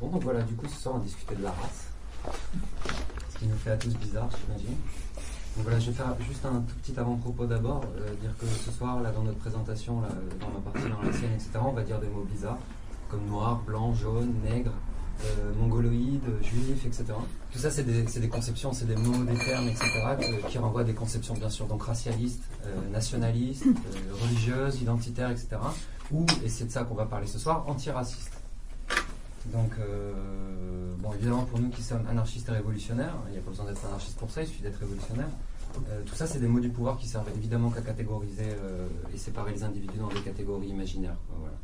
Bon, donc voilà, du coup, ce soir, on discutait de la race. Ce qui nous fait à tous bizarre, j'imagine. Donc voilà, je vais faire juste un tout petit avant-propos d'abord, euh, dire que ce soir, là, dans notre présentation, dans ma partie, dans la sienne, etc., on va dire des mots bizarres, comme noir, blanc, jaune, nègre, euh, mongoloïde, juif, etc. Tout ça, c'est des, conceptions, c'est des mots, des termes, etc., qui renvoient des conceptions, bien sûr, donc racialistes, euh, nationalistes, religieuses, identitaires, etc., ou, et c'est de ça qu'on va parler ce soir, antiracistes. Donc, euh, bon, évidemment, pour nous qui sommes anarchistes et révolutionnaires, il n'y a pas besoin d'être anarchiste pour ça, il suffit d'être révolutionnaire. Euh, tout ça, c'est des mots du pouvoir qui servent évidemment qu'à catégoriser euh, et séparer les individus dans des catégories imaginaires. voilà.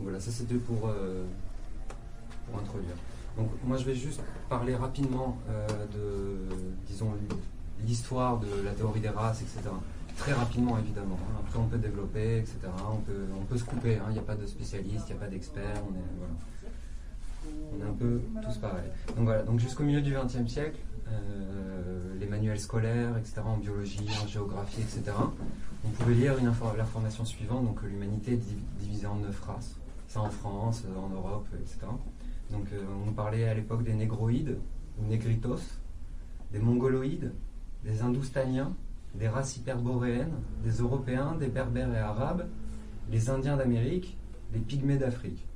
Voilà, ça c'était pour, pour introduire. Donc moi, je vais juste parler rapidement de, disons, l'histoire de la théorie des races, etc. Très rapidement, évidemment. hein. Après, on peut développer, etc. On peut, on peut se couper. hein. Il n'y a pas de spécialistes, il n'y a pas est, voilà. On est un peu tous pareils. Donc voilà, donc jusqu'au milieu du XXe siècle, euh, les manuels scolaires, etc., en biologie, en géographie, etc., on pouvait lire l'information suivante, donc l'humanité est div- divisée en neuf races. Ça en France, euh, en Europe, etc. Donc euh, on parlait à l'époque des négroïdes, ou négritos, des mongoloïdes, des hindoustaniens, des races hyperboréennes, des européens, des berbères et arabes, les indiens d'Amérique, les pygmées d'Afrique.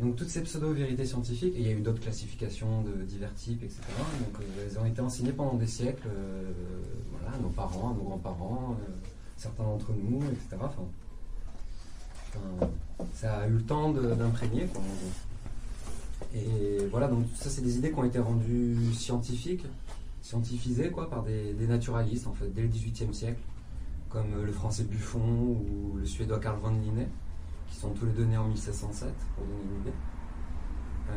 Donc toutes ces pseudo-vérités scientifiques, et il y a eu d'autres classifications de divers types, etc. Donc euh, elles ont été enseignées pendant des siècles, euh, à nos parents, à nos grands-parents, euh, certains d'entre nous, etc. Ça a eu le temps d'imprégner. Et voilà, donc ça c'est des idées qui ont été rendues scientifiques, scientifisées quoi, par des, naturalistes en fait, dès le XVIIIe siècle, comme le français Buffon ou le suédois Carl von Linné qui sont tous les deux nés en 1707, pour donner une idée. Euh,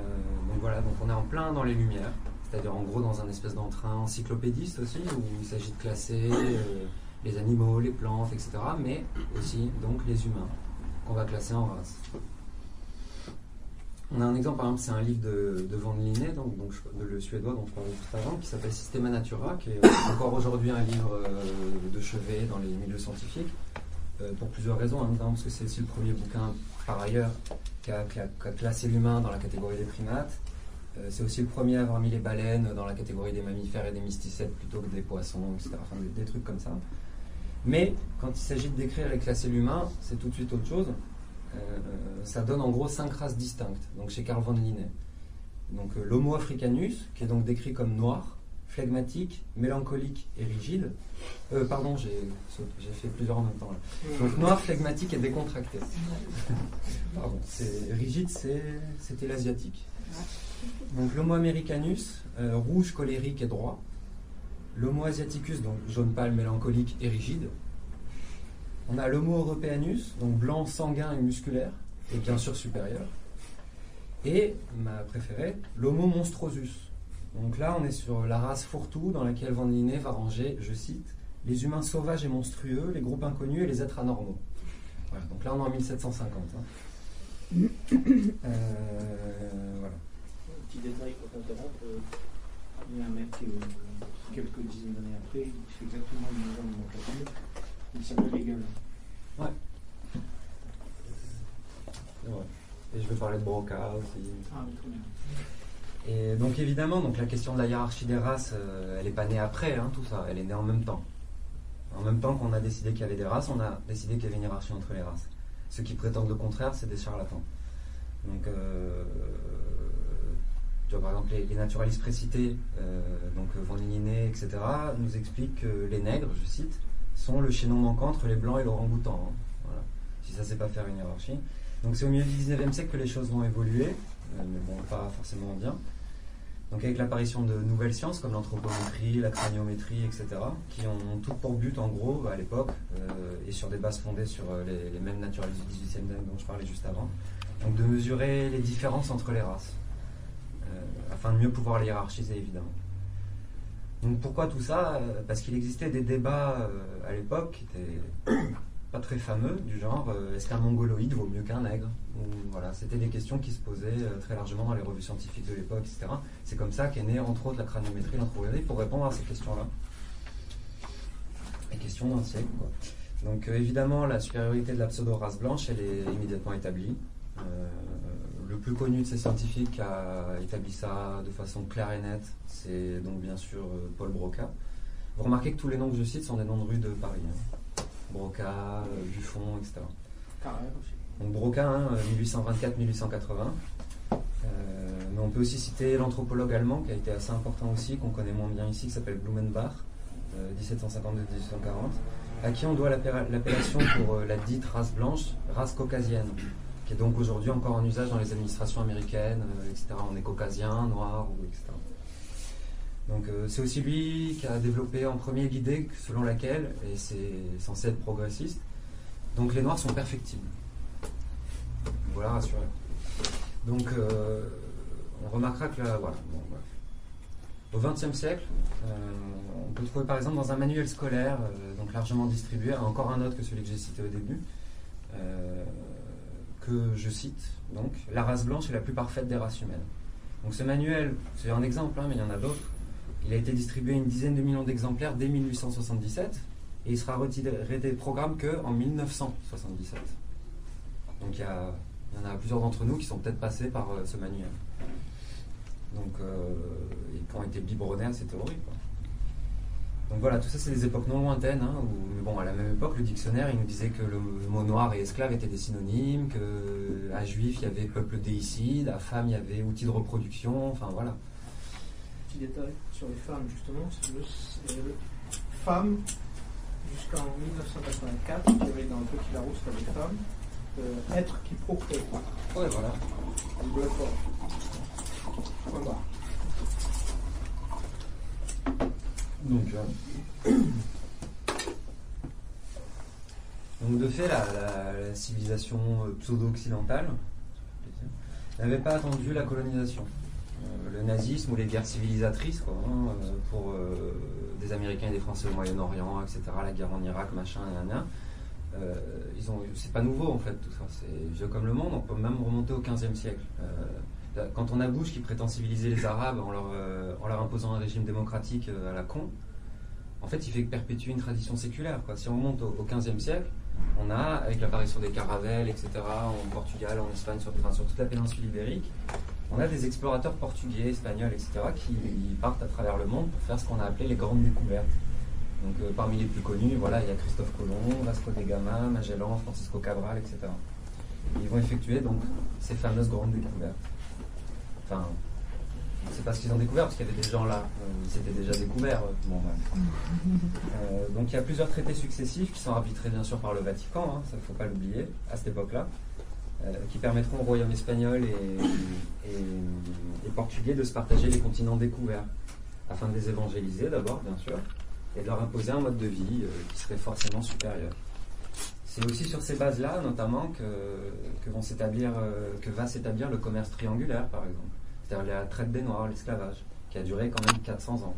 donc voilà, donc on est en plein dans les Lumières, c'est-à-dire en gros dans un espèce d'entrain encyclopédiste aussi, où il s'agit de classer euh, les animaux, les plantes, etc., mais aussi donc les humains, qu'on va classer en race. On a un exemple, par exemple, c'est un livre de, de Van Linné, donc, de le suédois dont je parlais juste avant, qui s'appelle Systema Natura, qui est encore aujourd'hui un livre euh, de chevet dans les milieux scientifiques. Euh, pour plusieurs raisons, hein, notamment parce que c'est aussi le premier bouquin, par ailleurs, qui a, classé l'humain dans la catégorie des primates. Euh, c'est aussi le premier à avoir mis les baleines dans la catégorie des mammifères et des mysticètes plutôt que des poissons, etc. Des, des trucs comme ça. Mais quand il s'agit de décrire et classer l'humain, c'est tout de suite autre chose. Euh, ça donne en gros cinq races distinctes, donc chez Carl von Linné. Donc l'Homo africanus, qui est donc décrit comme noir, flegmatique, mélancolique et rigide. Euh, pardon, j'ai fait plusieurs en même temps. là. Donc noir, flegmatique et décontracté. Pardon, rigide, c'était l'asiatique. Donc l'Homo americanus, euh, rouge, colérique et droit. L'Homo asiaticus, donc jaune pâle, mélancolique et rigide. On a l'Homo europeanus, donc blanc, sanguin et musculaire, et bien sûr supérieur. Et ma préférée, l'Homo monstrosus. Donc là, on est sur la race fourre-tout dans laquelle Van Linné va ranger, je cite, les humains sauvages et monstrueux, les groupes inconnus et les êtres anormaux. Voilà, donc là, on est en 1750. hein. Euh, voilà. Petit détail pour t'interrompre, euh, il y a un mec euh, quelques dizaines d'années après, il fait exactement une même nomenclature, il s'appelle Hegel. Ouais. Et je vais parler de Broca aussi. Ah oui, très bien. Et donc évidemment, donc la question de la hiérarchie des races, euh, elle n'est pas née après, hein, tout ça, elle est née en même temps. En même temps qu'on a décidé qu'il y avait des races, on a décidé qu'il y avait une hiérarchie entre les races. Ceux qui prétendent le contraire, c'est des charlatans. Donc, euh, tu vois, par exemple, les, naturalistes précités, euh, donc Van Linné, etc., nous expliquent que les nègres, je cite, sont le chaînon manquant entre les blancs et l'orang-outan. hein. Si ça, c'est pas faire une hiérarchie. Donc c'est au milieu du 19e siècle que les choses vont évoluer, mais bon, pas forcément bien. Donc avec l'apparition de nouvelles sciences comme l'anthropométrie, la craniométrie, etc., qui ont toutes pour but en gros à l'époque, euh, et sur des bases fondées sur euh, les, mêmes naturalistes du 18e siècle dont je parlais juste avant, donc de mesurer les différences entre les races, euh, afin de mieux pouvoir les hiérarchiser évidemment. Donc pourquoi tout ça? Parce qu'il existait des débats à l'époque qui étaient pas très fameux, du genre euh, est-ce qu'un mongoloïde vaut mieux qu'un nègre voilà, C'était des questions qui se posaient euh, très largement dans les revues scientifiques de l'époque, etc. C'est comme ça qu'est née entre autres la craniométrie, l'anthropométrie, pour répondre à ces questions-là. Les questions d'un siècle. Donc euh, évidemment, la supériorité de la pseudo-race blanche, elle est immédiatement établie. Le plus connu de ces scientifiques a établi ça de façon claire et nette, c'est donc bien sûr Paul Broca. Vous remarquez que tous les noms que je cite sont des noms de rues de Paris. hein. Broca, euh, Buffon, etc. Donc Broca, hein, 1824-1880. Euh, mais on peut aussi citer l'anthropologue allemand qui a été assez important aussi, qu'on connaît moins bien ici, qui s'appelle Blumenbach, euh, 1752-1840, à qui on doit l'appella- l'appellation pour euh, la dite race blanche, race caucasienne, qui est donc aujourd'hui encore en usage dans les administrations américaines, euh, etc. On est caucasien, noir, ou etc. Donc euh, c'est aussi lui qui a développé en premier l'idée selon laquelle, et c'est censé être progressiste, donc les noirs sont perfectibles. Voilà, rassuré. Donc, euh, on remarquera que là, voilà. Au XXe siècle, euh, on peut trouver par exemple dans un manuel scolaire, donc largement distribué, encore un autre que celui que j'ai cité au début, que je cite, donc, La race blanche est la plus parfaite des races humaines. Donc ce manuel, c'est un exemple, hein, mais il y en a d'autres. Il a été distribué une dizaine de millions d'exemplaires dès 1877 et il sera retiré des programmes qu'en 1977. Donc il y, en a plusieurs d'entre nous qui sont peut-être passés par euh, ce manuel. Donc, euh, qui ont été biberonnés à cette théorie. quoi. Donc voilà, tout ça c'est des époques non lointaines. hein, mais bon, à la même époque, le dictionnaire il nous disait que le mot noir et esclave étaient des synonymes, que à juif il y avait peuple déicide, à femme il y avait outil de reproduction, enfin voilà. Petit détail sur les femmes, justement, c'est le, le femme jusqu'en 1984, il y avait dans le Petit Larousse, c'était les femmes, euh, être qui procrée. Ouais, voilà. Donc, euh, donc de fait, la, la- la civilisation euh, pseudo-occidentale n'avait pas attendu la colonisation. Euh, le nazisme ou les guerres civilisatrices, hein, euh, pour euh, des Américains et des Français au Moyen-Orient, etc., la guerre en Irak, machin, nan, euh, ils ont, c'est pas nouveau en fait tout ça, c'est vieux comme le monde, on peut même remonter au XVe siècle. Là, quand on a Bush qui prétend civiliser les Arabes en leur, imposant un régime démocratique à la con, en fait il fait perpétuer une tradition séculaire. Si on remonte au, au XVe siècle, on a, avec l'apparition des caravelles, etc., en Portugal, en Espagne, sur toute la péninsule ibérique, on a des explorateurs portugais, espagnols, etc., qui partent à travers le monde pour faire ce qu'on a appelé les grandes découvertes. Donc euh, parmi les plus connus, voilà, il y a Christophe Colomb, Vasco de Gama, Magellan, Francisco Cabral, etc. Ils vont effectuer donc ces fameuses grandes découvertes. Enfin, c'est pas ce qu'ils ont découvert parce qu'il y avait des gens là, euh, ils s'étaient déjà découverts. euh, Bon. Euh, donc il y a plusieurs traités successifs qui sont arbitrés bien sûr par le Vatican, hein, ça ne faut pas l'oublier, à cette époque-là, qui permettront au royaume espagnol et, portugais de se partager les continents découverts, afin de les évangéliser d'abord, bien sûr, et de leur imposer un mode de vie euh, qui serait forcément supérieur. C'est aussi sur ces bases-là, notamment, que, que, vont euh, que va s'établir le commerce triangulaire, par exemple. C'est-à-dire la traite des Noirs, l'esclavage, qui a duré quand même 400 ans.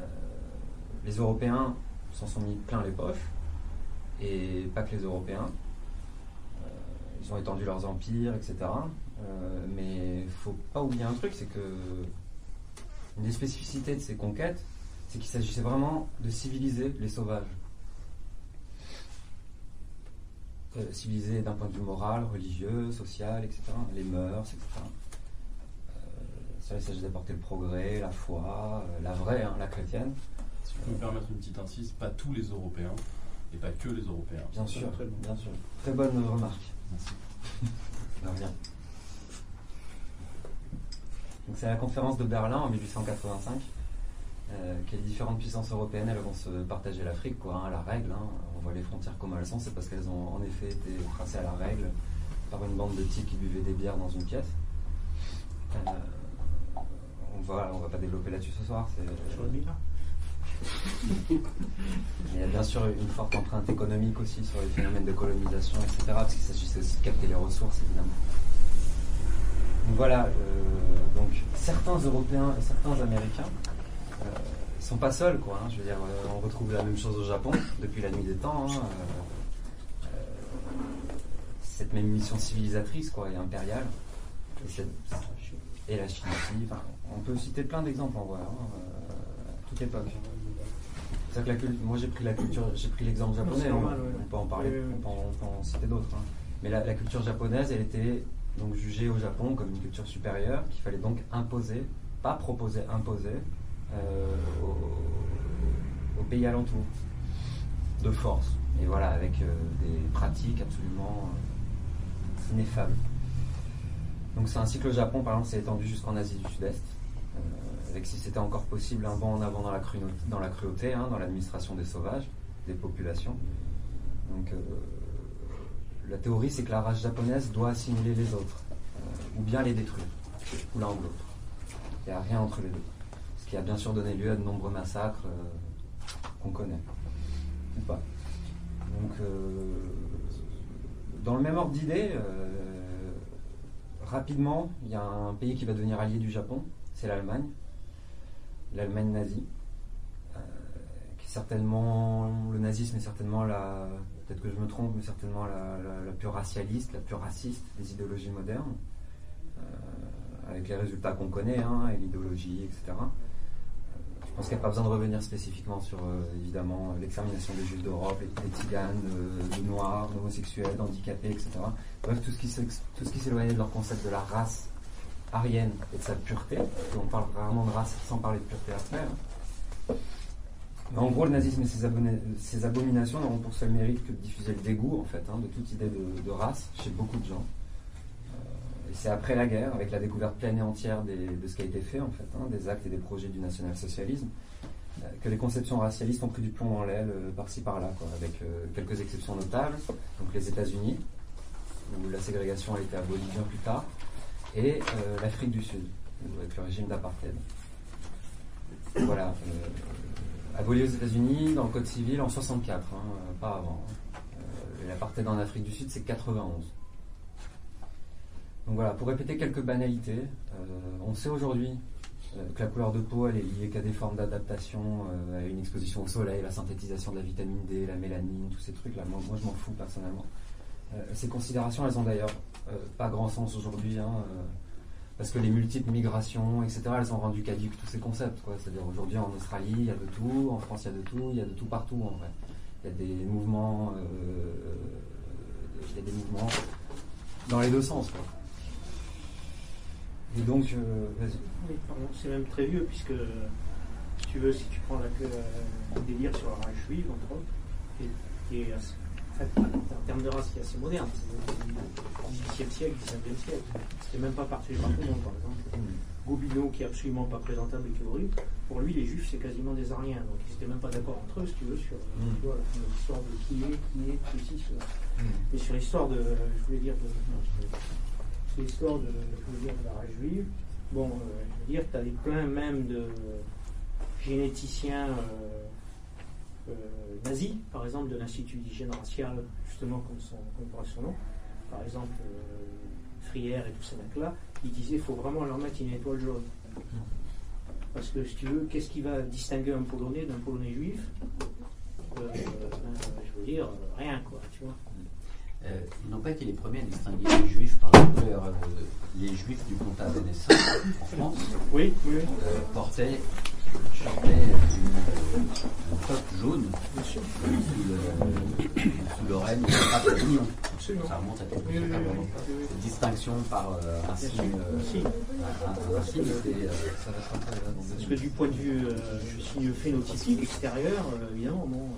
Euh, les Européens s'en sont mis plein les poches, et pas que les Européens. Ils ont étendu leurs empires, etc. Euh, mais il faut pas oublier un truc, c'est que une des spécificités de ces conquêtes, c'est qu'il s'agissait vraiment de civiliser les sauvages. Euh, civiliser d'un point de vue moral, religieux, social, etc. Les mœurs, etc. Euh, ça, il s'agit d'apporter le progrès, la foi, la vraie, hein, la chrétienne. Si je peux me permettre une petite incise, pas tous les Européens, et pas que les Européens. Bien sûr, très bon. bien sûr. Très bonne remarque. Merci. Donc c'est la conférence de Berlin en 1885 euh, que les différentes puissances européennes elles vont se partager l'Afrique, quoi, hein, à la règle. hein. On voit les frontières comme elles sont, c'est parce qu'elles ont en effet été tracées à la règle par une bande de types qui buvaient des bières dans une pièce. Euh, on va, on va pas développer là-dessus ce soir. c'est- il y a bien sûr une forte empreinte économique aussi sur les phénomènes de colonisation, etc. Parce qu'il s'agissait aussi de capter les ressources, évidemment. Donc voilà, euh, donc certains Européens et certains Américains euh, sont pas seuls, quoi. hein. je veux dire, euh, on retrouve la même chose au Japon depuis la nuit des temps. hein. Euh, cette même mission civilisatrice, quoi, et impériale. Et, la Chine aussi. On peut citer plein d'exemples en hein, à toute époque. C'est-à-dire que la cul- moi j'ai pris la culture, j'ai pris l'exemple japonais, c'est on, normal, ouais. on peut en parler, oui. on peut en, on peut en citer d'autres. hein. Mais la, la culture japonaise, elle était donc jugée au Japon comme une culture supérieure, qu'il fallait donc imposer, pas proposer, imposer euh, aux, aux pays alentours, de force. Et voilà, avec euh, des pratiques absolument euh, ineffables. Donc c'est ainsi que le Japon, par exemple, s'est étendu jusqu'en Asie du Sud-Est, euh, avec si c'était encore possible un bond en avant dans la, cruauté, hein, dans l'administration des sauvages, des populations. Donc euh, la théorie, c'est que la race japonaise doit assimiler les autres, euh, ou bien les détruire, ou l'un ou l'autre. Il n'y a rien entre les deux. Ce qui a bien sûr donné lieu à de nombreux massacres euh, qu'on connaît, ou pas. Donc, dans le même ordre d'idée, rapidement, il y a un pays qui va devenir allié du Japon, c'est l'Allemagne, l'Allemagne nazie, euh, qui est certainement, le nazisme est certainement la, peut-être que je me trompe, mais certainement la, la- plus racialiste, la plus raciste des idéologies modernes, euh, avec les résultats qu'on connaît, hein, et l'idéologie, etc. Euh, Je pense qu'il n'y a pas besoin de revenir spécifiquement sur, évidemment, l'extermination des juifs d'Europe, les tziganes, de, de noirs, d'homosexuels, d'handicapés, etc. Bref, tout ce qui s'éloignait de leur concept de la race aryenne et de sa pureté. On parle rarement de race sans parler de pureté après. hein. Mais en gros, le nazisme et ses, abominations n'auront pour seul mérite que de diffuser le dégoût, en fait, hein, de toute idée de, race chez beaucoup de gens. Euh, Et c'est après la guerre, avec la découverte pleine et entière de ce qui a été fait, en fait, hein, des actes et des projets du national-socialisme, euh, que les conceptions racialistes ont pris du plomb dans l'aile euh, par-ci par-là, avec quelques exceptions notables. Donc les États-Unis, où la ségrégation a été abolie bien plus tard, et euh, l'Afrique du Sud, avec le régime d'apartheid. Voilà. euh, aboli aux États-Unis dans le Code civil en 64, hein, euh, pas avant. Euh, et l'apartheid en Afrique du Sud, c'est 91. Donc voilà, pour répéter quelques banalités, euh, on sait aujourd'hui euh, que la couleur de peau, elle est liée qu'à des formes d'adaptation, euh, à une exposition au soleil, la synthétisation de la vitamine D, la mélanine, tous ces trucs-là. Moi, moi, je m'en fous personnellement. Euh, ces considérations, elles ont d'ailleurs euh, pas grand sens aujourd'hui, hein, euh, parce que les multiples migrations, etc., elles ont rendu caduques tous ces concepts. C'est-à-dire aujourd'hui en Australie, il y a de tout, en France, il y a de tout, il y a de tout partout en vrai. Il y a des mouvements, euh, il y a des mouvements dans les deux sens. Et donc, euh, vas-y. Oui, c'est même très vieux, puisque si tu veux, si tu prends la, euh, le délire sur la race juive, entre autres, qui est, assez- fait, en termes de race, qui est assez moderne, c'est du XVIIIe siècle, XIXe siècle. C'était même pas partagé par tout le monde, par exemple. Gobineau, qui est absolument pas présentable et qui est horrible, pour lui, les juifs, c'est quasiment des ariens. Donc ils n'étaient même pas d'accord entre eux, si tu veux, sur euh, Mm. l'histoire de qui est, qui est, ceci, cela. Mm. Et sur l'histoire de, je voulais dire, de, non, je- sur l'histoire de, je voulais dire de la race juive, bon, euh, je veux dire, tu as des plein même de généticiens euh, nazis, par exemple, de l'Institut d'hygiène raciale, justement, comme, son, comme son nom, par exemple, euh, Frière et tous ces mecs-là, ils disaient qu'il faut vraiment leur mettre une étoile jaune. Parce que si tu veux, qu'est-ce qui va distinguer un Polonais d'un Polonais juif? Euh, ben, Je veux dire, euh, rien, quoi, tu vois. Euh, ils n'ont pas été les premiers à distinguer les juifs par la couleur. Euh, les juifs du comtat Vénessin, en France, Oui, oui, oui. euh, portaient, portaient une, toque jaune sous le, sous le règne. Absolument. Ça remonte à quelques. Cette distinction par euh, un signe, euh, un, signe deux Parce que du point de vue euh, signe phénotypique extérieur, euh, évidemment, bon,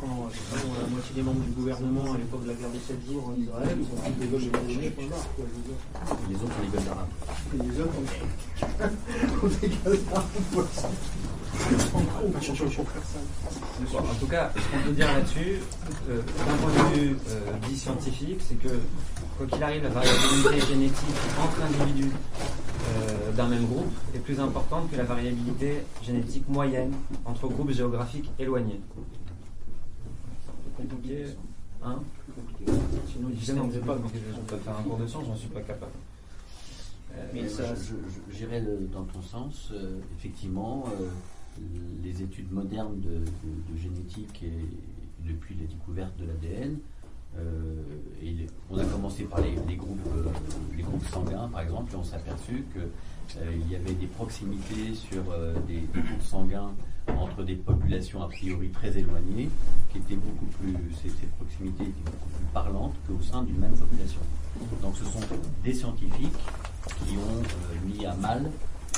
quand je sais pas, la moitié des membres du gouvernement à l'époque de la guerre des 7 jours en Israël, ils ont pris des gosses de veux dire. les autres les gueules d'arabe. Les autres on pour. Bon, en tout cas, ce qu'on peut dire là-dessus, euh, d'un point de vue euh, dit scientifique, c'est que, quoi qu'il arrive, la variabilité génétique entre individus euh, d'un même groupe est plus importante que la variabilité génétique moyenne entre groupes géographiques éloignés. Compliqué, hein Sinon, ils Évidemment, ne c'est pas. pas compliqué. Je peux faire un cours de science, j'en suis pas capable. Euh, Mais ça, je- je- le- dans ton sens. euh, effectivement, euh, les études modernes de, de- de génétique et depuis la découverte de l'ADN, euh, on a commencé par les, les groupes, euh, les groupes sanguins, par exemple, et on s'est aperçu qu'il y avait des proximités sur euh, des, des groupes sanguins entre des populations a priori très éloignées, qui étaient beaucoup plus, ces, ces proximités étaient beaucoup plus parlantes qu'au sein d'une même population. Donc ce sont des scientifiques qui ont euh, mis à mal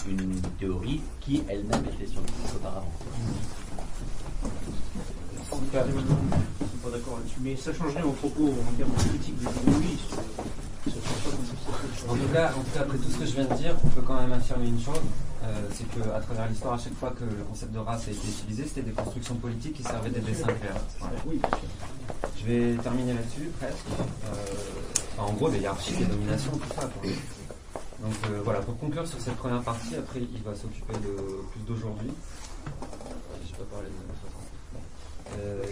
une théorie qui elle-même était scientifique auparavant. En tout cas, je suis pas d'accord là-dessus, mais ça changerait mon propos en termes de critique de l'économie. Ça change pas comme ça. En tout, cas, en tout cas, après tout ce que je viens de dire, on peut quand même affirmer une chose, c'est qu'à travers l'histoire, à chaque fois que le concept de race a été utilisé, c'était des constructions politiques qui servaient des dessins clairs. Voilà. Oui. Je vais terminer là-dessus, presque. Euh, enfin, en gros, des hiérarchies, des dominations, tout ça. quoi. Donc euh, voilà, pour conclure sur cette première partie, après il va s'occuper de plus d'aujourd'hui. Je peux parler de euh,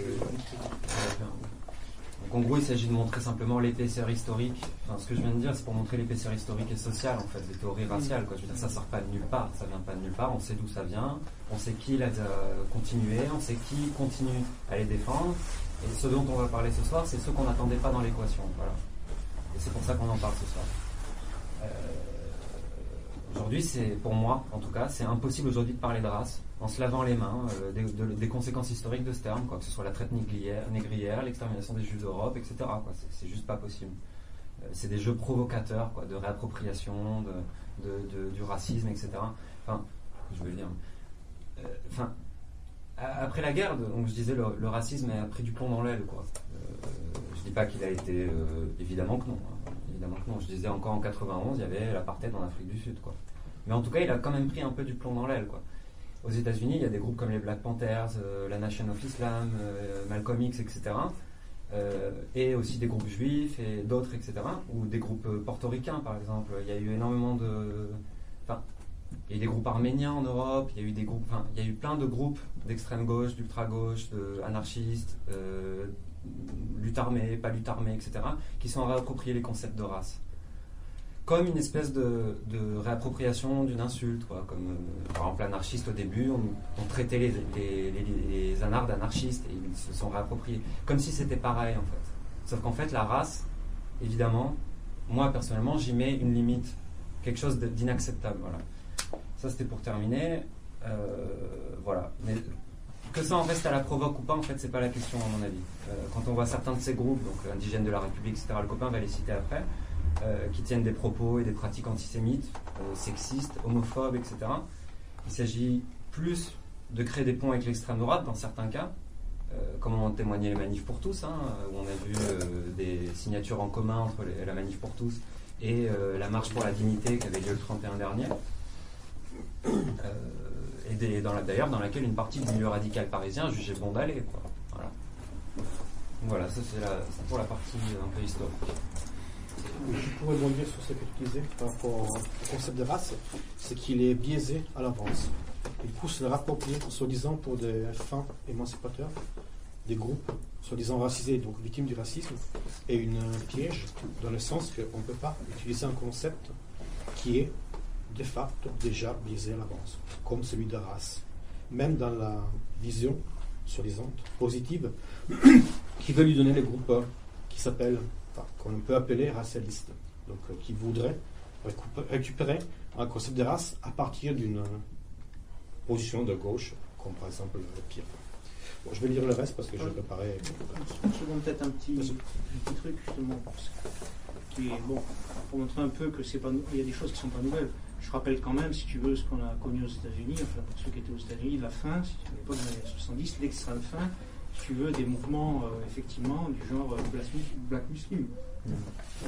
donc en gros, il s'agit de montrer simplement l'épaisseur historique. Enfin, ce que je viens de dire, c'est pour montrer l'épaisseur historique et sociale en fait des théories raciales. Quoi. Je veux dire, ça sort pas de nulle part, ça vient pas de nulle part. On sait d'où ça vient, on sait qui l'a euh, continué, on sait qui continue à les défendre. Et ce dont on va parler ce soir, c'est ceux qu'on n'attendait pas dans l'équation. Voilà. Et c'est pour ça qu'on en parle ce soir. Euh, aujourd'hui, c'est pour moi, en tout cas, c'est impossible aujourd'hui de parler de race en se lavant les mains euh, des, de- des conséquences historiques de ce terme, que ce soit la traite négrière, négrière, l'extermination des Juifs d'Europe, etc. C'est, juste pas possible. Euh, c'est des jeux provocateurs, de réappropriation, du racisme, etc. Enfin, je veux dire. euh, après la guerre, donc je disais, le, le racisme a pris du plomb dans l'aile, quoi. Je dis pas qu'il a été, évidemment que non. hein. Évidemment que non. Je disais encore en 91, il y avait l'apartheid en Afrique du Sud. Mais en tout cas, il a quand même pris un peu du plomb dans l'aile. Aux États-Unis, il y a des groupes comme les Black Panthers, euh, la Nation of Islam, euh, Malcolm X, etc. euh, et aussi des groupes juifs et d'autres, etc. Ou des groupes euh, portoricains, par exemple. Il y a eu énormément de. Enfin, il y a eu des groupes arméniens en Europe, il y a eu des groupes. Enfin, il y a eu plein de groupes d'extrême gauche, d'ultra gauche, de anarchistes, euh, lutte armée, pas lutte armée, etc. qui sont réappropriés les concepts de race comme une espèce de, réappropriation d'une insulte, quoi. Comme euh, par exemple l'anarchiste au début, on, traitait les, les, les, les anards d'anarchistes et ils se sont réappropriés, comme si c'était pareil en fait. Sauf qu'en fait la race, évidemment, moi personnellement, j'y mets une limite, quelque chose d'inacceptable. Voilà. Ça c'était pour terminer. Euh, voilà. Mais que ça en reste à la provoque ou pas, en fait, c'est pas la question à mon avis. Euh, quand on voit certains de ces groupes, donc indigènes de la République, etc., le copain va les citer après euh, qui tiennent des propos et des pratiques antisémites, euh, sexistes, homophobes, etc. Il s'agit plus de créer des ponts avec l'extrême droite dans certains cas, euh, comme ont témoigné les manifs pour tous, hein, où on a vu des signatures en commun entre la manif pour tous et la marche pour la dignité qui avait lieu le 31 dernier. Et d'ailleurs dans laquelle une partie du milieu radical parisien jugeait bon d'aller. Voilà. Voilà, ça c'est pour la partie un peu historique. Je pourrais rebondir sur ce que tu disais par rapport au concept de race, c'est qu'il est biaisé à l'avance. Il pousse le rapproprier, soi-disant, pour des fins émancipateurs, des groupes soi-disant racisés, donc victimes du racisme, et une piège dans le sens qu'on ne peut pas utiliser un concept qui est de facto déjà biaisé à l'avance, comme celui de race. Même dans la vision, soi-disant, positive, qui veut lui donner les groupes euh, qui s'appellent qu'on peut appeler racialiste, donc euh, qui voudrait récup- récupérer un concept de race à partir d'une position de gauche, comme par exemple le pire. Bon, je vais lire le reste parce que je préparais. Une seconde, peut-être un petit, un petit truc justement, qui est bon, pour montrer un peu que c'est pas, il y a des choses qui sont pas nouvelles. Je rappelle quand même, si tu veux, ce qu'on a connu aux États-Unis, enfin pour ceux qui étaient aux États-Unis, la fin, si tu veux, l'époque des années 70, l'extrême fin, si tu veux, des mouvements euh, effectivement du genre euh, Black, Mus- Black Muslim. Euh,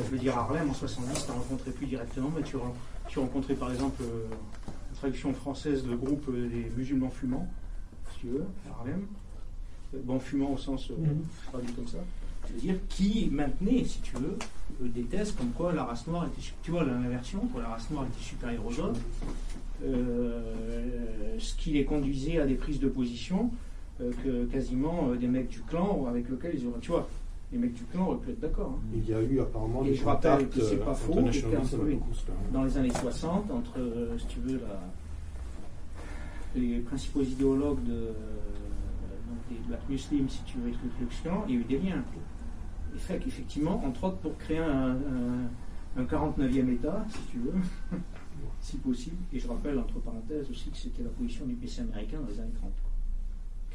je veux dire Harlem en 70, tu rencontré plus directement, mais tu, ren- tu rencontrais par exemple euh, la traduction française de groupe euh, des musulmans fumants, si tu veux, à Harlem. Euh, Bon, fumant au sens euh, Mhm. traduit comme ça. Je veux dire, qui maintenait, si tu veux, euh, des thèses comme quoi la race noire était, tu vois, l'inversion, quoi, la race noire était supérieure aux autres, euh, ce qui les conduisait à des prises de position euh, que quasiment euh, des mecs du clan avec lesquels ils auraient, tu vois, les mecs du clan auraient pu être d'accord. hein. Il y a eu apparemment Et des je rappelle que c'est pas euh, faux, et. Dans les années 60, entre, euh, si tu veux, la- les principaux idéologues de, euh, donc des Black Muslims, si tu veux, et Klan, il y a eu des liens. Et fait qu'effectivement, entre autres pour créer un, un- un 49e État, si tu veux, si possible, et je rappelle entre parenthèses aussi que c'était la position du PC américain dans les années 30.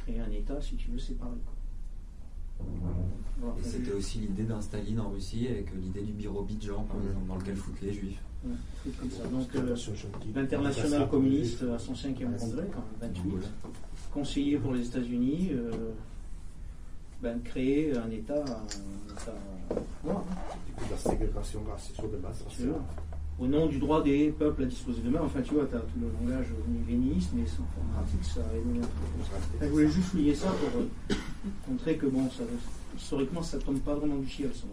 Créer un État, si tu veux, séparé. quoi. Voilà. Et c'était aussi l'idée d'un Staline en Russie avec l'idée du par Mhm. exemple, dans lequel foutent les juifs. Ouais, un truc comme ça. Donc, euh, l'international communiste à son cinquième congrès, quand même, 28, Voilà. conseiller pour les États-Unis, euh, ben, de créer un État, un État noir, hein, Du coup, la ségrégation raciale sur des au nom du droit des peuples à disposer d'eux-mêmes. Enfin, tu vois, tu as tout le langage léniniste, mais sans en pratique, ça. Enfin, je voulais juste souligner ça pour euh, montrer que, bon, ça, historiquement, ça tombe pas vraiment du ciel, ça.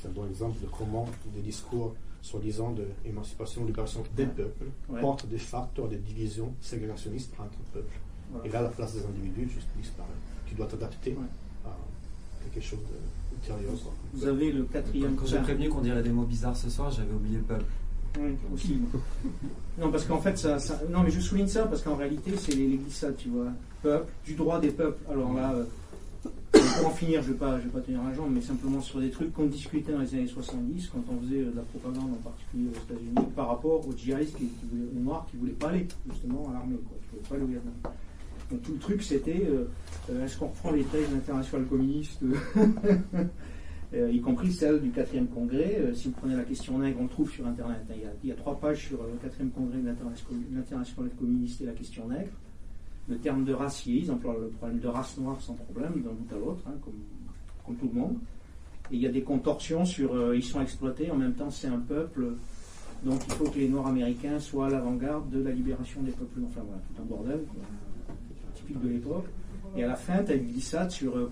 C'est un bon exemple de comment des discours soi-disant d'émancipation, de libération des Ouais. peuples Ouais. portent des facteurs de division ségrégationnistes entre peuples. Voilà. Et là, la place des individus juste disparaît. Tu dois t'adapter Ouais. à quelque chose d'ultérieur. quoi. Vous avez le quatrième. Quand j'ai prévenu qu'on dirait des mots bizarres ce soir, j'avais oublié le peuple. Oui, aussi. Non, parce qu'en fait, ça, Non, mais je souligne ça parce qu'en réalité, c'est les, les glissades, tu vois. Peuple, du droit des peuples. Alors là, euh, pour en finir, je ne vais, pas- je vais pas tenir un jambe, mais simplement sur des trucs qu'on discutait dans les années 70, quand on faisait euh, de la propagande, en particulier aux États-Unis, par rapport aux djihadistes qui, voulaient- aux Noirs qui ne voulaient pas aller, justement, à l'armée, quoi. Ne voulaient pas aller au. Donc tout le truc, c'était euh, est-ce qu'on reprend les thèses de l'international communiste Euh, y compris celle du 4e congrès. Euh, si vous prenez la question nègre, on le trouve sur Internet. hein. Il, y a, trois pages sur euh, le 4e congrès de l'international communiste et la question nègre. Le terme de racier, ils emploient le problème de race noire sans problème, d'un bout à l'autre, hein, comme, tout le monde. Et il y a des contorsions sur euh, ils sont exploités, en même temps c'est un peuple, donc il faut que les Noirs américains soient à l'avant-garde de la libération des peuples. Enfin voilà, tout un bordel, typique de l'époque. Et à la fin, tu as une glissade sur. euh,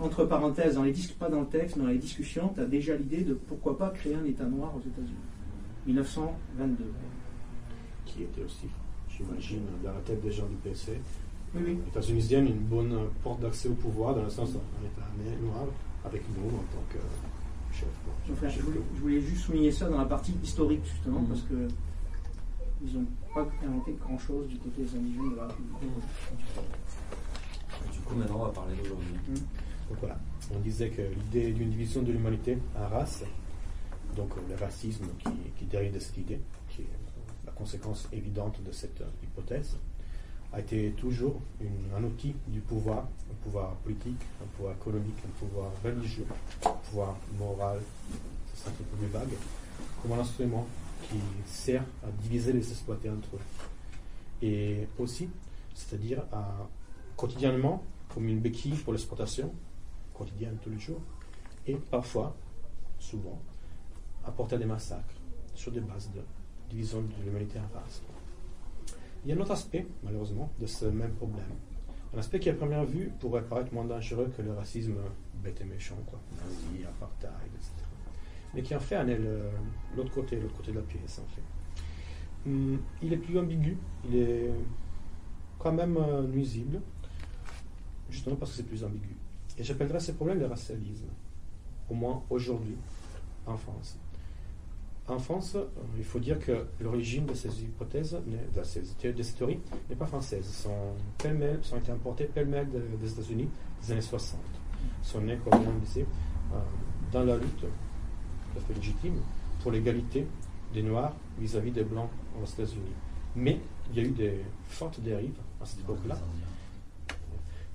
entre parenthèses, dans les dis- pas dans le texte, mais dans les discussions, tu as déjà l'idée de pourquoi pas créer un État noir aux États-Unis. 1922. Qui était aussi, j'imagine, dans la tête des gens du PC. Oui, oui. L'État tunisienne, une bonne porte d'accès au pouvoir, dans le sens d'un État noir, avec nous en tant que chef. Enfin, je, Chef voulais, de- je voulais juste souligner ça dans la partie historique, justement, Mhm. parce que ils n'ont pas inventé grand-chose du côté des indigènes de la République. Du coup, maintenant, on va parler d'aujourd'hui. Donc voilà, on disait que l'idée d'une division de l'humanité en race, donc euh, le racisme qui, dérive de cette idée, qui est la conséquence évidente de cette euh, hypothèse, a été toujours un outil du pouvoir, un pouvoir politique, un pouvoir économique, un pouvoir religieux, un pouvoir moral, c'est un peu plus vague, comme un instrument qui sert à diviser les exploités entre eux. Et aussi, c'est-à-dire quotidiennement, comme une béquille pour l'exportation, quotidienne tous les jours, et parfois, souvent, apporter des massacres sur des bases de division de l'humanité en race. Il y a un autre aspect, malheureusement, de ce même problème. Un aspect qui, à première vue, pourrait paraître moins dangereux que le racisme bête et méchant, quoi. Nazi, apartheid, etc. Mais qui, en fait, en est l'autre côté, l'autre côté de la pièce, en fait. Hum, il est plus ambigu, il est quand même euh, nuisible, justement parce que c'est plus ambigu. Et j'appellerais ce problème le racialisme, au moins aujourd'hui, en France. En France, euh, il faut dire que l'origine de ces hypothèses, de ces, de ces théories, n'est pas française. Elles sont, sont été importées pêle-mêle de- des États-Unis des années 60. Elles sont nées, comme on disait, euh, dans la lutte tout à fait légitime pour l'égalité des Noirs vis-à-vis des Blancs aux États-Unis. Mais il y a eu des fortes dérives à cette époque-là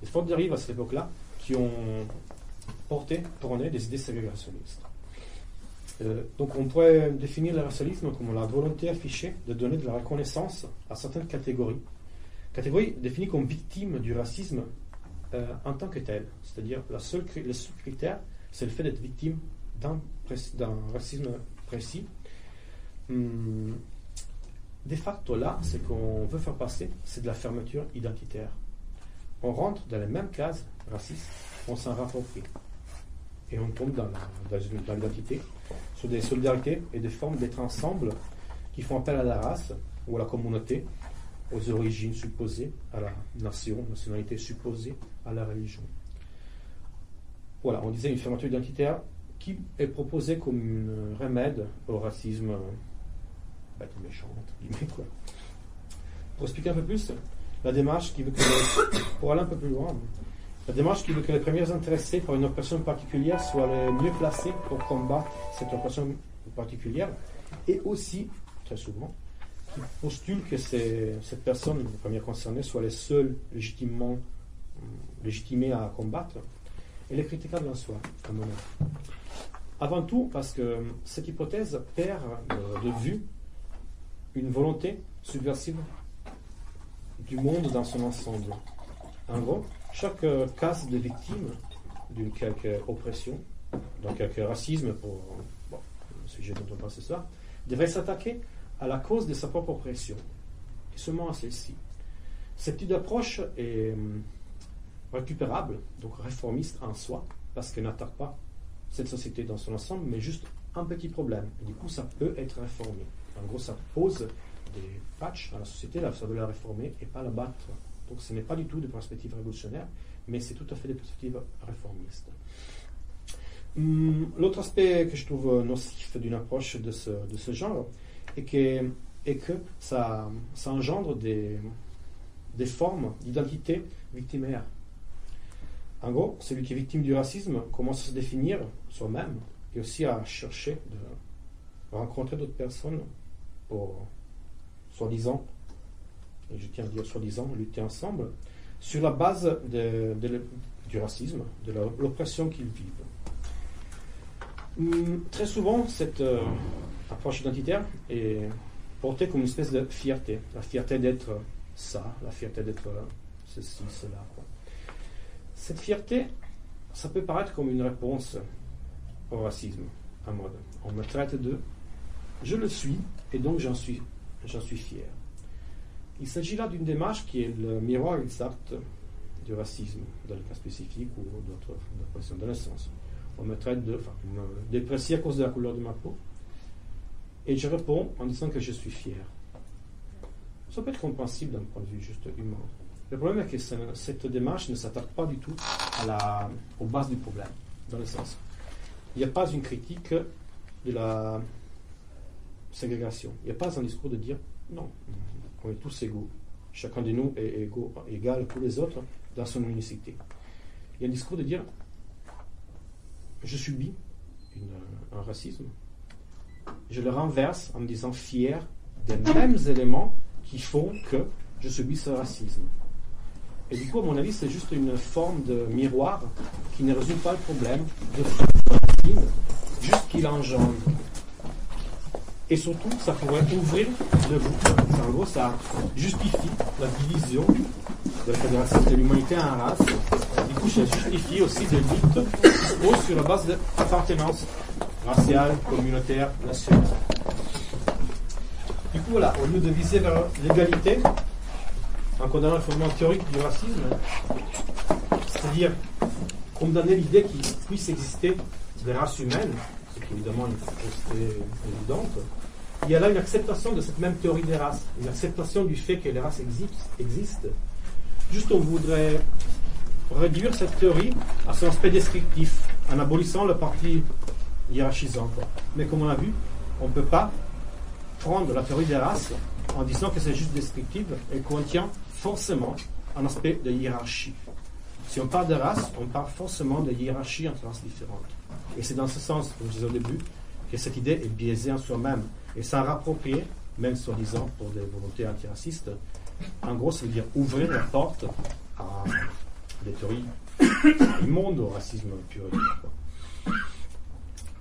des fortes dérives à cette époque-là qui ont porté, prôné des idées ségrégationnistes. Euh, donc on pourrait définir le racialisme comme la volonté affichée de donner de la reconnaissance à certaines catégories. Catégories définies comme victimes du racisme euh, en tant que telles. C'est-à-dire la seule, le seul critère, c'est le fait d'être victime d'un racisme précis. Hum, de facto là, ce qu'on veut faire passer, c'est de la fermeture identitaire on rentre dans les mêmes cases racistes, on s'en rapproprie. Et on tombe dans, la- dans une- dans l'identité, sur des solidarités et des formes d'être ensemble qui font appel à la race ou à la communauté, aux origines supposées, à la nation, nationalité supposée, à la religion. Voilà, on disait une fermeture identitaire qui est proposée comme un remède au racisme euh, bête et méchant, entre guillemets, quoi. Pour expliquer un peu plus, la démarche qui veut que les- pour aller un peu plus loin, la démarche qui veut que les premiers intéressés par une opération particulière soient les mieux placés pour combattre cette opération particulière, et aussi, très souvent, qui postule que ces- cette personne, les premiers concernés, soient les seuls légitimement légitimée à combattre, elle est critiquable en soi, à mon avis. Avant tout parce que cette hypothèse perd de, de vue une volonté subversive du monde dans son ensemble. En gros, chaque euh, cas de victime d'une quelque oppression, d'un quelque racisme, pour bon, le sujet dont on parle ce soir, devrait s'attaquer à la cause de sa propre oppression, et seulement à celle-ci. Cette type d'approche est hum, récupérable, donc réformiste en soi, parce qu'elle n'attaque pas cette société dans son ensemble, mais juste un petit problème. Et du coup, ça peut être réformé. En gros, ça pose des patchs à la société, ça veut la réformer et pas la battre. Donc ce n'est pas du tout des perspectives révolutionnaires, mais c'est tout à fait des perspectives réformistes. Hum, L'autre aspect que je trouve nocif d'une approche de ce, de ce genre est que, est que ça, ça engendre des, des formes d'identité victimaire. En gros, celui qui est victime du racisme commence à se définir soi-même et aussi à chercher de rencontrer d'autres personnes pour, soi-disant, et je tiens à dire soi-disant, lutter ensemble, sur la base du racisme, de l'oppression qu'ils vivent. Hum, très souvent, cette euh, approche identitaire est portée comme une espèce de fierté, la fierté d'être ça, la fierté d'être ceci, cela. Cette fierté, ça peut paraître comme une réponse au racisme, en mode on me traite de je le suis et donc j'en suis, j'en suis fier. Il s'agit là d'une démarche qui est le miroir exact du racisme, dans le cas spécifique ou d'autres oppressions de naissance. On me traite de enfin, me déprécie à cause de la couleur de ma peau et je réponds en disant que je suis fier. Ça peut être compréhensible d'un point de vue juste humain. Le problème est que cette démarche ne s'attaque pas du tout à la, aux bases du problème, dans le sens. Il n'y a pas une critique de la ségrégation. Il n'y a pas un discours de dire non, on est tous égaux. Chacun de nous est égal pour les autres dans son unicité. Il y a un discours de dire je subis un racisme, je le renverse en me disant fier des mêmes éléments qui font que je subis ce racisme. Et du coup, à mon avis, c'est juste une forme de miroir qui ne résout pas le problème de racisme, juste qu'il engendre. Et surtout, ça pourrait ouvrir le bouton. En gros, ça justifie la division de l'humanité en race. Du coup, ça justifie aussi des luttes qui sur la base d'appartenance raciale, communautaire, nationale. Du coup, voilà, au lieu de viser vers l'égalité, en condamnant le fondement théorique du racisme, c'est-à-dire condamner l'idée qu'il puisse exister des races humaines, évidemment une fausseté évidente, il y a là une acceptation de cette même théorie des races, une acceptation du fait que les races existent. Juste on voudrait réduire cette théorie à son aspect descriptif, en abolissant le parti hiérarchisant. Mais comme on a vu, on ne peut pas prendre la théorie des races en disant que c'est juste descriptif et contient forcément un aspect de hiérarchie. Si on parle de race, on parle forcément de hiérarchie entre races différentes. Et c'est dans ce sens, comme je disais au début, que cette idée est biaisée en soi-même et s'en rapproprier, même soi-disant pour des volontés antiracistes. En gros, ça veut dire ouvrir la porte à des théories immondes au racisme pur.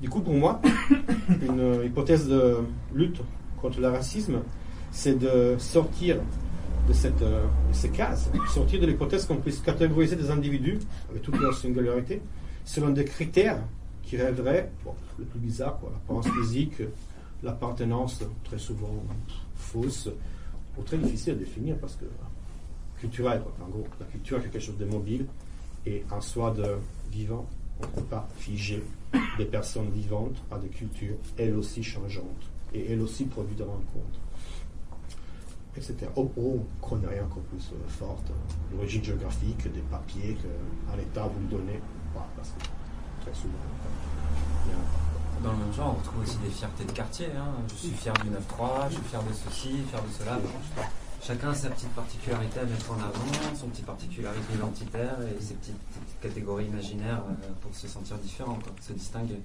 Du coup, pour moi, une hypothèse de lutte contre le racisme, c'est de sortir de, cette, de ces cases, sortir de l'hypothèse qu'on puisse catégoriser des individus avec toute leur singularité selon des critères qui rêveraient, bon, le plus bizarre, quoi, l'apparence physique, l'appartenance, très souvent fausse, ou très difficile à définir parce que culturel, quoi. en gros, la culture est quelque chose de mobile et en soi de vivant. On ne peut pas figer des personnes vivantes à des cultures, elles aussi changeantes et elles aussi produites en rencontre etc. Ou, ou qu'on ait encore plus euh, forte, l'origine géographique des papiers qu'un État vous lui donner, voilà, parce que très souvent. il y a- Dans le même genre, on retrouve aussi des fiertés de quartier. hein. Je suis fier du 9-3, je suis fier de ceci, fier de cela. Bon, chacun a sa petite particularité à mettre en avant, son petit particularité identitaire et ses petites, petites catégories imaginaires euh, pour se sentir différent, quoi, se distinguer.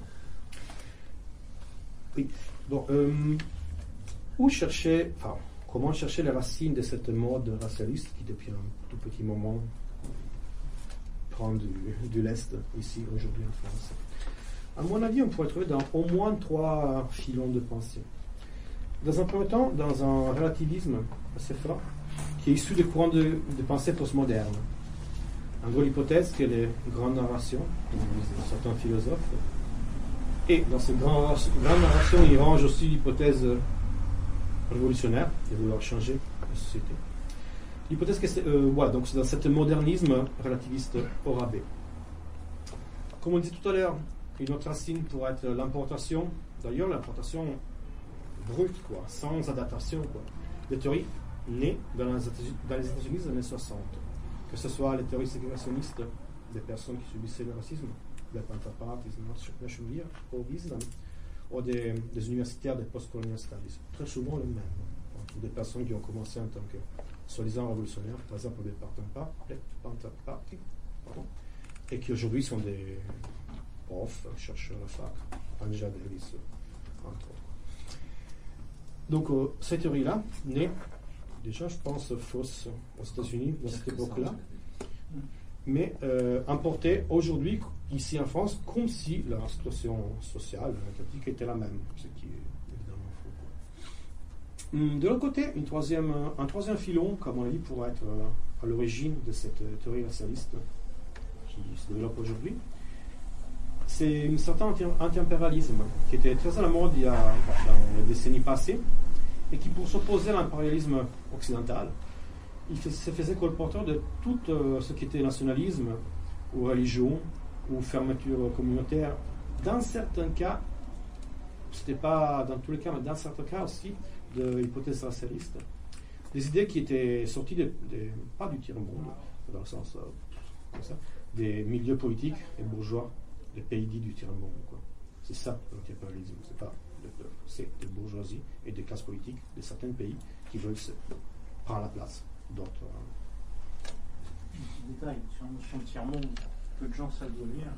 Donc, euh, où chercher, enfin, comment chercher les racines de cette mode racialiste qui, depuis un tout petit moment, courants du, de l'Est, ici, aujourd'hui en France? À mon avis, on pourrait trouver dans au moins trois filons de pensée. Dans un premier temps, dans un relativisme assez fort, qui est issu des courants de, pensée postmoderne. En gros, l'hypothèse que les grandes narrations, certains philosophes, et dans ces grandes, grandes narrations, ils rangent aussi l'hypothèse révolutionnaire de vouloir changer la société. L'hypothèse que c'est, euh, donc c'est dans cet modernisme relativiste au rabais. Comme on disait tout à l'heure, une autre racine pourrait être l'importation, d'ailleurs l'importation brute, quoi, sans adaptation, quoi, des théories nées dans les États-Unis des années 60. Que ce soit les théories ségrégationnistes des personnes qui subissaient le racisme, le pentapartisme, nationalisme, ou des, des universitaires des post-colonial studies. Très souvent les mêmes. Ou des personnes qui ont commencé en tant que soi-disant révolutionnaires, par exemple des Pentaparty, pardon, et qui aujourd'hui sont des profs, chercheurs à fac, Angela Davis, entre autres. Donc, euh, cette théorie-là naît, déjà, je pense, fausse aux États-Unis dans cette époque-là, mais euh, importée aujourd'hui, ici en France, comme si la situation sociale, était la même, ce qui est évidemment faux. Hum, De l'autre côté, troisième, un troisième filon, comme on l'a dit, pourrait être euh, à l'origine de cette euh, théorie racialiste qui se développe aujourd'hui. C'est un certain anti- anti-impérialisme qui était très à la mode il y a, dans les décennies passées et qui, pour s'opposer à l'impérialisme occidental, il se faisait colporteur de tout euh, ce qui était nationalisme ou religion ou fermeture communautaire. Dans certains cas, c'était pas dans tous les cas, mais dans certains cas aussi, de hypothèses racialistes. Des idées qui étaient sorties de, de- pas du tiers-monde, dans le sens euh, comme ça, des milieux politiques et bourgeois des pays dits du tiers-monde. C'est ça l'anti-impérialisme, c'est pas c'est des bourgeoisies et des classes politiques de certains pays qui veulent se prendre la place d'autres. de tiers-monde, peu de gens savent d'où elle vient.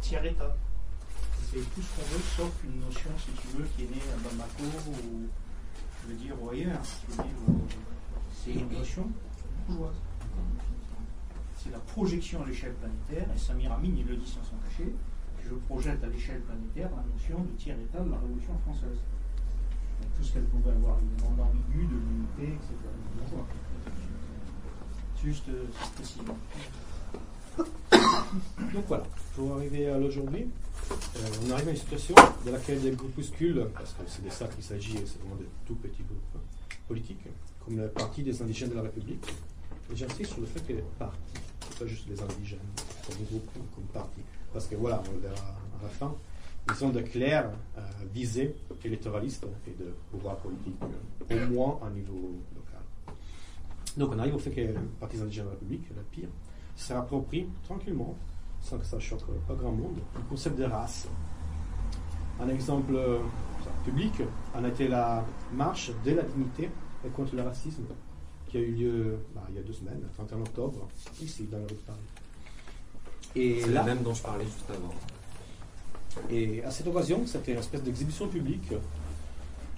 Tiers-. C'est tout ce qu'on veut, sauf une notion, si tu veux, qui est née à Bamako ou, je veux dire, ou ailleurs. Euh, c'est une notion bourgeoise. C'est la projection à l'échelle planétaire, et Samir Amin, il le dit sans s'en cacher, je projette à l'échelle planétaire la notion de tiers-État de la Révolution française. Tout ce qu'elle pouvait avoir évidemment d'ambigu, de limité, etc. Juste précis. Donc voilà, pour arriver à l'aujourd'hui, euh, on arrive à une situation dans laquelle des groupuscules, parce que c'est de ça qu'il s'agit, c'est vraiment de tout petits groupes politiques, comme le Parti des indigènes de la République, et j'insiste sur le fait que les partis, pas juste les indigènes, comme groupe, comme parti, parce que voilà, on le verra à la fin, ils ont de claires euh, visées électoralistes et de pouvoir politique, euh, au moins à niveau. Donc on arrive au fait que le Parti des indigènes de la République, le pire, se rapproprie tranquillement, sans que ça choque pas grand monde, du concept de race. Un exemple euh, public en a été la marche de la dignité et contre le racisme qui a eu lieu bah, il y a deux semaines, le 31 octobre, ici dans la rue de Paris. Et C'est là, la même dont je parlais juste avant. et à cette occasion, c'était une espèce d'exhibition publique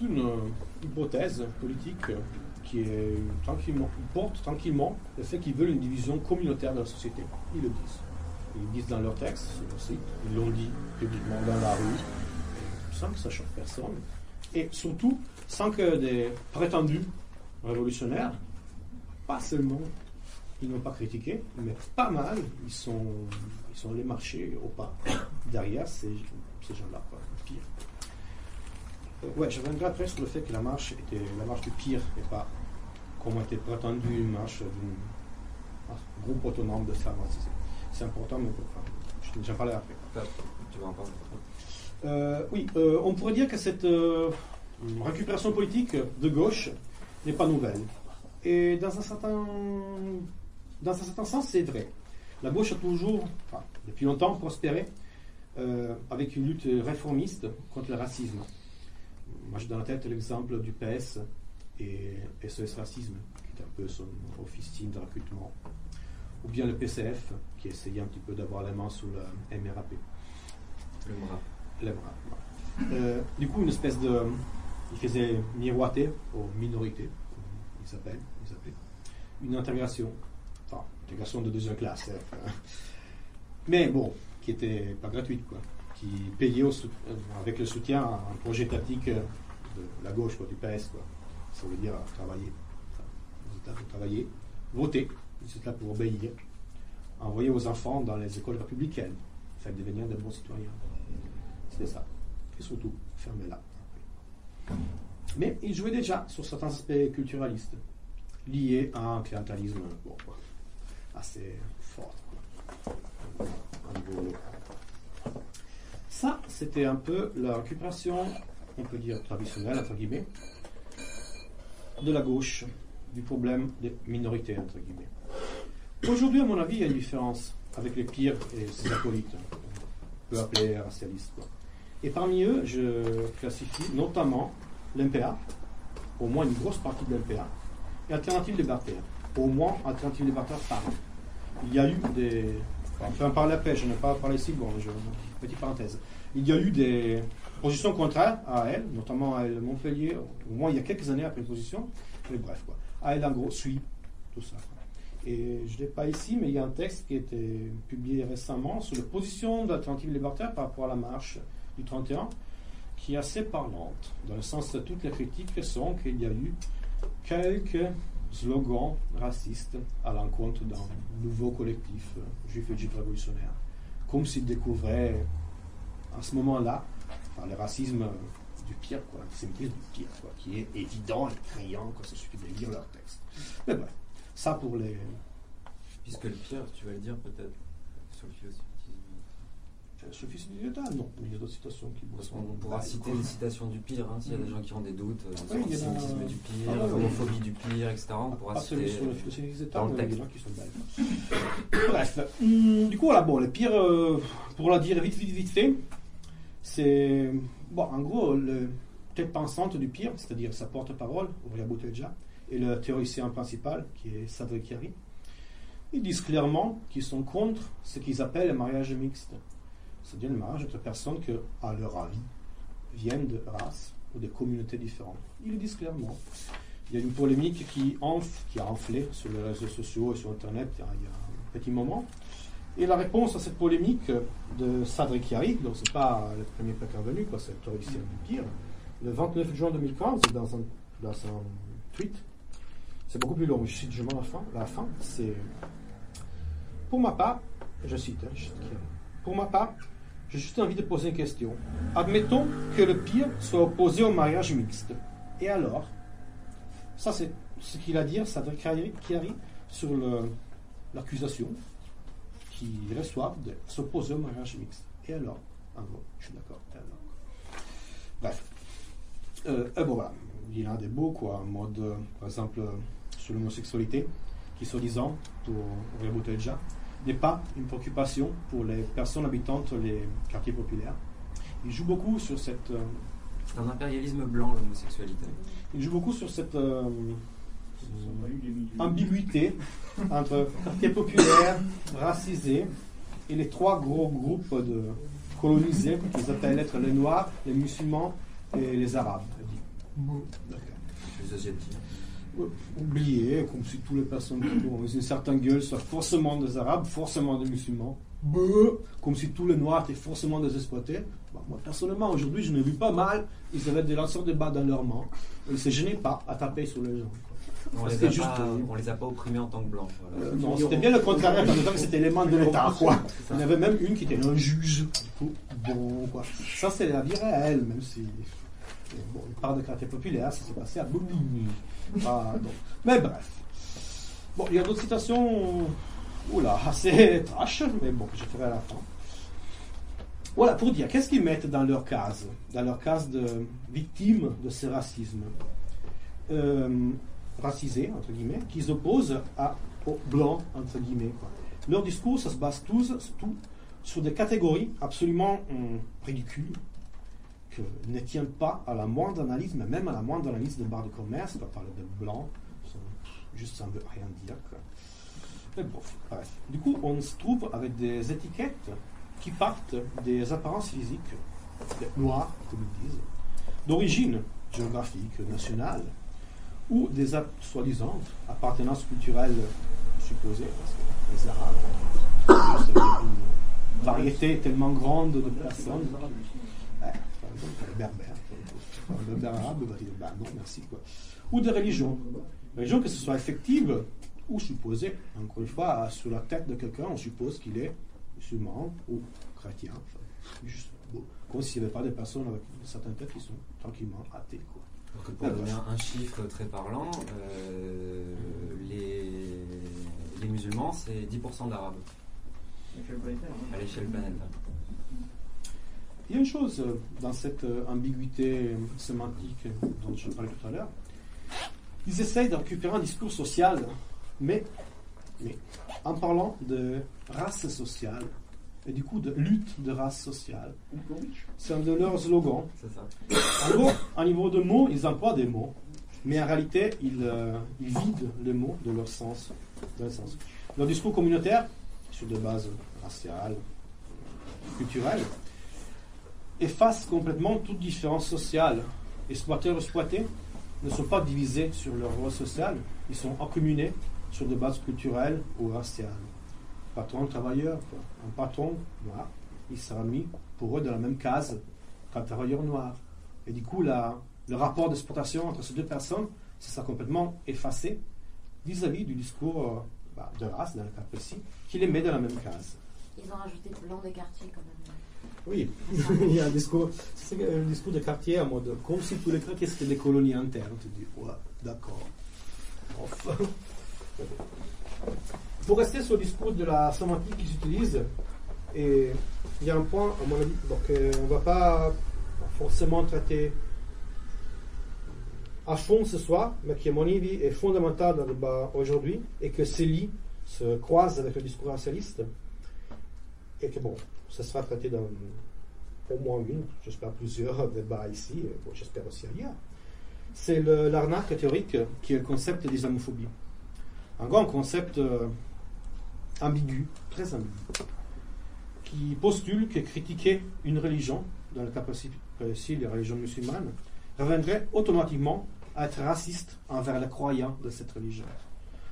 d'une euh, hypothèse politique euh, qui est tranquillement, tranquillement le fait qu'ils veulent une division communautaire de la société. Ils le disent. Ils le disent dans leur texte, site, ils l'ont dit publiquement dans la rue, sans que ça choque personne. Et surtout, sans que des prétendus révolutionnaires, pas seulement, ils n'ont pas critiqué, mais pas mal, ils sont, ils sont allés marcher au pas derrière ces gens-là, quoi, le pire. Euh, ouais, je reviendrai après sur le fait que la marche était la marche du pire et pas, comme était prétendu, une marche d'un groupe autonome de femmes racisées. C'est important, mais enfin, je- j'en parlerai après. Tu vas en parler. Euh, oui, euh, on pourrait dire que cette euh, récupération politique de gauche n'est pas nouvelle. Et dans un certain, dans un certain sens, c'est vrai. La gauche a toujours, enfin, depuis longtemps, prospéré euh, avec une lutte réformiste contre le racisme. Moi, j'ai dans la tête l'exemple du PS et SOS Racisme, qui est un peu son officine de recrutement. Ou bien le PCF, qui essayait un petit peu d'avoir la main sous la MRAP. Le. Les bras, voilà. Euh, du coup, une espèce de. Il faisait miroiter aux minorités, comme ils s'appellent, une intégration intégration de deuxième classe. hein. Mais bon, qui était pas gratuite, quoi. Qui euh, avec le soutien à un projet tactique euh, de la gauche, quoi, du PS, quoi. Ça veut dire travailler. Là pour travailler, voter, vous êtes là pour obéir, envoyer vos enfants dans les écoles républicaines, faire devenir de bons citoyens. C'était ça. Et surtout, fermez-la. Mais il jouait déjà sur certains aspects culturalistes, liés à un clientélisme bon, assez fort. Ça, c'était un peu la récupération, on peut dire traditionnelle, entre guillemets, de la gauche, du problème des minorités, entre guillemets. Aujourd'hui, à mon avis, il y a une différence avec les pires et ses acolytes, on peut appeler racialistes. Et parmi eux, je classifie notamment l'MPA, au moins une grosse partie de l'MPA, et Alternative Libertaire, au moins Alternative Libertaire par Il y a eu des. On peut en parler après, je n'ai pas parlé ici, bon, je, petite parenthèse. Il y a eu des positions contraires à elle, notamment à elle Montpellier, au moins il y a quelques années après position, mais bref, quoi. À elle, en gros, suit tout ça. Et je ne l'ai pas ici, mais il y a un texte qui a été publié récemment sur la position d'Alternative Libertaire par rapport à la marche du 31, qui est assez parlante, dans le sens que toutes les critiques sont qu'il y a eu quelques slogans racistes à l'encontre d'un nouveau collectif euh, juif et juif révolutionnaire. Comme s'ils découvraient à ce moment-là, enfin, le racisme euh, du pire, quoi, l'antisémitisme du pire, quoi, qui est évident et criant quand il suffit de lire leur texte. Mais bref, ça pour les. Puisque le pire, tu vas le dire peut-être sur le philosophisme. euh, Sophie d'État, non, il y a d'autres situations qui Parce qu'on pourra citer des citations du pire, hein, s'il y a des gens qui ont des doutes euh, sur l'antisémitisme du pire, Ah, l'homophobie du pire, etc. On pourra citer. sur le philosophe d'État, dans le mais il y a des texte. gens qui sont belles. Bref, hum, du coup, voilà, bon, le pire, euh, pour la dire vite, vite, vite fait, c'est, bon, en gros, le tête pensante du pire, c'est-à-dire sa porte-parole, Oria Boutelja, et le théoricien principal, qui est Sadr Chiari, ils disent clairement qu'ils sont contre ce qu'ils appellent le mariage mixte. C'est-à-dire le mariage entre personnes qui, à leur avis, viennent de races ou de communautés différentes. Ils le disent clairement. Il y a une polémique qui, a enflé sur les réseaux sociaux et sur Internet il y a un petit moment. Et la réponse à cette polémique de Sadr Chiari, donc c'est pas le premier paquet venu, quoi, c'est le théoricien du pire, le 29 juin 2015, dans un, dans un tweet, c'est beaucoup plus long, je cite justement la fin, la fin c'est Pour ma part, je cite, hein, je cite. Pour ma part, j'ai juste envie de poser une question. Admettons que le pire soit opposé au mariage mixte. Et alors? Ça, c'est ce qu'il a à dire, Sadr Chiari Chiari, sur l'accusation qu'ils reçoivent de s'opposer au mariage mixte. Et alors gros, je suis d'accord. Alors Bref. Euh, et bon, voilà. Il y en a des beaux, quoi, en mode, euh, par exemple, euh, sur l'homosexualité, qui, soi-disant, pour Rebutelja, n'est pas une préoccupation pour les personnes habitantes les quartiers populaires. Il joue beaucoup sur cette. C'est un impérialisme blanc, l'homosexualité. il joue beaucoup sur cette. Ambiguïté entre quartier populaire, racisé, et les trois gros groupes de colonisés qu'ils appellent être les Noirs, les musulmans et les Arabes. Les Asiatiques. Oubliés, comme si toutes les personnes qui ont une certaine gueule soient forcément des Arabes, forcément des musulmans. Comme si tous les Noirs étaient forcément des exploités. Bah, moi, personnellement, aujourd'hui, je n'ai vu pas mal. Ils avaient des lanceurs de balles dans leurs mains. Ils ne se gênaient pas à taper sur les gens. On les, a juste, pas, euh, on les a pas opprimés en tant que blancs. voilà. Euh, non, c'était bien le contraire, temps que c'était l'élément de l'État, quoi. Il y en avait même une qui était un juge. Du coup, bon, quoi. Ça, c'est la vie réelle, même si. Bon, il parle de quartier populaire, ça s'est passé à Bobigny. Ah. Mais bref. Bon, il y a d'autres citations? Oula, assez trash, mais bon, je ferai à la fin. Voilà, pour dire, qu'est-ce qu'ils mettent dans leur case Dans leur case de victimes de ce racisme? Euh, racisés, entre guillemets, qu'ils opposent à, aux blancs, entre guillemets. Leur discours, ça se base tous, tout sur des catégories absolument hum, ridicules, qui ne tiennent pas à la moindre analyse, mais même à la moindre analyse de barre de commerce, on va parler de blanc, ça, juste ça ne veut rien dire. quoi. Mais bon, bref. Du coup, on se trouve avec des étiquettes qui partent des apparences physiques, des noirs, comme ils disent, d'origine géographique, nationale, ou des soi-disant appartenances culturelles supposées, parce que les Arabes. Juste une variété tellement grande de personnes. Les berbères. Le berbère arabe va dire bah non, merci. Quoi. Ou des religions. Religions que ce soit effective ou supposée. Encore une fois, sur la tête de quelqu'un, on suppose qu'il est musulman ou chrétien. Juste, comme s'il n'y avait pas des personnes avec certaines têtes qui sont tranquillement athées. Quoi. Donc, pour donner un, un chiffre très parlant, euh, les, les musulmans, c'est 10% d'arabes à l'échelle planétaire. Il y a une chose euh, dans cette euh, ambiguïté sémantique dont je parlais tout à l'heure. Ils essayent de récupérer un discours social, mais, mais en parlant de race sociale et du coup de lutte de race sociale. C'est un de leurs slogans. C'est ça. En gros, à niveau de mots, ils emploient des mots, mais en réalité, ils, euh, ils vident les mots de leur sens. de leur sens. Leur discours communautaire, sur des bases raciales, culturelles, efface complètement toute différence sociale. Exploiteurs et exploités ne sont pas divisés sur leur rôle social, ils sont accumulés sur des bases culturelles ou raciales. Patron, travailleur, quoi. un patron noir, il sera mis pour eux dans la même case qu'un travailleur noir. Et du coup, la- le rapport d'exploitation entre ces deux personnes, ça sera complètement effacé vis-à-vis du discours euh, bah, de race, dans le cas précis, qui les met dans la même case. Ils ont rajouté blanc des quartiers quand même. Oui, il y a un discours, c'est un discours de quartier en mode comme si tous les quartiers c'était des colonies internes. Tu dis, ouais, d'accord. Enfin. Pour rester sur le discours de la sémantique qu'ils utilisent, et il y a un point, à mon avis, donc euh, on ne va pas forcément traiter à fond ce soir, mais qui, à mon avis, est fondamental dans le débat aujourd'hui, et que ces lits se croisent avec le discours racialiste, et que bon, ça sera traité dans au moins une, j'espère plusieurs débats ici, j'espère aussi ailleurs. C'est l'arnaque théorique qui est le concept d'islamophobie. Un grand concept euh, ambigu, très ambigu, qui postule que critiquer une religion, dans le cas précis, précis les religions musulmanes, reviendrait automatiquement à être raciste envers les croyants de cette religion.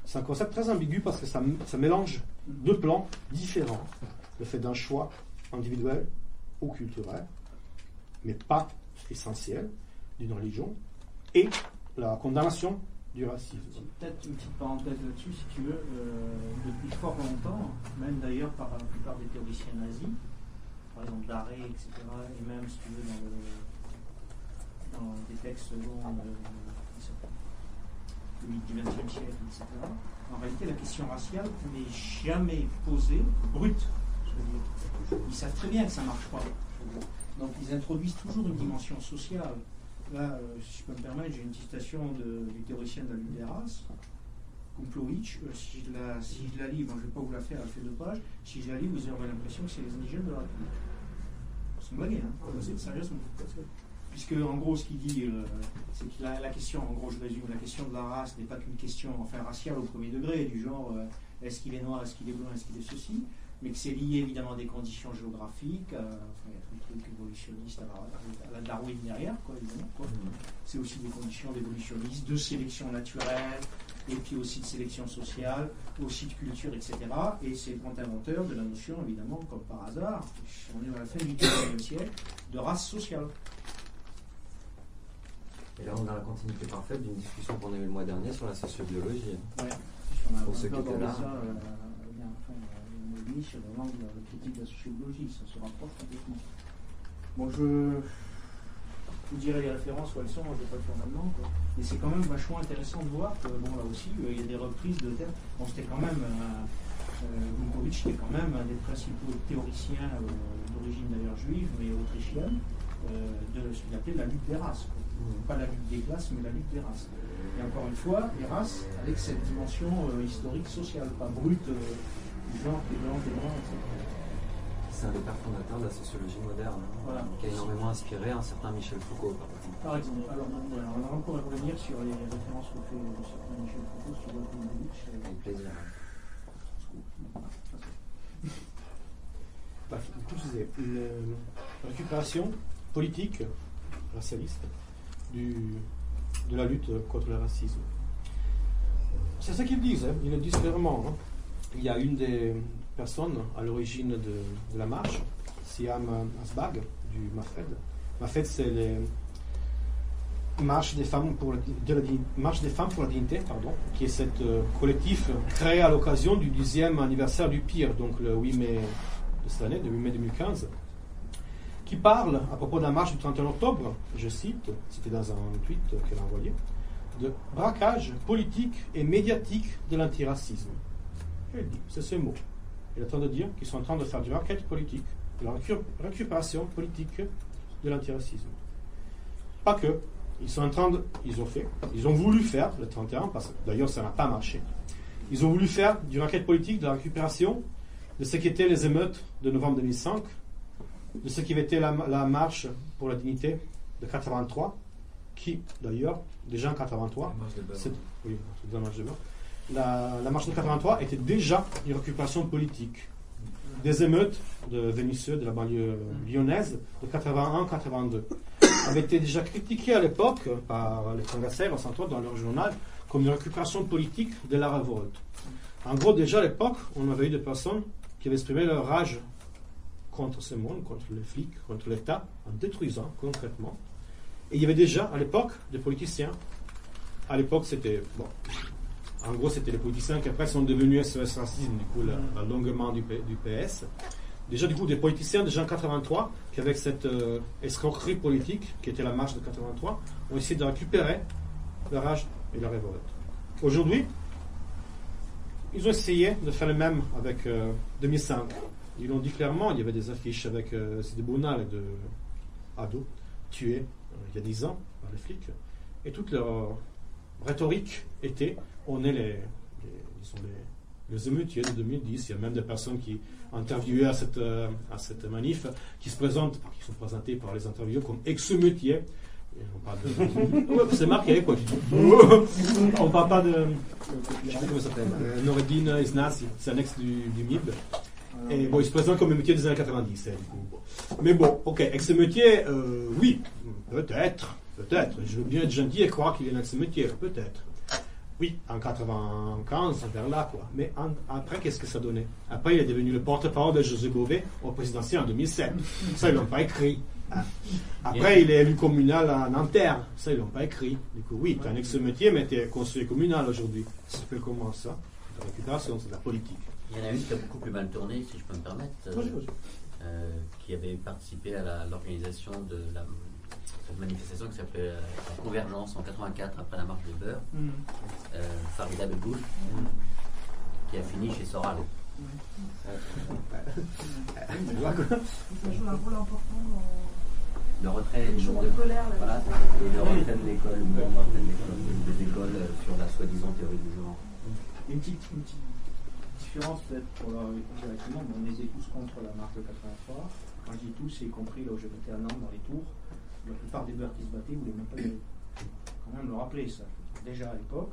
C'est un concept très ambigu parce que ça, ça mélange deux plans différents. Le fait d'un choix individuel ou culturel, mais pas essentiel d'une religion, et la condamnation du racisme. Peut-être une petite parenthèse là-dessus, si tu veux. euh, depuis fort longtemps, même d'ailleurs par la plupart des théoriciens nazis, par exemple Daré, etc., et même, si tu veux, dans, des textes selon le mythe du XXe siècle, etc., en réalité, la question raciale n'est jamais posée brute. Ils savent très bien que ça ne marche pas. Donc, ils introduisent toujours une dimension sociale. Là, euh, si je peux me permettre, j'ai une citation de- du théoricien de la lutte des races, Kumplowicz. Euh, si, je la, lis, bon, je ne vais pas vous la faire, elle fait deux pages. Si je la lis, vous aurez l'impression que c'est les indigènes de la République. C'est une blague, hein C'est sérieusement. Puisque, en gros, ce qu'il dit, euh, c'est que la, question, en gros, je résume, la question de la race n'est pas qu'une question, enfin, raciale au premier degré, du genre, euh, est-ce qu'il est noir, est-ce qu'il est blanc, est-ce qu'il est ceci, mais que c'est lié évidemment à des conditions géographiques, euh, enfin, il y a tout le truc évolutionniste à la, à la Darwin derrière, quoi, évidemment. quoi. C'est aussi des conditions d'évolutionnisme, de sélection naturelle, et puis aussi de sélection sociale, aussi de culture, etc. Et c'est le grand inventeur de la notion, évidemment, comme par hasard, on est à la fin du XIXe siècle, de race sociale. Et là, on dans la continuité parfaite d'une discussion qu'on a eue le mois dernier sur la sociobiologie. Ouais. On a Pour ceux qui étaient là. ça, euh, on oublie sur l'angle de la critique de la sociologie, ça se rapproche complètement. Bon, je, vous dirai les références où elles sont, je ne vais pas le faire maintenant. Quoi. Et c'est quand même vachement intéressant de voir que, bon, là aussi, euh, il y a des reprises de termes. Bon, c'était quand même, euh, euh, quand même un des principaux théoriciens euh, d'origine d'ailleurs juive, mais autrichienne, de ce qu'il appelait la lutte des races. quoi. Pas la lutte des classes, mais la lutte des races. Et encore une fois, les races avec cette dimension euh, historique sociale, pas brute, euh, C'est un des pères fondateurs de la sociologie moderne, hein, Voilà. qui a énormément inspiré un certain Michel Foucault, par exemple. Par exemple, alors, on encore revenir sur les références que fait euh, certain Michel Foucault sur le Gumkovic. euh, Avec plaisir. Bref, du coup, je disais, une récupération politique, racialiste, du, de la lutte contre le racisme. C'est ce qu'ils disent, hein, ils le disent clairement. hein. Il y a une des personnes à l'origine de, la marche, Siam Asbag, du MAFED. MAFED, c'est des femmes pour la, de la marche des femmes pour la dignité, pardon, qui est cet euh, collectif créé à l'occasion du 10e anniversaire du pire, donc le 8 mai de cette année, le 8 mai 2015, qui parle à propos de la marche du 31 octobre, je cite, c'était dans un tweet qu'elle a envoyé, de braquage politique et médiatique de l'antiracisme. C'est ce mot. Elle est en train de dire qu'ils sont en train de faire du racket politique, de la récu- récupération politique de l'antiracisme. Pas que. Ils sont en train de. Ils ont fait. Ils ont voulu faire le 31, parce que d'ailleurs ça n'a pas marché. Ils ont voulu faire du racket politique, de la récupération de ce qu'étaient les émeutes de novembre 2005, de ce qui avait été la, la marche pour la dignité de 83, qui d'ailleurs, déjà en 83, c'est- oui, c'est la marche de beurre. La, marche de 83 était déjà une récupération politique. Des émeutes de Vénitieux, de la banlieue lyonnaise, de 81-82, avaient été déjà critiquées à l'époque par les entre autres, dans leur journal, comme une récupération politique de la révolte. En gros, déjà à l'époque, on avait eu des personnes qui avaient exprimé leur rage contre ce monde, contre les flics, contre l'État, en détruisant concrètement. Et il y avait déjà à l'époque des politiciens. À l'époque, c'était. Bon. En gros, c'était les politiciens qui après sont devenus SOS Racisme, du coup, la- l'allongement du, P- du PS. Déjà, du coup, des politiciens déjà en 83, qui avec cette euh, escroquerie politique, qui était la marche de 83, ont essayé de récupérer la rage et la révolte. Aujourd'hui, ils ont essayé de faire le même avec euh, 2005. Ils l'ont dit clairement, il y avait des affiches avec euh, Sidi Bounal et de ados tués euh, il y a 10 ans par les flics. Et toute leur euh, rhétorique était on est les, les, disons les, les émeutiers de 2010. Il y a même des personnes qui interviewées à cette, euh, à cette manif qui se présentent, qui sont présentées par les interviewés comme ex-émeutiers. De- c'est marqué quoi. on parle pas de. Je sais comment ça s'appelle. Euh, Noureddin Isnazi, c'est un ex du, du MIB. Et bon, il se présente comme émeutier des années 90. hein, du coup, bon. Mais bon, ok, ex-émeutier, euh, oui, peut-être, peut-être. Je veux bien être gentil et croire qu'il est un ex-émeutier, peut-être. Oui, en 95, vers là, quoi. Mais en- après, qu'est-ce que ça donnait? Après, il est devenu le porte-parole de José Bové au présidentiel en 2007. Ça, ils l'ont pas écrit. hein. Après, il est élu communal à Nanterre. Ça, ils l'ont pas écrit. Du coup, oui, tu un ex-métier, mais tu es conseiller communal aujourd'hui. Ça s'appelle comment ça? La récupération, c'est de la politique. Il y en a une qui a beaucoup plus mal tourné, si je peux me permettre, euh, euh, qui avait participé à l'organisation de la, cette manifestation qui s'appelait euh, la Convergence en 84 après la marche des beurs, Mm. euh, Farida Belgouche, qui a fini chez Soral. Ça joue un rôle important dans Le retrait de, de colère. voilà, le retrait de l'école, le mouvement de retrait de l'école, des écoles euh, sur la soi-disant théorie du genre. Une petite, une petite différence peut-être pour leur répondre directement, mais on était tous contre la marque de 83. Quand je dis tous, y compris là où j'habitais à Nantes dans les tours, la plupart des beurs qui se battaient voulaient même pas quand même le rappeler ça, déjà à l'époque.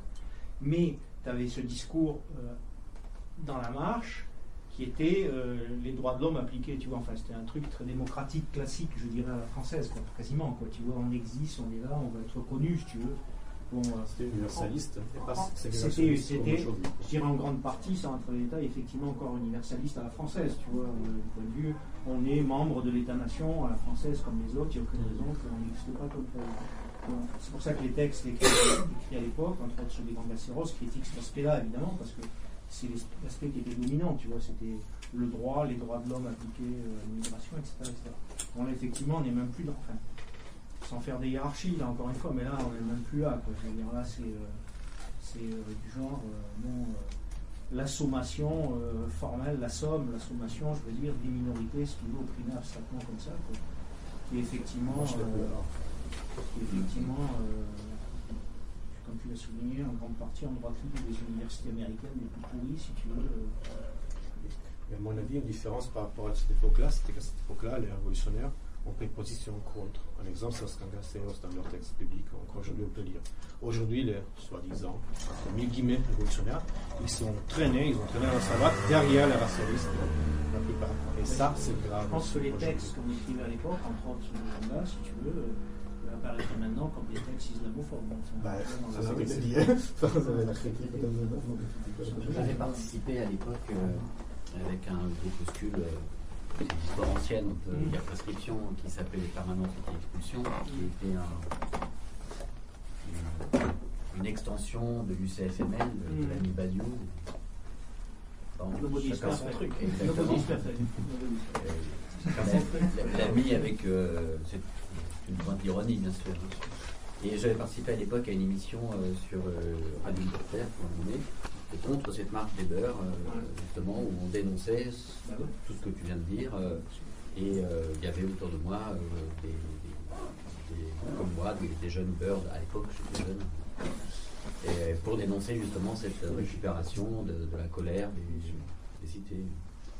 Mais tu avais ce discours euh, dans la marche qui était euh, les droits de l'homme appliqués, tu vois, enfin c'était un truc très démocratique, classique, je dirais à la française, quoi, quasiment, tu vois, on existe, on est là, on va être reconnu, si tu veux. Bon, euh, C'était universaliste et pas C'était- je dirais en grande partie, ça entre l'État effectivement encore universaliste à la française, tu vois, euh, du point de vue, on est membre de l'État-nation à la française comme les autres, il n'y a aucune raison qu'on n'existe pas comme tel. C'est pour ça que les textes écrits, écrits à l'époque, entre autres sur des grands Gasseros, critiquent cet aspect-là évidemment, parce que c'est l'as- l'aspect qui était dominant, tu vois, c'était le droit, les droits de l'homme appliqués euh, à l'immigration, etc., etc. Bon là effectivement on n'est même plus dans, enfin, sans faire des hiérarchies là encore une fois, mais là on n'est même plus là, quoi. Je veux dire là c'est euh, euh, du genre, euh, non, la sommation formelle, la somme, la sommation, je veux dire, des minorités, c'est toujours opprimé abstraitement comme ça. Quoi. Qui effectivement, qui effectivement comme tu l'as souligné, en grande partie en droite ligne des universités américaines les plus pourries, si tu veux. Mais à mon avis, une différence par rapport à cette époque-là, c'était qu'à cette époque-là, les révolutionnaires ont pris position contre. Un exemple, c'est Scangaseros dans leur texte public, encore aujourd'hui on peut lire. Aujourd'hui, les soi-disant, entre mille guillemets, révolutionnaires, ils sont traînés, ils ont traîné la savate derrière les racialistes, la plupart. Et ça, c'est grave. Je pense que les textes qu'on écrivait à l'époque, entre autres sur le Rwanda, si tu veux, euh, apparaître maintenant comme des textes islamophobes. Bah, ça la c'est lié. Ça, ça la critique J'avais participé à l'époque euh, avec un groupuscule euh, c'est une histoire ancienne, peut Mm. dire prescription, qui s'appelait Permanence et Expulsion, qui était un- une, une extension de l'UCFML, de, de Mm. l'ami Badiou. Nobody chacun son truc. Exactement. Euh, l'a- l'a mis avec euh, c'est une pointe d'ironie, bien sûr. Et j'avais participé à l'époque à une émission euh, sur euh, Radio Libertaire, pour un contre cette marque Weber, euh, justement, où on dénonçait tout ce que tu viens de dire. euh, et euh, il y avait autour de moi des, des- des- comme moi, des, des jeunes birds, à l'époque j'étais jeune, et pour dénoncer justement cette récupération de, la colère des, des cités.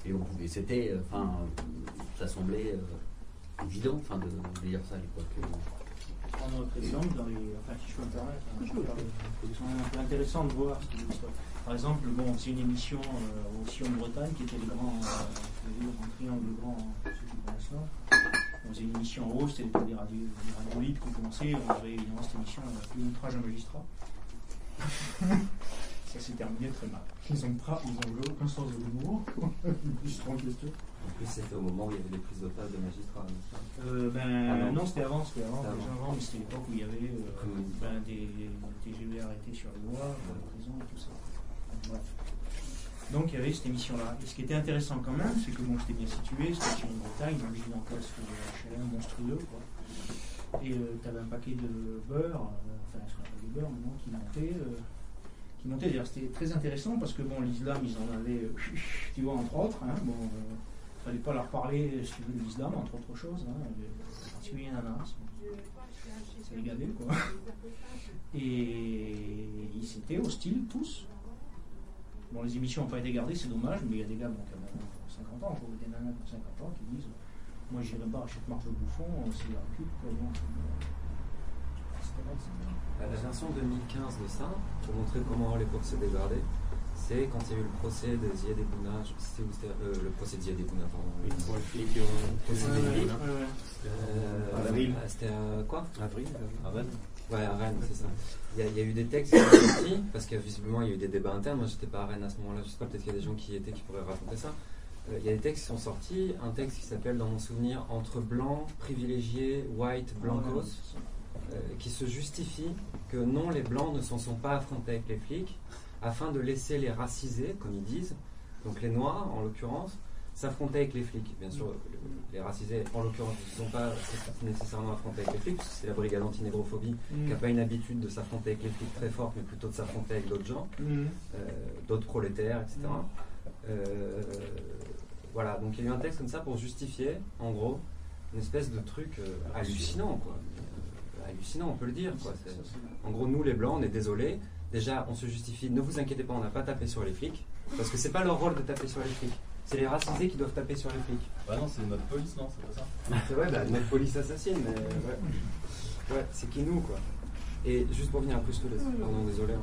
Et pouvait, c'était, enfin, ça semblait évident, enfin, de, dire ça à l'époque. permettre, hein, intéressant de voir. Par exemple, bon, c'est une émission euh, aussi en Bretagne qui était le grand, euh, le grand triangle grand, pour ceux qui connaissent là. On faisait une émission en haut, c'était des radios, des radios libres qui commençaient. On avait évidemment cette émission, fait l'outrage à magistrat. Ça s'est terminé très mal. Ils ont pas, ils ont aucun sens de l'humour. Ils se de tout. En plus, c'était au moment où il y avait les prises d'otages de magistrats. Euh, ben Ah non. non, c'était avant, c'était avant, déjà avant, mais c'était l'époque où il y avait euh, ben, des, des TGV arrêtés sur les voies, dans la prison et tout ça. Donc il y avait cette émission-là. Et ce qui était intéressant quand même, c'est que bon, c'était bien situé, c'était sur une Bretagne, dans le gigantesque HLM monstrueux. Quoi. Et tu avais un paquet de beurre, euh, enfin ce qu'on du beurre maintenant, qui montait. euh, qui montait. D'ailleurs, c'était très intéressant parce que bon, l'islam, ils en avaient, euh, tu vois, entre autres. Hein, bon, euh, fallait pas leur parler, si tu veux, de l'islam, entre autres choses. Hein, en particulier gavait, quoi. Et ils étaient hostiles, tous. Bon, les émissions n'ont pas été gardées, c'est dommage, mais il y a des gars bon, qui ont 50 ans, je vois des nanas qui ont 50 ans, qui disent Moi, j'irai pas acheter marche de bouffon, c'est la pub, Bah, La version 2015 de ça, pour montrer comment l'époque s'est dégradée, c'est quand il y a eu le procès de Ziad Ebouna, je sais où c'était, euh, le procès de Ziad Ebouna, pardon. Pour les flics, euh, Procès Ouais, des ouais, ouais. Euh, À avril. C'était à quoi? Avril. À Rennes Ouais, à Rennes, c'est ça. Il y, a, il y a eu des textes qui sont sortis, parce que visiblement il y a eu des débats internes. Moi j'étais pas à Rennes à ce moment-là, je sais pas, peut-être qu'il y a des gens qui y étaient qui pourraient raconter ça. Euh, il y a des textes qui sont sortis, un texte qui s'appelle, dans mon souvenir, Entre blancs, privilégiés, white, blancos, euh, qui se justifie que non, les blancs ne s'en sont pas affrontés avec les flics, afin de laisser les racisés, comme ils disent, donc les noirs en l'occurrence, s'affronter avec les flics. Bien sûr, les racisés, en l'occurrence, ne se sont pas nécessairement affrontés avec les flics, parce que c'est la brigade antinégrophobie qui n'a pas une habitude de s'affronter avec les flics très forte, mais plutôt de s'affronter avec d'autres gens, Mhm. euh, d'autres prolétaires, etc. Mhm. Euh, voilà, donc il y a eu un texte comme ça pour justifier, en gros, une espèce de truc euh, hallucinant, quoi. Euh, hallucinant, on peut le dire, quoi. C'est- Ça, c'est- en gros, nous les blancs, on est désolés. Déjà, on se justifie. Ne vous inquiétez pas, on n'a pas tapé sur les flics, parce que c'est pas leur rôle de taper sur les flics. C'est les racisés qui doivent taper sur les flics. Bah non, c'est notre police, non C'est pas ça C'est vrai, bah, notre police assassine, mais ouais, ouais c'est qui nous, quoi. Et juste pour venir un peu, je te laisse. Pardon, désolé. hein.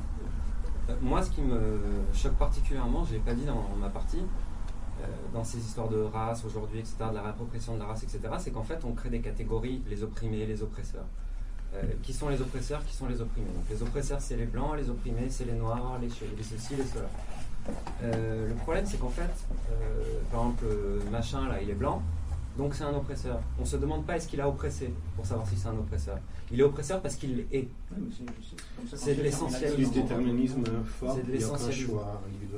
Euh, moi, ce qui me choque particulièrement, je l'ai pas dit dans ma partie, euh, dans ces histoires de race aujourd'hui, etc., de la réappropriation de la race, etc., c'est qu'en fait, on crée des catégories, les opprimés, les oppresseurs. Euh, qui sont les oppresseurs, qui sont les opprimés Donc les oppresseurs, c'est les blancs, les opprimés, c'est les noirs, les, les ceci, les cela. Euh, le problème, c'est qu'en fait, euh, par exemple, le machin, là, il est blanc, donc c'est un oppresseur. On se demande pas est-ce qu'il a oppressé pour savoir si c'est un oppresseur. Il est oppresseur parce qu'il est. C'est- c'est C'est de Plus gueule. déterminisme fort, C'est de l'essentialisme.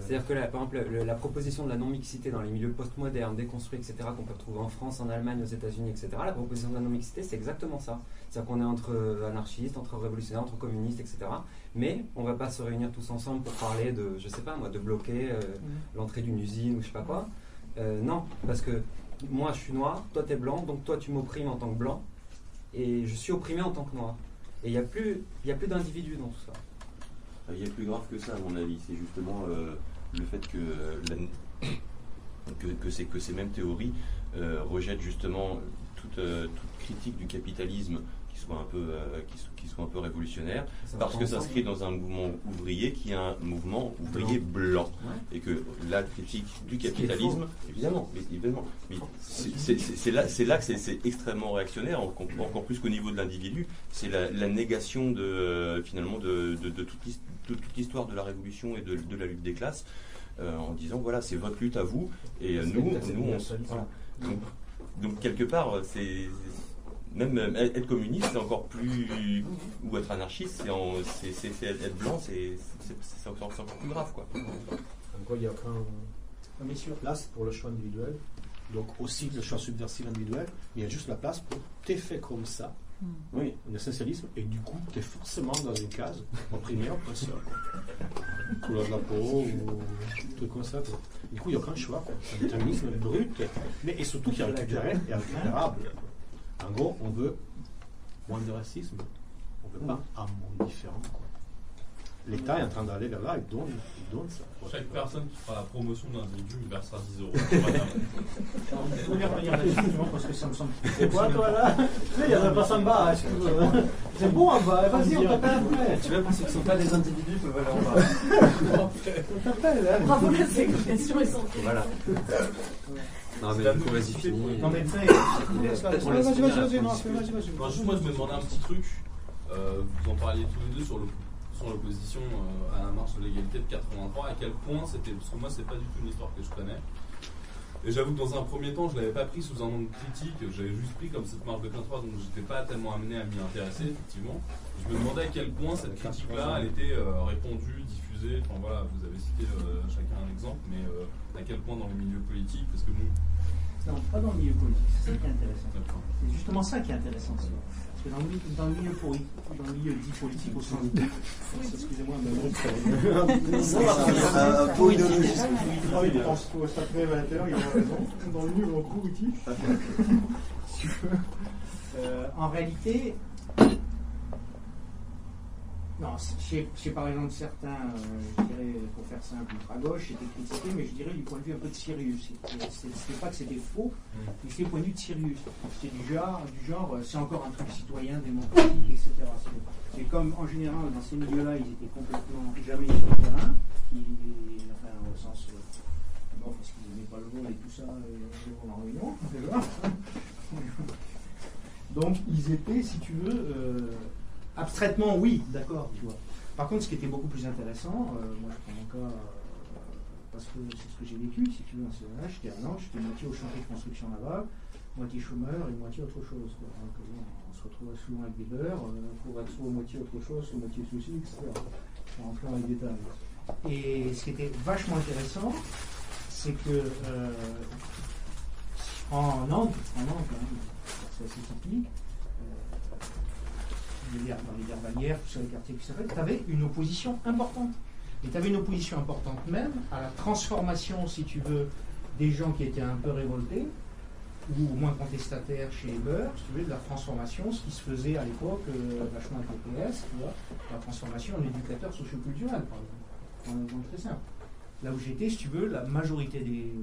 C'est-à-dire que, la- par exemple, le- la proposition de la non-mixité dans les milieux postmodernes, déconstruits, etc., qu'on peut retrouver en France, en Allemagne, aux États-Unis, etc., la proposition de la non-mixité, c'est exactement ça. C'est-à-dire qu'on est entre anarchistes, entre révolutionnaires, entre communistes, etc. Mais on va pas se réunir tous ensemble pour parler de, je sais pas moi, de bloquer euh, Mhm. l'entrée d'une usine ou je sais pas quoi. Euh, non, parce que moi je suis noir, toi tu es blanc, donc toi tu m'opprimes en tant que blanc, et je suis opprimé en tant que noir. Et il n'y a plus, y a plus d'individus dans tout ça. Il y a plus grave que ça, à mon avis. C'est justement euh, le fait que, que, ces, que ces mêmes théories euh, rejettent justement euh, toute critique du capitalisme qui soit un peu, euh, qui, so- qui soit un peu révolutionnaire, Ça parce que ensemble. s'inscrit dans un mouvement ouvrier qui est un mouvement ouvrier blanc. Ouais. Et que la critique du capitalisme, évidemment, mais, évidemment, mais c'est- là, c'est là que c'est- extrêmement réactionnaire, encore, plus qu'au niveau de l'individu. C'est la, la négation de, euh, finalement de, de- de toute l'his- de toute l'histoire de la révolution et de, la lutte des classes, euh, en disant voilà, c'est votre lutte à vous, et euh, nous, nous, on, ça. voilà. donc, donc, quelque part, c'est même euh, être communiste, c'est encore plus ou être anarchiste, c'est en- c'est- c'est- c'est être blanc, c'est c'est- c'est encore, c'est encore plus grave, quoi. Encore, il n'y a aucun Mais sur place pour le choix individuel. Donc aussi le choix subversif individuel, mais il y a juste la place pour t'es fait comme ça, Oui. un essentialisme, et du coup t'es forcément dans une case, opprimé, oppresseur. Couleur de la peau ou truc comme ça. quoi. Du coup il n'y a aucun choix, quoi. c'est un déterminisme brut, mais et surtout qui est récupéré et récupérable. En gros, on veut moins de racisme, on veut pas un monde différent. L'État est en train d'aller vers là, il donne, il donne ça. quoi. Chaque personne qui fera la promotion d'un individu me versera 10 euros. Je voulais revenir là-dessus, justement, parce que ça me semble. C'est quoi toi là Tu sais, il y en a pas en bas, que- C'est bon en bas, vas-y, on t'appelle après. Tu vois, pour ceux qui ne sont pas des individus, peuvent aller en bas. On t'appelle, hein. Bravo, la ségrégation est sans Voilà. Non, mais du coup, vas-y, finis. Non, mais Il est- Vas-y, la vas-y, vas-y, vas-y, moi, je me demandais un petit truc. Euh, vous en parliez tous les deux sur le sur l'opposition euh, à la marche de l'égalité de 83. À quel point c'était parce que moi, c'est pas du tout une histoire que je connais. Et j'avoue que dans un premier temps, je l'avais pas pris sous un angle critique. J'avais juste pris comme cette marche de 83, donc j'étais pas tellement amené à m'y intéresser, effectivement. Je me demandais à quel point cette critique-là, elle était euh, répandue, diffusée. Enfin voilà, vous avez cité euh, chacun un exemple, mais euh, à quel point dans les milieux politiques, parce que bon, Non, pas dans le milieu politique, c'est ça qui est intéressant. C'est justement ça qui est intéressant. c'est- Parce que dans le, dans le milieu politique, dans le milieu dit politique au sens. Excusez-moi, mais bon, pour idéologie. Ah oui, il pense pour s'appeler à l'intérieur, il a raison. Dans le ici. si tu veux. Euh, en réalité, non, chez, chez par exemple certains, euh, je dirais, pour faire simple, ultra-gauche, c'était critiqué, mais je dirais du point de vue un peu de Sirius. C'était pas que c'était faux, mais c'était du point de vue de Sirius. C'est du genre, du genre euh, c'est encore un truc citoyen, démocratique, etc. C'est- Et comme en général, dans ces milieux-là, ils étaient complètement jamais sur le terrain, ils- enfin, au sens. euh, Bon, parce qu'ils n'aimaient pas le vol et tout ça, euh, en réunion, déjà. Donc, ils étaient, si tu veux, euh, abstraitement, oui, d'accord, tu vois. Par contre, ce qui était beaucoup plus intéressant, euh, moi je prends mon cas, euh, parce que c'est ce que j'ai vécu, si tu veux, années-là, j'étais à Nantes, j'étais moitié au chantier de construction navale, moitié chômeur et moitié autre chose. bon, on se retrouvait souvent avec des euh, pour être soit moitié autre chose, soit moitié souci, etc. En rentrant dans les. Et ce qui était vachement intéressant, c'est que euh, en Nantes, en c'est assez typique, dans les Garvalières, tout ça, les quartiers qui s'appellent, tu avais une opposition importante. Et tu avais une opposition importante même à la transformation, si tu veux, des gens qui étaient un peu révoltés, ou au moins contestataires chez les beurs, si tu veux, de la transformation, ce qui se faisait à l'époque, euh, vachement avec le PS, tu vois, la transformation en éducateur socioculturel, par exemple. Très. Là où j'étais, si tu veux, la majorité des,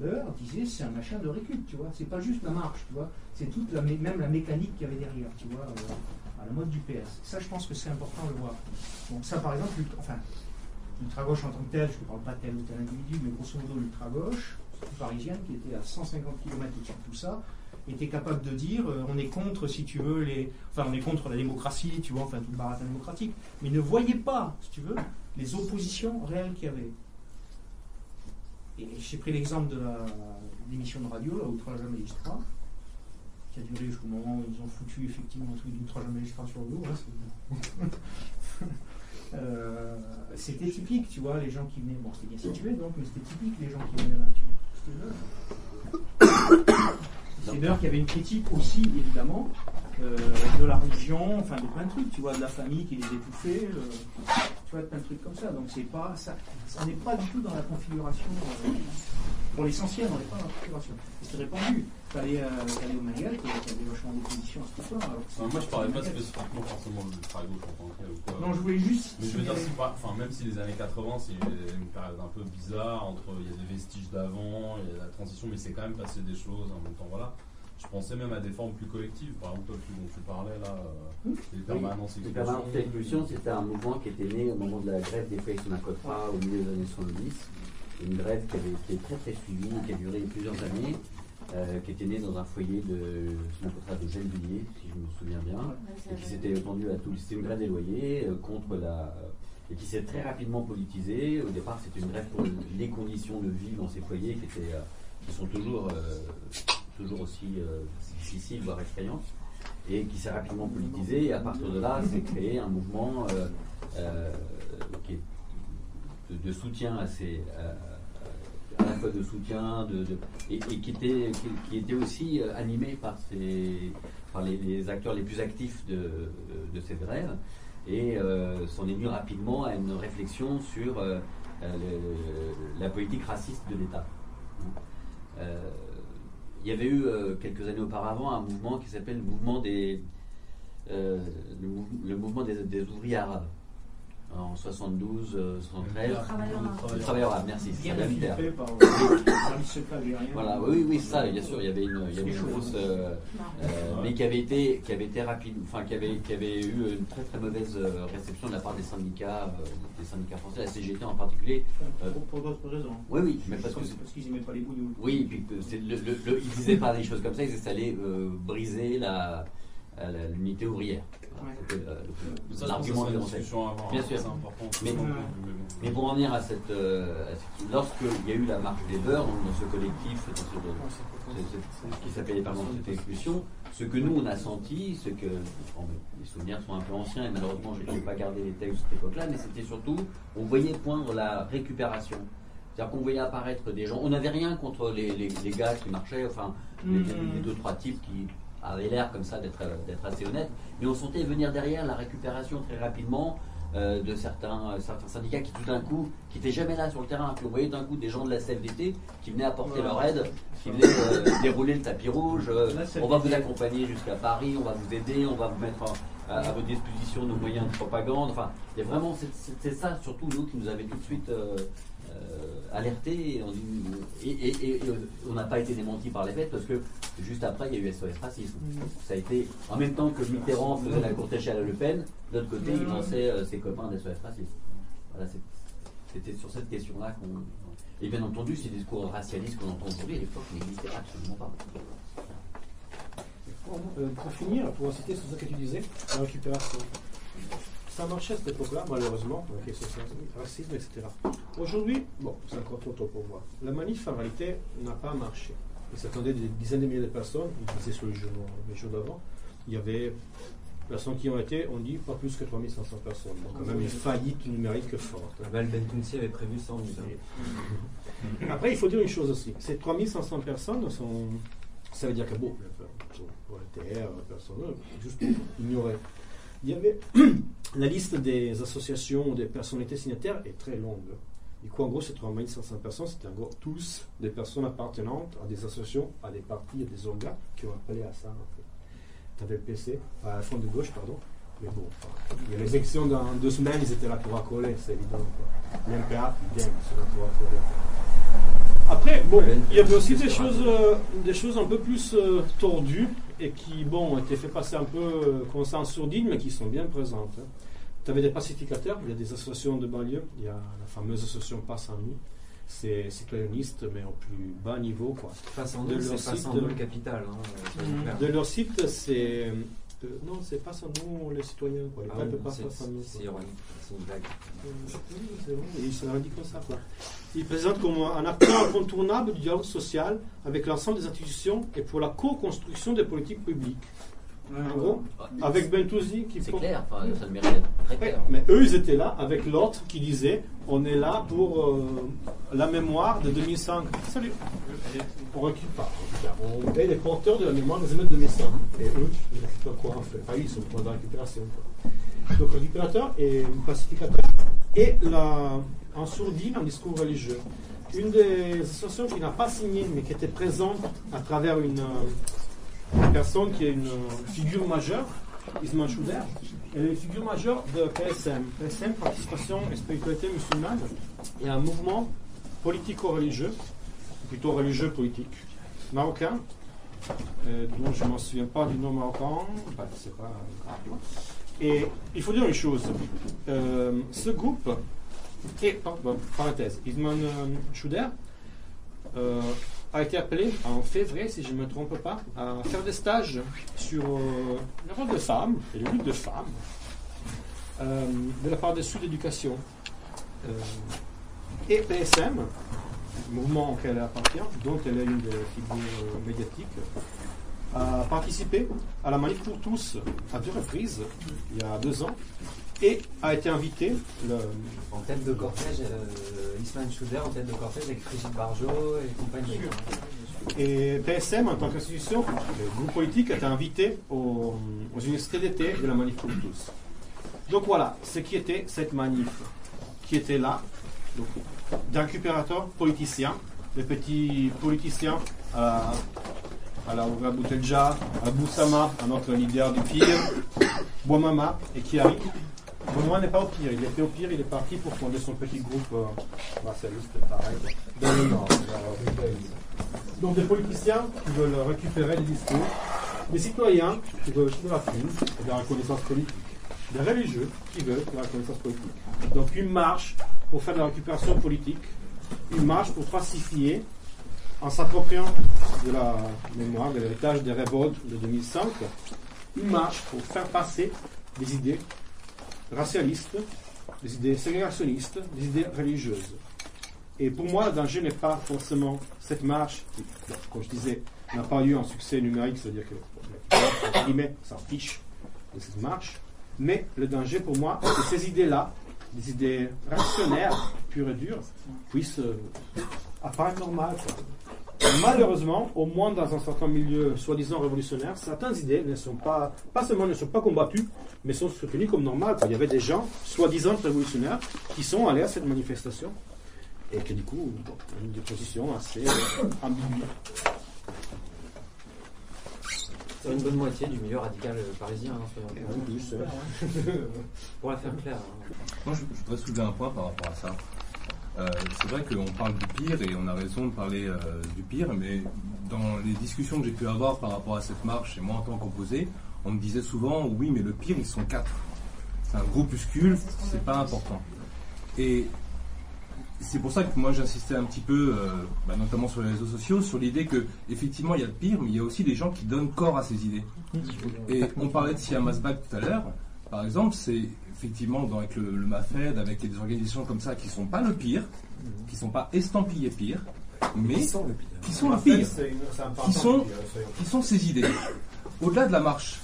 beurs disaient c'est un machin de récup, tu vois. C'est pas juste la marche, tu vois. C'est toute la, même la mécanique qu'il y avait derrière, tu vois, euh, à la mode du PS. Ça, je pense que c'est important de le voir. Donc ça, par exemple, enfin, l'ultra-gauche en tant que tel, je ne parle pas de tel ou tel individu, mais grosso modo, l'ultra-gauche, parisienne, qui était à 150 km au-dessus de tout ça, était capable de dire euh, on est contre, si tu veux, les. Enfin, on est contre la démocratie, tu vois, enfin, tout le baratin démocratique, mais ne voyait pas, si tu veux, les oppositions réelles qu'il y avait. Et j'ai pris l'exemple de l'émission de radio, là, Outrage à magistrat, qui a duré jusqu'au moment où ils ont foutu effectivement un truc d'outrage à magistrat sur le dos. hein, c'est- Euh, c'était typique, tu vois, les gens qui venaient. Bon, c'était bien situé donc, mais c'était typique les gens qui venaient là. C'est l'heure qu'il y avait une critique aussi, évidemment, euh, de la religion, enfin de plein de trucs, tu vois, de la famille qui les étouffait, euh, tu vois, plein de trucs comme ça. Donc c'est pas, ça, ça n'est pas du tout dans la configuration. euh, pour l'essentiel, on n'est pas dans la configuration. C'est répandu. T'allais euh, t'allais au vachement d'opposition à Enfin, moi, je parlais pas spécifiquement forcément de l'ultra-gauche en tant que tel ou quoi. Non, je voulais juste. Mais je veux dire, si par- enfin, même si les années 80, c'est une période un peu bizarre, entre il y a des vestiges d'avant, il y a la transition, mais c'est quand même passé des choses en même temps, voilà. Je pensais même à des formes plus collectives, par exemple, toi, dont tu parlais là, euh, les permanences Les expulsions. permanences d'expulsion, c'était un mouvement qui était né au moment de la grève des feuilles Sonacotra au milieu des années 70. Une grève qui avait été très très suivie, qui a duré plusieurs années, euh, qui était née dans un foyer de Sonacotra de Gennevilliers, si je me souviens bien, et qui s'était étendue à tout. C'était une grève des loyers euh, contre la. et qui s'est très rapidement politisée. Au départ, c'était une grève pour les conditions de vie dans ces foyers qui, étaient, euh, qui sont toujours, euh, toujours aussi euh, difficiles, voire effrayantes et qui s'est rapidement politisé. Et à partir de là, s'est créé un mouvement euh, euh, qui est de, de soutien à ces. euh, à la fois de soutien et, qui, était, qui, était aussi euh, animé par, les, acteurs les plus actifs de, de cette grève et euh, s'en est venu rapidement à une réflexion sur euh, la politique raciste de l'État. Il y avait eu quelques années auparavant un mouvement qui s'appelle le mouvement des le, mou- le mouvement des ouvriers arabes en 72, euh, 73. Travailleurs arabes. Les travailleurs arabes, merci. c'est Bien le par le algérien. Voilà, oui, oui, ça, bien sûr, il y avait une, il y avait une grosse, euh, euh, mais qui avait été, qui avait été rapide, enfin, qui avait, qui avait eu une très très mauvaise euh, réception de la part des syndicats, euh, des syndicats français, la CGT en particulier. Pour, pour d'autres raisons. Oui, oui, mais parce que Parce, qu'ils n'aimaient pas les bouillons. oui, et puis que c'est le, le, le- ils disaient pas des choses comme ça, ils disaient que ça allait euh, briser la- l'unité ouvrière. Ouais. l'argument. Bien hein, sûr. Mais- bon. Mais pour en revenir à cette, euh, cette- lorsqu'il y a eu la marche des beurs, donc dans ce collectif, dans ce, qui s'appelle les permanences d'expulsion, ce que nous on a senti, ce que bon, les souvenirs sont un peu anciens et malheureusement je n'ai pas gardé les textes de cette époque-là, mais c'était surtout, on voyait poindre la récupération. C'est-à-dire qu'on voyait apparaître des gens. On n'avait rien contre les, les- les gars qui marchaient, enfin les, Mhm. les deux trois types qui avaient l'air comme ça d'être euh, d'être assez honnêtes, mais on sentait venir derrière la récupération très rapidement euh, de certains, euh, certains syndicats qui tout d'un coup, qui n'étaient jamais là sur le terrain, puis on voyait d'un coup des gens de la CFDT qui venaient apporter leur aide, qui venaient euh, dérouler le tapis rouge, on va vous accompagner jusqu'à Paris, on va vous aider, on va vous mettre à, à votre disposition nos moyens de propagande, enfin, il y a vraiment, c'est ça surtout nous qui nous avait tout de suite euh, alertés, et on, dit- et, et- et- et on n'a pas été démenti par les faits parce que juste après il y a eu SOS Racisme. Ça a été en même temps que Mitterrand faisait la courte échelle à Le Pen, de l'autre côté il lançait euh, ses copains d'SOS Racisme. Voilà, c'était sur cette question-là qu'on. Et bien entendu, ces discours racialistes qu'on entend aujourd'hui, à l'époque, n'existaient absolument pas. Bon, euh, pour finir, pour citer sur ce que tu disais, la récupération. Ça marchait à cette époque-là, malheureusement, avec le socialisme, racisme, etc. Aujourd'hui, bon, c'est encore trop tôt pour voir. La manif, en réalité, n'a pas marché. Ils s'attendaient des dizaines de milliers de personnes, ils disaient sur les les jours d'avant. Il y avait personnes qui ont été, on dit, pas plus que 3500 personnes. Donc, quand même, une faillite numérique forte. Val Bentounsi avait prévu 100 000. hein. Après, il faut dire une chose aussi. Ces 3500 personnes sont. Ça veut dire que, bon, pour, pour le TR, personne, juste pour ignorer. Il y avait. La liste des associations ou des personnalités signataires est très longue. Et quoi, en gros, ces 3500 personnes, c'était en gros tous des personnes appartenantes à des associations, à des partis, à des organes qui ont appelé à ça. En fait. Tu avais le PC, à la fond de gauche, pardon. Mais bon, il y a les élections dans deux semaines, ils étaient là pour accoler, c'est évident. L'MPA, bien, ils sont là pour accoler. Après, bon, il y avait aussi des choses, euh, des choses un peu plus euh, tordues et qui, bon, ont été fait passer un peu euh, comme ça en sourdine, mais qui sont bien présentes. Tu avais des pacificateurs, il y a des associations de banlieue, il y a la fameuse association Passe en nuit, c'est citoyenniste, mais au plus bas niveau, quoi. Face en De deux, leur c'est en le capital. hein, soyons clairs. De leur site, c'est. euh, non, c'est Passe en nous, les citoyens, quoi. Les Ah peuples oui, pas c'est- Passe en nous. C'est quoi. ironique, c'est une blague. C'est vrai, Ils se revendiquent comme ça. Quoi. Ils présentent comme un acteur incontournable du dialogue social avec l'ensemble des institutions et pour la co-construction des politiques publiques. En gros, avec Bentouzi qui C'est clair, enfin, ça ne mérite très Ouais, clair. mais eux, ils étaient là avec l'autre qui disait on est là pour euh, la mémoire de 2005. Salut On récupère. On est les porteurs de la mémoire des de 2005. Et eux, ils récupèrent quoi en fait? Enfin, ils sont au point de récupération. quoi. Donc, récupérateur et pacificateur. Et la, en sourdine, en discours religieux. Une des associations qui n'a pas signé, mais qui était présente à travers une, euh, une personne qui est une figure majeure, Ismaël Chouder, elle est une figure majeure de PSM. PSM, Participation et Spiritualité musulmane, et un mouvement politico-religieux, plutôt religieux-politique, marocain, euh, dont je ne m'en souviens pas du nom marocain. C'est pas grave. Et il faut dire une chose. Euh, ce groupe, et, parenthèse, Isman euh, Schuder euh, a été appelé en février, si je ne me trompe pas, à faire des stages sur euh, le rôle de femmes et le lutte de femmes euh, de la part des Sud d'éducation. Euh, et PSM, mouvement auquel elle appartient, dont elle est une des figures euh, médiatiques, a participé à la manif pour tous à deux reprises, il y a deux ans, et a été invité, le, En tête de cortège, euh, Ismaël Schuder en tête de cortège avec Brigitte Barjot et compagnie. et PSM, en tant qu'institution, le groupe politique, a été invité aux, aux universités d'été de la manif pour tous. Donc voilà, ce qui était cette manif, qui était là, récupérateurs politiciens, des petits politiciens à, à la Ouga Boutelja, à Boussama, à notre leader du pire, Boamama et Kiari. Boamama n'est pas au pire, il était au pire, il est parti pour fonder son petit groupe euh, racialiste, pareil, dans le nord. Donc des politiciens qui veulent récupérer les discours, des citoyens qui veulent de la thune et de la reconnaissance politique, des religieux qui veulent de la reconnaissance politique. Donc une marche pour faire de la récupération politique, une marche pour pacifier en s'appropriant de la mémoire, de l'héritage des révoltes de 2005, une marche pour faire passer des idées racialistes, des idées ségrégationnistes, des idées religieuses. Et pour moi, le danger n'est pas forcément cette marche qui, comme je disais, n'a pas eu un succès numérique, c'est-à-dire que entre guillemets, s'en fiche de cette marche, mais le danger pour moi, c'est que ces idées-là, des idées réactionnaires, pures et dures, puissent euh, apparaître normales. Malheureusement, au moins dans un certain milieu soi-disant révolutionnaire, certaines idées ne sont pas, pas seulement ne sont pas combattues, mais sont soutenues comme normales. Il y avait des gens soi-disant révolutionnaires qui sont allés à cette manifestation et qui du coup ont des positions assez euh, ambiguës. C'est une bonne moitié du milieu radical euh, parisien. hein, En plus, euh, Pour la faire claire. hein. Moi, je, je voudrais soulever un point par rapport à ça. Euh, c'est vrai qu'on parle du pire et on a raison de parler euh, du pire, mais dans les discussions que j'ai pu avoir par rapport à cette marche, et moi en tant qu'opposé, on me disait souvent oui, mais le pire, ils sont quatre. C'est un groupuscule, c'est pas important. Et c'est pour ça que moi j'insistais un petit peu, euh, bah, notamment sur les réseaux sociaux, sur l'idée que effectivement il y a le pire, mais il y a aussi des gens qui donnent corps à ces idées. Et on parlait de Siam Asbak tout à l'heure. Par exemple, c'est effectivement dans- avec le, le MAFED, avec des organisations comme ça qui sont pas le pire, qui sont pas estampillées pire, mais Ils sont le pire. qui sont le pire, qui sont, qui sont ces idées. Au-delà de la marche,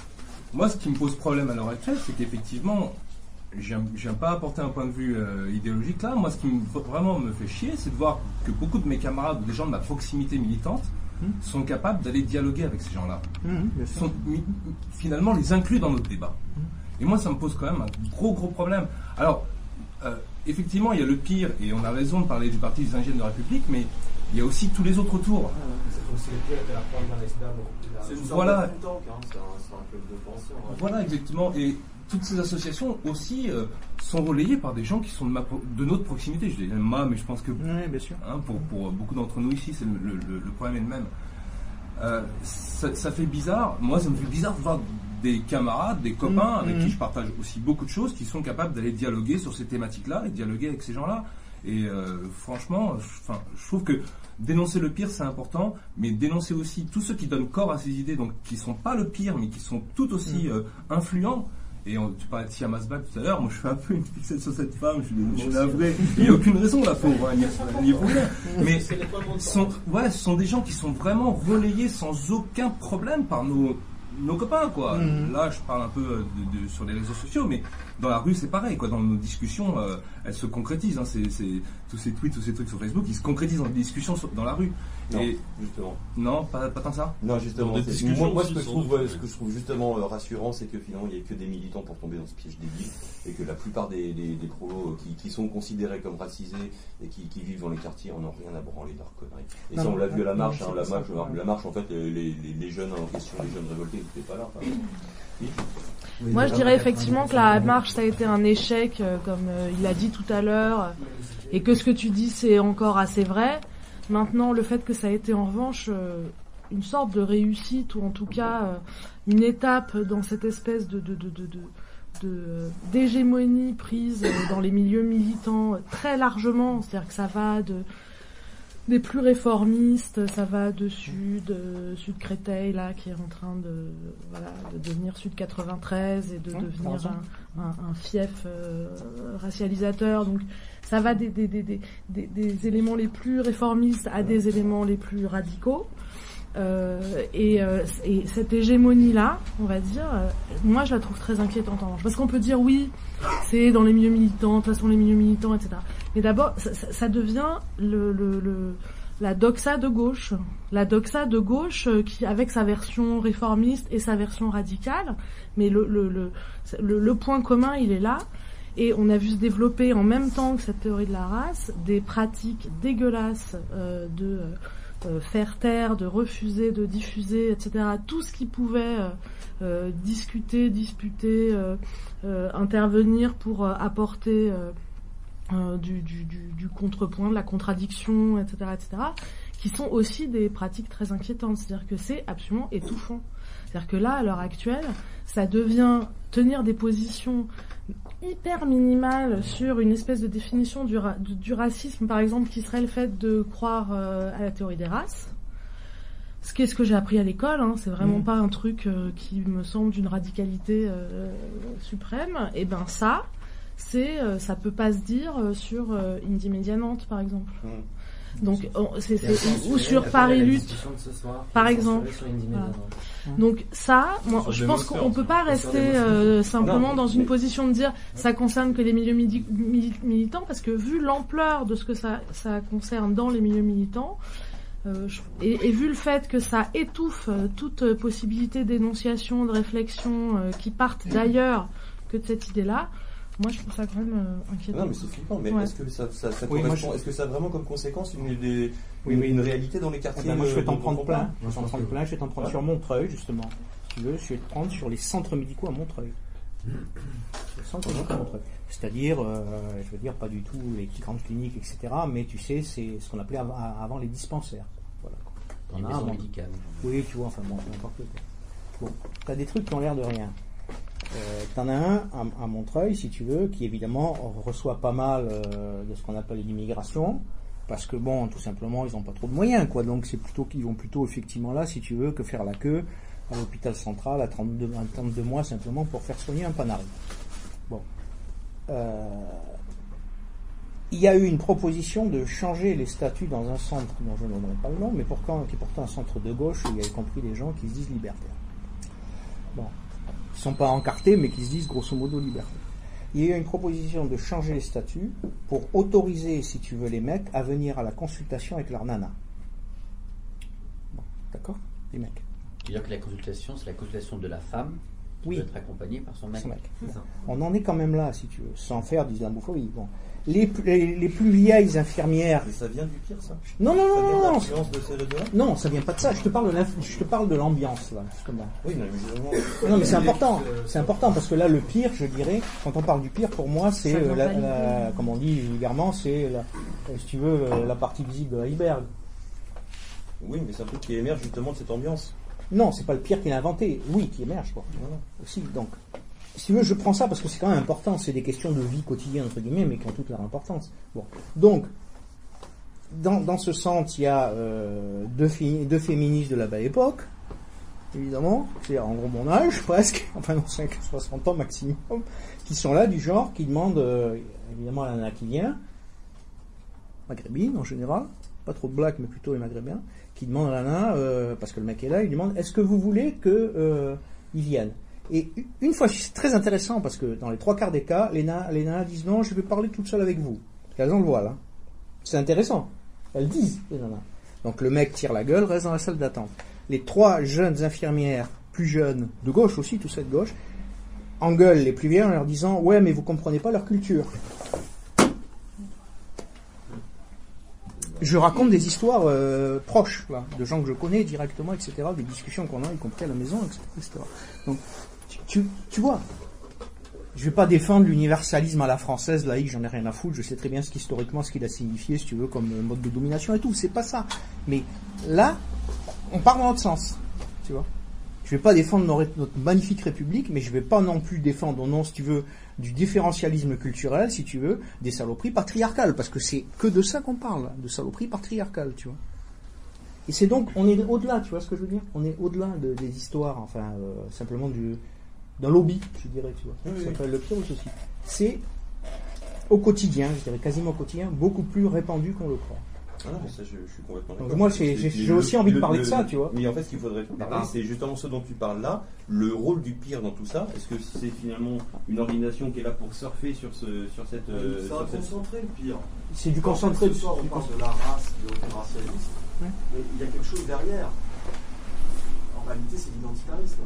moi ce qui me pose problème à l'heure actuelle, c'est qu'effectivement, je ne viens pas apporter un point de vue euh, idéologique là. Moi, ce qui me- vraiment me fait chier, c'est de voir que beaucoup de mes camarades ou des gens de ma proximité militante sont capables d'aller dialoguer avec ces gens-là sont mi- finalement les inclus dans notre débat. Et moi, ça me pose quand même un gros, gros problème. Alors, euh, effectivement, il y a le pire, et on a raison de parler du Parti des Indigènes de la République, mais il y a aussi tous les autres autour. C'est une sorte Voilà. Voilà, exactement. Et toutes ces associations aussi euh, sont relayées par des gens qui sont de, ma pro- de notre proximité. Je dis moi, mais je pense que Oui, bien sûr. Hein, pour, pour beaucoup d'entre nous ici, c'est le, le- le- le problème est le même. Euh, ça, ça fait bizarre, moi ça me fait bizarre de voir des camarades, des copains Mhm, avec qui je partage aussi beaucoup de choses, qui sont capables d'aller dialoguer sur ces thématiques-là et dialoguer avec ces gens-là. Et euh, franchement, je, enfin, je trouve que dénoncer le pire c'est important, mais dénoncer aussi tous ceux qui donnent corps à ces idées, donc qui sont pas le pire, mais qui sont tout aussi Mhm. euh, influents. Et on- tu parlais de Siam Asbak tout à l'heure, moi je fais un peu une fixette sur cette femme, je suis, navré. Il n'y a aucune raison, la pauvre, hein, elle n'y est pour rien. Mais sont, ouais, ce sont des gens qui sont vraiment relayés sans aucun problème par nos, nos copains, quoi. Mhm. Là, je parle un peu euh, de, de- sur les réseaux sociaux, mais dans la rue, c'est pareil, quoi. Dans nos discussions, euh, elles se concrétisent. Hein. C'est, tous ces tweets, tous ces trucs sur Facebook, ils se concrétisent dans des discussions sur- dans la rue. Non, Et justement. non, pas, pas tant ça? Non, justement. Moi, ce, que je trouve, d'autres ouais, ce que je trouve justement euh, rassurant, c'est que finalement, il n'y a que des militants pour tomber dans ce piège débile et que la plupart des, des, des prolos qui, qui sont considérés comme racisés et qui, qui vivent dans les quartiers en ont rien à branler de leur conneries. Et Non, ça, on l'a vu à la marche. hein, la, marche ouais. la marche, en fait, les, les, les jeunes en question, les jeunes révoltés, n'étaient pas là. enfin, Moi, je dirais effectivement que la marche, ça a été un échec, euh, comme euh, il a dit tout à l'heure, et que ce que tu dis, c'est encore assez vrai. Maintenant, le fait que ça a été en revanche euh, une sorte de réussite ou en tout cas euh, une étape dans cette espèce de, de, de, de, de de d'hégémonie prise dans les milieux militants très largement, c'est-à-dire que ça va de des plus réformistes, ça va de Sud, euh, Sud Créteil là qui est en train de voilà de devenir Sud 93 et de Hum, devenir un, un, un fief euh, racialisateur. Donc ça va des, des, des, des, des, des éléments les plus réformistes à des éléments les plus radicaux. Euh, et, euh, et cette hégémonie-là, on va dire, euh, moi je la trouve très inquiétante en revanche. Parce qu'on peut dire oui, c'est dans les milieux militants, de toute façon les milieux militants, etc. Mais d'abord, ça, devient le, le, le- la doxa de gauche. La doxa de gauche euh, qui, avec sa version réformiste et sa version radicale, mais le, le, point commun, il est là. Et on a vu se développer en même temps que cette théorie de la race des pratiques dégueulasses euh, de euh, faire taire, de refuser, de diffuser, etc. Tout ce qui pouvait euh, euh, discuter, disputer, euh, euh, intervenir pour euh, apporter euh, euh, du, du, du, du contrepoint, de la contradiction, etc., etc., qui sont aussi des pratiques très inquiétantes. C'est-à-dire que c'est absolument étouffant. C'est-à-dire que là, à l'heure actuelle, ça devient tenir des positions hyper minimales sur une espèce de définition du, ra- du, du racisme, par exemple, qui serait le fait de croire euh, à la théorie des races. Ce qui est ce que j'ai appris à l'école, hein, c'est vraiment Mhm. pas un truc euh, qui me semble d'une radicalité euh, suprême. Et ben ça, c'est ça peut pas se dire sur Indie Medianante, par exemple. Mhm. Donc ou sur Paris Lutte. par exemple. Voilà. Donc ça, moi, je pense qu'on peut pas rester euh, simplement Non, dans une mais- position de dire ça concerne que les milieux mili- militants, parce que vu l'ampleur de ce que ça, ça concerne dans les milieux militants, euh, je- et, et vu le fait que ça étouffe euh, toute possibilité d'énonciation, de réflexion euh, qui partent d'ailleurs que de cette idée-là, moi je trouve ça quand même euh, inquiétant. Non, mais c'est flippant. Mais Ouais. est-ce que ça, ça, ça Oui, correspond je- Est-ce que ça a vraiment comme conséquence une, des- Oui, une, oui. une réalité dans les Eh quartiers ben, moi, je euh, vais t'en prendre plein. Je vais t'en prendre plein. Je vais t'en prendre Ouais. sur Montreuil, justement. Si tu veux, je vais te prendre sur les centres médicaux à Montreuil. Les centres médicaux à Montreuil. C'est-à-dire, euh, je veux dire, pas du tout les grandes cliniques, etc. Mais tu sais, c'est ce qu'on appelait av- avant les dispensaires. Voilà. Les as maisons médicales. Oui, tu vois, enfin bon, peu importe. quoi. Bon, t'as des trucs qui ont l'air de rien. Euh, T'en as un à, Montreuil, si tu veux, qui évidemment reçoit pas mal euh, de ce qu'on appelle l'immigration, parce que bon, tout simplement, ils n'ont pas trop de moyens, quoi. Donc c'est plutôt qu'ils vont plutôt effectivement là, si tu veux, que faire la queue à l'hôpital central à 32, à 32 mois simplement pour faire soigner un panari. Bon. Euh, il y a eu une proposition de changer les statuts dans un centre dont je ne donnerai pas le nom, mais pourtant, qui est pourtant un centre de gauche, où il y a y compris des gens qui se disent libertaires. Ne sont pas encartés, mais qui se disent grosso modo libertaires. Il y a eu une proposition de changer les statuts pour autoriser, si tu veux, les mecs à venir à la consultation avec leur nana. Bon, d'accord? Les mecs. Tu veux dire que la consultation, c'est la consultation de la femme qui Oui. peut être accompagnée par son mec. Son mec. On en est quand même là, si tu veux, sans faire d'islamophobie. Bon. Les, plus- les, les plus vieilles infirmières. Et ça vient du pire, ça Non, non, Ça non, de non, non, de ça vient pas de ça. Je te parle de, l'inf- je te parle de l'ambiance, là, justement. Oui, non, mais. Non, mais c'est important. C'est important parce que là, le pire, je dirais, quand on parle du pire, pour moi, c'est, euh, la, la- comme on dit vulgairement, c'est, la- euh, si tu veux, euh, la partie visible de l'iceberg. Oui, mais c'est un truc qui émerge justement de cette ambiance. Non, c'est pas le pire qu'il a inventé. Oui, qui émerge, quoi. Voilà. Aussi, donc. Si veux, je prends ça parce que c'est quand même important. C'est des questions de vie quotidienne, entre guillemets, mais qui ont toute leur importance. Bon. Donc, dans, ce sens, il y a euh, deux, féministes de la belle époque, évidemment, c'est-à-dire en gros mon âge, presque, enfin non, 5, 60 ans maximum, qui sont là du genre, qui demandent, euh, évidemment, la nana qui vient, maghrébine en général, pas trop black, mais plutôt les maghrébins, qui demandent à la nana, euh, parce que le mec est là, il demande, est-ce que vous voulez que ils viennent Et une fois, c'est très intéressant, parce que dans les trois quarts des cas, les nanas, les disent, non, je vais parler toute seule avec vous. Elles ont le voile, hein. C'est intéressant. Elles disent, les nanas. Donc le mec tire la gueule, reste dans la salle d'attente. Les trois jeunes infirmières, plus jeunes, de gauche aussi, tous ceux de gauche, engueulent les plus vieilles en leur disant Ouais, mais vous comprenez pas leur culture. Je raconte des histoires euh, proches, de gens que je connais directement, etc., des discussions qu'on a, y compris à la maison, etc. etc. Donc, tu, tu, vois, je vais pas défendre l'universalisme à la française, laïque, j'en ai rien à foutre, je sais très bien ce qu'historiquement, ce qu'il a signifié, si tu veux, comme euh, mode de domination et tout, c'est pas ça. Mais là, on part dans notre sens, tu vois. Je vais pas défendre notre, magnifique République, mais je vais pas non plus défendre au nom, si tu veux, du différentialisme culturel, si tu veux, des saloperies patriarcales, parce que c'est que de ça qu'on parle, de saloperies patriarcales, tu vois. Et c'est donc, on est au-delà, tu vois ce que je veux dire? On est au-delà de- des histoires, enfin, euh, simplement du, d'un lobby, je dirais, tu vois. Oui, ça oui. s'appelle le pire aussi. C'est au quotidien, je dirais quasiment au quotidien, beaucoup plus répandu qu'on le croit. Ah non, mais ça, je, je suis complètement Donc d'accord. moi, j'ai- aussi le- envie de le- parler de le- ça, tu vois. Mais en fait, ce qu'il faudrait parler, Ah. c'est justement ce dont tu parles là, le rôle du pire dans tout ça. Est-ce que c'est finalement une organisation qui est là pour surfer sur, ce, sur cette. euh, C'est sur un cette- concentré le pire. C'est du concentré. Ce soir, on parle de la race, de racialisme, Ouais. mais il y a quelque chose derrière. En réalité, c'est l'identitarisme.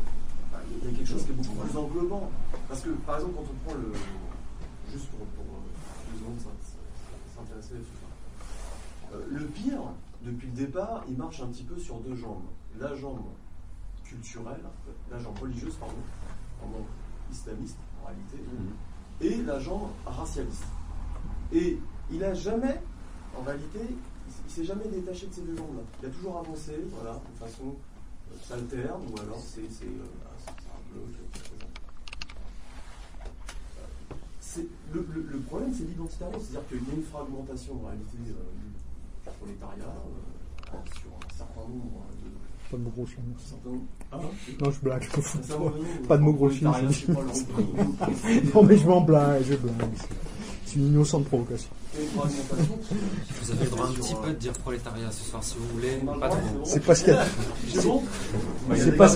Il y a quelque chose qui est beaucoup plus englobant. Parce que, par exemple, quand on prend le. Juste pour, pour deux secondes, s'intéresser. Euh, le pire, depuis le départ, il marche un petit peu sur deux jambes. La jambe culturelle, la jambe religieuse, pardon, en donc islamiste en réalité, et la jambe racialiste. Et il n'a jamais, en réalité, il s'est jamais détaché de ces deux jambes-là. Il a toujours avancé, voilà, de façon euh, salterne, ou alors c'est c'est, euh, le, le- le problème, c'est l'identitarisme, c'est-à-dire qu'il y a une fragmentation en réalité euh, du prolétariat euh, sur un certain nombre de. Pas de mots gros chiens. certain Ah, Non, je blague, Pas de mots gros chiens. Non, mais je m'en blague, je blague. C'est une innocente provocation. A qui- Vous avez le droit un petit euh, peu de dire prolétariat ce soir si vous voulez, a pas trop. c'est pas ce qu'il y a. C'est bon C'est pas ce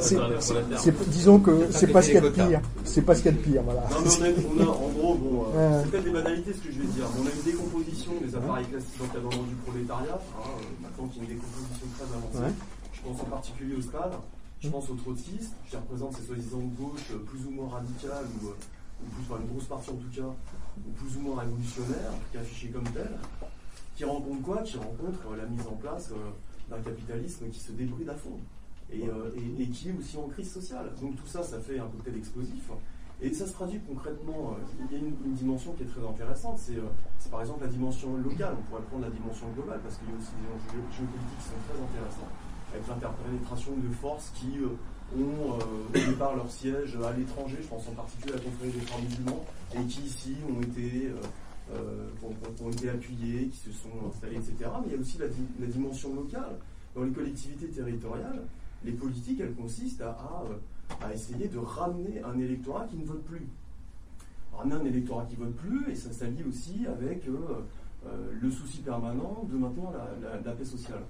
c'est- prolétaires. c'est- Disons que c'est pas ce qu'il y a de pire. C'est pas ce qu'il y a de pire, voilà. Non, mais on a, on a- en gros, bon, euh, c'est peut-être des banalités ce que je vais dire. On a une décomposition des appareils classiques d'encadrement du prolétariat, hein, euh, maintenant qu'il y a une décomposition très avancée. Ouais. Je pense en particulier au SPAD, je pense aux trotskistes, qui représentent ces soi-disant gauches euh, plus ou moins radicales, ou, euh, ou plus, enfin, une grosse partie en tout cas, ou plus ou moins révolutionnaires, en tout cas affichées comme telles, qui rencontrent quoi? Qui rencontrent euh, la mise en place euh, d'un capitalisme qui se débride à fond. Et, euh, et- et qui est aussi en crise sociale. Donc tout ça, ça fait un cocktail explosif. Et ça se traduit concrètement, il y a une, une dimension qui est très intéressante, c'est par exemple la dimension locale, on pourrait prendre la dimension globale, parce qu'il y a aussi des enjeux gé- géopolitiques qui sont très intéressants, avec l'interpénétration de forces qui ont euh, au départ leur siège à l'étranger, je pense en particulier à la confrérie des frères musulmans, et qui ici ont été, euh, euh, ont, été appuyés, qui se sont installés, etc. Mais il y a aussi la, di- la dimension locale. Dans les collectivités territoriales, les politiques, elles consistent à, euh, à essayer de ramener un électorat qui ne vote plus. Ramener un électorat qui ne vote plus, et ça s'allie aussi avec le souci permanent de maintenir la, la- la paix sociale.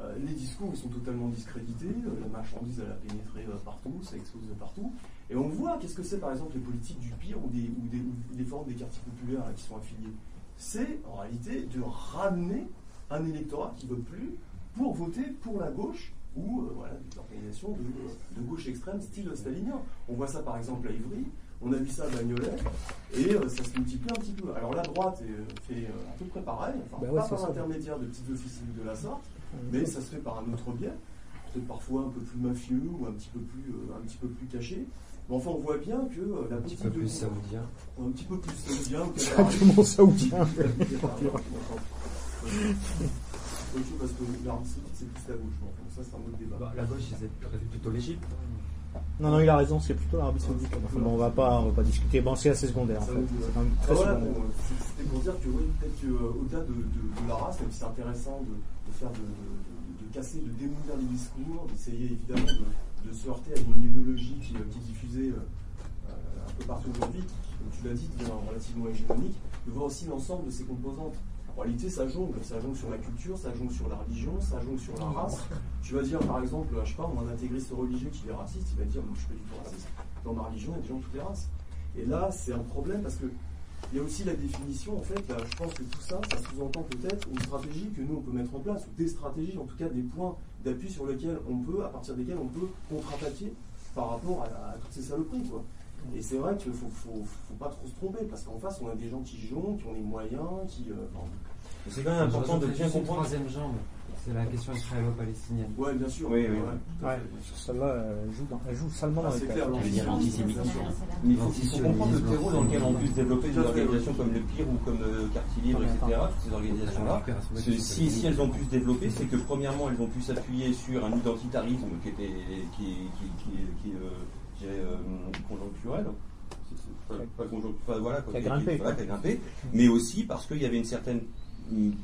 Euh, les discours sont totalement discrédités, euh, la marchandise elle a pénétré euh, partout, ça explose partout. Et on voit qu'est-ce que c'est par exemple les politiques du pire ou des, ou des, ou des formes des quartiers populaires là, qui sont affiliés. C'est en réalité de ramener un électorat qui ne vote plus pour voter pour la gauche ou euh, voilà, des organisations de, de gauche extrême style stalinien. On voit ça par exemple à Ivry, on a vu ça à Bagnolet, et euh, ça se multiplie un petit peu. Alors la droite est- fait euh, à peu près pareil, enfin, Bah ouais, pas par l'intermédiaire de petites officines de la sorte, mais ça se fait par un autre biais, peut-être parfois un peu plus mafieux ou un petit peu plus, euh, un petit peu plus caché. Mais enfin, on voit bien que euh, la Un petit politique peu plus saoudien. un petit peu plus saoudien ou Simplement saoudien. Surtout parce que l'Arabie Saoudite c'est plus la gauche, ça c'est un autre débat. Bah, la gauche, c'est plutôt l'Égypte. Non, non, il a raison, c'est plutôt l'Arabie Saoudite. Enfin, bon, on va pas, on va pas discuter. Bon, c'est assez secondaire en fait. C'est quand même Ah, très voilà, secondaire. bon, euh, c'était pour dire que oui, peut-être qu'au-delà de, de- de la race, même si c'est intéressant de, de faire de, casser, de démolir les discours, d'essayer évidemment de, se heurter à une idéologie qui, euh, qui est diffusée euh, euh, un peu partout aujourd'hui, qui, comme tu l'as dit, devient relativement hégémonique, de voir aussi l'ensemble de ses composantes. En réalité, ça jongle. Ça jongle sur la culture, ça jongle sur la religion, ça jongle sur la race. Tu vas dire, par exemple, je sais pas, un intégriste religieux qui est raciste, il va dire, moi je suis pas du tout raciste. Dans ma religion, il y a des gens de toutes les races. Et là, c'est un problème parce que il y a aussi la définition, en fait, je pense que tout ça, ça sous-entend peut-être une stratégie que nous, on peut mettre en place, ou des stratégies, en tout cas des points d'appui sur lesquels on peut, à partir desquels on peut contre-attaquer par rapport à, à toutes ces saloperies, quoi. Et c'est vrai qu'il faut, faut, faut pas trop se tromper, parce qu'en face, on a des gens qui jonglent, qui ont les moyens, qui... euh, enfin, C'est quand même important de bien comprendre. troisième jambe. C'est la question israélo-palestinienne. Ouais, bien sûr. Oui, oui. Ouais, sur celle-là, elle joue, dans- elle joue salement Ah, cartes. clair, veux dire l'antisémitisme. Mais il faut, il faut comprendre le terreau dans lequel on puisse développer des organisations comme le PIR ou comme euh, Quartier Libre, etc. Toutes ces organisations-là. Si, si, si elles ont pu se développer, c'est que premièrement, elles ont pu s'appuyer sur un identitarisme qui était qui, qui, qui, qui, euh, je dirais, conjoncturel. Pas, pas voilà, quoi, Qui a grimpé, voilà, quoi. qui a grimpé. Mais aussi parce qu'il y avait une certaine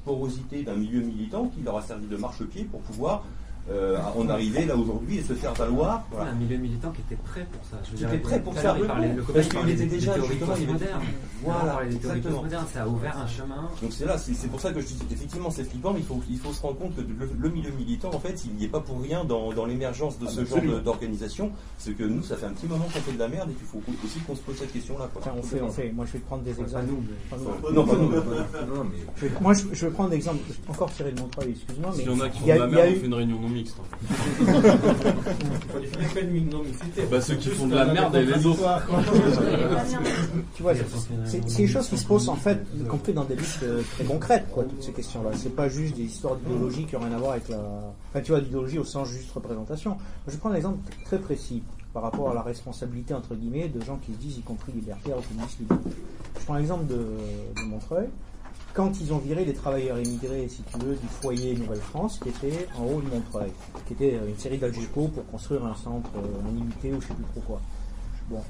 porosité d'un milieu militant qui leur a servi de marchepied pour pouvoir euh, en arriver là aujourd'hui et se faire valoir. Voilà. Un milieu militant qui était prêt pour ça. Je veux Qui dire, était prêt pour ça, il parlait- le parce qu'il était déjà, théories postmodernes. Voilà, théories postmodernes, ça a ouvert un chemin. Donc c'est là, c'est pour ça que je dis effectivement c'est flippant, mais il faut, il faut se rendre compte que le, le milieu militant, en fait, il n'y est pas pour rien dans, dans l'émergence de ce genre d'organisation. C'est que nous, ça fait un petit moment qu'on fait de la merde et qu'il faut aussi qu'on se pose cette question-là. on fait, on fait. Moi, je vais prendre des exemples. non, pas nous. Moi, je, je vais prendre l'exemple, encore tiré de excuse-moi, mais en a qui il font y a- de la il y a merde, on eu- fait une réunion non mixte. hein. Bah, ceux qui font de la merde et les autres. tu vois, c'est des choses qui se posent en fait, qu'on fait dans des luttes euh, très concrètes, quoi, toutes ces questions-là. C'est pas juste des histoires d'idéologie qui n'ont rien à voir avec la. Enfin, tu vois, l'idéologie au sens juste représentation. Je vais prendre un exemple très précis par rapport à la responsabilité, entre guillemets, de gens qui se disent, y compris libertaires ou communistes. Je prends l'exemple de, de Montreuil. Quand ils ont viré les travailleurs immigrés, si tu veux, du foyer Nouvelle-France, qui était en haut de Montreuil, qui était euh, une série d'Algeco pour construire un centre euh, en unité ou je sais plus trop quoi. Bon,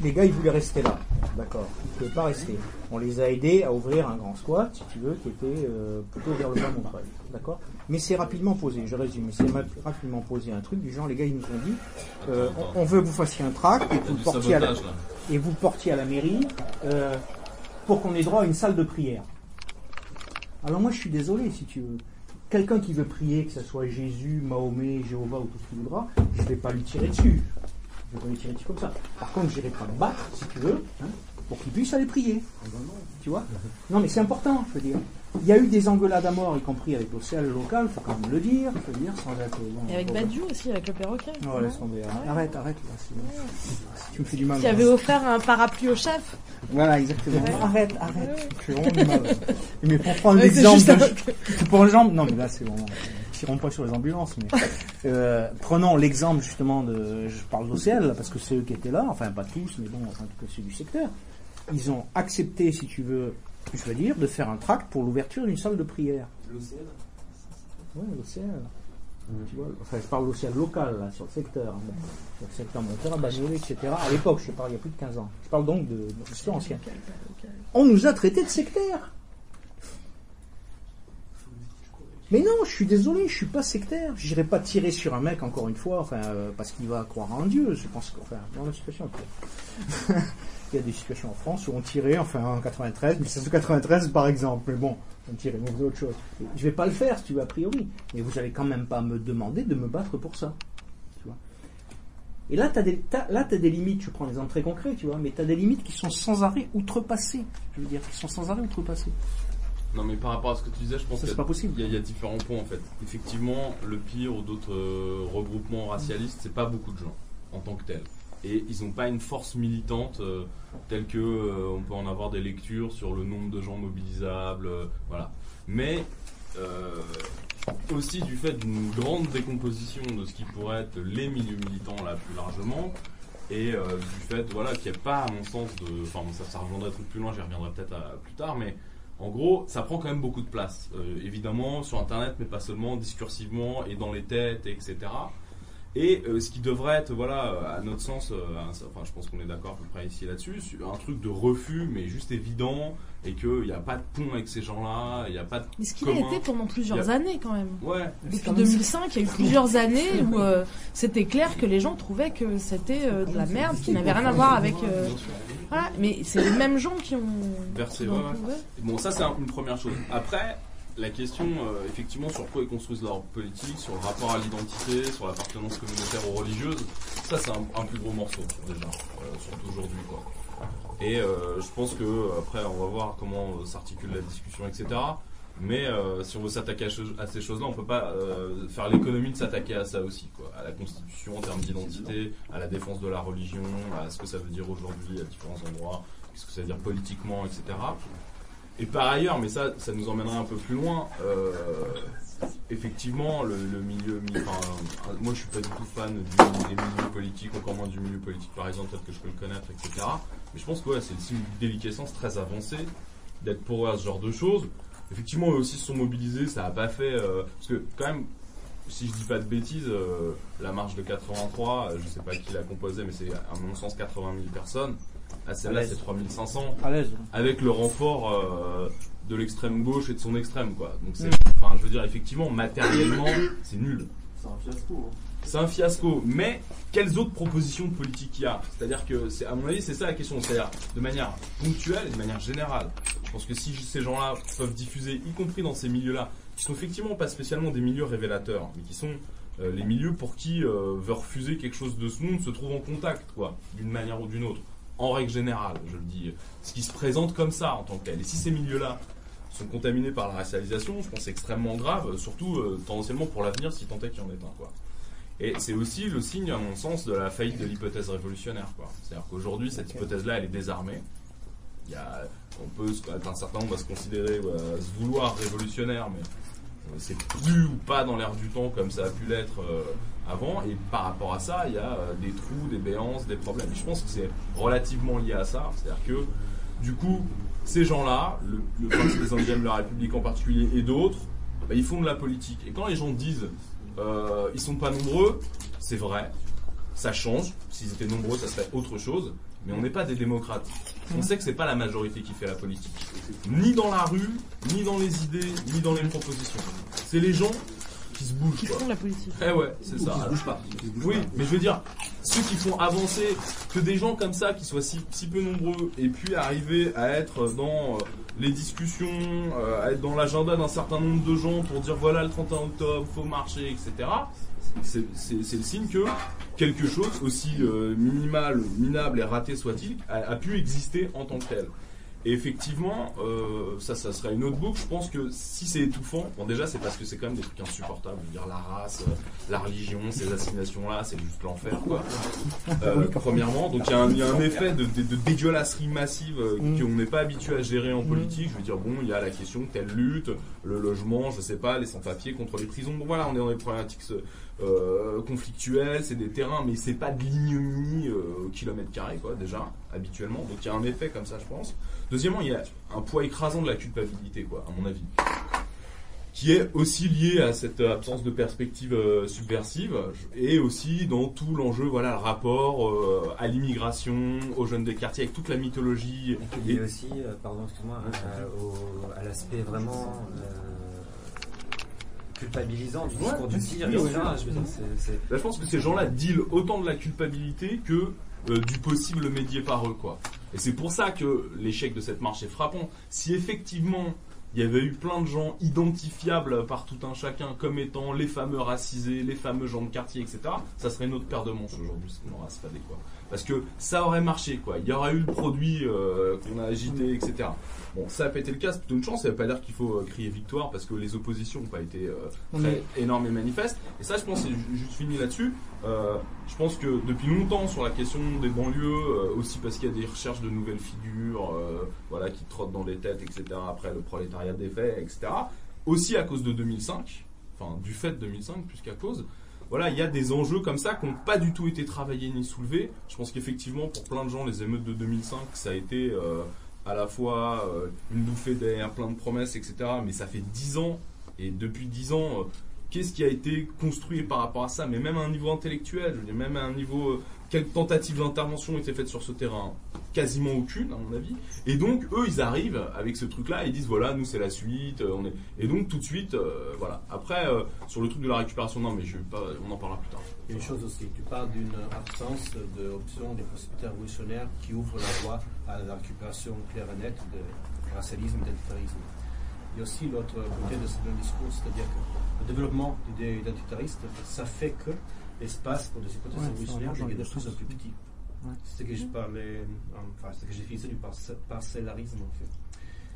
les gars, ils voulaient rester là. D'accord. Ils ne pouvaient pas rester. On les a aidés à ouvrir un grand squat, si tu veux, qui était euh, plutôt vers le bas de Montreuil. D'accord Mais c'est rapidement posé, je résume. C'est rapidement posé un truc du genre, les gars, ils nous ont dit, euh, on, on veut que vous fassiez un tract et que vous portiez à la, et vous portiez à la mairie euh, pour qu'on ait droit à une salle de prière. Alors moi, je suis désolé, si tu veux. Quelqu'un qui veut prier, que ce soit Jésus, Mahomet, Jéhovah ou tout ce qu'il voudra, je ne vais pas lui tirer dessus. Je vais pas lui tirer dessus comme ça. Par contre, je n'irai pas le battre, si tu veux, hein, pour qu'il puisse aller prier. Tu vois? Non, mais c'est important, je veux dire. Il y a eu des engueulades à mort, y compris avec l'OCL local, faut quand même le dire, je veux dire, sans être... bon, Et avec bon, Badiou aussi, avec le perroquet. Non, laisse tomber. Arrête, arrête, là. Tu me fais du mal. Qui avait offert un parapluie au chef. Voilà, exactement. Ouais. Arrête, arrête. Fais mal. Mais pour prendre l'exemple. C'est pour l'exemple... Non, mais là, c'est vraiment... Tirons pas sur les ambulances, mais... Euh, prenons l'exemple, justement, de... Je parle d'OCL, parce que c'est eux qui étaient là. Enfin, pas tous, mais bon, en tout cas, c'est du secteur. Ils ont accepté, si tu veux, je veux dire, de faire un tract pour l'ouverture d'une salle de prière. L'OCL Oui, l'OCL. Tu vois, enfin, je parle l'OCL local, là, sur le secteur. hein, bon, sur le secteur Montera, Bagnolet, etc. À l'époque, je parle il y a plus de 15 ans. Je parle donc de, de l'histoire ancienne. On nous a traités de sectaires. Mais non, je suis désolé, je suis pas sectaire. J'irai pas tirer sur un mec encore une fois, enfin, euh, parce qu'il va croire en Dieu. Je pense que, enfin, dans la situation actuelle. Il y a des situations en France où on tirait, enfin, en 93, 1793 par exemple. Mais bon, on tirait, on faisait autre chose. Je vais pas le faire, si tu veux, a priori. Mais vous allez quand même pas me demander de me battre pour ça. Tu vois. Et là, tu as, t'as des limites, je prends des exemples très concrets, tu vois, mais tu as des limites qui sont sans arrêt outrepassées. Je veux dire, qui sont sans arrêt outrepassées. Non, mais par rapport à ce que tu disais, je pense qu'il c'est pas possible. y, il y a différents points en fait. Effectivement, le pire ou d'autres euh, regroupements racialistes, c'est pas beaucoup de gens en tant que tels. Et ils n'ont pas une force militante euh, telle que euh, on peut en avoir des lectures sur le nombre de gens mobilisables, euh, voilà. Mais aussi du fait d'une grande décomposition de ce qui pourrait être les milieux militants là plus largement, et du fait voilà qu'il n'y a pas à mon sens de, enfin ça, ça reviendrait très plus loin, j'y reviendrai peut-être plus tard, mais en gros, ça prend quand même beaucoup de place. Évidemment, sur Internet, mais pas seulement, discursivement et dans les têtes, et etc. Et euh, ce qui devrait être, voilà, euh, à notre sens, euh, un- enfin, je pense qu'on est d'accord à peu près ici là-dessus, un truc de refus, mais juste évident, et qu'il n'y a pas de pont avec ces gens-là, il n'y a pas de. Mais ce qu'il a été pendant plusieurs a- années quand même. Ouais. Depuis 2005, il y a eu plusieurs années où euh, c'était clair que les gens trouvaient que c'était euh, de la merde, qui n'avait rien à voir avec. euh. Voilà, mais c'est les mêmes gens qui ont. Versé, ouais. Bon, ça c'est un- une première chose. Après, la question, euh, effectivement, sur quoi ils construisent leur politique, sur le rapport à l'identité, sur l'appartenance communautaire ou religieuse, ça c'est un, plus gros morceau déjà, euh, surtout aujourd'hui, quoi. Et euh, je pense que après, on va voir comment euh, s'articule la discussion, etc. Mais si on veut s'attaquer à, ces choses-là, on peut pas faire l'économie de s'attaquer à ça aussi, quoi. À la constitution en termes d'identité, à la défense de la religion, à ce que ça veut dire aujourd'hui à différents endroits, ce que ça veut dire politiquement, etc. Et par ailleurs, mais ça, ça nous emmènerait un peu plus loin. euh, effectivement, le, milieu, euh, moi, je suis pas du tout fan du- des milieux politiques, encore moins du milieu politique, par exemple, peut-être que je peux le connaître, etc. Mais je pense que ouais, c'est d'une déliquescence très avancée d'être pour eux à ce genre de choses. Effectivement, eux aussi se sont mobilisés, ça a pas fait, euh, parce que quand même, si je dis pas de bêtises, euh, la marche de 83, euh, je sais pas qui l'a composée, mais c'est à mon sens 80 000 personnes. À celle-là, c'est 3500 À l'aise. avec le renfort euh, de l'extrême gauche et de son extrême quoi. Donc c'est Mm. enfin je veux dire effectivement matériellement c'est nul. C'est un fiasco. hein. C'est un fiasco, mais quelles autres propositions politiques il y a? C'est-à-dire que c'est à mon avis c'est ça la question, c'est-à-dire de manière ponctuelle et de manière générale. Je pense que si ces gens-là peuvent diffuser y compris dans ces milieux-là qui sont effectivement pas spécialement des milieux révélateurs, mais qui sont euh, les milieux pour qui euh, veut refuser quelque chose de ce monde se trouve en contact, quoi, d'une manière ou d'une autre. En règle générale, je le dis, ce qui se présente comme ça en tant que tel. Et si ces milieux-là sont contaminés par la racialisation, je pense que c'est extrêmement grave, surtout euh, tendanciellement pour l'avenir, si tant est qu'il y en ait un, quoi. Et c'est aussi le signe, à mon sens, de la faillite de l'hypothèse révolutionnaire, quoi. C'est-à-dire qu'aujourd'hui, cette hypothèse-là, elle est désarmée. Il y a, on peut, un certain nombre se considérer, ouais, se vouloir révolutionnaire, mais c'est plus ou pas dans l'air du temps comme ça a pu l'être euh, avant. Et par rapport à ça, il y a euh, des trous, des béances, des problèmes. Je pense que c'est relativement lié à ça. C'est-à-dire que, du coup, ces gens-là, le, le des de la République en particulier et d'autres, bah, ils font de la politique. Et quand les gens disent euh, ils sont pas nombreux, c'est vrai, ça change. S'ils étaient nombreux, ça serait autre chose. Mais on n'est pas des démocrates. On sait que c'est pas la majorité qui fait la politique. Ni dans la rue, ni dans les idées, ni dans les propositions. C'est les gens qui se bougent. Qui quoi. font la politique. Eh ouais, c'est ça. Alors, oui, mais je veux dire, ceux qui font avancer, que des gens comme ça, qui soient si, si peu nombreux, et puis arriver à être dans euh, les discussions, euh, à être dans l'agenda d'un certain nombre de gens pour dire voilà le 31 octobre, faut marcher, etc. C'est le signe que quelque chose, aussi euh, minimal, minable et raté soit-il, a, a pu exister en tant que tel. Et effectivement, euh, ça, ça serait une autre boucle. Je pense que si c'est étouffant, bon déjà c'est parce que c'est quand même des trucs insupportables. Dire la race, euh, la religion, ces assignations-là, c'est juste l'enfer, quoi. Euh, premièrement, donc il y, a un- il y a un effet de, de, de dégueulasserie massive euh, Mm. qu'on n'est pas habitué à gérer en politique. Je veux dire, bon, il y a la question de telle lutte, le logement, je sais pas, les sans-papiers contre les prisons. Bon voilà, on est dans des problématiques euh, conflictuelles, c'est des terrains, mais c'est pas de l'ignominie euh, au kilomètre carré, quoi, déjà, habituellement. Donc il y a un effet comme ça, je pense. Deuxièmement, il y a un poids écrasant de la culpabilité, quoi, à mon avis. Qui est aussi lié à cette absence de perspective euh, subversive et aussi dans tout l'enjeu, voilà, le rapport euh, à l'immigration, aux jeunes des quartiers, avec toute la mythologie. Et a aussi, euh, pardon, excuse-moi, au- à l'aspect vraiment culpabilisant du discours du etc. oui. Je c'est- c'est- pense que ces gens-là dealent autant de la culpabilité que euh, du possible médié par eux, quoi. Et c'est pour ça que l'échec de cette marche est frappant. Si effectivement il y avait eu plein de gens identifiables par tout un chacun comme étant les fameux racisés, les fameux gens de quartier, etc., ça serait une autre paire de manches aujourd'hui, ce qu'on aura se fader, quoi. Parce que ça aurait marché, quoi. Il y aurait eu le produit euh, qu'on a agité, etc. Bon, ça n'a pas été le cas, c'est plutôt une chance. Ça veut pas dire qu'il faut euh, crier victoire parce que les oppositions n'ont pas été euh, très énormes et manifestes. Et ça, je pense, c'est ju- juste fini là-dessus. Euh, je pense que depuis longtemps sur la question des banlieues, aussi parce qu'il y a des recherches de nouvelles figures, voilà, qui trottent dans les têtes, etc. Après le prolétariat des faits, etc. Aussi à cause de 2005, enfin du fait de 2005 plus qu'à cause. Voilà, il y a des enjeux comme ça qui n'ont pas du tout été travaillés ni soulevés. Je pense qu'effectivement, pour plein de gens, les émeutes de 2005, ça a été euh, à la fois euh, une bouffée d'air, plein de promesses, etc. Mais ça fait 10 ans, et depuis 10 ans, euh, qu'est-ce qui a été construit par rapport à ça? Mais même à un niveau intellectuel, je veux dire, même à un niveau... quelles tentatives d'intervention ont été faites sur ce terrain Quasiment aucune, à mon avis. Et donc, eux, ils arrivent avec ce truc-là, ils disent, voilà, nous, c'est la suite. euh. Et donc, tout de suite, euh, voilà. Après, euh, sur le truc de la récupération, non, mais je vais pas... on en parlera plus tard. Il y a une chose aussi, tu parles d'une absence d'option des possibilités révolutionnaires qui ouvre la voie à la récupération claire et nette de racialisme et d'identitarisme. Il y a aussi l'autre côté de ce même discours, c'est-à-dire que le développement d'idées identitaristes, ça fait que l'espace pour des hypothèses Ouais, dans devient de plus en plus petit. Ouais. C'est ce que je parlais, enfin, c'est ce que j'ai défini du parce- parcellarisme en fait.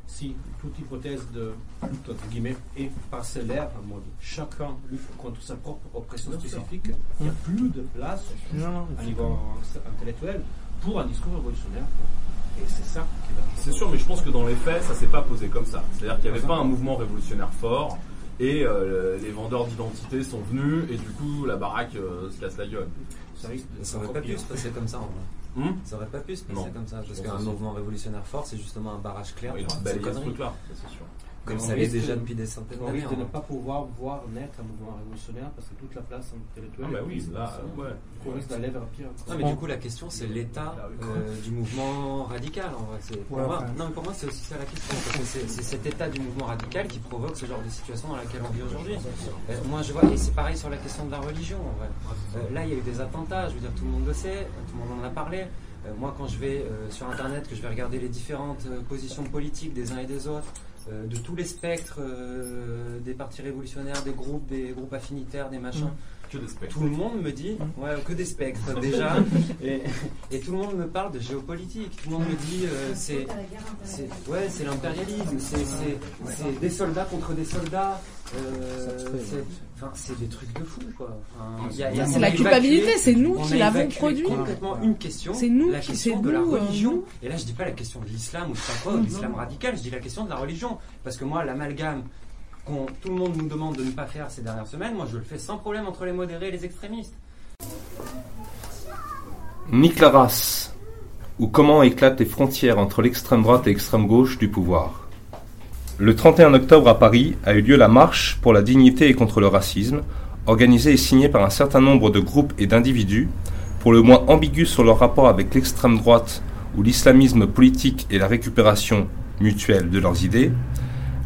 Si toute hypothèse de entre guillemets est parcellaire, en mode chacun lutte contre sa propre oppression spécifique, il n'y a plus de place Non, non, à niveau intellectuel pour un discours révolutionnaire. Et c'est ça qui va. C'est sûr, mais je pense que dans les faits, ça s'est pas posé comme ça. C'est-à-dire qu'il n'y avait pas un mouvement révolutionnaire fort et euh, les vendeurs d'identité sont venus et du coup la baraque euh, se casse la gueule. Ça risque de- Ça aurait pas pu se passer comme ça en vrai. Hum Ça aurait pas pu se passer Non. comme ça, parce qu'un mouvement révolutionnaire fort, c'est justement un barrage clair. Ils ont C'est balayé ce connerie. c'est sûr. Comme ça on l'est déjà de- depuis des centaines On d'années. risque de ne vrai. pas pouvoir voir naître un mouvement révolutionnaire parce que toute la place intellectuelle. Ah bah oui, là, ouais. On risque d'aller vers pire. Non, mais du coup, la question, c'est l'état euh, du mouvement radical. En vrai. Pour Ouais, moi, enfin. non, mais pour moi, c'est aussi ça la question. Parce que c'est cet état du mouvement radical qui provoque ce genre de situation dans laquelle on vit aujourd'hui. Euh, moi, je vois, et c'est pareil sur la question de la religion. En vrai. Euh, là, il y a eu des attentats. Je veux dire, tout le monde le sait. Tout le monde en a parlé. Moi, quand je vais euh, sur Internet, que je vais regarder les différentes euh, positions politiques des uns et des autres, euh, de tous les spectres euh, des partis révolutionnaires, des groupes, des groupes affinitaires, des machins. Que des spectres. Tout le monde me dit, ouais, que des spectres déjà, et, et tout le monde me parle de géopolitique. Tout le monde me dit, euh, c'est, c'est, ouais, c'est l'impérialisme, c'est, c'est, c'est des soldats contre des soldats. C'est, enfin, c'est des trucs de fou, quoi. Enfin, il y a- il y a- C'est la culpabilité, c'est nous qui l'avons produit. complètement une question, C'est nous la qui- question c'est de la nous, euh, religion. Et là, je dis pas la question de l'islam ou je sais pas quoi, de l'islam radical, je dis la question de la religion. Parce que moi, l'amalgame qu'on tout le monde nous demande de ne pas faire ces dernières semaines, moi, je le fais sans problème entre les modérés et les extrémistes. Nique la race, ou comment éclatent les frontières entre l'extrême droite et l'extrême gauche du pouvoir? Le 31 octobre à Paris a eu lieu la marche pour la dignité et contre le racisme, organisée et signée par un certain nombre de groupes et d'individus, pour le moins ambigus sur leur rapport avec l'extrême droite ou l'islamisme politique et la récupération mutuelle de leurs idées.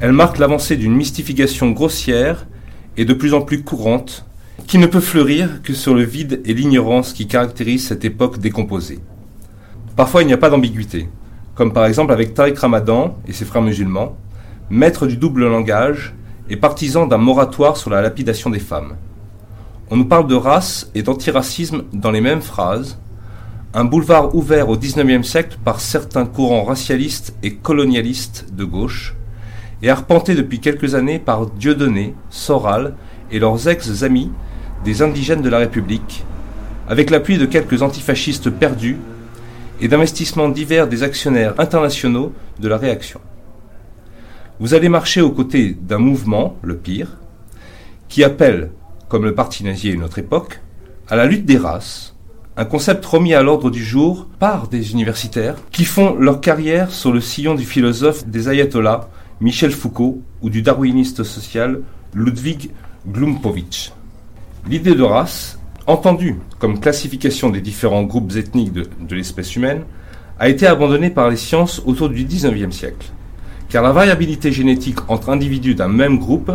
Elle marque l'avancée d'une mystification grossière et de plus en plus courante qui ne peut fleurir que sur le vide et l'ignorance qui caractérisent cette époque décomposée. Parfois, il n'y a pas d'ambiguïté, comme par exemple avec Tariq Ramadan et ses frères musulmans, maîtres du double langage et partisans d'un moratoire sur la lapidation des femmes. On nous parle de race et d'antiracisme dans les mêmes phrases, un boulevard ouvert au XIXe siècle par certains courants racialistes et colonialistes de gauche, et arpenté depuis quelques années par Dieudonné, Soral et leurs ex-amis des indigènes de la République, avec l'appui de quelques antifascistes perdus et d'investissements divers des actionnaires internationaux de la réaction. Vous allez marcher aux côtés d'un mouvement, le pire, qui appelle, comme le parti nazi à une autre époque, à la lutte des races, un concept remis à l'ordre du jour par des universitaires qui font leur carrière sur le sillon du philosophe des ayatollahs Michel Foucault ou du darwiniste social Ludwig Glumpovitch. L'idée de race, entendue comme classification des différents groupes ethniques de, de l'espèce humaine, a été abandonnée par les sciences autour du XIXe siècle, car la variabilité génétique entre individus d'un même groupe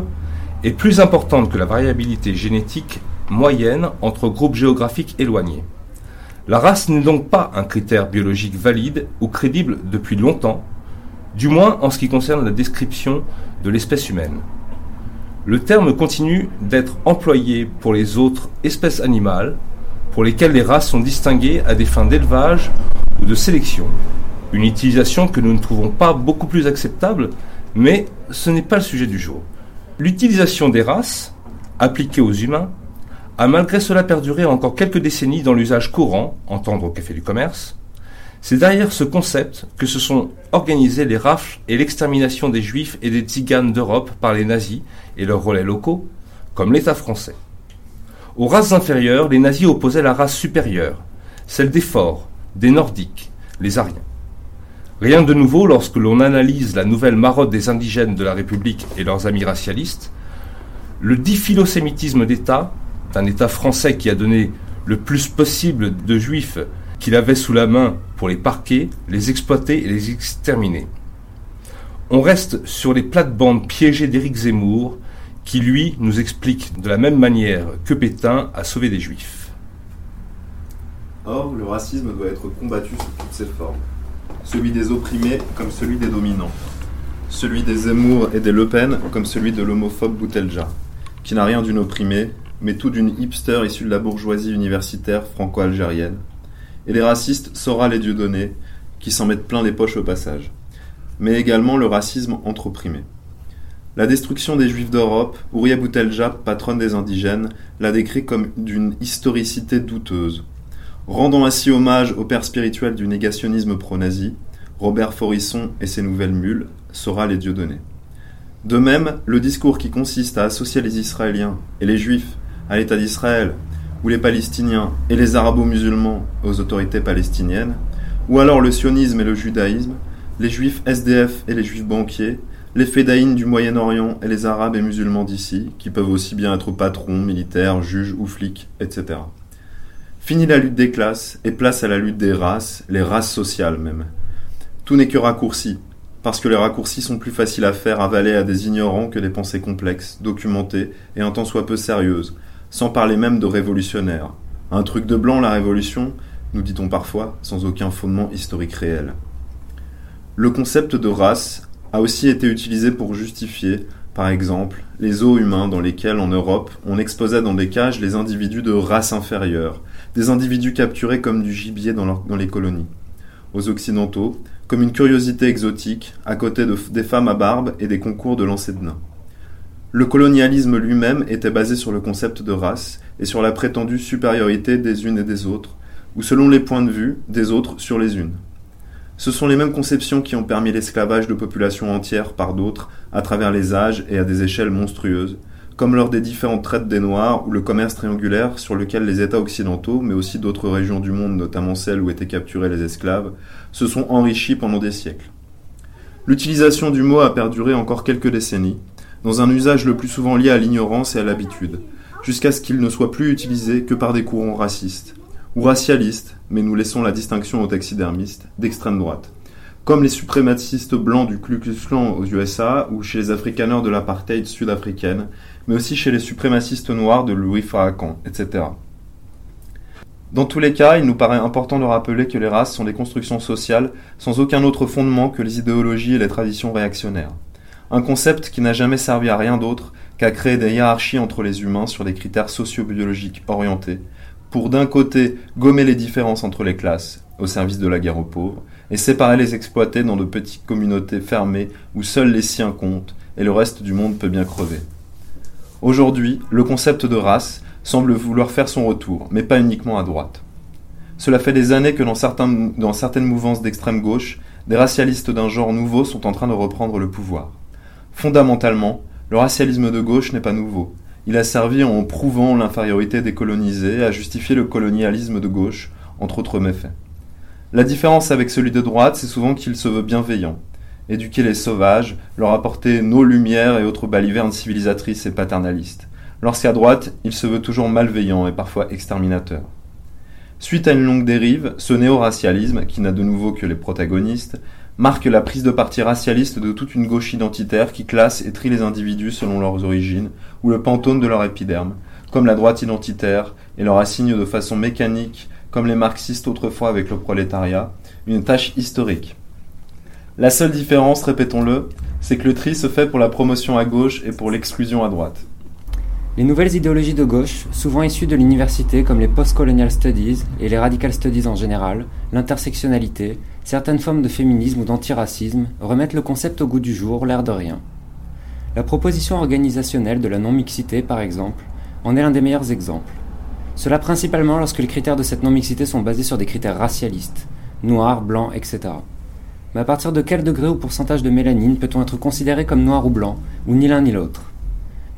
est plus importante que la variabilité génétique moyenne entre groupes géographiques éloignés. La race n'est donc pas un critère biologique valide ou crédible depuis longtemps, du moins en ce qui concerne la description de l'espèce humaine. Le terme continue d'être employé pour les autres espèces animales, pour lesquelles les races sont distinguées à des fins d'élevage ou de sélection. Une utilisation que nous ne trouvons pas beaucoup plus acceptable, mais ce n'est pas le sujet du jour. L'utilisation des races, appliquée aux humains, a malgré cela perduré encore quelques décennies dans l'usage courant, entendre au café du commerce. C'est derrière ce concept que se sont organisées les rafles et l'extermination des juifs et des tziganes d'Europe par les nazis et leurs relais locaux, comme l'État français. Aux races inférieures, les nazis opposaient la race supérieure, celle des forts, des nordiques, les Aryens. Rien de nouveau lorsque l'on analyse la nouvelle marotte des indigènes de la République et leurs amis racialistes. Le diffilosémitisme d'État, d'un État français qui a donné le plus possible de juifs qu'il avait sous la main pour les parquer, les exploiter et les exterminer. On reste sur les plates-bandes piégées d'Éric Zemmour, qui lui nous explique de la même manière que Pétain a sauvé des juifs. Or, le racisme doit être combattu sous toutes ses formes. Celui des opprimés comme celui des dominants. Celui des Zemmour et des Le Pen comme celui de l'homophobe Boutelja, qui n'a rien d'une opprimée, mais tout d'une hipster issue de la bourgeoisie universitaire franco-algérienne. Et les racistes Soral et Dieudonné, qui s'en mettent plein les poches au passage. Mais également le racisme entre opprimés. La destruction des Juifs d'Europe, Ouria Boutelja, patronne des indigènes, l'a décrit comme d'une historicité douteuse. Rendant ainsi hommage au père spirituel du négationnisme pro-nazi, Robert Forisson et ses nouvelles mules, Sora les Dieudonné. De même, le discours qui consiste à associer les Israéliens et les Juifs à l'État d'Israël, ou les Palestiniens et les Arabo-musulmans aux autorités palestiniennes, ou alors le sionisme et le judaïsme, les Juifs SDF et les Juifs banquiers, les Fédaïnes du Moyen-Orient et les Arabes et musulmans d'ici, qui peuvent aussi bien être patrons, militaires, juges ou flics, etc. Fini la lutte des classes et place à la lutte des races, les races sociales même. Tout n'est que raccourci, parce que les raccourcis sont plus faciles à faire avaler à des ignorants que des pensées complexes, documentées et un tant soit peu sérieuses, sans parler même de révolutionnaires. Un truc de blanc la révolution, nous dit-on parfois, sans aucun fondement historique réel. Le concept de race a aussi été utilisé pour justifier, par exemple, les zoos humains dans lesquels, en Europe, on exposait dans des cages les individus de race inférieure, des individus capturés comme du gibier dans, les colonies. Aux Occidentaux, comme une curiosité exotique, à côté de, des femmes à barbe et des concours de lancer de nains. Le colonialisme lui-même était basé sur le concept de race et sur la prétendue supériorité des unes et des autres, ou selon les points de vue des autres sur les unes. Ce sont les mêmes conceptions qui ont permis l'esclavage de populations entières par d'autres à travers les âges et à des échelles monstrueuses, comme lors des différentes traites des Noirs ou le commerce triangulaire sur lequel les États occidentaux, mais aussi d'autres régions du monde, notamment celles où étaient capturés les esclaves, se sont enrichis pendant des siècles. L'utilisation du mot a perduré encore quelques décennies, dans un usage le plus souvent lié à l'ignorance et à l'habitude, jusqu'à ce qu'il ne soit plus utilisé que par des courants racistes, ou racialistes, mais nous laissons la distinction aux taxidermistes, d'extrême droite, comme les suprémacistes blancs du Ku Klux Klan aux USA ou chez les afrikaners de l'apartheid sud-africaine, mais aussi chez les suprémacistes noirs de Louis Farrakhan, etc. Dans tous les cas, il nous paraît important de rappeler que les races sont des constructions sociales sans aucun autre fondement que les idéologies et les traditions réactionnaires. Un concept qui n'a jamais servi à rien d'autre qu'à créer des hiérarchies entre les humains sur des critères socio-biologiques orientés, pour d'un côté gommer les différences entre les classes, au service de la guerre aux pauvres, et séparer les exploités dans de petites communautés fermées où seuls les siens comptent et le reste du monde peut bien crever. Aujourd'hui, le concept de race semble vouloir faire son retour, mais pas uniquement à droite. Cela fait des années que dans, certaines mouvances d'extrême gauche, des racialistes d'un genre nouveau sont en train de reprendre le pouvoir. Fondamentalement, le racialisme de gauche n'est pas nouveau. Il a servi en prouvant l'infériorité des colonisés à justifier le colonialisme de gauche, entre autres méfaits. La différence avec celui de droite, c'est souvent qu'il se veut bienveillant, éduquer les sauvages, leur apporter nos lumières et autres balivernes civilisatrices et paternalistes. Lorsqu'à droite, il se veut toujours malveillant et parfois exterminateur. Suite à une longue dérive, ce néo-racialisme, qui n'a de nouveau que les protagonistes, marque la prise de parti racialiste de toute une gauche identitaire qui classe et trie les individus selon leurs origines ou le pantone de leur épiderme, comme la droite identitaire, et leur assigne de façon mécanique, comme les marxistes autrefois avec le prolétariat, une tâche historique. La seule différence, répétons-le, c'est que le tri se fait pour la promotion à gauche et pour l'exclusion à droite. Les nouvelles idéologies de gauche, souvent issues de l'université comme les post-colonial studies et les radical studies en général, l'intersectionnalité, certaines formes de féminisme ou d'antiracisme, remettent le concept au goût du jour, l'air de rien. La proposition organisationnelle de la non-mixité, par exemple, en est l'un des meilleurs exemples. Cela principalement lorsque les critères de cette non-mixité sont basés sur des critères racialistes, noirs, blancs, etc. Mais à partir de quel degré ou pourcentage de mélanine peut-on être considéré comme noir ou blanc, ou ni l'un ni l'autre?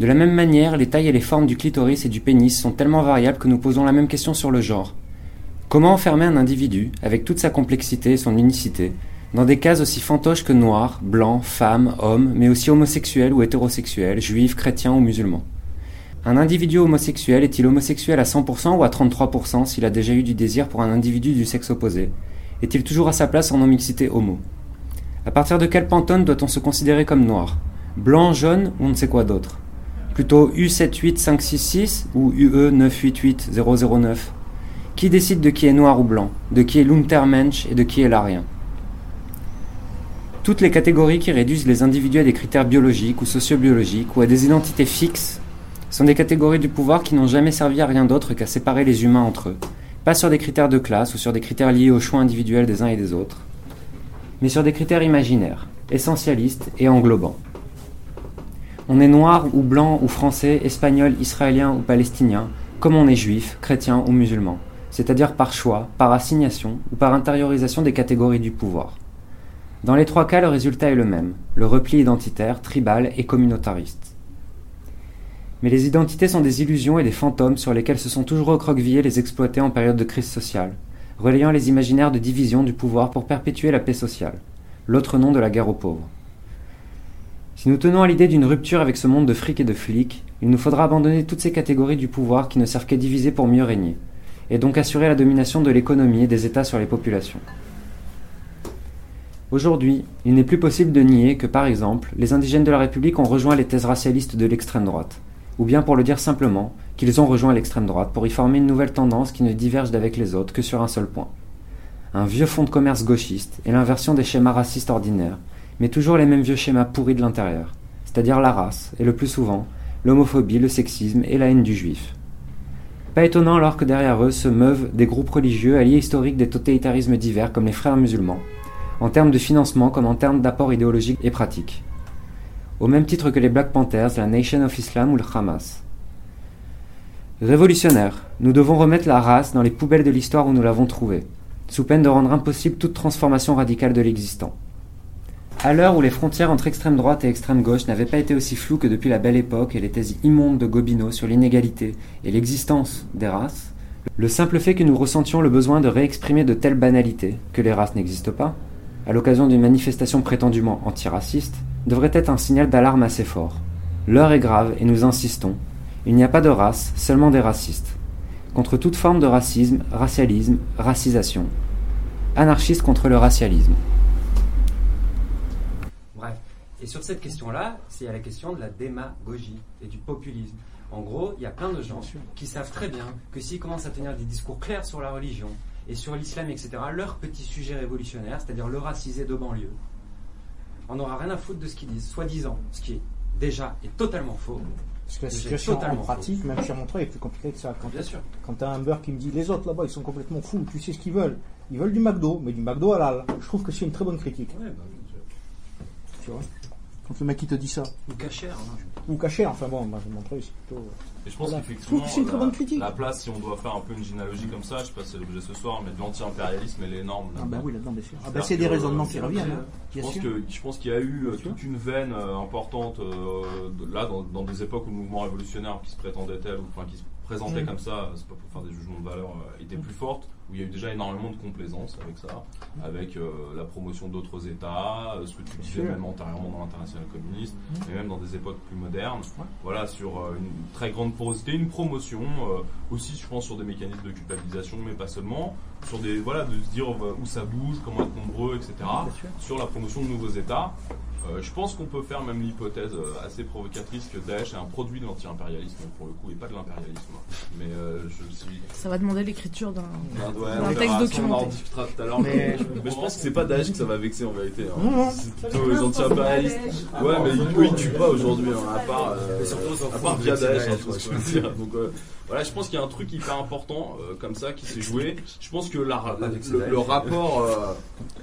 De la même manière, les tailles et les formes du clitoris et du pénis sont tellement variables que nous posons la même question sur le genre. Comment enfermer un individu, avec toute sa complexité et son unicité, dans des cases aussi fantoches que noir, blanc, femme, homme, mais aussi homosexuel ou hétérosexuel, juif, chrétien ou musulman? Un individu homosexuel est-il homosexuel à 100% ou à 33% s'il a déjà eu du désir pour un individu du sexe opposé? Est-il toujours à sa place en non-mixité homo? À partir de quel pantone doit-on se considérer comme noir? Blanc, jaune ou on ne sait quoi d'autre? Plutôt U78566 ou E UE988009 Qui décide de qui est noir ou blanc De qui est l'Untermensch et de qui est l'arien? Toutes les catégories qui réduisent les individus à des critères biologiques ou sociobiologiques ou à des identités fixes sont des catégories du pouvoir qui n'ont jamais servi à rien d'autre qu'à séparer les humains entre eux, pas sur des critères de classe ou sur des critères liés au choix individuel des uns et des autres, mais sur des critères imaginaires, essentialistes et englobants. On est noir ou blanc ou français, espagnol, israélien ou palestinien, comme on est juif, chrétien ou musulman, c'est-à-dire par choix, par assignation ou par intériorisation des catégories du pouvoir. Dans les trois cas, le résultat est le même, le repli identitaire, tribal et communautariste. Mais les identités sont des illusions et des fantômes sur lesquels se sont toujours recroquevillés les exploités en période de crise sociale, relayant les imaginaires de division du pouvoir pour perpétuer la paix sociale, l'autre nom de la guerre aux pauvres. Si nous tenons à l'idée d'une rupture avec ce monde de fric et de flics, il nous faudra abandonner toutes ces catégories du pouvoir qui ne servent qu'à diviser pour mieux régner, et donc assurer la domination de l'économie et des États sur les populations. Aujourd'hui, il n'est plus possible de nier que, par exemple, les indigènes de la République ont rejoint les thèses racialistes de l'extrême droite, ou bien pour le dire simplement, qu'ils ont rejoint l'extrême droite pour y former une nouvelle tendance qui ne diverge d'avec les autres que sur un seul point. Un vieux fonds de commerce gauchiste et l'inversion des schémas racistes ordinaires, mais toujours les mêmes vieux schémas pourris de l'intérieur, c'est-à-dire la race, et le plus souvent, l'homophobie, le sexisme et la haine du juif. Pas étonnant alors que derrière eux se meuvent des groupes religieux alliés historiques des totalitarismes divers comme les frères musulmans, en termes de financement comme en termes d'apport idéologique et pratique. Au même titre que les Black Panthers, la Nation of Islam ou le Hamas. Révolutionnaires, nous devons remettre la race dans les poubelles de l'histoire où nous l'avons trouvée, sous peine de rendre impossible toute transformation radicale de l'existant. À l'heure où les frontières entre extrême droite et extrême gauche n'avaient pas été aussi floues que depuis la belle époque et les thèses immondes de Gobineau sur l'inégalité et l'existence des races, le simple fait que nous ressentions le besoin de réexprimer de telles banalités, que les races n'existent pas, à l'occasion d'une manifestation prétendument antiraciste, devrait être un signal d'alarme assez fort. L'heure est grave et nous insistons. Il n'y a pas de race, seulement des racistes. Contre toute forme de racisme, racialisme, racisation. Anarchiste contre le racialisme. Bref. Et sur cette question-là, c'est la question de la démagogie et du populisme. En gros, il y a plein de gens qui savent très bien que s'ils commencent à tenir des discours clairs sur la religion et sur l'islam, etc., leur petit sujet révolutionnaire, c'est-à-dire le racisé de banlieue, on n'aura rien à foutre de ce qu'ils disent, soi-disant, ce qui est déjà est totalement faux. Parce que la situation en totalement pratique, faux. même chez Montreuil, est plus compliquée que ça. Quand, Bien sûr. Quand t'as un beurre qui me dit les autres là-bas, ils sont complètement fous, tu sais ce qu'ils veulent. Ils veulent du McDo, mais du McDo halal. Je trouve que c'est une très bonne critique. Ouais, bah. Tu vois? Quand le mec il te dit ça. Ou cachère. hein. Ou caché, enfin bon, moi, Montreuil, c'est plutôt. Et je pense Voilà. qu'effectivement, c'est une très la- bonne critique. La place, si on doit faire un peu une généalogie comme ça, je sais pas si c'est l'objet ce soir, mais de l'anti-impérialisme et les normes. Ah bah oui, là-dedans, bien sûr. Ah bah c'est des raisonnements euh, qui reviennent, hein, Je pense sûr. que je pense qu'il y a eu euh, sûr. toute une veine euh, importante euh, de- là dans, dans des époques où le mouvement révolutionnaire qui se prétendait tel ou enfin qui se présentait Mm. comme ça, c'est pas pour faire des jugements de valeur, était plus forte, où il y a eu déjà énormément de complaisance avec ça, avec euh, la promotion d'autres États, euh, ce que tu disais même antérieurement dans l'international communiste, Mm. mais même dans des époques plus modernes. Voilà, sur euh, une très grande porosité, une promotion, euh, aussi je pense sur des mécanismes de culpabilisation, mais pas seulement, sur des voilà de se dire où ça bouge, comment être nombreux, etc. Sur la promotion de nouveaux États. Euh, je pense qu'on peut faire même l'hypothèse euh, assez provocatrice que Daesh est un produit de l'anti-impérialisme pour le coup et pas de l'impérialisme. Mais euh, je suis. Ça va demander l'écriture d'un Ouais, on texte en discutera tout à l'heure. Mais- Mais, mais je pense que c'est pas Daesh que ça va vexer en vérité. hein. Non, non. C'est plutôt les anti-impérialistes. Ouais, mais ils, eux, ils tuent pas aujourd'hui, hein, à part, euh, à part via Daesh, hein, je veux dire. Donc euh, voilà, je pense qu'il y a un truc hyper important euh, comme ça qui s'est joué. Je pense que la- le rapport, euh,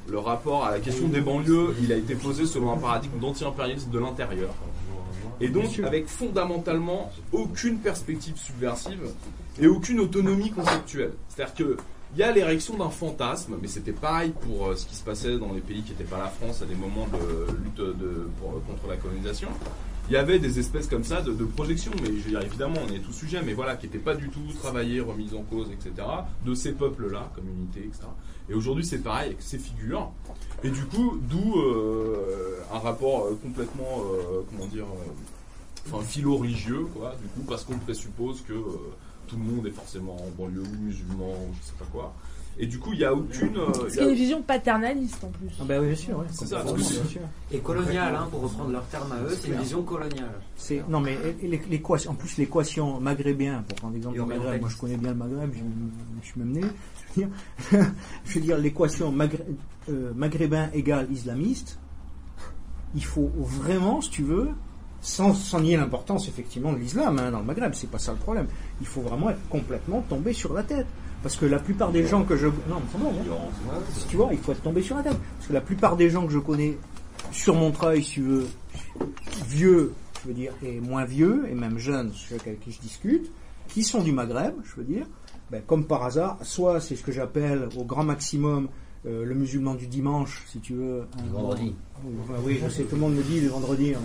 le rapport à la question des banlieues, il a été posé selon un paradigme d'anti-impérialisme de l'intérieur. Et donc avec fondamentalement aucune perspective subversive et aucune autonomie conceptuelle. C'est-à-dire que il y a l'érection d'un fantasme, mais c'était pareil pour euh, ce qui se passait dans les pays qui n'étaient pas la France à des moments de lutte pour- contre la colonisation. Il y avait des espèces comme ça de, de projections, mais je veux dire, évidemment, on est tout sujet, mais voilà, qui n'étaient pas du tout travaillées, remises en cause, etc., de ces peuples-là, comme unité, etc. Et aujourd'hui, c'est pareil avec ces figures. Et du coup, d'où euh, un rapport euh, complètement, euh, comment dire, euh, enfin, philo-religieux, quoi, du coup, parce qu'on présuppose que euh, tout le monde est forcément en banlieue ou musulman, ou je sais pas quoi. Et du coup, il n'y a aucune. euh, y a- une vision paternaliste en plus. Ah bah oui, bien sûr, ouais. C'est ça. Et colonial, hein, pour reprendre leur terme à eux, c'est une vision coloniale. C'est non mais l'équation, en plus l'équation maghrébien, pour prendre l'exemple du Maghreb, moi je connais bien le Maghreb, je, je suis même né. Je veux dire, je veux dire l'équation magré- euh, maghrébin égale islamiste. Il faut vraiment, si tu veux, sans, sans nier l'importance effectivement de l'islam hein, dans le Maghreb, c'est pas ça le problème. Il faut vraiment être complètement tombé sur la tête. Parce que la plupart des gens que je. Non, mais c'est bon, hein. Si tu vois, il faut être tombé sur la tête. Parce que la plupart des gens que je connais sur Montreuil, si tu veux, vieux, je veux dire, et moins vieux, et même jeunes, ceux avec qui je discute, qui sont du Maghreb, je veux dire, ben, comme par hasard, soit c'est ce que j'appelle au grand maximum euh, le musulman du dimanche, si tu veux. un Le vendredi. Oui, enfin, oui, je sais, tout le monde me dit le vendredi. hein.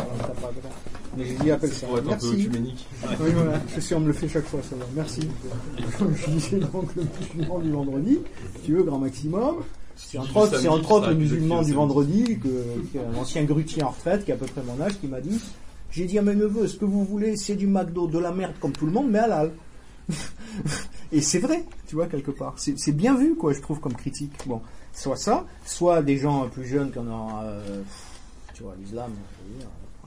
Mais j'ai dit appelle ça. Pour être un peu Merci. œcuménique. Oui, voilà, je sais, on me le fait chaque fois, ça va. Merci. Comme je disais donc le musulman du vendredi, si tu veux, grand maximum. C'est entre autres, c'est entre autres le musulman du vendredi, que, qui est un ancien grutier en retraite, qui a à peu près mon âge, qui m'a dit J'ai dit à mes neveux, ce que vous voulez, c'est du McDo, de la merde comme tout le monde, mais halal. Et c'est vrai, tu vois, quelque part. C'est c'est bien vu, quoi, je trouve, comme critique. Bon, soit ça, soit des gens plus jeunes qui en ont. euh, tu vois, l'islam.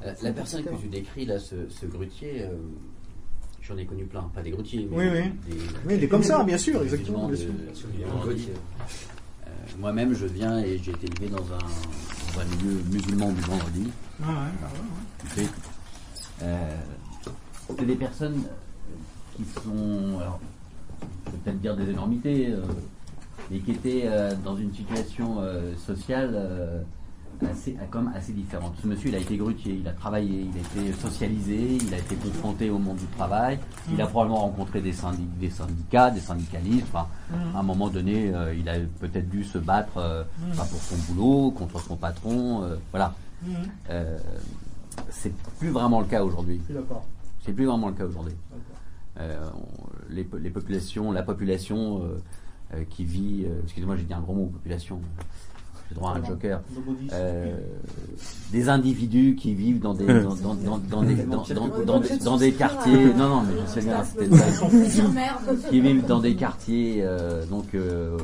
La, la personne que tu décris là, ce, ce grutier, euh, j'en ai connu plein, pas des grutiers, mais Oui, oui. des, Oui, des comme ça, bien sûr, exactement, bien sûr. Euh, Moi-même, je viens et j'ai été élevé dans un, dans un milieu musulman du vendredi. Ah ouais, ah ouais, c'est des personnes qui sont, alors, je vais peut-être dire des énormités, mais qui étaient euh, dans une situation euh, sociale euh, assez, même assez différente. Ce monsieur, il a été grutier, il a travaillé, il a été socialisé, il a été confronté au monde du travail, il a probablement rencontré des, syndic- des syndicats, des syndicalistes. Enfin, Mhm. à un moment donné, euh, il a peut-être dû se battre pas pour son boulot, contre son patron. euh, voilà. C'est plus vraiment le cas aujourd'hui. C'est plus vraiment le cas aujourd'hui. Euh, les, po- les populations, la population euh, qui vit, euh, excusez-moi, j'ai dit un gros mot, population. J'ai droit à un joker. Euh, des individus qui vivent dans des dans, dans, dans, dans des dans, quartiers. Non non, mais je sais bien, c'était. Qui vivent dans des quartiers euh, donc euh,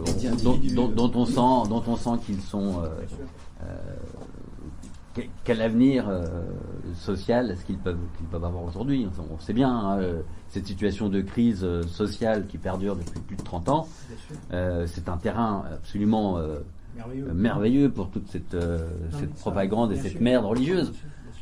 dont, dont- dont on sent dont on sent qu'ils sont euh, euh, quel, avenir euh, social est-ce qu'ils peuvent, qu'ils peuvent avoir aujourd'hui? Enfin, On sait bien hein, euh, cette situation de crise euh, sociale qui perdure depuis plus de 30 ans. Euh, c'est un terrain absolument euh, Merveilleux. merveilleux pour toute cette, euh, Non, cette propagande et cette sûr. merde religieuse.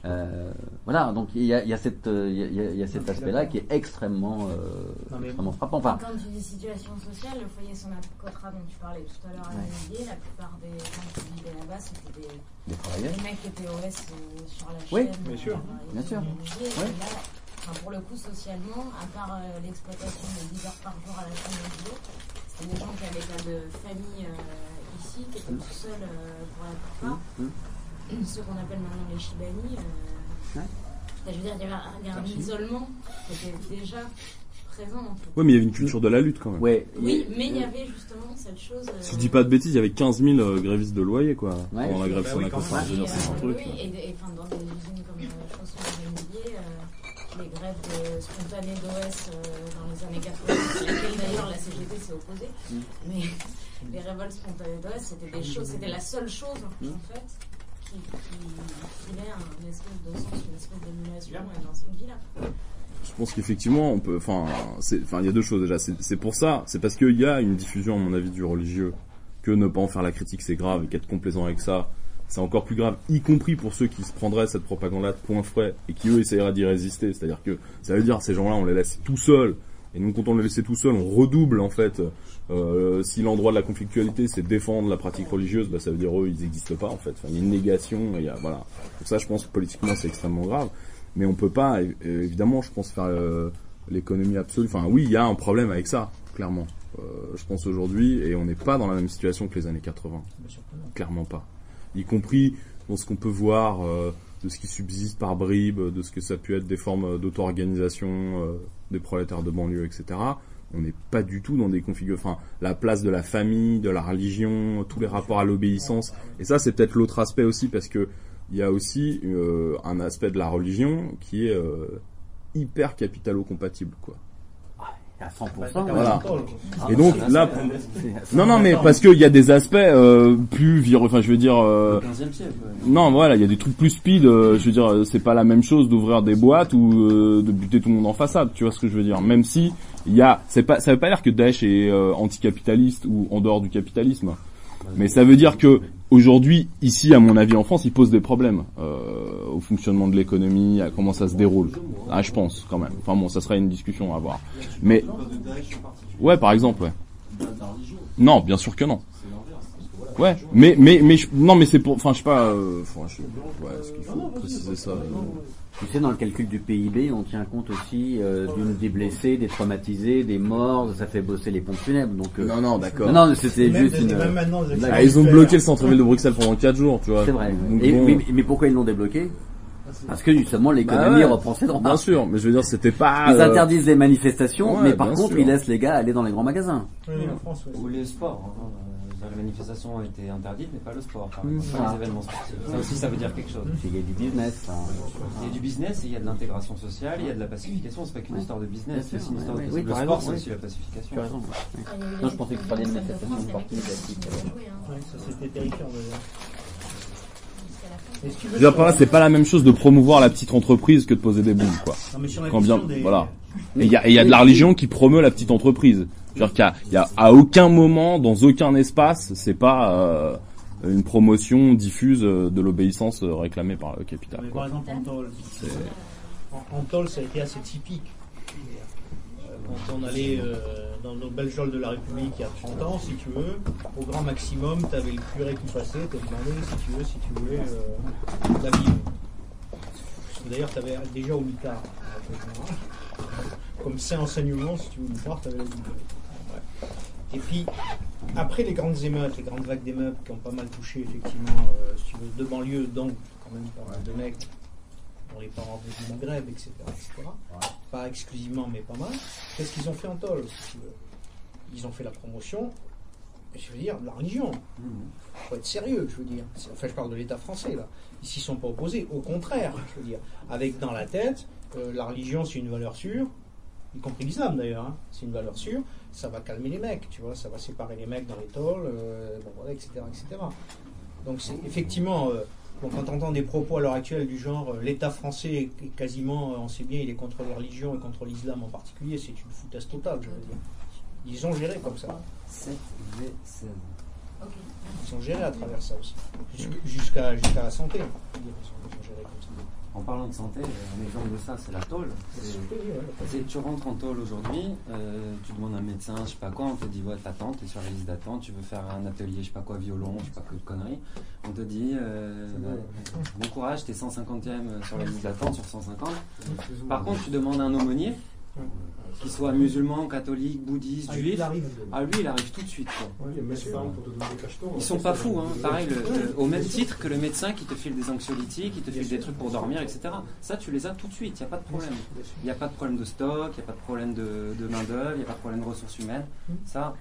Euh, voilà, donc il y a, il y a cette, il y a- il y a, il y a cet aspect-là qui est extrêmement, euh, Non, mais- extrêmement frappant. Enfin, Quand tu dis situation sociale, le foyer Sonacotra dont tu parlais tout à l'heure à Olivier, la plupart des gens qui vivaient là-bas, c'était des, des travailleurs. des mecs qui étaient OS euh, sur la Oui, chaîne. bien sûr. euh, Bien sûr. Ouais. là, enfin, pour le coup, socialement, à part euh, l'exploitation de 10 heures par jour à la chaîne de c'était des gens qui avaient pas de famille euh, ici, qui étaient tout seuls euh, pour la plupart. Hum, Et Ceux qu'on appelle maintenant les Shibani. euh, Ouais. Je veux dire, il y avait un, isolement qui était déjà présent. en fait. Ouais, mais il y avait une culture de la lutte quand même. ouais, Oui, mais il y avait justement cette chose. euh, Si je dis pas de bêtises, il y avait 15 000 euh, grévistes de loyer, quoi. Ouais. Pendant la grève Bah sur oui, la côte. je et, c'est un euh, truc. oui, et, et, enfin, dans des usines comme euh, Chausson et Menuisier, euh, les grèves de spontanées d'OS euh, dans les années 80, sur lesquelles d'ailleurs la CGT s'est opposée, Mm. mais les révoltes spontanées d'OS, c'était des choses, c'était la seule chose en fait qui, qui filait un espèce de sens, une espèce d'émulation dans cette vie-là. Je pense qu'effectivement, on peut. Enfin, c'est- enfin, il y a deux choses déjà. C'est c'est pour ça, c'est parce qu'il y a une diffusion, à mon avis, du religieux, que ne pas en faire la critique, c'est grave, et qu'être complaisant avec ça, c'est encore plus grave, y compris pour ceux qui se prendraient cette propagande-là de point frais et qui eux essaieraient d'y résister. C'est-à-dire que ça veut dire ces gens-là, on les laisse tout seuls. Et nous, quand on les laisse tout seuls, on redouble en fait. Euh, si l'endroit de la conflictualité, c'est défendre la pratique religieuse, bah, ça veut dire eux, ils n'existent pas en fait. Enfin, il y a une négation. Il y a voilà. Pour ça, je pense que politiquement, c'est extrêmement grave. Mais on peut pas, é- évidemment, je pense faire euh, l'économie absolue. Enfin, oui, il y a un problème avec ça, clairement. Euh, je pense aujourd'hui, et on n'est pas dans la même situation que les années 80. Bien sûr que non. Clairement pas. Y compris dans ce qu'on peut voir euh, de ce qui subsiste par bribes, de ce que ça a pu être des formes d'auto-organisation euh, des prolétaires de banlieue, etc. On n'est pas du tout dans des configurations. Enfin, la place de la famille, de la religion, tous les rapports à l'obéissance. Et ça, c'est peut-être l'autre aspect aussi, parce que il y a aussi euh, un aspect de la religion qui est euh, hyper capitalo-compatible, quoi. à 100%. Voilà. Ah, Et donc là, non, non, mais parce qu'il y a des aspects euh, plus vir, enfin, je veux dire, euh, 15e siècle. non, voilà, il y a des trucs plus speed. euh, je veux dire, c'est pas la même chose d'ouvrir des boîtes ou euh, de buter tout le monde en façade. Tu vois ce que je veux dire Même si il y a, c'est pas, ça veut pas dire que Daesh est euh, anticapitaliste ou en dehors du capitalisme. Mais ça veut dire que aujourd'hui, ici, à mon avis, en France, il pose des problèmes euh, au fonctionnement de l'économie, à comment ça se déroule. Ah, je pense quand même. Enfin bon, ça serait une discussion à avoir. Mais ouais, par exemple, ouais. Non, bien sûr que non. Ouais, mais mais mais non mais c'est pour enfin je sais pas euh, ouais, est-ce qu'il faut préciser ça euh, Tu sais, dans le calcul du PIB, on tient compte aussi euh, d'une des blessés, des traumatisés, des morts. Ça fait bosser les pompes funèbres. Donc euh, Non non, d'accord. Non, non, c'était juste une. les blague. Ah, ils ont bloqué le centre-ville de Bruxelles pendant 4 jours, tu vois. C'est vrai. Donc, Et- bon, mais, mais pourquoi ils l'ont débloqué? Parce que justement l'économie Bah ouais. reprend ses droits. Bien sûr, mais je veux dire c'était pas Ils euh, interdisent les manifestations, ouais, mais par contre sûr. ils laissent les gars aller dans les grands magasins. Oui, en France, ouais. Ou les sports. hein. Les manifestations ont été interdites, mais pas le sport, par exemple, pas Voilà. les événements sportifs. Ça aussi, ça veut dire quelque chose. Il y a du business. hein. Il y a du business, et il y a de l'intégration sociale, il y a de la pacification. C'est pas qu'une histoire de business, c'est aussi une histoire de oui, le sport, c'est oui. aussi la pacification. Tu as raison. Non, je pensais que tu parlais de manifestations sportives classiques. Ouais, ça c'était terrifiant d'ailleurs. Je veux, par là, c'est pas la même chose de promouvoir la petite entreprise que de poser des bombes, quoi. Non, mais sur la Quand bien, des- voilà. Et il y a, et il y a de la religion qui promeut la petite entreprise. Je veux dire qu'il y a, il y a à aucun moment, dans aucun espace, c'est pas euh, une promotion diffuse euh, de l'obéissance euh, réclamée par le capital. Mais par exemple, en Tôle, ça a été assez typique. Quand on allait euh, dans nos belles geôles de la République il y a 30 ans, si tu veux, au grand maximum, tu avais le curé qui passait, te demandait si tu veux, si tu voulais euh, la Bible. D'ailleurs, tu avais déjà au mitard. Comme c'est enseignement, si tu veux, au mitard, tu avais la Bible. Et puis, après les grandes émeutes, les grandes vagues d'émeutes qui ont pas mal touché, effectivement, euh, si deux banlieues, donc quand même pas mal de mecs dont les parents du Maghreb, etc. etc. Pas exclusivement, mais pas mal. Qu'est-ce qu'ils ont fait en Tôle, si tu veux? Ils ont fait la promotion, je veux dire, de la religion. faut être sérieux, je veux dire. Enfin, je parle de l'État français, là. Ils s'y sont pas opposés. Au contraire, je veux dire. Avec dans la tête, euh, la religion, c'est une valeur sûre, y compris l'islam d'ailleurs, hein. c'est une valeur sûre. Ça va calmer les mecs, tu vois. Ça va séparer les mecs dans les tôles, euh, bon, voilà, etc., etc. Donc, c'est effectivement. euh, Bon, quand on entend des propos à l'heure actuelle du genre euh, l'État français est quasiment, euh, on sait bien, il est contre les religions et contre l'islam en particulier, c'est une foutaise totale, je veux dire. Ils ont géré comme ça. 7V16. Ils sont gérés à travers ça aussi. Jusqu'à jusqu'à la santé. je veux dire, En parlant de santé, un exemple de ça, c'est la tôle. C'est- Tu rentres en tôle aujourd'hui, euh, tu demandes à un médecin, je sais pas quoi, on te dit ouais t'attends, t'es sur la liste d'attente, tu veux faire un atelier, je sais pas quoi, violon, je sais pas quoi de conneries. On te dit euh, bon courage, t'es 150e sur la liste d'attente sur 150. Par contre, tu demandes à un aumônier, qu'il soit musulman, catholique, bouddhiste, Ah, juif, il arrive. ah lui il arrive tout de suite. quoi. Ils sont pas fous, hein. pareil, le- le- au même titre que le médecin qui te file des anxiolytiques, qui te file des trucs pour dormir, etc. Ça, tu les as tout de suite, il n'y a pas de problème. Il n'y a pas de problème de stock, il n'y a pas de problème de, de main-d'œuvre, il n'y a pas de problème de ressources humaines. Ça,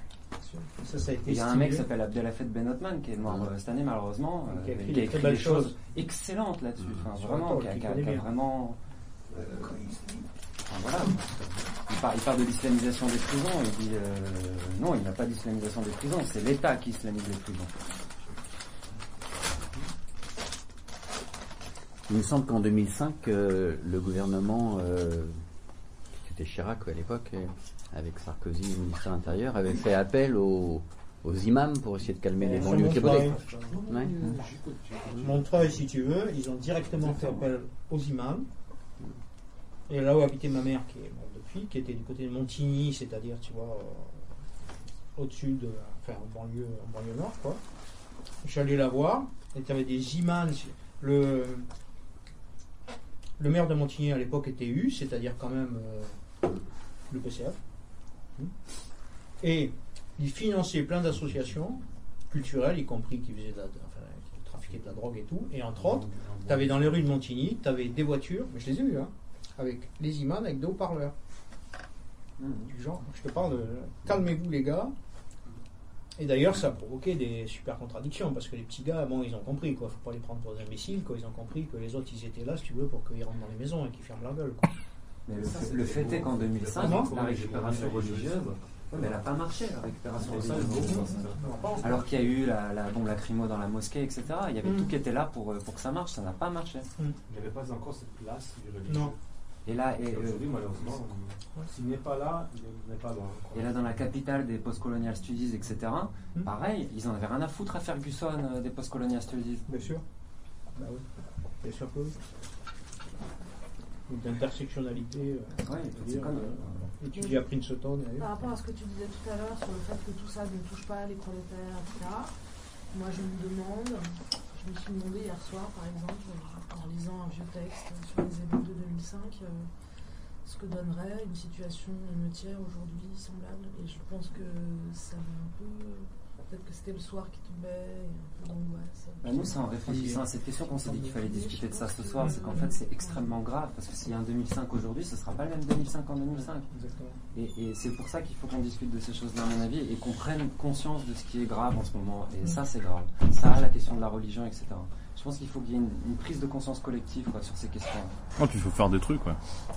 Ça, ça a été il y a un mec qui s'appelle Abdelafet Ben Othman qui est mort euh, cette année, malheureusement, Qui a euh, écrit qui a écrit des choses excellentes là-dessus. Enfin, vraiment, qui a, qui a- qui vraiment. euh, enfin, voilà. Il parle, il parle de l'islamisation des prisons, il dit euh, non, il n'y a pas d'islamisation des prisons, c'est l'État qui islamise les prisons. Il me semble qu'en 2005, euh, le gouvernement, euh, c'était Chirac à l'époque, euh, avec Sarkozy, le ministre de l'Intérieur, avait fait appel aux, aux imams pour essayer de calmer les banlieues. Montreuil, si tu veux, ils ont directement fait appel aux imams. Et là où habitait ma mère, qui est morte depuis, qui était du côté de Montigny, c'est-à-dire, tu vois, euh, au-dessus de. Enfin, en banlieue, en banlieue nord, quoi. Allé la voir, et tu avais des imams. Le, le maire de Montigny à l'époque était U, c'est-à-dire quand même euh, le PCF. Et il finançait plein d'associations culturelles, y compris qui faisaient de la, enfin, qui trafiquaient de la drogue et tout. Et entre autres, tu avais dans les rues de Montigny, tu avais des voitures, mais je les ai vues, hein, avec les imams avec des haut-parleurs. Du genre, je te parle de calmez-vous les gars. Et d'ailleurs, ça a provoqué des super contradictions parce que les petits gars, bon, ils ont compris quoi. Faut pas les prendre pour des imbéciles, quoi. Ils ont compris que les autres, ils étaient là, si tu veux, pour qu'ils rentrent dans les maisons et qu'ils ferment leur gueule. Quoi. Mais le, fait- le fait est qu'en 2005, Comment la récupération religieuse, ouais, mais elle n'a pas marché, la récupération Ça, religieuse. Alors qu'il y a eu la, la bombe lacrymo dans la mosquée, etc. Il y avait Mm. tout qui était là pour, euh, pour que ça marche, ça n'a pas marché. Il n'y avait pas encore cette place du religieux. Non. Et là, et, euh, aujourd'hui, malheureusement, s'il n'est pas là, il n'est pas loin. Et là, dans la capitale des postcolonial studies, etc., pareil, ils en avaient rien à foutre à Ferguson euh, des postcolonial studies. Bien sûr. Bah oui. Bien sûr que oui. Une intersectionnalité. euh, Ouais, c'est comme- euh, étudiée à Princeton et Par rapport à ce que tu disais tout à l'heure sur le fait que tout ça ne touche pas les prolétaires, etc., Moi, je me demande, je me suis demandé hier soir, par exemple, en lisant un vieux texte sur les émeutes de 2005, euh, ce que donnerait une situation émeutière aujourd'hui semblable. Et je pense que ça m'a un peu. Peut-être que c'était le soir qui tombait, et un peu d'angoisse. Bah, nous, c'est en réfléchissant à cette question qu'on s'est dit qu'il fallait discuter de ça ce soir. C'est qu'en fait, c'est extrêmement grave parce que s'il y a un 2005 aujourd'hui, ce sera pas le même 2005 en 2005. Et, et c'est pour ça qu'il faut qu'on discute de ces choses-là, à mon avis, et qu'on prenne conscience de ce qui est grave en ce moment. Et ça, c'est grave. Ça, la question de la religion, etc. Je pense qu'il faut qu'il y ait une, une prise de conscience collective quoi, sur ces questions. Ah, puis il faut faire des trucs, ouais.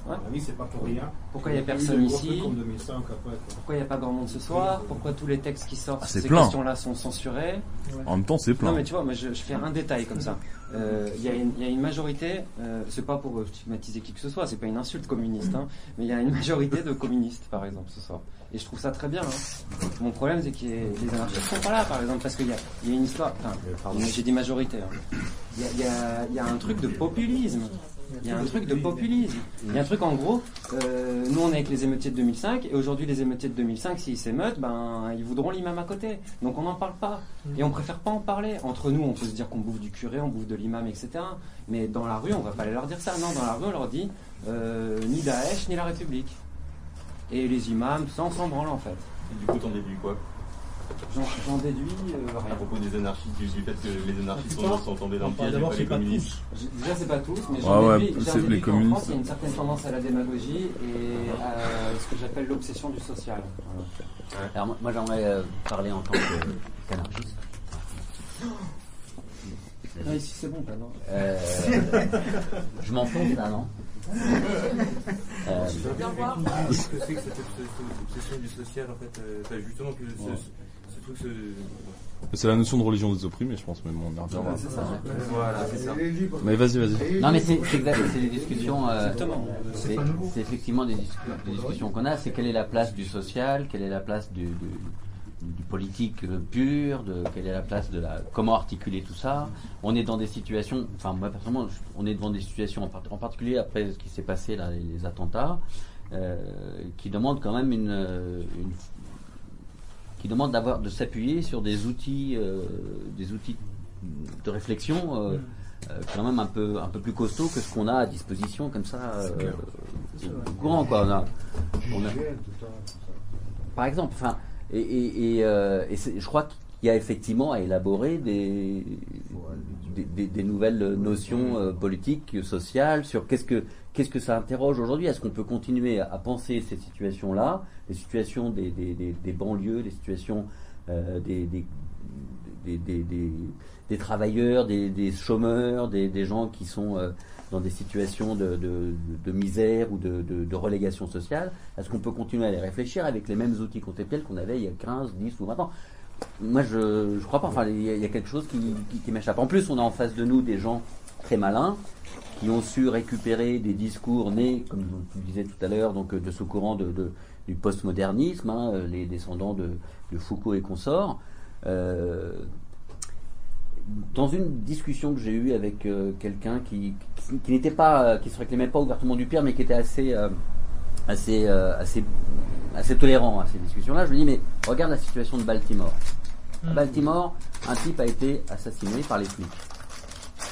Ouais. Oui, c'est pas pour rien. Pourquoi il n'y a personne ici trucs Comme 2005 après. quoi. Pourquoi il n'y a pas grand monde ce soir? Pourquoi tous les textes qui sortent Ah, sur ces questions-là sont censurés? En même temps, c'est plein. Non, mais tu vois, moi je, je fais un détail comme ça. Euh, Il y, a une- il y a une majorité, euh, c'est pas pour stigmatiser qui que ce soit, c'est pas une insulte communiste, hein, mais il y a une majorité de communistes par exemple ce soir. Et je trouve ça très bien. hein. Mon problème c'est que les anarchistes sont pas là par exemple, parce qu'il y a, il y a une histoire. Enfin, pardon, j'ai dit majorité. hein. Y, y il y a un truc de populisme. Il y a un truc de populisme. Il y a un truc en gros, euh, nous on est avec les émeutiers de 2005 et aujourd'hui les émeutiers de 2005 s'ils s'émeutent, ben ils voudront l'imam à côté. Donc on n'en parle pas et on préfère pas en parler. Entre nous on peut se dire qu'on bouffe du curé, on bouffe de l'imam, etc. Mais dans la rue on va pas aller leur dire ça. Non, dans la rue on leur dit euh, ni Daesh ni la République. Et les imams, on s'en branle en fait. Et du coup, t'en déduis quoi? J'en déduis euh, À rien. propos des anarchistes, du, fait que les anarchistes Putain. sont, sont tombés dans le parle piège pas c'est les pas communistes. Je- Déjà, c'est pas tous, mais j'en ouais, déduis, c'est j'en les déduis qu'en communistes. France, il y a une certaine tendance à la démagogie et à ce que j'appelle l'obsession du social. Voilà. Alors moi, j'aimerais euh, parler en tant que- qu'anarchiste. Ah, ici, c'est bon, non Euh, je m'en fous, ça, non Euh, Qu'est-ce que c'est que cette obsession du social en fait euh, enfin, Justement que ce, Ouais. ce- ce truc se. C'est la notion de religion des opprimés, je pense, mais bon, on y reviendra. c'est ça. Voilà, c'est ça. Mais vas-y, vas-y. Non mais c'est exact, c'est des discussions. euh, Exactement. c'est effectivement des, discu- des discussions qu'on a. C'est quelle est la place du social, quelle est la place du, du, du politique euh, pur, de quelle est la place de la comment articuler tout ça. On est dans des situations. Enfin moi personnellement, je- on est devant des situations en, part- en particulier après ce qui s'est passé là, les, les attentats, euh, qui demandent quand même une, euh, une qui demande d'avoir de s'appuyer sur des outils euh, des outils de réflexion euh, euh, quand même un peu un peu plus costauds que ce qu'on a à disposition comme ça euh, au courant quoi on a, on a- par exemple enfin et, et, et, euh, et je crois qu'il y a effectivement à élaborer des des, des- des nouvelles notions euh, politiques sociales sur qu'est-ce que qu'est-ce que ça interroge aujourd'hui. Est-ce qu'on peut continuer à, à penser ces situations-là, les situations des, banlieues, les situations euh, des, travailleurs, des, chômeurs, des, gens qui sont dans des situations de, misère ou de, relégation sociale Est-ce qu'on peut continuer à les réfléchir avec les mêmes outils conceptuels qu'on avait il y a 15, 10 ou 20 ans? Moi, je je crois pas. Enfin, il y, a- quelque chose qui, m'échappe. En plus, on a en face de nous des gens très malins qui ont su récupérer des discours nés, comme tu disais tout à l'heure, donc de ce courant du postmodernisme, hein, les descendants de, de Foucault et consorts. Euh, dans une discussion que j'ai eue avec euh, quelqu'un qui, qui, qui n'était pas, euh, qui se réclamait pas ouvertement du pire, mais qui était assez, euh, assez, assez, assez tolérant à ces discussions-là, je lui dis mais regarde la situation de Baltimore. À Baltimore, un type a été assassiné par les flics.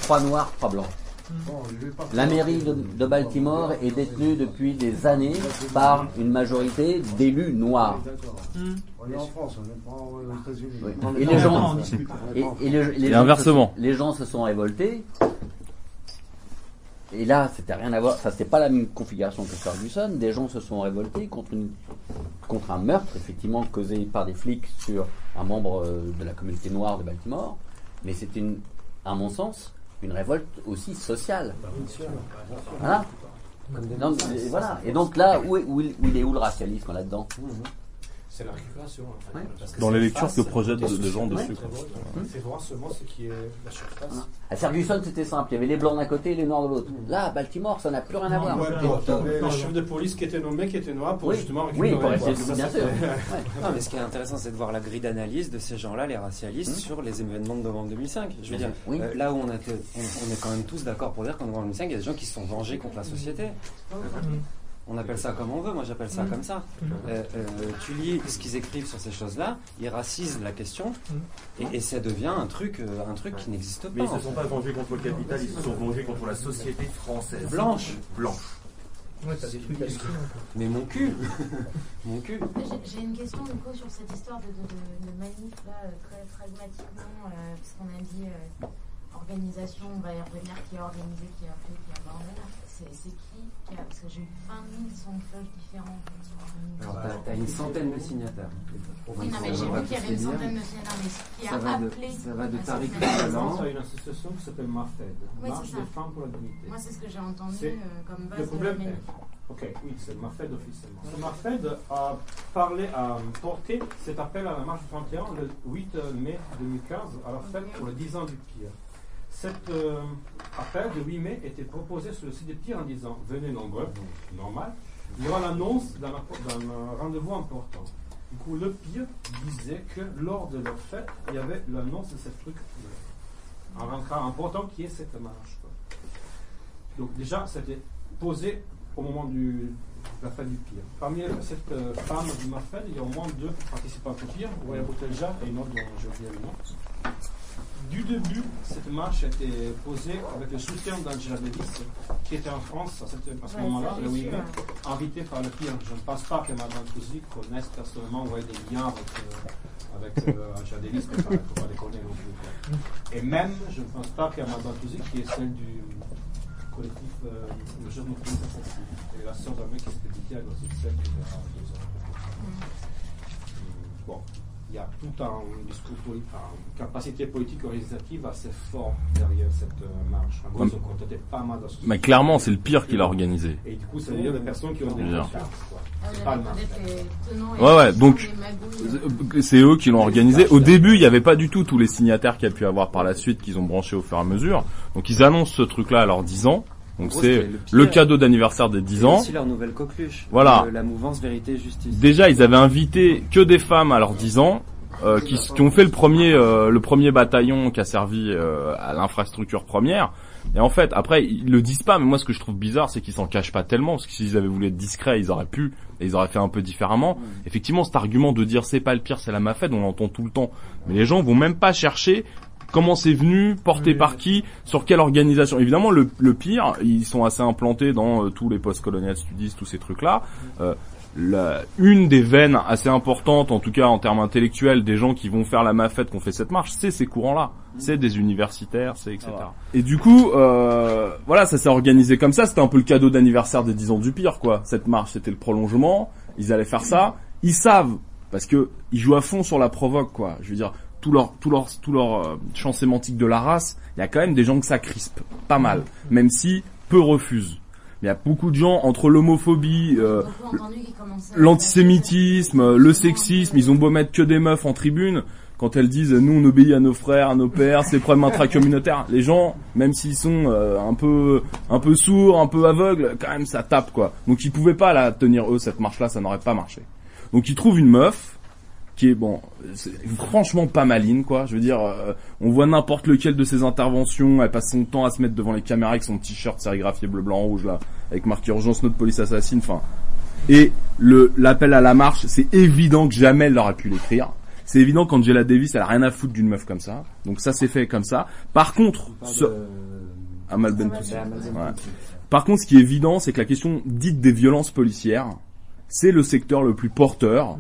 Trois noirs, trois blancs. La mairie de, de Baltimore est détenue depuis des années par une majorité d'élus noirs. On est en France, on n'est pas aux États-Unis. Et les gens, et, et les- gens inversement. se- les gens se sont révoltés. Et là, c'était rien à voir. Enfin, c'était pas la même configuration que Ferguson. Des gens se sont révoltés contre une, contre un meurtre, effectivement, causé par des flics sur un membre euh, de la communauté noire de Baltimore. Mais c'était, une- à mon sens, une révolte aussi sociale. Voilà. Mais voilà. Et donc là, où est, où est- où il est où le racialisme là-dedans? C'est la récupération. En fait. Ouais. Parce Dans les c'est lectures face que projettent social. gens dessus, fait voir seulement ce qui est la surface. À Ferguson, c'était simple. Il y avait les blancs d'un côté et les noirs de l'autre. Là, à Baltimore, ça n'a plus rien à voir. Le chef de police qui était nommé, qui était noir, pour Oui. justement Oui, récupérer. pour essayer de- bien sûr. Non, mais ce qui est intéressant, c'est de voir la grille d'analyse de ces gens-là, les racialistes, Mmh. sur les événements de novembre 2005. Je veux dire, oui. euh, là où on, on, on est quand même tous d'accord pour dire qu'en novembre 2005, il y a des gens qui se sont vengés contre la société. On appelle ça comme on veut, moi j'appelle ça Mm. comme ça. Mm. Euh, euh, tu lis ce qu'ils écrivent sur ces choses-là, ils racisent la question, et, et ça devient un truc, euh, un truc qui n'existe pas. Mais ils en se sont pas vengés contre le capital, ils se sont vengés contre la société française. Blanche. Blanche. Ouais, t'as des trucs à écrire. Mais mon cul Mon cul J'ai- une question du coup sur cette histoire de, de, de- de manif là, très pragmatiquement, euh, parce qu'on a dit euh, organisation, on va y revenir, qui a organisé, qui a fait, qui a bordel. C'est qui qui a, Parce que j'ai eu 20 000 sons de cloche différents. Alors, t'as- t'as une centaine de signataires. Oui, non, mais j'ai vu qu'il y avait une centaine de signataires, mais qui Ça a va de- appelé ça va de Tariq Ramadan. Il y a une association qui s'appelle MAFED, Oui, Marche des femmes pour la dignité. Moi, c'est ce que j'ai entendu euh, comme base Le de la problème est, ok, oui, c'est MAFED officiellement. Ce MAFED a parlé, a porté cet appel à la marche 31 le 8 mai 2015 à la fête pour le 10 ans du pire. Cet euh, appel de 8 mai était proposé sur le site des pires en disant venez nombreux, normal. Il y aura l'annonce d'un rendez-vous important. Du coup, le pire disait que lors de leur fête, il y avait l'annonce de ce truc, un rentrant important qui est cette marche. Donc déjà, c'était posé au moment de la fête du pire. Parmi cette euh, femme du Mafed, il y a au moins deux participants au pire, Waya Boutelja et une autre dont j'ai oublié le nom. Du début, cette marche a été posée avec le soutien d'Angela Davis, qui était en France à, cette- à ce Ouais, moment-là, le 8 su, mai, ouais. invitée par le pire. Je ne pense pas que Madame Cousy connaisse personnellement des liens avec, euh, avec euh, Angela Davis, mais pas, faut pas non plus. quoi. Et même, je ne pense pas que Madame Cousy, qui est celle du collectif euh, Le Jeune Assassin, et la sœur d'un mec qui piqué, elle doit être celle qui deux ans. Bon, il y a tout un discours politique, une capacité politique organisative assez forte derrière cette euh, marche. En gros, Ouais. ils ont contacté pas mal d'associations. Mais clairement, c'est le pire qui l'a organisé. Et du coup, ça veut dire des personnes qui ont des quoi. Ah, pas le marche. Ouais, ouais, donc magouilles. c'est eux qui l'ont organisé. Au début, il n'y avait pas du tout tous les signataires qu'il y a pu avoir par la suite qu'ils ont branché au fur et à mesure. Donc ils annoncent ce truc-là à leurs 10 ans. Donc c'est le cadeau d'anniversaire des 10 C'est ans. aussi leur nouvelle coqueluche. Voilà. Le- la mouvance Vérité et Justice. Déjà, ils avaient invité que des femmes à leurs 10 ans. euh, qui, qui ont fait le premier euh, le premier bataillon qui a servi euh, à l'infrastructure première et en fait après ils le disent pas mais moi ce que je trouve bizarre c'est qu'ils s'en cachent pas tellement parce que s'ils avaient voulu être discrets ils auraient pu et ils auraient fait un peu différemment effectivement cet argument de dire c'est pas le pire c'est la mafed on l'entend tout le temps mais les gens vont même pas chercher comment c'est venu, porté par qui, sur quelle organisation. Évidemment, le, le pire, ils sont assez implantés dans euh, tous les post-colonial studies, tous ces trucs-là. Euh, la- une des veines assez importantes, en tout cas en termes intellectuels, des gens qui vont faire la mafette, qu'on fait cette marche, c'est ces courants-là. C'est des universitaires, c'est etc. Et du coup, euh, voilà, ça s'est organisé comme ça. C'était un peu le cadeau d'anniversaire des 10 ans du pire, quoi. Cette marche, c'était le prolongement. Ils allaient faire ça. Ils savent, parce que ils jouent à fond sur la provoque, quoi. Je veux dire, tout leur, tout leur, tout leur euh, champ sémantique de la race, il y a quand même des gens que ça crispe pas mal, même si peu refusent. Mais il y a beaucoup de gens entre l'homophobie, euh, l'antisémitisme, le sexisme, ils ont beau mettre que des meufs en tribune. Quand elles disent nous on obéit à nos frères, à nos pères, c'est problèmes intracommunautaires. Les gens, même s'ils sont euh, un peu un peu sourds, un peu aveugles, quand même ça tape quoi. Donc ils pouvaient pas la tenir eux cette marche là, ça n'aurait pas marché. Donc ils trouvent une meuf qui est bon, franchement pas maline quoi. Je veux dire, euh, on voit n'importe lequel de ses interventions, elle passe son temps à se mettre devant les caméras avec son t-shirt sérigraphié bleu blanc rouge là, avec marqué urgence notre police assassine. Enfin, et le l'appel à la marche, c'est évident que jamais elle n'aurait pu l'écrire. C'est évident qu'Angela Davis, elle a rien à foutre d'une meuf comme ça. Donc ça c'est fait comme ça. Par contre, ce... Amal Bentoussi. Ouais. Par contre, ce qui est évident, c'est que la question dite des violences policières, c'est le secteur le plus porteur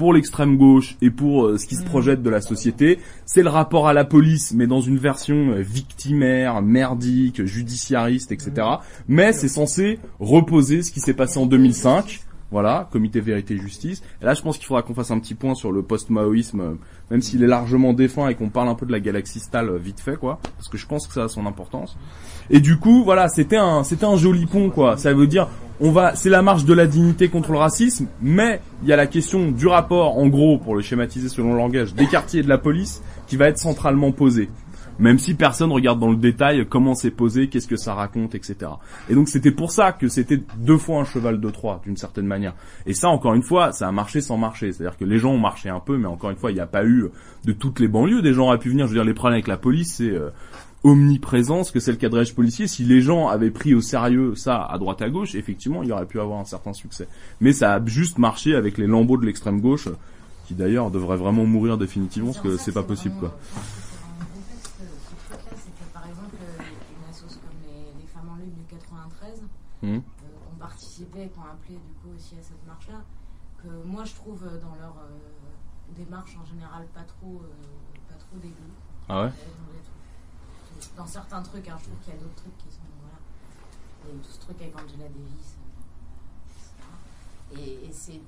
pour l'extrême gauche et pour euh, ce qui se projette de la société. C'est le rapport à la police, mais dans une version euh, victimaire, merdique, judiciariste, etc. Mais c'est censé reposer ce qui s'est passé en 2005. Voilà, comité vérité et justice. Et là, je pense qu'il faudra qu'on fasse un petit point sur le post-maoïsme, euh, même s'il est largement défunt et qu'on parle un peu de la galaxie Stal euh, vite fait, quoi, parce que je pense que ça a son importance. Et du coup, voilà, c'était un, c'était un joli pont, quoi. Ça veut dire, on va, c'est la marche de la dignité contre le racisme, mais il y a la question du rapport, en gros, pour le schématiser selon le langage, des quartiers et de la police, qui va être centralement posée. Même si personne regarde dans le détail comment c'est posé, qu'est-ce que ça raconte, etc. Et donc c'était pour ça que c'était deux fois un cheval de Troie, d'une certaine manière. Et ça, encore une fois, ça a marché sans marcher. C'est-à-dire que les gens ont marché un peu, mais encore une fois, il n'y a pas eu de toutes les banlieues. Des gens auraient pu venir. Je veux dire, les problèmes avec la police, c'est euh, omniprésence que c'est le quadrillage policier. Si les gens avaient pris au sérieux ça à droite à gauche, effectivement, il y aurait pu avoir un certain succès. Mais ça a juste marché avec les lambeaux de l'extrême gauche, qui d'ailleurs devraient vraiment mourir définitivement, parce que c'est pas possible, quoi. c'est que par exemple, euh, une assoce comme les, les Femmes en Lutte du 93 euh, ont participé qui ont appelé du coup aussi à cette marche-là, que moi je trouve euh, dans leur euh, démarche en général pas trop, euh, pas trop dégueu. Ah ouais? Dans, les trucs. Dans certains trucs, hein, je trouve qu'il y a d'autres trucs qui sont. Voilà. Il y a eu tout ce truc avec Angela Davis, euh, etc. Et, et c'est.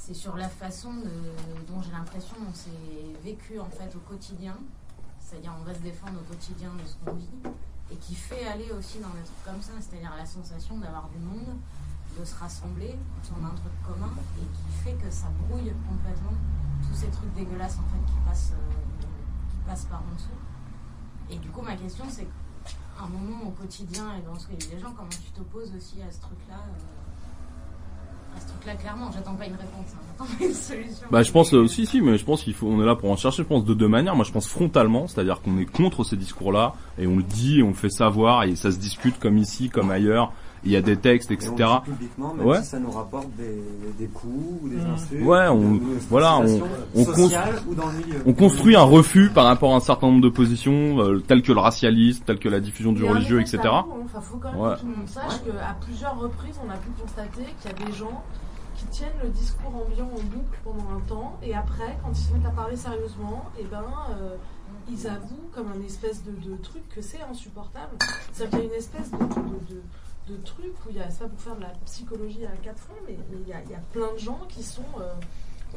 C'est sur la façon de- dont j'ai l'impression dont c'est vécu en fait au quotidien, c'est-à-dire on va se défendre au quotidien de ce qu'on vit, et qui fait aller aussi dans des trucs comme ça, c'est-à-dire la sensation d'avoir du monde, de se rassembler autour d'un truc commun, et qui fait que ça brouille complètement tous ces trucs dégueulasses en fait qui passent, euh, qui passent par en dessous. Et du coup ma question c'est qu'à un moment au quotidien et dans ce que vivent les gens, comment tu t'opposes aussi à ce truc-là euh, à ce truc-là clairement, j'attends pas une réponse, hein, j'attends pas une solution. Bah, je pense, euh, si, si, mais je pense qu'il faut, on est là pour en chercher, je pense, de deux manières. Moi, je pense frontalement, c'est-à-dire qu'on est contre ces discours-là, et on le dit, et on le fait savoir, et ça se discute comme ici, comme ailleurs. Il y a des textes, etc. Et on dit publiquement, même ouais. si ça nous rapporte des, des coups ou des Mmh. insultes. Ouais, on, ou des voilà, on, on, sociales ou dans le milieu. on construit un refus par rapport à un certain nombre de positions, euh, telles que le racialisme, telles que la diffusion du un religieux, etc. Enfin, faut quand même Ouais. que tout le monde sache qu'à plusieurs reprises, on a pu constater qu'il y a des gens qui tiennent le discours ambiant en boucle pendant un temps, et après, quand ils se mettent à parler sérieusement, et ben, euh, ils avouent comme un espèce de, de truc que c'est insupportable. C'est-à-dire qu'il y a une espèce de, de, de- de truc où il y a, c'est pas pour faire de la psychologie à quatre fronts, mais il y a, il y a plein de gens qui sont euh,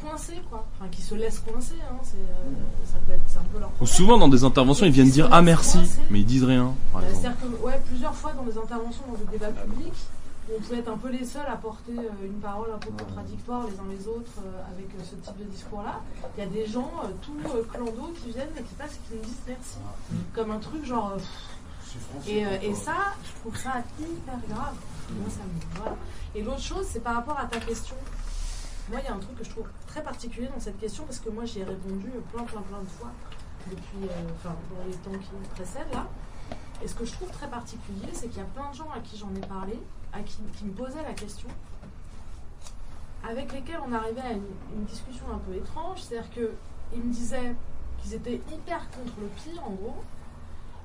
coincés, quoi. Enfin, qui se laissent coincer, hein. C'est, euh, ça peut être, c'est un peu leur Ou souvent, dans des interventions, ils viennent dire ah merci, mais ils disent rien. par exemple. C'est-à-dire que ouais, plusieurs fois dans des interventions dans des débats publics, on pouvait être un peu les seuls à porter euh, une parole un peu contradictoire les uns les autres euh, avec euh, ce type de discours-là. Il y a des gens euh, tout euh, clando qui viennent et qui passent et qui nous disent merci. Comme un truc genre... euh, pff. Et, euh, et ça, je trouve ça hyper grave. Moi, ça me... voilà. Et l'autre chose, c'est par rapport à ta question. Moi, il y a un truc que je trouve très particulier dans cette question parce que moi, j'y ai répondu plein, plein, plein de fois depuis, euh, enfin, dans les temps qui précèdent là. Et ce que je trouve très particulier, c'est qu'il y a plein de gens à qui j'en ai parlé, à qui, qui me posaient la question, avec lesquels on arrivait à une, une discussion un peu étrange. C'est-à-dire qu'ils me disaient qu'ils étaient hyper contre le pire, en gros,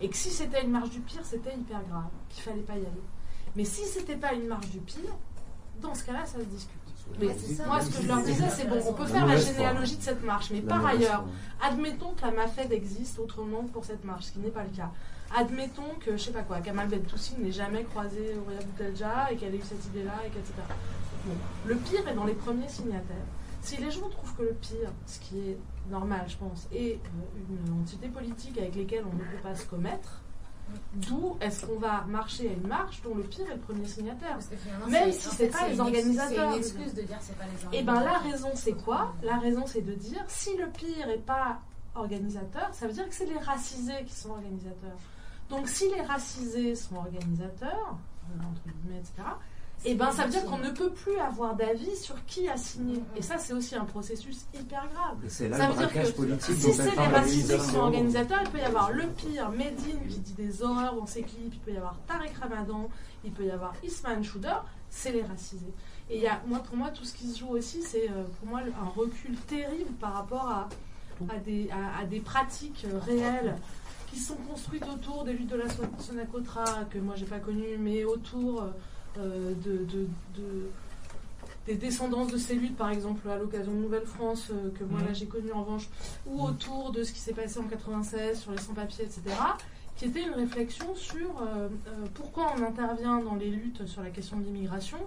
et que si c'était une marche du pire, c'était hyper grave, qu'il fallait pas y aller. Mais si c'était pas une marche du pire, dans ce cas-là, ça se discute. Mais ça. moi, ce que je leur disais, c'est bon, on peut faire la généalogie de cette marche, mais par ailleurs, admettons que la MAFED existe autrement pour cette marche, ce qui n'est pas le cas. Admettons que, je sais pas quoi, Kamal Bentoussi n'ait jamais croisé Ouria Boutelja et qu'elle ait eu cette idée-là, et qu'etc. Bon, le pire est dans les premiers signataires. Si les gens trouvent que le pire, ce qui est normal, je pense, est euh, une entité politique avec laquelle on ne peut pas se commettre, D'où est-ce qu'on va marcher à une marche dont le pire est le premier signataire Même si c'est pas les organisateurs. c'est une excuse de dire c'est pas les Et ben la organisateurs. raison c'est quoi? La raison c'est de dire si le pire est pas organisateur, ça veut dire que c'est les racisés qui sont organisateurs. Donc si les racisés sont organisateurs, euh, entre guillemets, etc. Et ben ça veut dire qu'on ne peut plus avoir d'avis sur qui a signé. Et ça c'est aussi un processus hyper grave. C'est là ça le veut dire que politique si c'est les racisés qui sont organisateurs, il peut y avoir le pire, Medine qui dit des horreurs dans ses clips, il peut y avoir Tarek Ramadan, il peut y avoir Ismaël Chouder, c'est les racisés. Et il y a, moi, pour moi, tout ce qui se joue aussi, c'est euh, pour moi un recul terrible par rapport à, à, des, à, à des pratiques euh, réelles qui sont construites autour des luttes de la Son- Sonacotra, que moi j'ai pas connues, mais autour euh, de, de- de- des descendances de ces luttes, par exemple à l'occasion de Nouvelle-France, euh, que moi là j'ai connu en revanche, ou autour de ce qui s'est passé en 96 sur les sans-papiers, etc., qui était une réflexion sur euh, pourquoi on intervient dans les luttes sur la question de l'immigration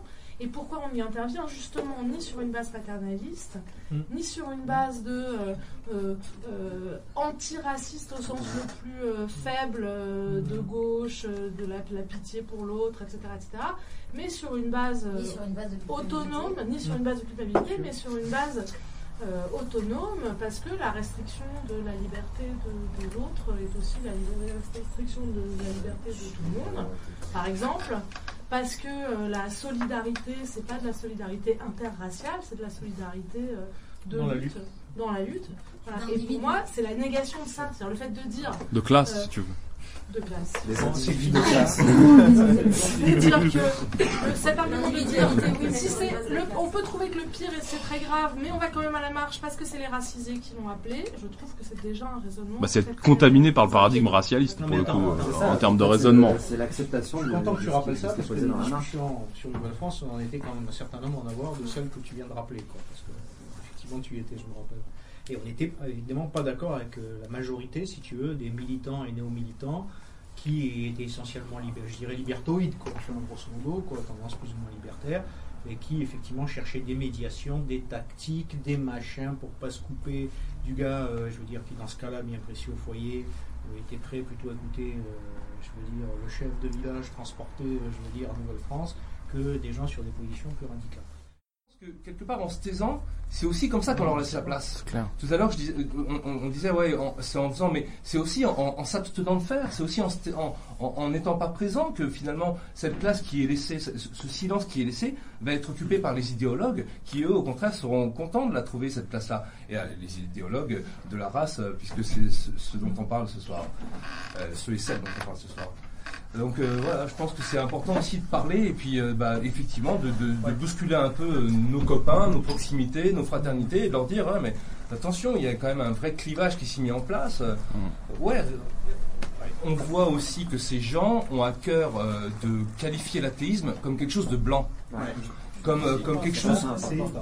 et pourquoi on y intervient justement ni sur une base paternaliste, Mm. ni sur une base de euh, euh, euh, antiraciste au sens le plus euh, faible euh, de gauche, de la, la pitié pour l'autre, etc., etc., mais sur une base, euh, Ni sur une base autonome, ni sur une base de culpabilité, mais sur une base euh, autonome, parce que la restriction de la liberté de, de l'autre est aussi la restriction de la liberté de tout le monde. Par exemple, parce que euh, la solidarité, c'est pas de la solidarité interraciale, c'est de la solidarité euh, de Dans la lutte, lutte. dans la lutte. Voilà. Et pour moi, c'est la négation de ça, c'est-à-dire le fait de dire De classe, euh, si tu veux. De glace. Les scientifiques de glace. Dire que cet argument de dire si c'est le- on peut trouver que le pire et c'est très grave, mais on va quand même à la marche parce que c'est les racisés qui l'ont appelé, je trouve que c'est déjà un raisonnement. Bah, c'est très, être très- contaminé par le paradigme racialiste, pour le coup, euh, ça. en termes de raisonnement. C'est l'acceptation Je suis content que tu rappelles ça parce que la sur Nouvelle-France, on en était quand même un certain nombre en avoir de celles que tu viens de rappeler. Quoi, parce que, effectivement, tu y étais, je me rappelle. Et on n'était évidemment pas d'accord avec euh, la majorité, si tu veux, des militants et néo-militants qui étaient essentiellement, je dirais, libertoïdes, quoi, grosso modo, quoi, tendance plus ou moins libertaire, et qui effectivement cherchaient des médiations, des tactiques, des machins pour pas se couper du gars, euh, je veux dire, qui dans ce cas-là, bien précis au foyer, euh, était prêt plutôt à euh, je veux dire, le chef de village transporté, je veux dire, en Nouvelle-France, que des gens sur des positions plus radicales. Que quelque part, en se taisant, c'est aussi comme ça qu'on leur laisse la place. clair. Tout à l'heure, on, on- disait, ouais, c'est en faisant, mais c'est aussi en, en s'abstenant de faire, c'est aussi en n'étant pas présent que finalement, cette place qui est laissée, ce, ce silence qui est laissé, va être occupé par les idéologues qui, eux, au contraire, seront contents de la trouver, cette place-là. Et euh, les idéologues de la race, euh, puisque c'est ce, ce dont on parle ce soir, euh, ceux et celles dont on parle ce soir. Donc euh, voilà, je pense que c'est important aussi de parler et puis euh, bah, effectivement de, de- de bousculer un peu euh, nos copains, nos proximités, nos fraternités et de leur dire Ouais, mais attention, il y a quand même un vrai clivage qui s'est mis en place. Euh, Ouais, on voit aussi que ces gens ont à cœur euh, de qualifier l'athéisme comme quelque chose de blanc. Comme, euh, comme quelque chose,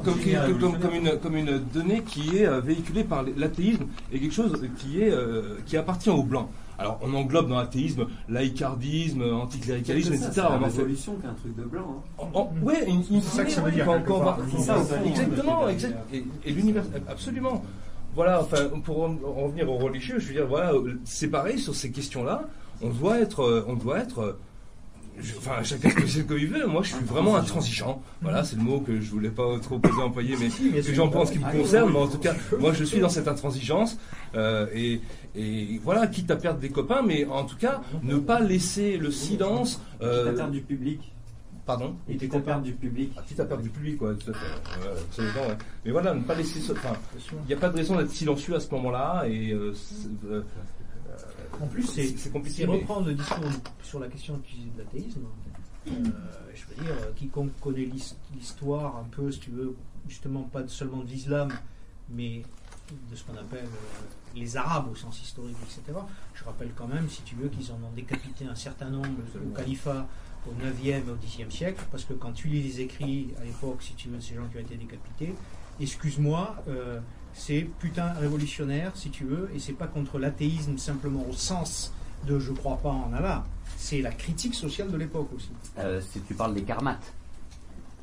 comme, comme- comme- comme une, comme une donnée qui est véhiculée par l'athéisme et quelque chose qui, est, euh, qui appartient aux blancs. Alors on englobe dans l'athéisme laïcardisme, anticléricalisme, etc. C'est la révolution qu'un truc de blanc. hein. en- ouais, une, une C'est ça que ça veut dire. Exactement, exact. Et, et l'univers, absolument. Voilà, enfin, pour en, en revenir aux religieux, je veux dire, voilà, c'est pareil sur ces questions-là. On doit être, euh, on doit être. euh, je- Enfin, chacun choisit comme il veut. Moi, je suis vraiment intransigeant. Voilà, c'est le mot que je voulais pas trop poser employer, mais bien que j'en pense qui me concerne. oui. Mais en tout cas, moi, je suis dans cette intransigeance. euh, et, et voilà, quitte à perdre des copains, mais en tout cas, ne pas laisser le silence. euh, Quitte à perdre du public. Pardon Et quitte à perdre du public. Ah, quitte à perdre du public, quoi, tout à fait. Ouais, absolument, ouais. Mais voilà, ne pas laisser. ce- Enfin, il n'y a pas de raison d'être silencieux à ce moment-là. Et euh, euh, En plus, c'est compliqué. Si mais- reprendre le discours sur la question de l'athéisme, euh, je veux dire, euh, quiconque connaît l'his- l'histoire un peu, si tu veux, justement pas seulement de l'islam, mais de ce qu'on appelle euh, les Arabes au sens historique, etc. Je rappelle quand même, si tu veux, qu'ils en ont décapité un certain nombre au califat au 9e et au 10e siècle, parce que quand tu lis les écrits à l'époque, si tu veux, de ces gens qui ont été décapités, excuse-moi, euh, c'est putain révolutionnaire, si tu veux, et c'est pas contre l'athéisme simplement au sens de je crois pas en Allah, c'est la critique sociale de l'époque aussi. Euh, si tu parles des karmates.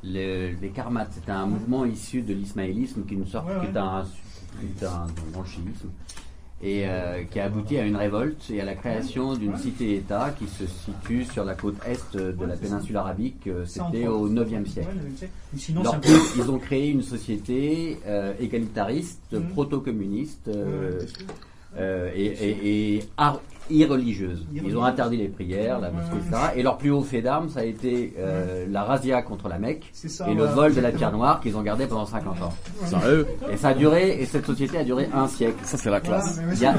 Le- les karmates, c'est un mouvement issu de l'ismaélisme qui, est une sorte- Ouais, ouais. qui est un, un- chiisme et euh, qui a abouti à une révolte et à la création d'une cité-État qui se situe sur la côte est de la péninsule arabique. euh, C'était au autres. 9e siècle. Ouais, 9e siècle. Ou sinon, Leur- simplement- ils ont créé une société euh, égalitariste, Mhm. proto-communiste euh, et, et- et ar- irreligieuse. Ils ont interdit les prières, la mosquée, etc. Et leur plus haut fait d'armes, ça a été euh, la razzia contre la Mecque C'est ça, et le vol de la pierre noire qu'ils ont gardé pendant 50 ans. Sérieux Et ça a duré, et cette société a duré un siècle. Ça, c'est la classe. Il y a,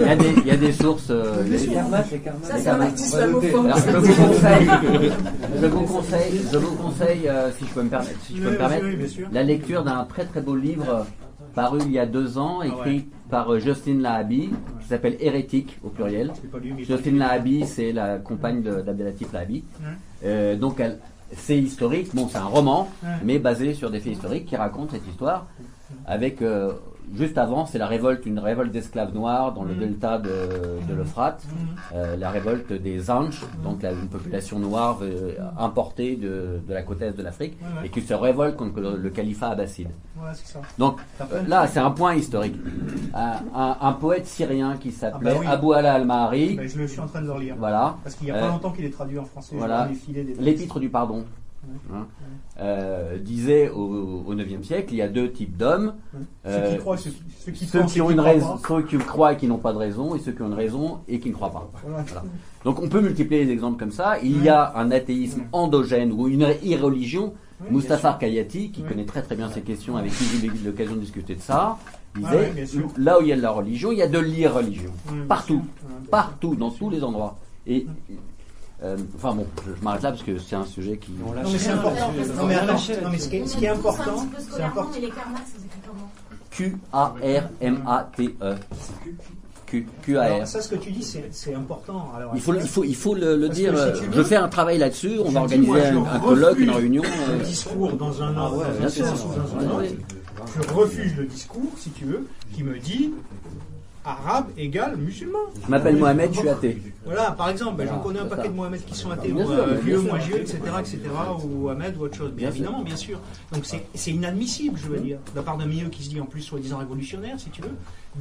il y a des, il y a des sources. euh, des-. Ça, c'est un. Alors, je vous conseille, je vous conseille, je vous conseille, euh, si je peux me permettre, si je peux me permettre, la lecture d'un très très beau livre paru il y a deux ans, écrit par euh, Justine Lahabi, qui s'appelle Hérétique au pluriel. Justine Lahabi, c'est la compagne de- d'Abdelatif Lahabi. Euh, donc elle, c'est historique, bon c'est un roman, mais basé sur des faits historiques qui racontent cette histoire. Avec euh, juste avant, c'est la révolte, une révolte d'esclaves noirs dans le Mhm. delta de, de l'Euphrate, Mhm. Euh, la révolte des Anches, donc la- une population noire euh, importée de, de la côte est de l'Afrique, Ouais, ouais. et qui se révolte contre le, le califat abbasside. Ça. Donc euh, là, c'est un point historique. Un, un- un poète syrien qui s'appelait Ah bah oui. Abou Ala al-Mahari, Ben, je, le- je suis en train de le relire. voilà. Parce qu'il n'y a pas longtemps qu'il est traduit en français. Voilà. des textes. L'épître du pardon. Hein, euh, disait au, au 9e siècle, il y a deux types d'hommes. Ceux qui croient et ceux qui- ceux qui ceux pensent qui et ont qui une croient raison, pas. ceux qui croient et qui n'ont pas de raison, et ceux qui ont une raison et qui ne croient pas. Voilà. Voilà. Donc on peut multiplier les exemples comme ça. Il y a un athéisme endogène ou une irreligion. Oui. Kayati, qui Oui. connaît très très bien ces questions, avec qui j'ai eu l'occasion de discuter de ça, disait Ah oui, sûr. là où il y a de la religion, il y a de l'irreligion. Partout, partout, dans tous les endroits. Et euh, enfin bon, je, m'arrête là parce que c'est un sujet qui. Non mais c'est important. Non mais attends, non mais ce qui est, ce qui est un important, c'est important. écrivent comment Q A R M A T E. Q Q A Alors, R. ça, ce que tu dis, c'est important. Alors, Il faut, il faut, il faut le, le dire. que si euh, je fais un travail là-dessus. On va organiser moi, un, un colloque, une refuse réunion. Le euh, discours dans un Ah ordre, ouais, dans un sens ou dans un ouais. Je refuse le discours, si tu veux, qui me dit arabe égale musulman. Je m'appelle Mohamed, je suis athée. Voilà, par exemple, ben, j'en connais un paquet ça. de Mohamed qui sont athées, Bien ou sûr, euh, vieux, sûr. moi vieux, etc., etc., ou Ahmed ou autre chose. Bien Bien sûr. évidemment, bien sûr. Donc c'est c'est inadmissible, je veux dire, de la part d'un milieu qui se dit en plus soi-disant révolutionnaire, si tu veux,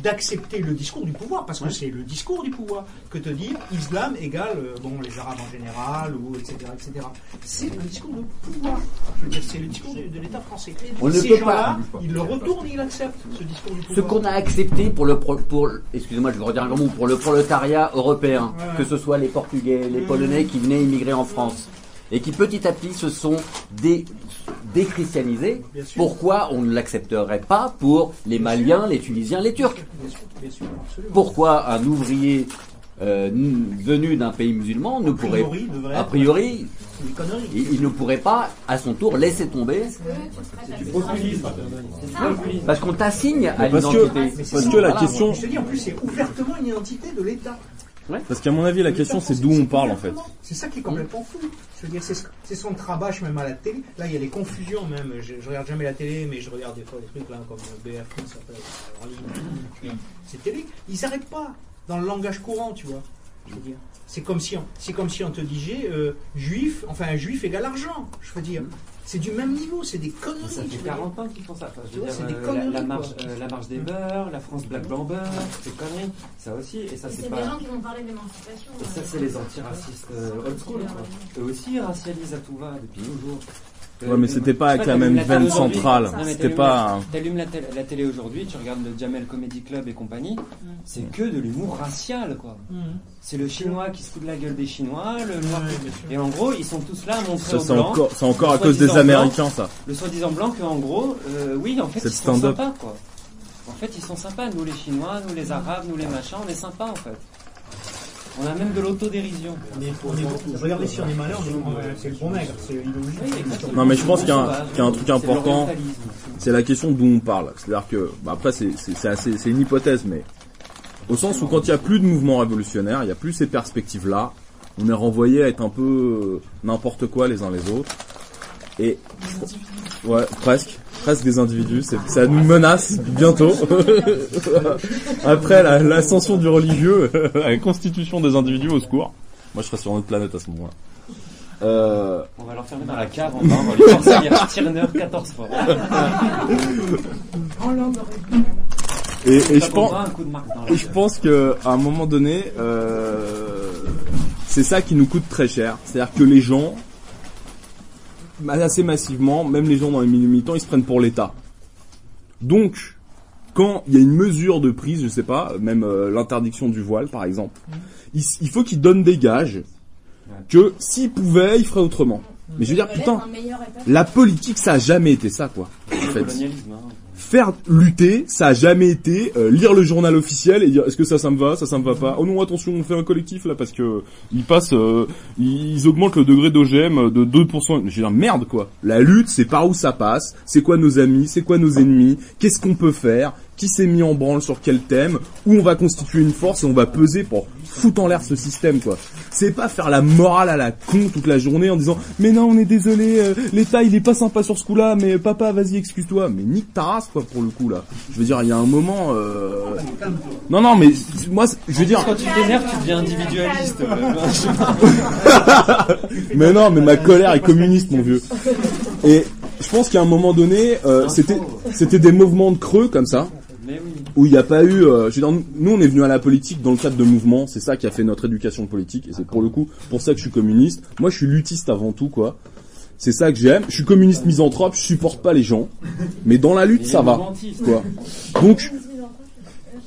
d'accepter le discours du pouvoir, parce que c'est le discours du pouvoir que te dire islam égale, euh, bon, les arabes en général, ou etc., etc. C'est un discours de pouvoir. Je veux dire, c'est le discours de, de l'État français. On ne Ces peut gens-là, pas- ils le retournent et ils acceptent ce discours du Ce pouvoir. qu'on a accepté pour le pro- pour excusez-moi je vais redire un grand mot pour le prolétariat européen, Ouais. que ce soit les Portugais, les Mhm. Polonais qui venaient immigrer en France et qui petit à petit se sont dé- déchristianisés. Pourquoi on ne l'accepterait pas pour les Maliens, les Tunisiens, les Turcs? Bien sûr, bien sûr, absolument. Pourquoi un ouvrier euh, venu d'un pays musulman ne pourrait a priori il, il ne pourrait pas à son tour laisser tomber parce qu'on t'assigne à l'identité. Parce que la voilà. question- Je te dis, en plus, c'est ouvertement une identité de l'État. Parce qu'à mon avis, la question c'est d'où on parle en fait. C'est ça qui est complètement fou. Je veux dire, c'est ce, c'est ce qu'on te rabâche même à la télé. Là, il y a des confusions même. Je, je regarde jamais la télé, mais je regarde des fois des trucs là comme s'appelle en ligne. C'est télé. Ils n'arrêtent pas dans le langage courant, tu vois. Je veux dire. C'est comme si on, c'est comme si on te disait euh, juif, enfin un juif égale argent. Je veux dire, c'est du même niveau, c'est des conneries. Ça fait veux dire. 40 ans qu'ils font ça. Enfin, je Tu veux vois, dire, c'est des euh, conneries, la, la marche, euh, la marche des beurs, la France Black Blanc Beurre, c'est conneries. Ça aussi, et ça c'est C'est pas. des gens qui vont parler d'émancipation. Et ça, euh, c'est les antiracistes euh, old school. quoi. Eux aussi, ils racialisent à tout va depuis toujours. Ouais, mais c'était pas avec la même veine centrale. C'était pas T'allumes la, télé- la télé aujourd'hui, tu regardes le Jamel Comedy Club et compagnie, c'est que de l'humour racial, quoi. Mhm. C'est le chinois qui se fout de la gueule des chinois, le noir. Et en gros, ils sont tous là à montrer c'est encore- c'est encore à cause des Américains, ça. Le soi-disant blanc qu'en gros, euh, oui, en fait, C'est ils sont sympas, quoi. En fait, ils sont sympas. Nous, les Chinois, nous, les Arabes, nous, les machins, on est sympas, en fait. On a même de l'autodérision. On est, on est, regardez si on est malin, est- c'est le bon maigre, c'est l'idéologie. Non mais je pense qu'il y, a un- qu'il y a un truc important, c'est la question d'où on parle. C'est-à-dire que, bah après c'est c'est- c'est assez- c'est une hypothèse, mais au sens où quand il n'y a plus de mouvement révolutionnaire, il n'y a plus ces perspectives-là, on est renvoyé à être un peu euh, n'importe quoi les uns les autres. Et ouais, presque, presque des individus. c'est- Ça nous menace bientôt. Après la- l'ascension du religieux, la constitution des individus au secours. Moi, je serais sur notre planète à ce moment-là. Euh, On va l'enfermer dans la cave, on va, on va lui forcer à lire Tirner 14 fois. Et, je pense, un coup de marque dans la et je pense que à un moment donné, euh, c'est ça qui nous coûte très cher. C'est-à-dire que les gens, assez massivement, même les gens dans les milieux militants, ils se prennent pour l'État. Donc, quand il y a une mesure de prise, je sais pas, même euh, l'interdiction du voile, par exemple, il, s- il faut qu'ils donnent des gages que s'ils pouvaient, ils feraient autrement. Mais je veux dire, putain, la politique, ça a jamais été ça, quoi. En Le fait colonialisme, hein. Faire lutter, ça a jamais été euh, lire le journal officiel et dire est-ce que ça ça me va, ça ça me va pas? Oh non attention, on fait un collectif là parce que ils passent, euh, ils augmentent le degré d'OGM de 2%. Je veux dire merde quoi. La lutte, c'est par où ça passe, c'est quoi nos amis, c'est quoi nos ennemis, qu'est-ce qu'on peut faire, qui s'est mis en branle sur quel thème, où on va constituer une force et on va peser pour foutre en l'air ce système quoi. C'est pas faire la morale à la con toute la journée en disant mais non on est désolé, euh, l'État il est pas sympa sur ce coup-là, mais papa vas-y excuse-toi, mais nique ta race quoi pour le coup là. Je veux dire il y a un moment. euh, Non non mais moi je veux dire. Quand tu t'énerves, tu deviens individualiste. mais non, mais ma colère est communiste, mon vieux. Et je pense qu'à un moment donné, euh, c'était c'était des mouvements de creux comme ça, oui. où il n'y a pas eu. euh, je veux dire, nous, on est venu à la politique dans le cadre de mouvements. C'est ça qui a fait notre éducation politique, et c'est pour le coup pour ça que je suis communiste. Moi, je suis luttiste avant tout, quoi. C'est ça que j'aime. Je suis communiste misanthrope, je supporte pas les gens. Mais dans la lutte, ça va. Quoi. Donc,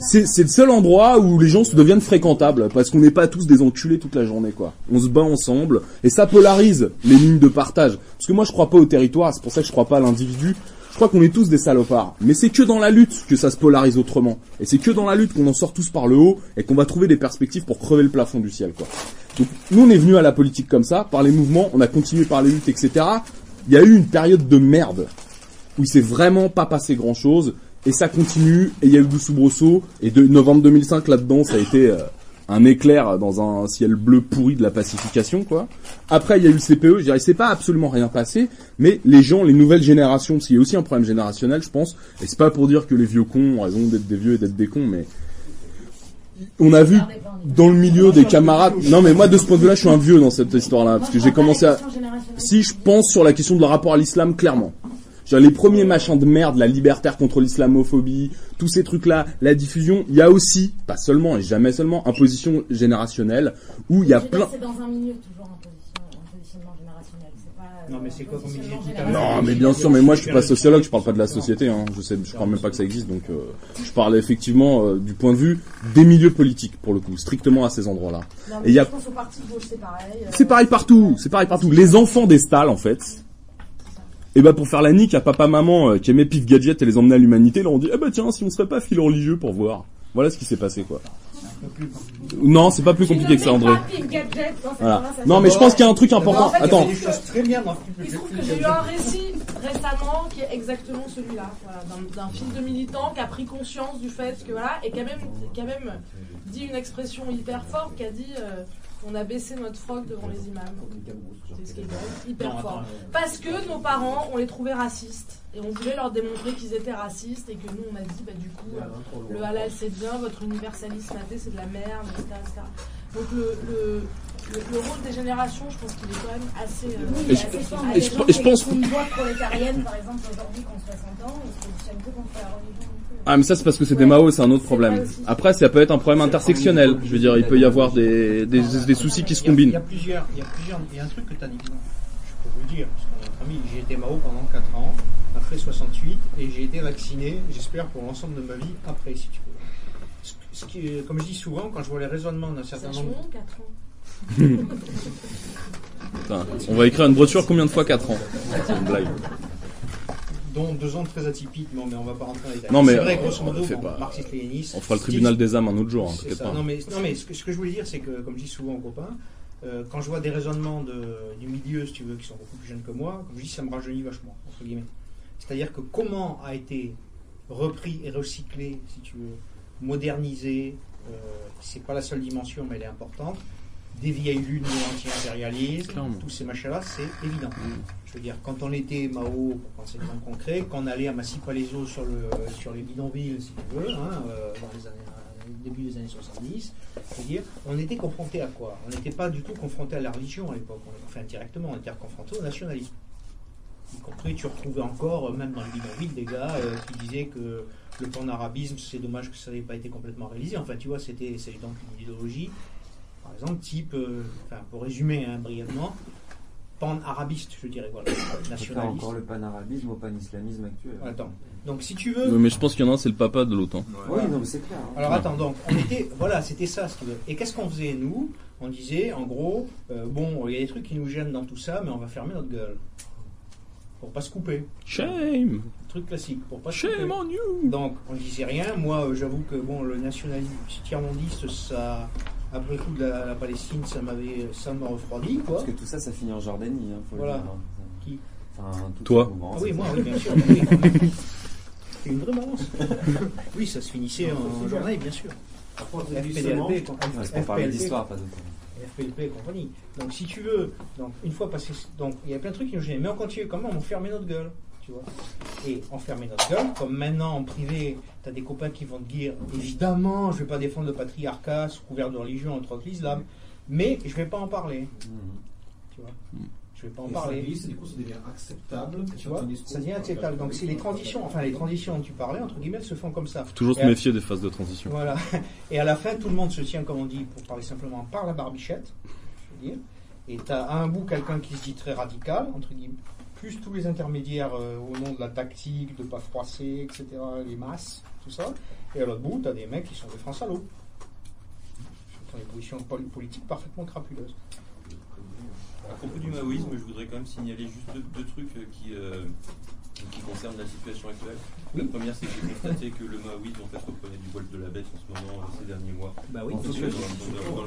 c'est c'est le seul endroit où les gens se deviennent fréquentables parce qu'on n'est pas tous des enculés toute la journée quoi. On se bat ensemble et ça polarise les lignes de partage. Parce que moi je crois pas au territoire, c'est pour ça que je crois pas à l'individu. Je crois qu'on est tous des salopards. Mais c'est que dans la lutte que ça se polarise autrement. Et c'est que dans la lutte qu'on en sort tous par le haut et qu'on va trouver des perspectives pour crever le plafond du ciel quoi. Donc nous on est venus à la politique comme ça, par les mouvements, on a continué par les luttes, etc. Il y a eu une période de merde où il s'est vraiment pas passé grand chose et ça continue et il y a eu du soubresaut et de novembre 2005 là-dedans ça a été euh, un éclair dans un ciel bleu pourri de la pacification quoi. Après il y a eu le CPE, je dirais c'est pas absolument rien passé mais les gens, les nouvelles générations qu'il y a aussi un problème générationnel je pense et c'est pas pour dire que les vieux cons ont raison d'être des vieux et d'être des cons mais on a vu dans le milieu des camarades. Non, mais moi, de ce point de vue-là, je suis un vieux dans cette histoire-là, parce que j'ai commencé à. Si je pense sur la question de le rapport à l'islam, clairement. Genre, les premiers machins de merde, la libertaire contre l'islamophobie, tous ces trucs-là, la diffusion, il y a aussi, pas seulement et jamais seulement, imposition générationnelle, où il y a plein. C'est dans un milieu toujours un, position, un positionnement générationnel. C'est pas. euh, Non, mais c'est quoi comme positionnement milieu générationnel. Non, mais bien sûr, mais moi je suis pas sociologue, je parle pas de la société, hein. je sais, je crois même pas que ça existe, donc euh, je parle effectivement euh, du point de vue des milieux politiques pour le coup, strictement à ces endroits-là. Non, Et mais il y a c'est pareil. euh, C'est pareil partout, c'est pareil partout. Les enfants des stalles, en fait, et bah pour faire la nique à papa maman euh, qui aimait Pif Gadget et les emmener à l'humanité, là on dit eh bah tiens si on serait pas fil religieux pour voir. Voilà ce qui s'est passé quoi. Non, c'est pas plus compliqué que ça André. Voilà. Non mais je pense qu'il y a un truc important. Attends. très bien dans Il se trouve que j'ai eu un récit récemment qui est exactement celui-là, voilà, d'un- fils de militant qui a pris conscience du fait que voilà, et qui a même, qui a même dit une expression hyper forte, qui a dit euh, on a baissé notre froc devant les imams. C'est ce qui est hyper fort. attends, Parce que nos parents, on les trouvait racistes. Et on voulait leur démontrer qu'ils étaient racistes et que nous, on a dit, bah, du coup, euh, le halal c'est bien, votre universalisme athée c'est de la merde, etc. etc. Donc le, le, le, le rôle des générations, je pense qu'il est quand même assez. euh, Et je- assez fort. et je- et je pense- Une voix prolétarienne, par exemple, aujourd'hui, qui ont 60 ans, ils se positionnent que contre la religion. Ah mais ça c'est parce que c'est des Mao, c'est un autre problème. Après ça peut être un problème intersectionnel. Je veux dire, il peut y avoir des, des, des soucis qui se Il y a combinent. plusieurs, il y a plusieurs, il y a un truc que tu as dit. non, Je peux vous le dire, parce que notre ami, j'ai été Mao pendant 4 ans, après 68, et j'ai été vacciné, j'espère, pour l'ensemble de ma vie après, si tu veux. Ce, ce qui, est- comme je dis souvent, quand je vois les raisonnements d'un certain nombre. change 4 ans. Putain, on va écrire une brochure combien de fois 4 ans C'est une blague. dont deux ans très atypiques, mais on, mais on va pas rentrer dans les détails. Non, mais, c'est vrai, grosso modo, bon, pas-. On fera le tribunal des âmes un autre jour, hein, pas. Non, mais, non, mais ce, que, ce que je voulais dire, c'est que, comme je dis souvent aux copains, euh, quand je vois des raisonnements de, du milieu, si tu veux, qui sont beaucoup plus jeunes que moi, comme je dis, ça me rajeunit vachement, entre guillemets. C'est-à-dire que comment a été repris et recyclé, si tu veux, modernisé, euh, c'est pas la seule dimension, mais elle est importante, des vieilles lunes de l'anti-impérialisme, Clairement. tous ces machins-là, c'est évident. Je veux dire, quand on était Mao, pour penser exemples concrets, quand on allait à Massy-Palaiso sur, le, sur les bidonvilles, si tu veux, hein, euh, dans les années, euh, début des années 70, je veux dire, on était confronté à quoi? On n'était pas du tout confronté à la religion à l'époque, on- enfin indirectement, on était confronté au nationalisme. Y compris, tu retrouvais encore, euh, même dans les bidonvilles, des gars euh, qui disaient que le pan-arabisme, c'est dommage que ça n'ait pas été complètement réalisé. Enfin, tu vois, c'était donc une idéologie, exemple, type, euh, enfin, pour résumer hein, brièvement, pan-arabiste, je dirais, voilà, nationaliste. encore le panarabisme au pan-islamisme actuel. Attends. Donc, si tu veux. Mais je pense qu'il y en a un, c'est le papa de hein. Oui, non, mais c'est clair. hein. Alors attends, donc, on était, voilà, c'était ça, tu veux. Et qu'est-ce qu'on faisait, nous? On disait, en gros, euh, bon, il y a des trucs qui nous gênent dans tout ça, mais on va fermer notre gueule. Pour pas se couper. Shame Truc classique, pour pas se Shame couper. on you Donc, on disait rien. Moi, euh, j'avoue que, bon, le nationalisme tiers-mondiste, ça, après le coup de la, la Palestine, ça m'avait, ça m'a refroidi, quoi. Parce que tout ça, ça finit en Jordanie. Hein, faut le Voilà. dire, hein. Qui Enfin, Toi. Ah oui, moi, oui, bien sûr. oui. C'est une vraie balance. oui, ça se finissait en journée, bien sûr. FPDLP, FPLP, d'histoire, pas d'autre. FPLP et compagnie. Donc, si tu veux, donc, une fois passé. Donc, il y a plein de trucs qui nous gênent. Mais on continue quand même, on fermait notre gueule? Tu vois Et on fermait notre gueule. Comme maintenant, en privé, tu as des copains qui vont te dire évidemment, je ne vais pas défendre le patriarcat sous couvert de religion, entre autres l'islam. Mais je ne vais pas en parler. Tu vois Je vais pas en Et ça parler. glisse, et du coup, ça devient acceptable. Tu vois, ça devient acceptable. Donc, c'est les transitions, enfin, les transitions dont tu parlais, entre guillemets, elles se font comme ça. Faut toujours Et se à- méfier des phases de transition. Voilà. Et à la fin, tout le monde se tient, comme on dit, pour parler simplement, par la barbichette, je veux dire. Et tu as à un bout quelqu'un qui se dit très radical, entre guillemets, tous les intermédiaires euh, au nom de la tactique, de pas froisser, etc., les masses, tout ça. Et à l'autre bout, tu as des mecs qui sont des francs salauds. Qui ont des positions pol- politiques parfaitement crapuleuses. À propos du maoïsme, je voudrais quand même signaler juste deux, deux trucs euh, qui, euh, qui concernent la situation actuelle. La première, c'est que j'ai constaté que le maoïsme en fait reprenait du poil de la bête en ce moment, euh, ces derniers mois. Bah oui, En tout c'est cas, dans-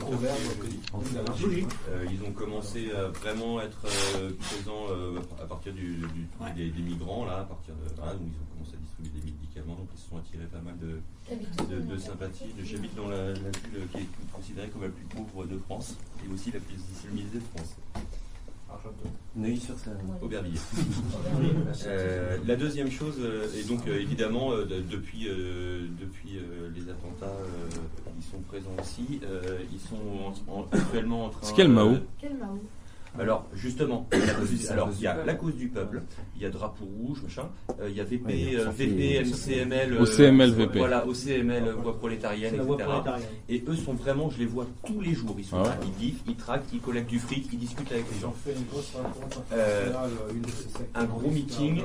le quartier, euh, ils ont commencé à vraiment être euh, présents euh, à partir du, du- des, des migrants, là, à partir de, donc ils ont commencé à distribuer des médicaments, donc ils se sont attirés pas mal de, de, de sympathie. J'habite dans la, la ville qui est considérée comme la plus pauvre de France et aussi la plus islamisée de France. Neuilly-sur-Seine. Aubervilliers. Euh, la deuxième chose, euh, et donc euh, évidemment, euh, de- depuis, euh, depuis euh, les attentats, euh, ils sont présents aussi. euh, ils sont en- en- actuellement en train. C'est quel Mao? euh, Quel Mao? Alors justement, alors il y a la cause du peuple, il y a drapeau rouge, machin, euh, il y a VP, Ouais, euh, VP, MCML, euh, OCML, VP. voilà, OCML, voix prolétarienne, etc. prolétarienne. Et eux sont vraiment, je les vois tous les jours, ils sont Ah ouais. là, ils vivent, ils traquent, ils collectent du fric, ils discutent avec les Ils gens. ont fait une grosse rencontre Euh, un gros meeting,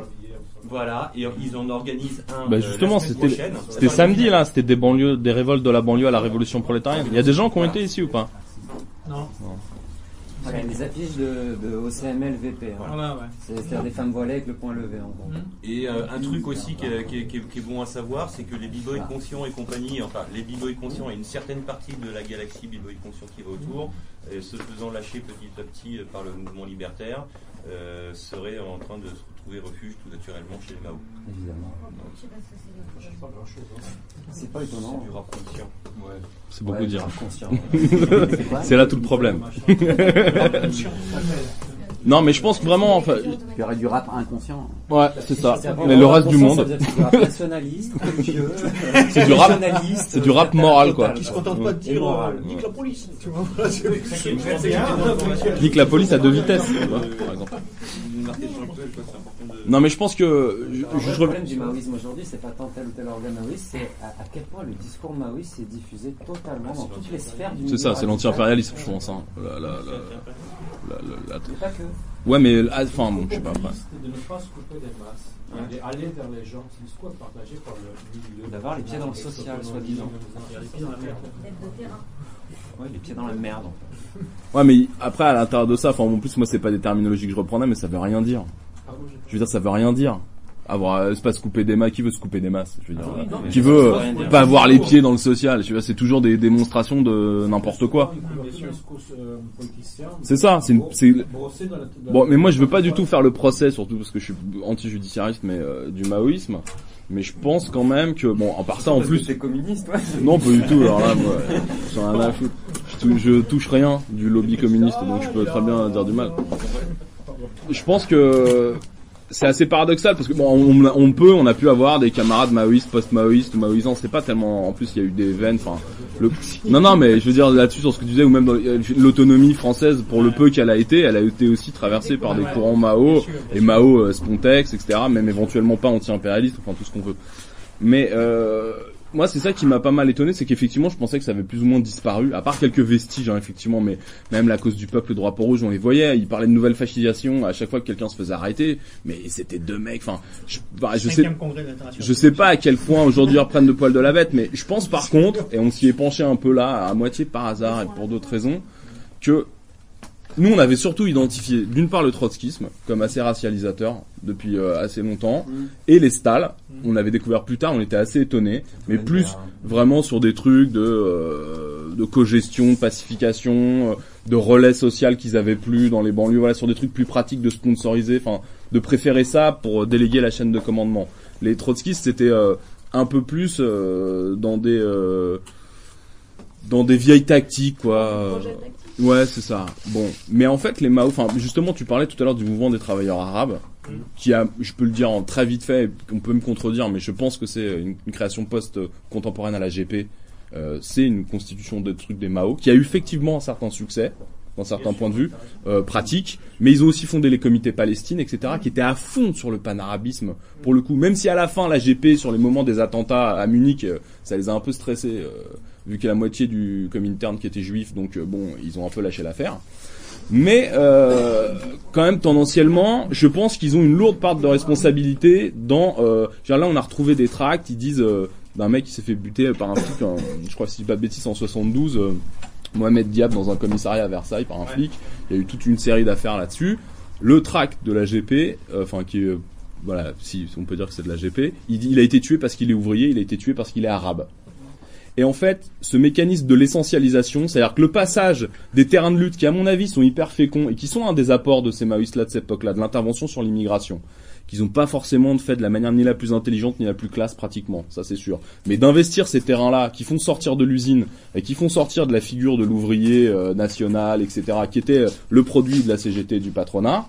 voilà, et ils en organisent un. Bah euh, justement, c'était samedi là, c'était des banlieues, des révoltes de la banlieue à la révolution prolétarienne. Il y a des gens qui ont été ici ou pas? Non. Voilà, les affiches de, de OCML VP. hein. Voilà, ouais. C'est- C'est-à-dire des femmes voilées avec le point levé en gros. Et euh, un truc aussi qui est, qui est- qui est- qui est bon à savoir, c'est que les b-boys conscients et compagnie, enfin les b-boys conscients et une certaine partie de la galaxie b-boy conscient qui va autour, euh, se faisant lâcher petit à petit par le mouvement libertaire, euh, seraient en train de se retrouver refuge tout naturellement chez les Mao. Évidemment. Ce que c'est. pas étonnant. C'est du rap conscient. C'est beaucoup Ouais, dire. C'est là tout le problème. non, mais je pense vraiment, enfin, Il y aurait du rap inconscient. ouais, c'est ça. Mais le reste du monde, c'est du rap nationaliste, c'est du rap, nationaliste, c'est du rap moral quoi. Qui se contente pas de dire moral. euh, nique la police. Nique la police à deux vitesses, par exemple. Une marque actuelle, quoi, c'est important de. Non, mais je pense que je, Alors, je- le problème du maoïsme aujourd'hui, c'est pas tant tel ou tel organe maoïste, c'est à, à quel point le discours maoïste s'est diffusé totalement dans toutes les sphères du c'est ça, c'est l'anti-impérialisme, je pense. Hein. La, la, la, la- la- la- pas que. Ouais, mais ah, enfin bon, je sais pas. après. de ne pas se couper des masses, Ouais. et aller vers les gens. C'est une squad partagée par le milieu. D'avoir les pieds dans le social, soi-disant. D'être de terrain. Ouais, les pieds dans la merde en fait. Ouais, mais après, à l'intérieur de ça, enfin, en plus, moi, c'est pas des terminologies que je reprenais, mais ça veut rien dire. Je veux dire, ça veut rien dire. Avoir, euh, c'est pas se couper des masses, qui veut se couper des masses, je veux dire. Ah oui, non, mais qui veut euh, pas avoir les pieds dans le social, tu vois, c'est toujours des démonstrations de n'importe quoi. C'est ça, c'est une- c'est- Bon, mais moi, je veux pas du tout faire le procès, surtout parce que je suis anti-judiciariste, mais euh, du maoïsme. Mais je pense quand même que, bon, à part ça, en Parce plus, communiste, non, pas du tout. Alors là, moi, j'en ai rien à foutre. Je, je touche rien du lobby communiste, donc je peux très bien dire du mal. Je pense que c'est assez paradoxal parce que bon, on, on peut, on a pu avoir des camarades maoïstes, post-maoïstes ou maoïsants. C'est pas tellement. En plus, il y a eu des veines. Enfin, le. Non, non, mais je veux dire là-dessus sur ce que tu disais ou même dans l'autonomie française, pour le peu qu'elle a été, elle a été aussi traversée par des courants Mao et Mao euh, Spontex, etc. Même éventuellement pas anti-impérialiste, enfin tout ce qu'on veut. Mais euh, moi, c'est ça qui m'a pas mal étonné, c'est qu'effectivement, je pensais que ça avait plus ou moins disparu, à part quelques vestiges, hein, effectivement, mais même la cause du peuple, le drapeau rouge, on les voyait, ils parlaient de nouvelle fascisation à chaque fois que quelqu'un se faisait arrêter, mais c'était deux mecs, enfin, je, bah, je sais, je pas à quel point aujourd'hui ils reprennent de poil de la bête, mais je pense par contre, et on s'y est penché un peu là, à moitié par hasard et pour d'autres raisons, que nous, on avait surtout identifié, d'une part, le trotskisme comme assez racialisateur depuis euh, assez longtemps, et les Stalls, on avait découvert plus tard, on était assez étonnés, mais plus vraiment sur des trucs de, euh, de cogestion, de pacification, euh, de relais social qu'ils avaient plus dans les banlieues, voilà, sur des trucs plus pratiques de sponsoriser, enfin, de préférer ça pour déléguer la chaîne de commandement. Les trotskistes, c'était euh, un peu plus euh, dans des... euh, dans des vieilles tactiques, quoi. Ouais, c'est ça. Bon, mais en fait, les Mao, enfin, justement, tu parlais tout à l'heure du mouvement des travailleurs arabes, qui a, je peux le dire en très vite fait, on peut me contredire, mais je pense que c'est une, création post-contemporaine à la GP. Euh, c'est une constitution de trucs des Mao, qui a eu effectivement un certain succès, dans certains points de vue, euh, pratiques, mais ils ont aussi fondé les comités Palestine, etc., qui étaient à fond sur le panarabisme, pour le coup, même si à la fin, la GP, sur les moments des attentats à Munich, euh, ça les a un peu stressés, euh, vu qu'il y a la moitié du Comintern qui était juif, donc euh, bon, ils ont un peu lâché l'affaire. Mais euh, quand même tendanciellement, je pense qu'ils ont une lourde part de responsabilité dans. Euh, genre là, on a retrouvé des tracts. Ils disent euh, d'un mec qui s'est fait buter par un flic. je crois si je dis pas de bêtises en 72. euh, Mohamed Diab dans un commissariat à Versailles par un flic. Il y a eu toute une série d'affaires là-dessus. Le tract de la GP, euh, enfin qui est euh, voilà, si on peut dire que c'est de la GP, il, il a été tué parce qu'il est ouvrier, il a été tué parce qu'il est arabe. Et en fait, ce mécanisme de l'essentialisation, c'est-à-dire que le passage des terrains de lutte qui, à mon avis, sont hyper féconds et qui sont un des apports de ces maoïstes-là de cette époque-là, de l'intervention sur l'immigration, qu'ils n'ont pas forcément fait de la manière ni la plus intelligente ni la plus classe pratiquement, ça c'est sûr. Mais d'investir ces terrains-là, qui font sortir de l'usine et qui font sortir de la figure de l'ouvrier euh, national, etc., qui était euh, le produit de la CGT et du patronat,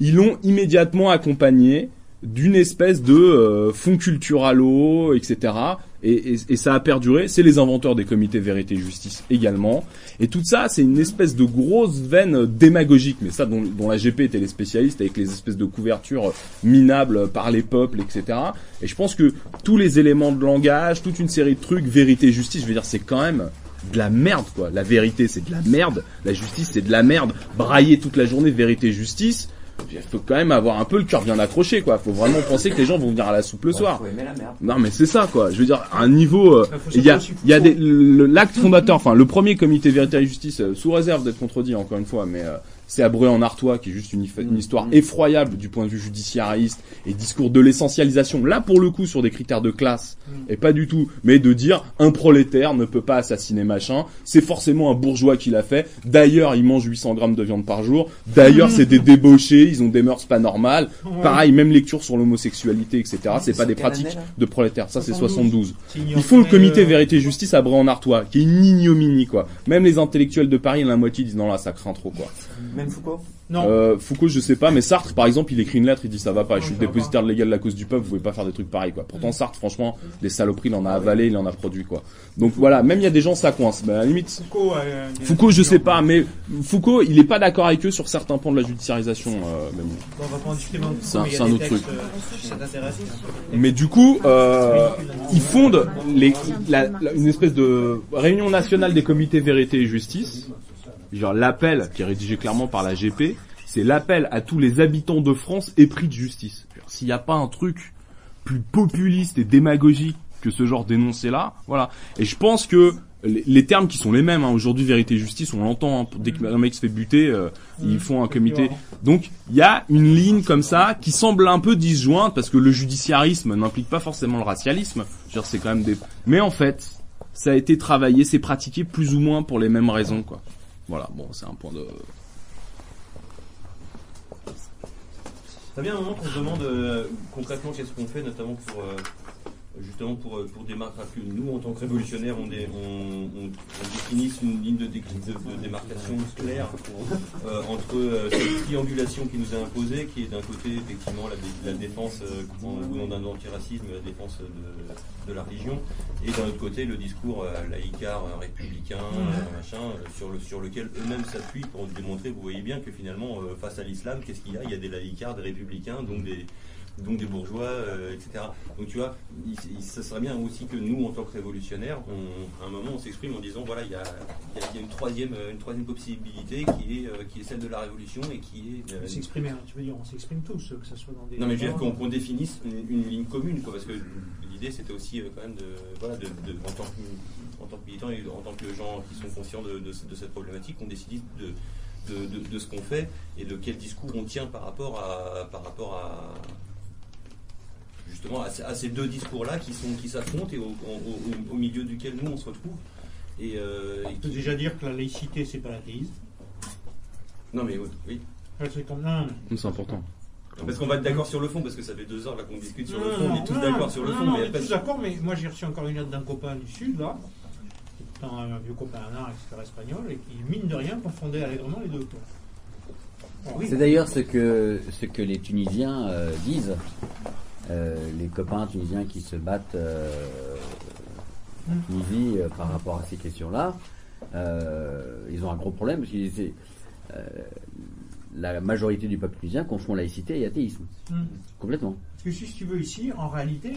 ils l'ont immédiatement accompagné d'une espèce de euh, fonds culturalo, etc. Et, et- ça a perduré. C'est les inventeurs des comités vérité justice également. Et tout ça, c'est une espèce de grosse veine euh, démagogique, mais ça dont, dont la GP était les spécialistes avec les espèces de couvertures minables par les peuples, etc. Et je pense que tous les éléments de langage, toute une série de trucs, vérité justice, je veux dire, c'est quand même de la merde quoi. La vérité c'est de la merde, la justice c'est de la merde. Brailler toute la journée vérité justice, il faut quand même avoir un peu le cœur bien accroché quoi. Faut vraiment penser que les gens vont venir à la soupe le soir. faut aimer la merde. Non mais c'est ça quoi. Je veux dire à un niveau, euh, Il y a, savoir aussi- il y a des, l'acte fondateur, enfin le premier comité vérité et justice, euh, sous réserve d'être contredit encore une fois, mais euh, c'est à en Artois qui est juste une, une histoire effroyable du point de vue judiciariste et discours de l'essentialisation. Là pour le coup sur des critères de classe et pas du tout, mais de dire un prolétaire ne peut pas assassiner machin, c'est forcément un bourgeois qui l'a fait. D'ailleurs il mange 800 grammes de viande par jour. D'ailleurs c'est des débauchés, ils ont des mœurs pas normales. Ouais. Pareil même lecture sur l'homosexualité etc. C'est pas des pratiques là de prolétaires. Ça c'est 72. 72. C'est Ils font le comité euh, vérité justice à Bray-en-Artois, qui est une ignominie quoi. Même les intellectuels de Paris, la moitié disent non là ça craint trop quoi. Même Foucault Non. Euh, Foucault, je sais pas, mais Sartre, par exemple, il écrit une lettre, il dit ça va pas, je suis le dépositaire légal de la cause du peuple, vous pouvez pas faire des trucs pareils, quoi. Pourtant, Sartre, franchement, des saloperies, il en a avalé, il en a produit, quoi. Donc voilà, même il y a des gens, ça coince. Mais à la limite, Foucault, euh, Foucault, je sais pas, mais Foucault, il est pas d'accord avec eux sur certains points de la judiciarisation, euh, mais bon. Bon, on va pas en discuter maintenant, C'est un- autre textes, truc. euh, ça. Mais du coup, euh, ils fondent les, la- la- une espèce de réunion nationale des comités vérité et justice. Genre l'appel, qui est rédigé clairement par la GP, c'est l'appel à tous les habitants de France épris de justice. S'il n'y a pas un truc plus populiste et démagogique que ce genre d'énoncé là, voilà. Et je pense que les, les termes qui sont les mêmes, hein, aujourd'hui vérité et justice, on l'entend, hein, dès qu'un mec se fait buter, euh, ils font un comité. Donc il y a une ligne comme ça qui semble un peu disjointe parce que le judiciarisme n'implique pas forcément le racialisme. C'est quand même des. Mais en fait, ça a été travaillé, c'est pratiqué plus ou moins pour les mêmes raisons, quoi. Voilà, bon, c'est un point de. Ça vient un moment qu'on se demande euh, concrètement qu'est-ce qu'on fait, notamment pour euh, justement pour, euh, pour démarquer que nous en tant que révolutionnaires on, dé- on, on- on définisse une ligne de, dé- de- de démarcation claire euh, entre euh, cette triangulation qui nous est imposée, qui est d'un côté effectivement la, dé- la défense euh, en- au nom d'un antiracisme, la défense de, de la religion, et d'un autre côté le discours laïcard, républicain, machin, sur, le, sur lequel eux-mêmes s'appuient pour démontrer, vous voyez bien que finalement face à l'islam, qu'est-ce qu'il y a? Il y a des laïcards, des républicains, donc des donc des bourgeois, euh, etc. Donc tu vois, il, il- ça serait bien aussi que nous, en tant que révolutionnaires, on, à un moment, on s'exprime en disant voilà, il y a, il y une troisième, euh, une troisième possibilité qui est, euh, qui est celle de la révolution et qui est. euh, S'exprimer, hein, tu veux dire, on s'exprime tous, que ce soit dans des. non mais je veux dire qu'on définisse une, une ligne commune, quoi, parce que l'idée c'était aussi euh, quand même de, voilà, de, de- en, tant que, en tant que militant et en tant que gens qui sont conscients de, de- de cette problématique, qu'on décide de, de, de- de ce qu'on fait et de quel discours on tient par rapport à, par rapport à justement à, ces- à ces deux discours-là qui sont qui s'affrontent et au, au- au- au milieu duquel nous on se retrouve. Et, euh, et On peut déjà dire que la laïcité, c'est pas l'athéisme. non mais oui. c'est comme- non, C'est important. Parce qu'on va être d'accord sur le fond, parce que ça fait deux heures là qu'on discute sur le Non, fond, on est tous non, d'accord sur le non, fond, non, mais on est après, tous d'accord, mais moi j'ai reçu encore une lettre d'un copain du Sud, là, étant un vieux copain à art, etc. espagnol, et qui, mine de rien, confondait allègrement les deux. quoi. C'est d'ailleurs ce que, ce que les Tunisiens euh, disent. Euh, les copains tunisiens qui se battent euh, en Tunisie euh, par rapport à ces questions-là, ils ont un gros problème parce euh, la majorité du peuple tunisien confond laïcité et athéisme. Hmm. Complètement. Parce que si tu veux ici, en réalité,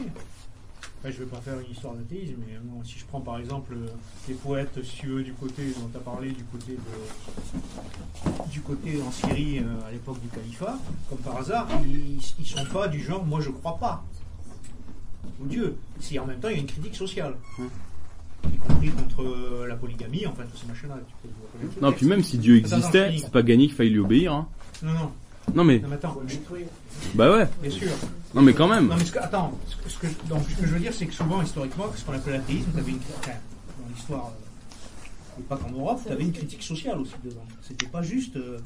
Enfin, je ne vais pas faire une histoire d'athéisme, mais bon, si je prends par exemple euh, les poètes, si tu veux, du côté dont tu as parlé, du côté, de, du côté en Syrie euh, à l'époque du califat, comme par hasard, ils ne sont pas du genre moi je crois pas au Dieu. Si en même temps il y a une critique sociale. Y compris contre euh, la polygamie, enfin tous ces machins-là. tu peux- Non, puis même si Dieu existait, c'est pas gagné qu'il faille lui obéir. Hein. Non, non. Non, mais. Non, mais attends. Bah ouais. Bien sûr. Non, mais quand même. Non, mais ce que, attends, ce que, ce que- donc, ce que je veux dire, c'est que souvent, historiquement, ce qu'on appelle l'athéisme, tu avais une. Enfin, dans l'histoire, euh, et pas qu'en Europe, tu avais une critique sociale aussi dedans. C'était pas juste. euh,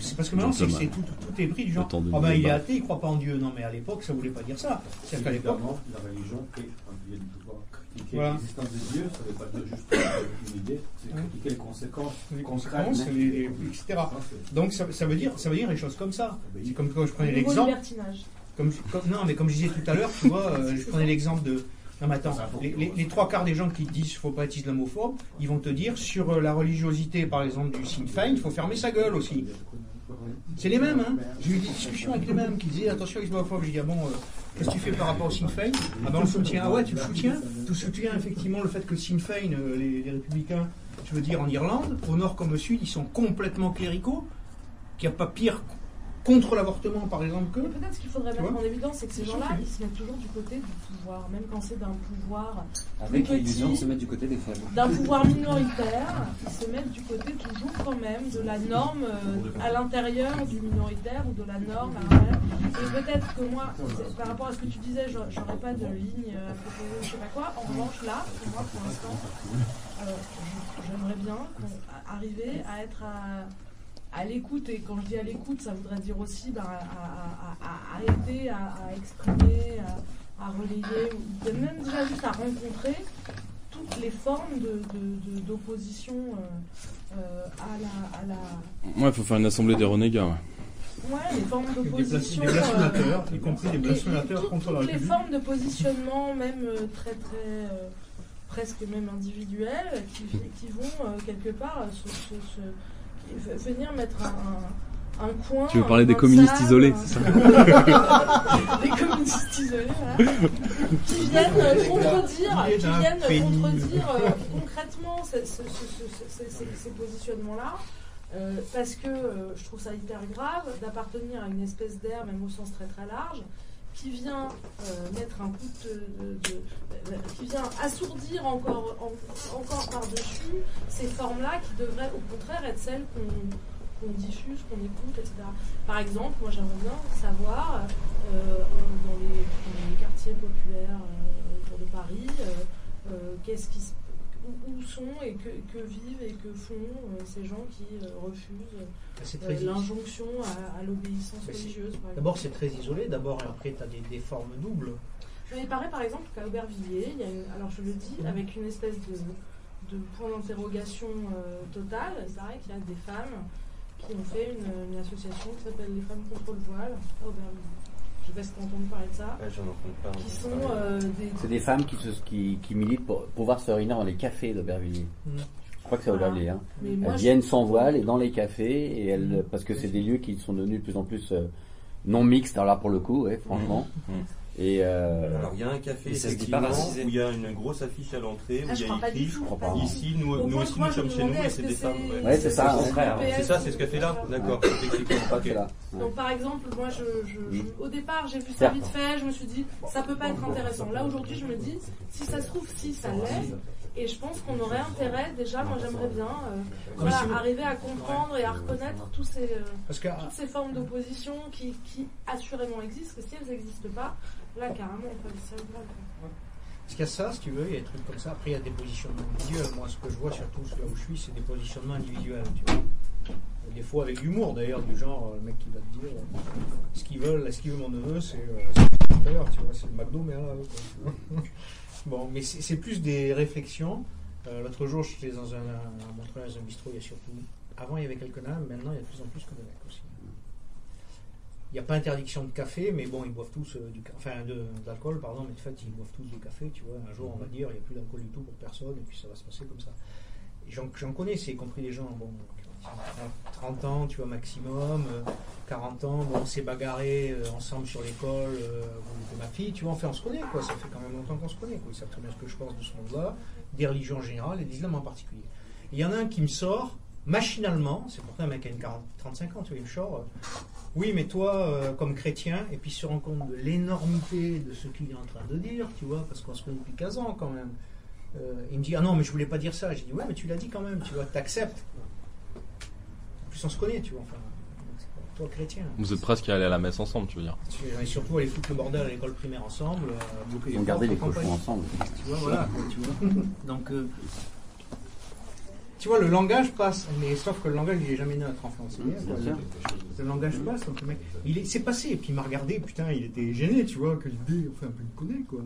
c'est parce que maintenant, c'est, tout, tout, tout est pris du genre. Ah ben, il est athée, il croit pas en Dieu. Non, mais à l'époque, ça voulait pas dire ça. C'est-à-dire qu'à l'époque. Évidemment, la religion y a de pouvoir critiquer Voilà. l'existence de Dieu, ça ne veut pas dire juste une idée, c'est critiquer les conséquences les conséquences, les- les- etc. Donc ça, ça veut dire, ça veut dire les choses comme ça. C'est comme quand je prenais l'exemple. libertinage. Comme, comme- non, mais comme je disais tout à l'heure, tu vois, euh, je prenais l'exemple de. Non, mais attends, les, les- les trois quarts des gens qui te disent qu'il ne faut pas être islamophobe, ils vont te dire sur euh, la religiosité, par exemple, du Sinn Féin, il faut fermer sa gueule aussi. C'est les mêmes, hein. J'ai eu des discussions avec les mêmes qui disaient attention islamophobe. J'ai dit ah bon, euh, qu'est-ce que tu fais par rapport au Sinn Féin? Ah ben on le soutient. Ah ouais, tu le soutiens? Tu soutiens effectivement le fait que Sinn Féin, euh, les, les républicains, je veux dire en Irlande, au nord comme au sud, ils sont complètement cléricaux, qu'il n'y a pas pire contre l'avortement par exemple que. Mais peut-être ce qu'il faudrait mettre en évidence, c'est que ces gens-là, ils se mettent toujours du côté du pouvoir, même quand c'est d'un pouvoir Avec l'illusion de se mettre du côté des faibles. d'un pouvoir minoritaire, ils se mettent du côté toujours quand même de la norme euh, à l'intérieur du minoritaire ou de la norme à l'intérieur. Et peut-être que moi, par rapport à ce que tu disais, j'aurais pas de ligne à proposer, je sais pas quoi. En revanche, là, pour moi, pour l'instant, euh, j'aimerais bien arriver à être à, à l'écoute, et quand je dis à l'écoute, ça voudrait dire aussi ben, à, à- à- arrêter à, à exprimer, à, à relayer, ou peut-être même déjà juste à rencontrer toutes les formes de- de- de- d'opposition euh, euh, à la. À la Ouais, faut faire une assemblée des renégats. ouais. Ouais, les formes d'opposition. des blasphémateurs, euh, y compris des les- blasphémateurs toutes- contre la toutes les République. formes de positionnement, même très très. euh, presque même individuelles, qui, qui vont euh, quelque part se, se- se- v- venir mettre un, coin. Tu veux parler des communistes isolés, un- c'est ça Des communistes isolés, voilà. Qui viennent euh, contredire, qui viennent contredire euh, concrètement ce- ce- ce- ce- ce- ces, ces positionnements-là. Euh, parce que euh, je trouve ça hyper grave d'appartenir à une espèce d'air, même au sens très très large, qui vient euh, mettre un coup de, euh, qui vient assourdir encore, en- encore par-dessus ces formes-là qui devraient au contraire être celles qu'on diffuse, qu'on écoute, etc. Par exemple, moi j'aimerais bien savoir euh, dans, les, dans les quartiers populaires autour de Paris, qu'est-ce qui se- où, où sont et que, que vivent et que font euh, ces gens qui euh, refusent C'est euh, l'injonction à, à l'obéissance Mais c'est- religieuse. D'abord, c'est très isolé. D'abord, et après, tu as des, des formes doubles. Je vais parler par exemple qu'à Aubervilliers, il y a une, alors je le dis avec une espèce de, de point d'interrogation total, il paraît qu'il y a des femmes qui ont fait une, une association qui s'appelle les femmes contre le voile à Aubervilliers. Je sais pas si tu as entendu parler de ça. Ouais, j'en entends pas. Qui sont euh, des. C'est des femmes qui, se, qui, qui militent pour pouvoir se réunir dans les cafés d'Aubervilliers. Mm. Je crois que c'est Voilà. Aubervilliers. Hein. Elles je- viennent sans voile et dans les cafés, et elles, parce que c'est des lieux qui sont devenus de plus en plus euh, non mixtes, alors là pour le coup, ouais, franchement. Mhm. Et euh, Alors il y a un café Et ça se dit effectivement, pas racisé. où il y a une grosse affiche à l'entrée où Ah, il je y a écrit du tout, je crois pas. ici nous, nous aussi nous sommes me chez nous et c'est des femmes. Ouais, c'est ça, Au ouais. contraire, Ouais. C'est ça, c'est ce D'accord. Fait là. Donc par exemple, moi je, je- je- au départ j'ai vu ça vite fait, je me suis dit ça peut pas être intéressant. Là aujourd'hui je me dis si ça se trouve si ça l'est et je pense qu'on aurait intérêt déjà, moi j'aimerais bien euh, voilà, si vous- arriver à comprendre et à reconnaître tous ces, euh, Parce que, toutes ces formes d'opposition qui, qui assurément existent, que si elles n'existent pas, là carrément on aller ça quoi. Parce qu'il y a ça, si tu veux, il y a des trucs comme ça. Après, il y a des positionnements individuels. Moi, ce que je vois, surtout là où je suis, c'est des positionnements individuels, tu vois. Des fois avec l'humour, d'ailleurs, du genre, euh, le mec qui va te dire euh, ce qu'ils veulent, ce qu'il veut mon neveu, c'est euh, tu vois, c'est le McDo, mais là, quoi. Bon, mais c'est plus des réflexions. L'autre jour, j'étais dans un, un dans un bistrot, il y a surtout. Avant, il y avait quelques nains, maintenant, il y a de plus en plus que des mecs aussi. Il n'y a pas interdiction de café, mais bon, ils boivent tous euh, du enfin de, d'alcool, pardon, mais en fait, ils boivent tous du café, tu vois. Un jour, on va dire, il n'y a plus d'alcool du tout pour personne, et puis ça va se passer comme ça. J'en, connais, c'est y compris des gens, bon, qui ont 30 ans, tu vois, maximum, euh, 40 ans, bon, on s'est bagarré euh, ensemble sur l'école, euh, de ma fille, tu vois, enfin, on se connaît, quoi, ça fait quand même longtemps qu'on se connaît, quoi, ils savent très bien ce que je pense de ce monde-là, des religions en général et de l'islam en particulier. Il y en a un qui me sort, machinalement, c'est pourtant un mec qui a une 40, 35 ans, tu vois, il me sort, euh, oui, mais toi, euh, comme chrétien, et puis il se rend compte de l'énormité de ce qu'il est en train de dire, tu vois, parce qu'on se connaît depuis 15 ans quand même. Euh, il me dit, ah non, mais je voulais pas dire ça. J'ai dit, ouais, mais tu l'as dit quand même, tu vois, t'acceptes. En plus, on se connaît, tu vois, enfin, toi chrétien. Vous êtes presque allés à la messe ensemble, tu veux dire. Et surtout aller foutre le bordel à l'école primaire ensemble. euh, Ils ont gardé les cochons ensemble. Tu vois, voilà, quoi, tu vois. Donc, euh, tu vois, le langage passe, mais sauf que le langage, il est jamais neutre en français. Mmh, quoi. Le, le langage passe, donc le mec, il est, c'est passé, et puis il m'a regardé, putain, il était gêné, tu vois, que l'idée, enfin, un peu me connaît, quoi.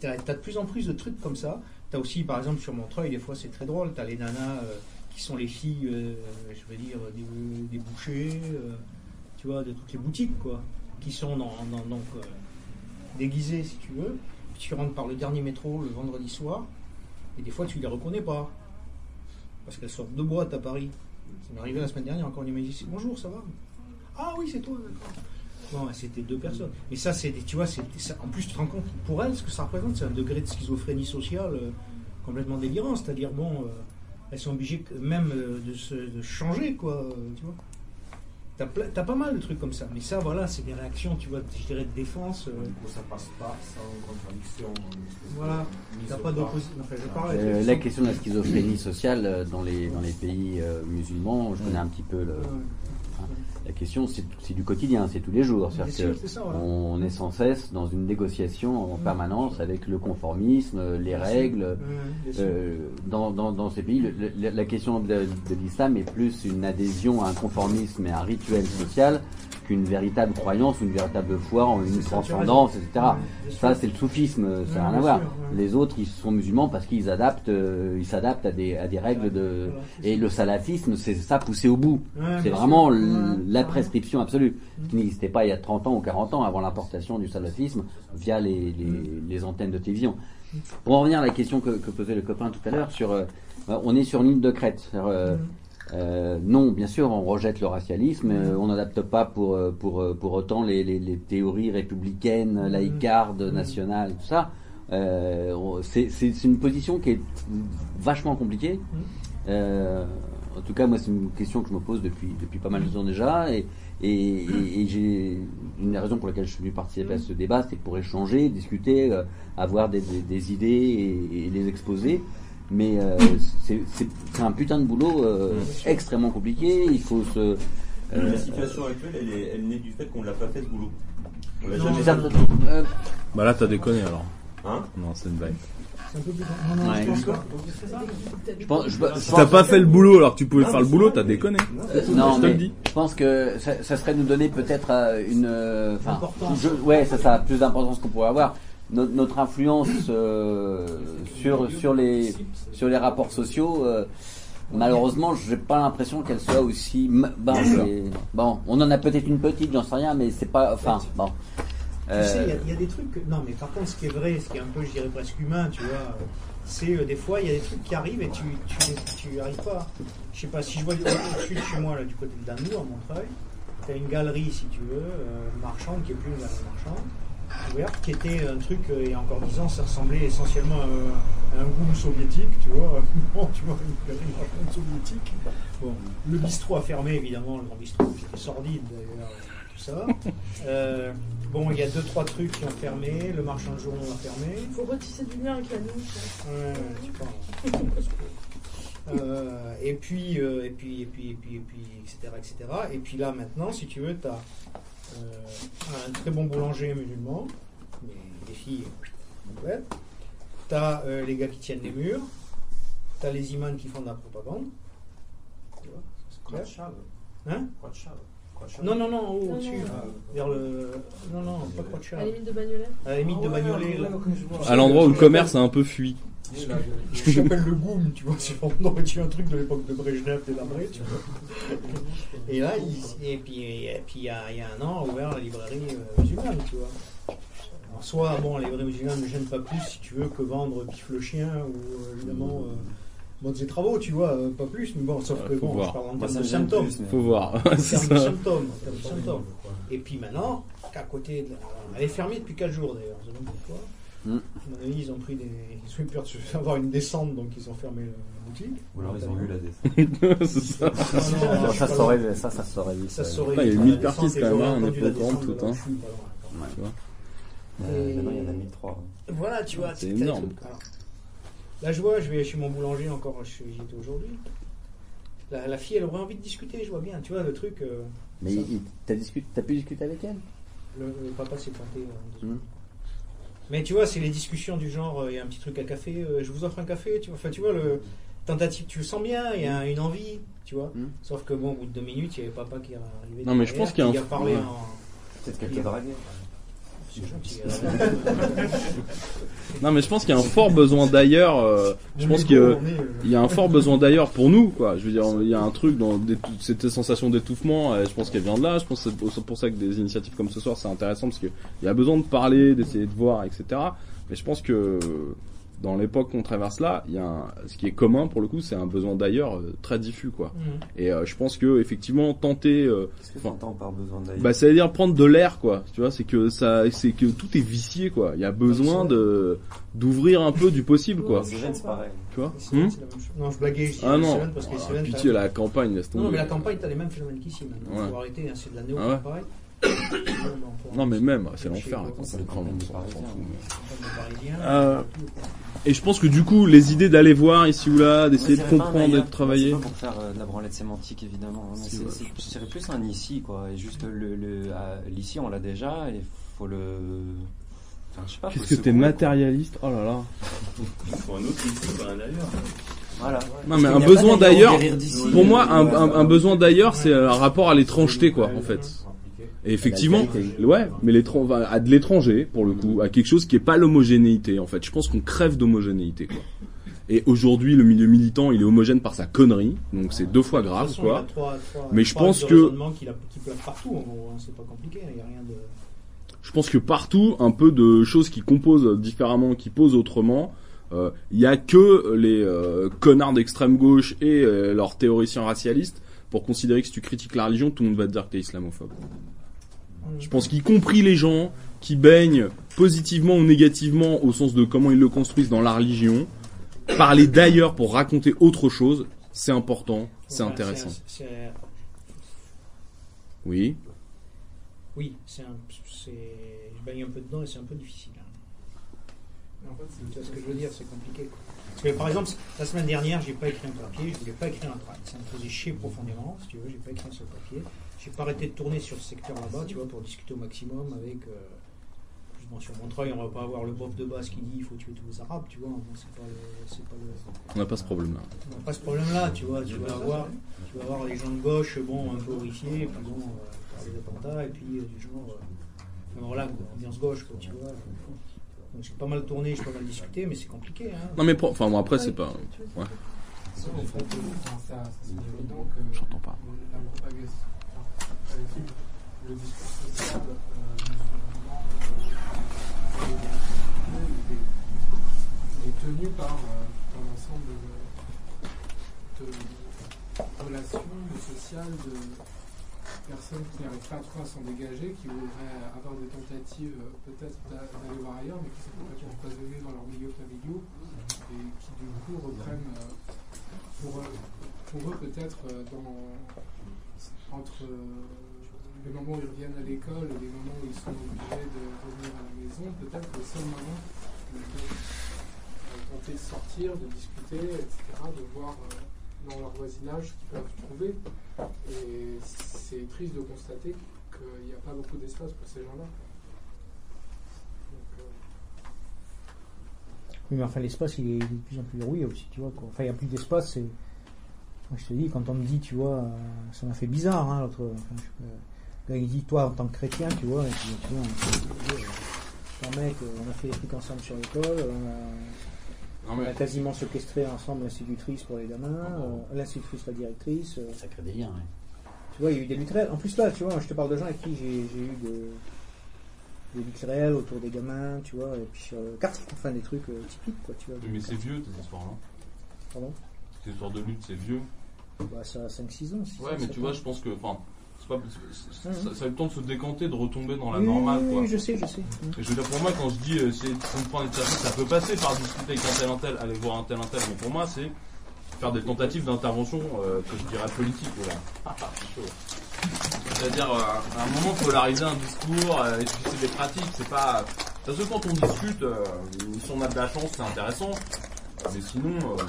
T'as, de plus en plus de trucs comme ça. T'as aussi, par exemple, sur Montreuil, des fois, c'est très drôle, t'as les nanas euh, qui sont les filles, euh, je veux dire, des, des bouchers, euh, tu vois, de toutes les boutiques, quoi, qui sont dans, dans- donc, déguisées, si tu veux. Puis tu rentres par le dernier métro le vendredi soir, et des fois, tu les reconnais pas. Parce qu'elles sortent de boîte à Paris. Ça m'est arrivé la semaine dernière, encore une m'a dit Bonjour, ça va? Ah oui, c'est toi, d'accord. Non, c'était deux personnes. Mais ça, c'est tu vois, c'est, en plus, tu te rends compte, pour elles, ce que ça représente, c'est un degré de schizophrénie sociale euh, complètement délirant. C'est-à-dire, bon, euh, elles sont obligées même euh, de se changer, quoi, tu vois. T'as, t'as pas mal de trucs comme ça. Mais ça, voilà, c'est des réactions, tu vois, je dirais, de défense. euh, ça passe pas sans contradiction. Voilà, t'as pas d'opposition. Enfin, je parle Euh, la question de la schizophrénie sociale euh, dans les, dans les pays euh, musulmans, je connais un petit peu le. hein, la question, c'est du quotidien, c'est tous les jours. C'est voilà. on est sans cesse dans une négociation en permanence avec le conformisme, les Bien règles. Bien sûr. Euh, dans, dans, dans ces pays, le- le- la question de, de l'islam est plus une adhésion à un conformisme et à un rituel social qu'une véritable croyance une véritable foi en une transcendance, etc. Ça, c'est le soufisme, ça n'a rien à voir. Les autres, ils sont musulmans parce qu'ils adaptent, euh, ils s'adaptent à des, à des règles de. Et le salafisme, c'est ça poussé au bout. C'est vraiment la prescription absolue, qui n'existait pas il y a 30 ans ou 40 ans avant l'importation du salafisme via les, les, les antennes de télévision. Pour en revenir à la question que, que posait le copain tout à l'heure sur, euh, on est sur une île de. C'est-à-dire, euh, euh, non, bien sûr, on rejette le racialisme, euh, on n'adapte pas pour, euh, pour, euh, pour autant les, les, les théories républicaines, laïcardes, nationales, tout ça. Euh, c'est une position qui est vachement compliquée. Euh, en tout cas, moi, c'est une question que je me pose depuis, depuis pas mal de temps déjà. Et, et, et- et j'ai une des raisons pour laquelle je suis venu participer à ce débat, c'est pour échanger, discuter, euh, avoir des, des- des idées et, et les exposer. Mais euh, c'est c'est- c'est un putain de boulot euh, extrêmement compliqué. Il faut se. euh, La situation actuelle, elle, est, elle naît du fait qu'on ne l'a pas fait ce boulot. On l'a jamais ça- fait. euh, Bah là, t'as déconné alors. Hein Non, c'est une blague. Ouais. je pense. Je je- Si t'as pas fait le boulot alors que tu pouvais faire le boulot, t'as déconné. Euh, non, je te mais le dis. je pense que ça, ça serait nous donner peut-être euh, une, euh, enfin, ouais, ça, ça a plus d'importance qu'on pourrait avoir. Notre, notre influence euh, sur sur les sur les rapports sociaux, euh, malheureusement, j'ai pas l'impression qu'elle soit aussi. m- Bon, on en a peut-être une petite, j'en sais rien, mais c'est pas. Enfin, bon. Tu sais, il y a- Euh, il y, a des trucs. que- Non, mais par contre, ce qui est vrai, ce qui est un peu, je dirais, presque humain, tu vois, c'est euh, des fois, il y a des trucs qui arrivent et tu tu, tu arrives pas. Je sais pas, si je vois au- au-dessus de chez moi, là, du côté de Danou, à Montreuil, tu as une galerie, si tu veux, euh, marchande, qui est plus une galerie marchande, ouverte, qui était un truc, euh, il y a encore 10 ans, ça ressemblait essentiellement à, un- à un goût soviétique, tu vois. Bon, tu vois, une marchande soviétique. Bon, le bistrot a fermé, évidemment, le grand bistrot, c'était sordide d'ailleurs, tout ça. Euh, bon, il y a deux, trois trucs qui ont fermé, le marchand de journaux a fermé. Il faut retisser du lien avec la nous. quoi. Ouais, tu parles. Euh, et puis, euh, et puis, et puis, et puis, et puis, etc., etc. Et puis là, maintenant, si tu veux, tu as un très bon boulanger musulman, mais des filles complètes. Tu as les gars qui tiennent les murs. Tu as les imams qui font de la propagande. Tu vois, c'est clair. Hein? Non, non, non, en haut, Non, au-dessus, non. là, vers le. Non, non, pas Croix de À la limite de Bagnolet À la limite Ah de ouais, Bagnolet, là. À l'endroit où le commerce a un peu fui. Que j'appelle le goum, tu vois, c'est on aurait un truc de l'époque de Brejnev et d'Abré, tu vois. Et là, il- et puis, et puis il y, a, il y a un an, on a ouvert la librairie euh, musulmane, tu vois. En soi, bon, la librairie musulmane ne gêne pas plus, si tu veux, que vendre Pif le chien ou euh, évidemment euh, Bon, des travaux, tu vois, euh, pas plus, mais bon, sauf que bon, voir. je parle en termes de symptômes. plus, mais- Faut voir. En termes de symptômes. en termes de symptômes. Et puis maintenant, qu'à côté de la- Elle est fermée depuis 4 jours d'ailleurs, je sais pas pourquoi. Mm. À mon avis, ils ont pris des. Ils ont eu peur d'avoir une descente, donc ils ont fermé la boutique. Ou alors ils ont eu la descente. Ça. Non, non, Ça saurait- pas. ça, ça saurait vite, Ça ouais. saurait il y a eu la 1000 descente, artistes et quand même, j'aurais hein, on est pas courant descente de de tout, hein. pas. Tu vois Euh, Maintenant, il y en a 1003. Voilà, tu vois, C'est énorme. Là, je vois, je vais chez mon boulanger encore, je- j'y étais aujourd'hui. La, la fille, elle aurait envie de discuter, je vois bien, tu vois, le truc. euh, Mais t'as discuté, t'as pu discuter avec elle? Le, le papa s'est planté. euh, en deux Hmm. Mais tu vois, c'est les discussions du genre, euh, il y a un petit truc à café, euh, je vous offre un café, tu vois. Enfin, tu vois, le tentative, tu le sens bien, il y a une envie, tu vois. Sauf que bon, au bout de deux minutes, il y avait papa qui est arrivé. Hmm. Non, mais je pense qu'il y a qui un- a parlé ouais. en. Peut-être qu'elle te a- draguait. C'est gentil. Non, mais je pense qu'il y a un fort besoin d'ailleurs. euh, je pense qu'il y a- un fort besoin d'ailleurs pour nous, quoi. Je veux dire, il y a un truc dans cette sensation d'étouffement. euh, je pense qu'elle vient de là. Je pense que c'est pour ça que des initiatives comme ce soir, c'est intéressant parce qu'il y a besoin de parler, d'essayer de voir, etc. Mais je pense que dans l'époque qu'on traverse là, il y a un- ce qui est commun pour le coup, c'est un besoin d'ailleurs euh, très diffus, quoi. Mhm. Et euh, je pense que effectivement tenter, euh, Qu'est-ce que t'entends par besoin d'ailleurs bah, ça veut dire prendre de l'air, quoi. Tu vois, c'est que ça, c'est que tout est vicié, quoi. Il y a besoin de d'ouvrir un peu du possible, quoi. C'est pareil. Tu vois chose. Non, je blaguais ici. Ah non, parce que Ah, Cévennes, pitié, la campagne, laisse Non, tomber. mais la campagne, t'as les mêmes phénomènes qu'ici maintenant. Ouais. Faut arrêter, hein, c'est de la néo Ah ouais. pareil. Non, mais même, c'est l'enfer, Euh, et je pense que du coup, les idées d'aller voir ici ou là, d'essayer de comprendre et de travailler. C'est pas pour faire euh, de la branlette sémantique évidemment. hein, c'est- plus un ici quoi. Et juste le, l'ici on l'a déjà et faut le. Enfin, je sais pas. Qu'est-ce que t'es matérialiste? Oh là là. Il faut un autre ici, pas un ailleurs. Voilà. Non mais un besoin d'ailleurs pour moi un, un- un besoin d'ailleurs c'est un rapport à l'étrangeté quoi en fait. Et effectivement, ouais, mais à de l'étranger pour le coup, à quelque chose qui est pas l'homogénéité en fait. Je pense qu'on crève d'homogénéité quoi. Et aujourd'hui le milieu militant il est homogène par sa connerie, donc c'est deux fois grave façon, quoi. trois- trois- Mais je pense que partout, en gros, hein, c'est pas compliqué, il n'y a rien de. je pense que partout, un peu de choses qui composent différemment, qui posent autrement, euh, il y a que les euh, connards d'extrême gauche et euh, leurs théoriciens racialistes pour considérer que si tu critiques la religion, tout le monde va te dire que t'es islamophobe. Je pense qu'y compris les gens qui baignent positivement ou négativement au sens de comment ils le construisent dans la religion, parler d'ailleurs pour raconter autre chose, c'est important, c'est intéressant. Oui. Oui, c'est je baigne un peu dedans et c'est un peu difficile. hein. En fait, c'est- Tu vois ce que je veux dire, c'est compliqué. quoi. Parce que par exemple, la semaine dernière, j'ai pas écrit un papier, je voulais pas écrire un tract. Ça me faisait chier profondément, si tu veux, j'ai pas écrit un seul papier. J'ai pas arrêté de tourner sur ce secteur là-bas, tu vois, pour discuter au maximum avec. Euh, plus bon, sur Montreuil, on va pas avoir le bof de base qui dit il faut tuer tous les Arabes, tu vois. bon, c'est pas le- c'est pas le- On n'a pas ce problème-là. on n'a pas ce problème-là, tu vois. Tu vas avoir, tu vas avoir des gens de gauche, bon, un peu horrifiés, et puis bon, euh, les attentats, et puis euh, des gens, euh, enfin, voilà, ambiance gauche, quoi, tu vois. Donc j'ai pas mal tourné, j'ai pas mal discuté, mais c'est compliqué. Hein. Non mais pour- enfin bon après c'est pas. Ouais. Euh, J'entends pas. la propagation, euh, le discours social est, tenu par euh, un ensemble de, relations, sociales, de personnes qui n'arrivent pas trop à s'en dégager, qui voudraient avoir des tentatives peut-être d'a- d'aller voir ailleurs, mais qui sont complètement empoisonnés dans leurs milieux familiaux et qui du coup reprennent pour eux, pour eux peut-être euh, dans entre euh, les moments où ils reviennent à l'école et les moments où ils sont obligés de revenir à la maison, peut-être le seul moment peuvent euh, tenter de sortir, de discuter, etc., de voir euh, dans leur voisinage ce qu'ils peuvent trouver. Et c'est triste de constater qu'il n'y a pas beaucoup d'espace pour ces gens-là. Oui, mais enfin, l'espace, il est de plus en plus verrouillé aussi, tu vois. Enfin, il n'y a plus d'espace. Moi, je te dis, quand on me dit, tu vois, euh, ça m'a fait bizarre, hein, l'autre. Enfin, je- euh, quand il dit, toi, en tant que chrétien, tu vois, et puis, tu vois, on, euh, mec, on a fait des trucs ensemble sur l'école, on a, Non, mais- on a quasiment séquestré ensemble l'institutrice pour les gamins, euh, l'institutrice, la directrice. euh, Sacré délire, ouais. tu vois, il y a eu des luttes réelles. En plus, là, tu vois, je te parle de gens avec qui j'ai, j'ai eu de, des luttes réelles autour des gamins, tu vois, et puis sur le quartier, enfin, des trucs euh, typiques, quoi, tu vois. Mais c'est vieux, tes histoires, non Pardon? Cette histoire de lutte, c'est vieux. Bah, ça a 5-6 ans. six Ouais, ans, mais tu vois, ans. je pense que. Pas, ça, ça a le temps de se décanter, de retomber dans la Oui, normale, oui, quoi. oui, je sais, je sais. Et je veux dire, pour moi, quand je dis euh, c'est comprendre les services, ça peut passer par discuter avec un tel, un tel, aller voir un tel, un tel. Mais pour moi, c'est faire des tentatives d'intervention euh, que je dirais politiques. Voilà. C'est-à-dire, euh, à un moment, polariser un discours, euh, expliquer des pratiques, c'est pas. Parce que quand on discute, euh, si on a de la chance, c'est intéressant. Mais sinon, euh,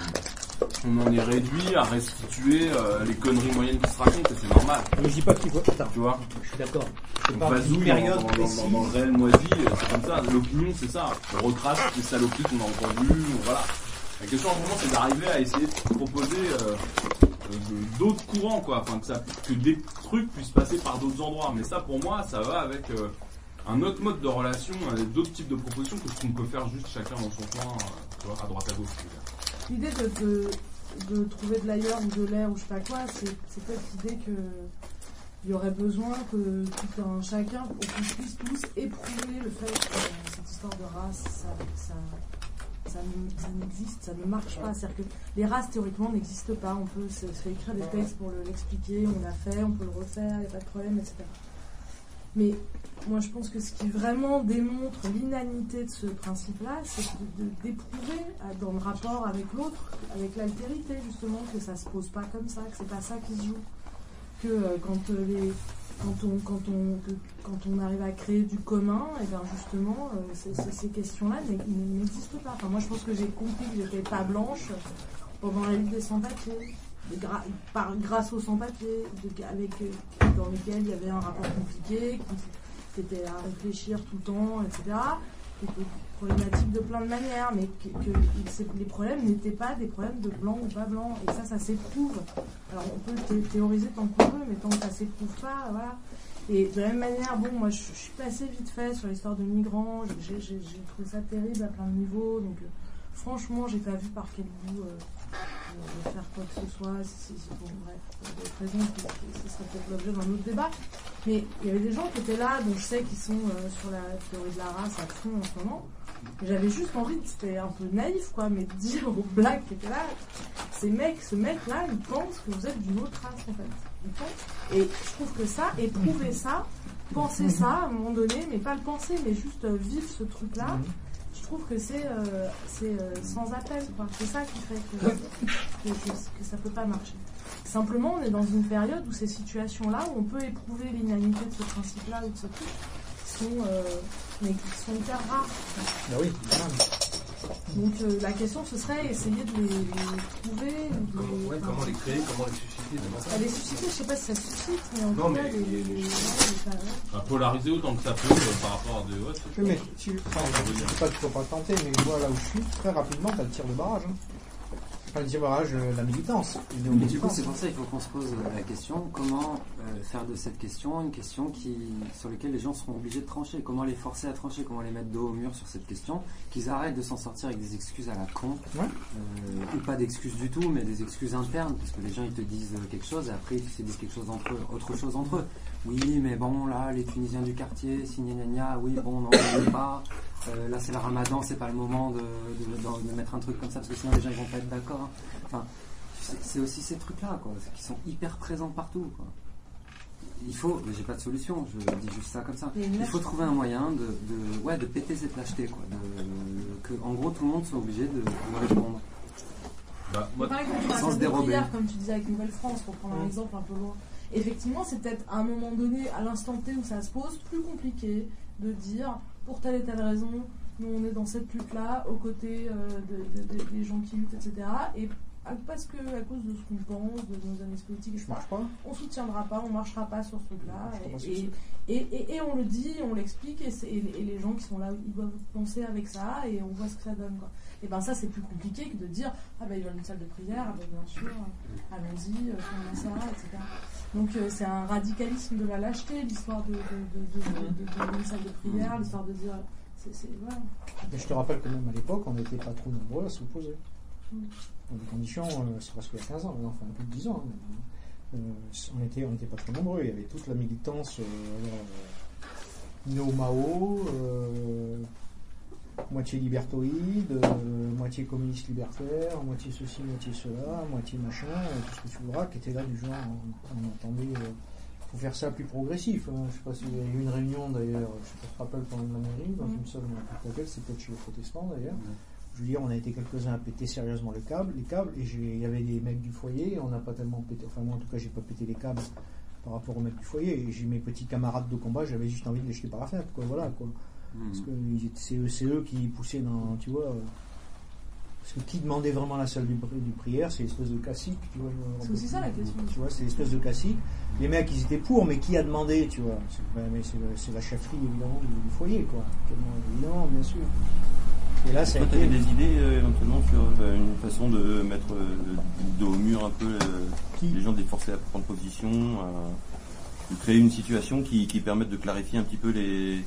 on en est réduit à restituer euh, les conneries moyennes qui se racontent et c'est normal. Mais je dis pas qu'il faut. Attends, tu vois. Je suis d'accord. D'une dans, période dans- dans- précise. dans- dans le réel moisi, c'est comme ça. L'opinion, c'est ça. On recrache les saloperies qu'on a entendues, voilà. La question, en moment, c'est d'arriver à essayer de proposer euh, euh, d'autres courants, quoi. Enfin, que, ça, que des trucs puissent passer par d'autres endroits. Mais ça, pour moi, ça va avec euh, un autre mode de relation, d'autres types de propositions que ce qu'on peut faire juste chacun dans son coin, tu vois, à droite à gauche. L'idée de, de, de trouver de l'ailleurs ou de l'air ou je sais pas quoi, c'est peut-être l'idée que il y aurait besoin que tout un chacun, pour qu'on puisse tous éprouver le fait que cette histoire de race, ça, ça, ça, ne- ça n'existe, ça ne marche pas. C'est-à-dire que les races théoriquement n'existent pas. On peut se, se faire écrire des textes pour le- l'expliquer, on l'a fait, on peut le refaire, il n'y a pas de problème, etc. Mais moi, je pense que ce qui vraiment démontre l'inanité de ce principe-là, c'est d'éprouver euh, dans le rapport avec l'autre, avec l'altérité, justement, que ça se pose pas comme ça, que c'est pas ça qui se joue. Que euh, quand, euh, quand, on, arrive à créer du commun, et bien justement, ces- questions-là n'e- n'existent pas. Enfin, moi, je pense que j'ai compris que j'étais pas blanche pendant la lutte des sans-papiers. Par- grâce aux sans-papiers, avec, dans lesquels il y avait un rapport compliqué, qui était à réfléchir tout le temps, etc. Qui était problématique de plein de manières, mais que, les problèmes n'étaient pas des problèmes de blanc ou pas blanc. Et ça, ça s'éprouve. Alors on peut thé- théoriser tant qu'on veut, mais tant que ça s'éprouve pas, voilà. Et de la même manière, bon, moi je, suis passée vite fait sur l'histoire de migrants, j'ai trouvé ça terrible à plein de niveaux, donc euh, franchement, j'ai pas vu par quel bout euh, de faire quoi que ce soit, si, bon, bref, pour d'autres raisons, ce serait peut-être l'objet d'un autre débat. Mais il y avait des gens qui étaient là, dont je sais qu'ils sont euh, sur la théorie de la race à fond en ce moment. J'avais juste envie, c'était un peu naïf, quoi, mais de dire aux blagues qui étaient là, ces mecs, ce mec-là, il pense que vous êtes d'une autre race, en fait. Et je trouve que ça, éprouver ça, penser ça à un moment donné, mais pas le penser, mais juste euh, vivre ce truc-là, je trouve que c'est euh, euh, sans appel. C'est ça qui fait que, ça peut pas marcher. Simplement, on est dans une période où ces situations-là, où on peut éprouver l'inanité de ce principe-là ou de ce truc, sont, euh, mais qui sont hyper rares. Bah oui, Donc euh, la question, ce serait essayer de les, les trouver. de Comment, les- ouais, enfin, comment les créer, comment les susciter à les susciter, je sais pas si ça suscite, mais en Non, tout mais cas, les, les- ouais, ouais. Polariser autant que ça peut euh, par rapport à des. Ouais, c'est Oui, mais tu, enfin, je dis pas qu'il faut pas le tenter, mais je vois là où je suis, très rapidement, tu as le tir de barrage. Hein. Enfin, euh, la militance. Mais du coup, c'est pour ça qu'il faut qu'on se pose la question comment euh, faire de cette question une question qui, sur laquelle les gens seront obligés de trancher? Comment les forcer à trancher? Comment les mettre dos au mur sur cette question? Qu'ils arrêtent de s'en sortir avec des excuses à la con, Ouais. euh, ou pas d'excuses du tout, mais des excuses internes, parce que les gens ils te disent quelque chose et après ils se disent quelque chose entre eux, autre chose entre eux. Oui, mais bon, là, les Tunisiens du quartier, si gna gna gna, oui, bon, non, on veut pas. Euh, là, c'est le ramadan, c'est pas le moment de, de- de- de mettre un truc comme ça, parce que sinon les gens ils vont pas être d'accord. Enfin, c'est aussi ces trucs-là, quoi, qui sont hyper présents partout, quoi. Il faut, mais j'ai pas de solution, je dis juste ça comme ça. Il faut trouver un moyen de, de, ouais, de péter cette lâcheté, quoi. De, que, en gros, tout le monde soit obligé de, de répondre. Bah, moi, sans se dérober. comme tu disais avec Nouvelle France, pour prendre un exemple un peu loin. Effectivement, c'est peut-être à un moment donné, à l'instant T où ça se pose, plus compliqué de dire pour telle et telle raison, nous on est dans cette lutte-là, aux côtés euh, de- de- de- des gens qui luttent, etc. parce que à cause de ce qu'on pense, de nos analyses politiques, etc., marche pas. on soutiendra pas, on marchera pas sur ce truc-là. Je Et, et, et- et on le dit, on l'explique, et, les gens qui sont là, ils doivent penser avec ça, et on voit ce que ça donne. Quoi. Et ben ça, c'est plus compliqué que de dire ah ben il y a une salle de prière, ah ben bien sûr, allons-y, euh, faisons ça, etc. Donc euh, c'est un radicalisme de la lâcheté, l'histoire de, de, d'une salle de prière, l'histoire de dire c'est, voilà. Je te rappelle que même à l'époque, on n'était pas trop nombreux à s'opposer. Mm. Dans des conditions, euh, c'est presque il y a 15 ans, maintenant, enfin plus de 10 ans. hein. Euh, on était, n'était pas trop nombreux. Il y avait toute la militance euh, euh, Néo-Mao, euh, moitié libertoïde, moitié communiste libertaire, moitié ceci, moitié cela, moitié machin, tout ce que tu voudras, qui était là du genre, on, on entendait, faut faire ça plus progressif. hein. Je sais pas s'il y a eu une réunion d'ailleurs, je sais pas si tu te rappelles pendant la mairie, dans une salle, me rappelle plus laquelle, c'est peut-être chez les protestants d'ailleurs. Veux dire, on a été quelques-uns à péter sérieusement le câble, les câbles, et il y avait des mecs du foyer, on n'a pas tellement pété, enfin moi en tout cas j'ai pas pété les câbles par rapport aux mecs du foyer, et j'ai mes petits camarades de combat, j'avais juste envie de les jeter par la fenêtre, quoi, voilà, quoi. Parce que c'est eux, c'est eux qui poussaient dans, tu vois, euh, parce que qui demandait vraiment la salle du, pri- du prière, c'est l'espèce de cacique, tu vois. C'est aussi ça, la question. Tu vois, c'est l'espèce de cacique. Les mecs, ils étaient pour, mais qui a demandé, tu vois? C'est ben, la chefferie, évidemment, du, du foyer, quoi. Tellement, évidemment, bien sûr. Et là, ça a Toi, été... t'avais des idées euh, éventuellement sur euh, une façon de mettre euh, dos au mur un peu euh, les gens, de les forcer à prendre position, à- de créer une situation qui, qui permette de clarifier un petit peu les.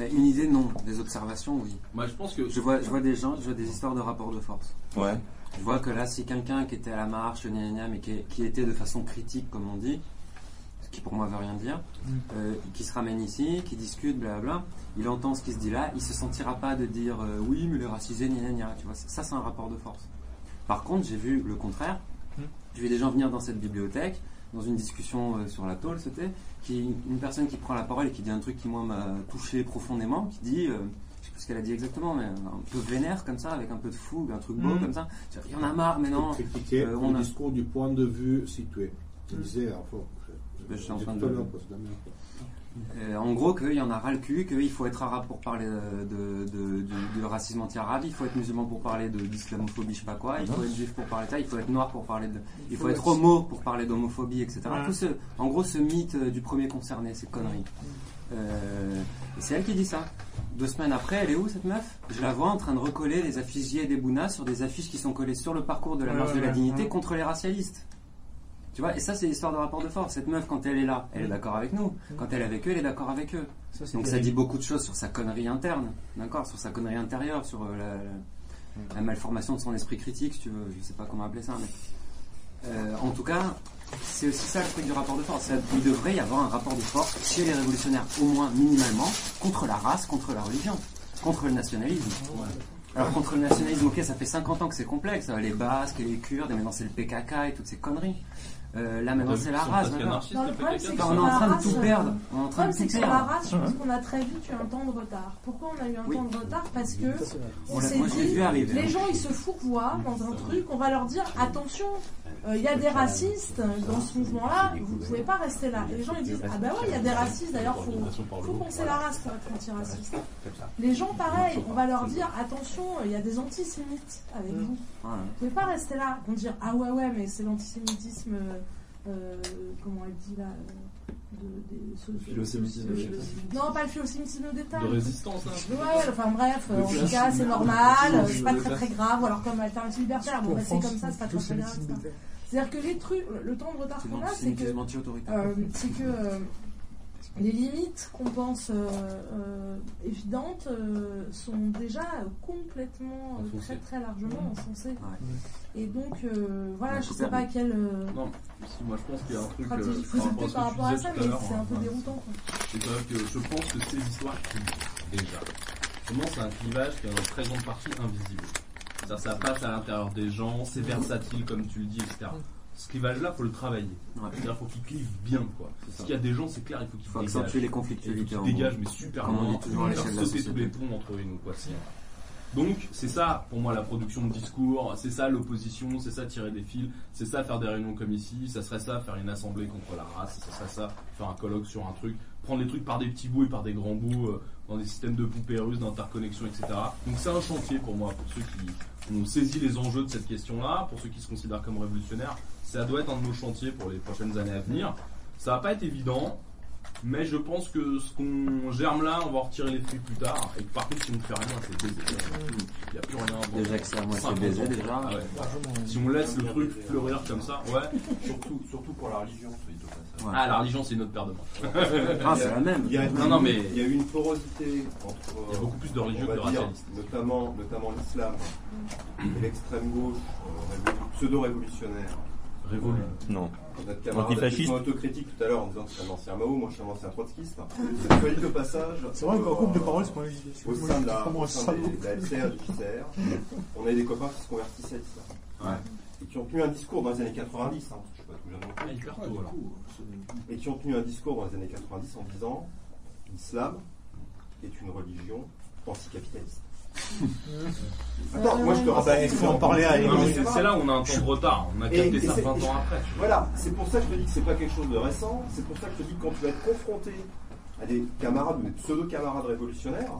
Une idée, non. Des observations, oui. Moi, je pense que. Je vois, je vois des gens, je vois des histoires de rapports de force. Ouais. Je vois que là, si quelqu'un qui était à la marche, gna, gna, gna, mais qui, qui était de façon critique, comme on dit, qui pour moi veut rien dire, Mm. euh, qui se ramène ici, qui discute, blablabla, il entend ce qui se dit là, il se sentira pas de dire euh, oui, mais les racisés, gna, gna, gna, tu vois. Ça, c'est un rapport de force. Par contre, j'ai vu le contraire. Mm. J'ai vu des gens venir dans cette bibliothèque, dans une discussion euh, sur la tôle, c'était, qui une personne qui prend la parole et qui dit un truc qui moi m'a touché profondément, qui dit, euh, je sais plus ce qu'elle a dit exactement, mais un peu vénère comme ça, avec un peu de fougue, un truc beau Mhm. comme ça. Il y en a marre, mais non. critiquer Euh, on le a- discours du point de vue situé. Tu Mm. disais, Je suis en train de-. Euh, en gros, qu'il y en a ras le cul, qu'il faut être arabe pour parler de, de, de- de- de racisme anti-arabe, il faut être musulman pour parler de- d'islamophobie, je sais pas quoi, il faut être juif pour parler de ça, il faut être noir pour parler de. Il faut être homo pour parler d'homophobie, etc. Ouais. Tout ce, en gros, ce mythe euh, du premier concerné, ces conneries. Euh, et c'est elle qui dit ça. Deux semaines après, elle est où cette meuf? Je la vois en train de recoller les affiches et des Bouna sur des affiches qui sont collées sur le parcours de la marche de la dignité contre les racialistes. Tu vois, et ça, c'est l'histoire de rapport de force. Cette meuf, quand elle est là, elle est d'accord avec nous. Quand elle est avec eux, elle est d'accord avec eux. Ça, Donc ça dit beaucoup de choses sur sa connerie interne, d'accord Sur sa connerie intérieure, sur euh, la, la- la malformation de son esprit critique, si tu veux. Je sais pas comment appeler ça, mais. Euh, en tout cas, c'est aussi ça le truc du rapport de force. Il devrait y avoir un rapport de force chez les révolutionnaires, au moins minimalement, contre la race, contre la religion, contre le nationalisme. Alors contre le nationalisme, ok, ça fait 50 ans que c'est complexe, les Basques et les Kurdes, et maintenant c'est le PKK et toutes ces conneries. Euh, là maintenant c'est la race. maintenant. Non, le problème, c'est que on est en la train de race, tout perdre. On est en Le train de problème, c'est tout que sur la race, je pense qu'on a très vite eu un temps de retard. Pourquoi on a eu un Oui. temps de retard Parce que on s'est dit, vu arriver, les hein. gens ils se fourvoient dans un truc, on va leur dire attention, euh, il y a des racistes dans ce mouvement-là, vous pouvez pas rester là. Et les gens ils disent ah ben ouais, il y a des racistes, d'ailleurs faut, faut penser la race pour être antiraciste. Les gens pareil, on va leur dire attention, il y a des antisémites avec vous. Voilà. Vous pouvez pas rester là, vont dire ah ouais ouais mais c'est l'antisémitisme, euh, comment elle dit là, euh, de, des- Philosémitisme. Non pas le philosémitisme d'État. De résistance, hein. Ouais, enfin bref, en tout cas c'est d'État. normal, c'est pas très très grave, ou alors comme alternative libertaire, bon bah, c'est comme ça, c'est pas très très grave. C'est-à-dire que les trucs, le temps de retard C'est qu'on a, c'est que, euh, c'est que euh, les limites qu'on pense euh, euh, évidentes euh, sont déjà complètement euh, très Enfoncées. très largement encensées. Ouais. Et donc euh, voilà, Ouais, je tout sais pas quelle euh, Non, si, moi je pense qu'il y a un truc. euh, par rapport à ça, mais c'est un peu hein, déroutant. C'est vrai que je pense que ces histoires qui, déjà, commencent à un clivage qui est en très grande partie invisible. C'est-à-dire ça passe à l'intérieur des gens, c'est versatile comme tu le dis, etc. Ce clivage-là, faut le travailler. Ouais. C'est-à-dire faut qu'il clive bien, quoi. S'il y a des gens, c'est clair, il faut qu'ils faut dégagent. accentuer les Il faut conflictualités. en dégagent, gros. mais super Comme on l'échelle de la sauter tous société. les ponts entre une quoi. si. Donc c'est ça pour moi la production de discours, c'est ça l'opposition, c'est ça tirer des fils, c'est ça faire des réunions comme ici, ça serait ça faire une assemblée contre la race, ça serait ça faire un colloque sur un truc, prendre les trucs par des petits bouts et par des grands bouts euh, dans des systèmes de poupées russes, d'interconnexion, etc. Donc c'est un chantier pour moi, pour ceux qui ont saisi les enjeux de cette question-là, pour ceux qui se considèrent comme révolutionnaires, ça doit être un de nos chantiers pour les prochaines années à venir. Ça va pas être évident, mais je pense que ce qu'on germe là, on va en retirer les fruits plus tard. Et que par contre, si on ne fait rien, c'est baisé. Il n'y a plus rien à voir. Déjà que c'est à moitié 50 baisé, déjà. Ah ouais. Si on laisse le truc fleurir comme ça, ouais. Surtout, surtout pour la religion, Ouais. Ah, la religion, c'est une autre paire de manches. Ah, c'est la même. Il y a, Non, non, mais- il y a eu une porosité entre. Il y a beaucoup plus de religieux que de racialistes. Notamment, notamment l'islam et l'extrême gauche, euh, révo- pseudo-révolutionnaire. révolu. Non. Notre camarade Antifasciste. autocritique tout à l'heure en disant que c'est un ancien Mao, moi je suis un ancien trotskiste. Au passage. C'est vrai qu'en euh, couple de paroles, c'est pas évident. Au sein de la, au un sein des- de la LCR, du JCR, on avait des copains qui se convertissaient à l'islam. Et qui ont tenu un discours dans les années 90, hein, Ah, alors. Et qui ont tenu un discours dans les années 90 en disant l'islam est une religion anticapitaliste. Attends, moi je te Ah rappelle. il faut en parler à c'est là où on a un temps de retard. On a capté ça c'est- 20 ans après. Voilà, c'est pour ça que je te dis que c'est pas quelque chose de récent, c'est pour ça que je te dis que quand tu vas être confronté à des camarades ou des pseudo-camarades révolutionnaires,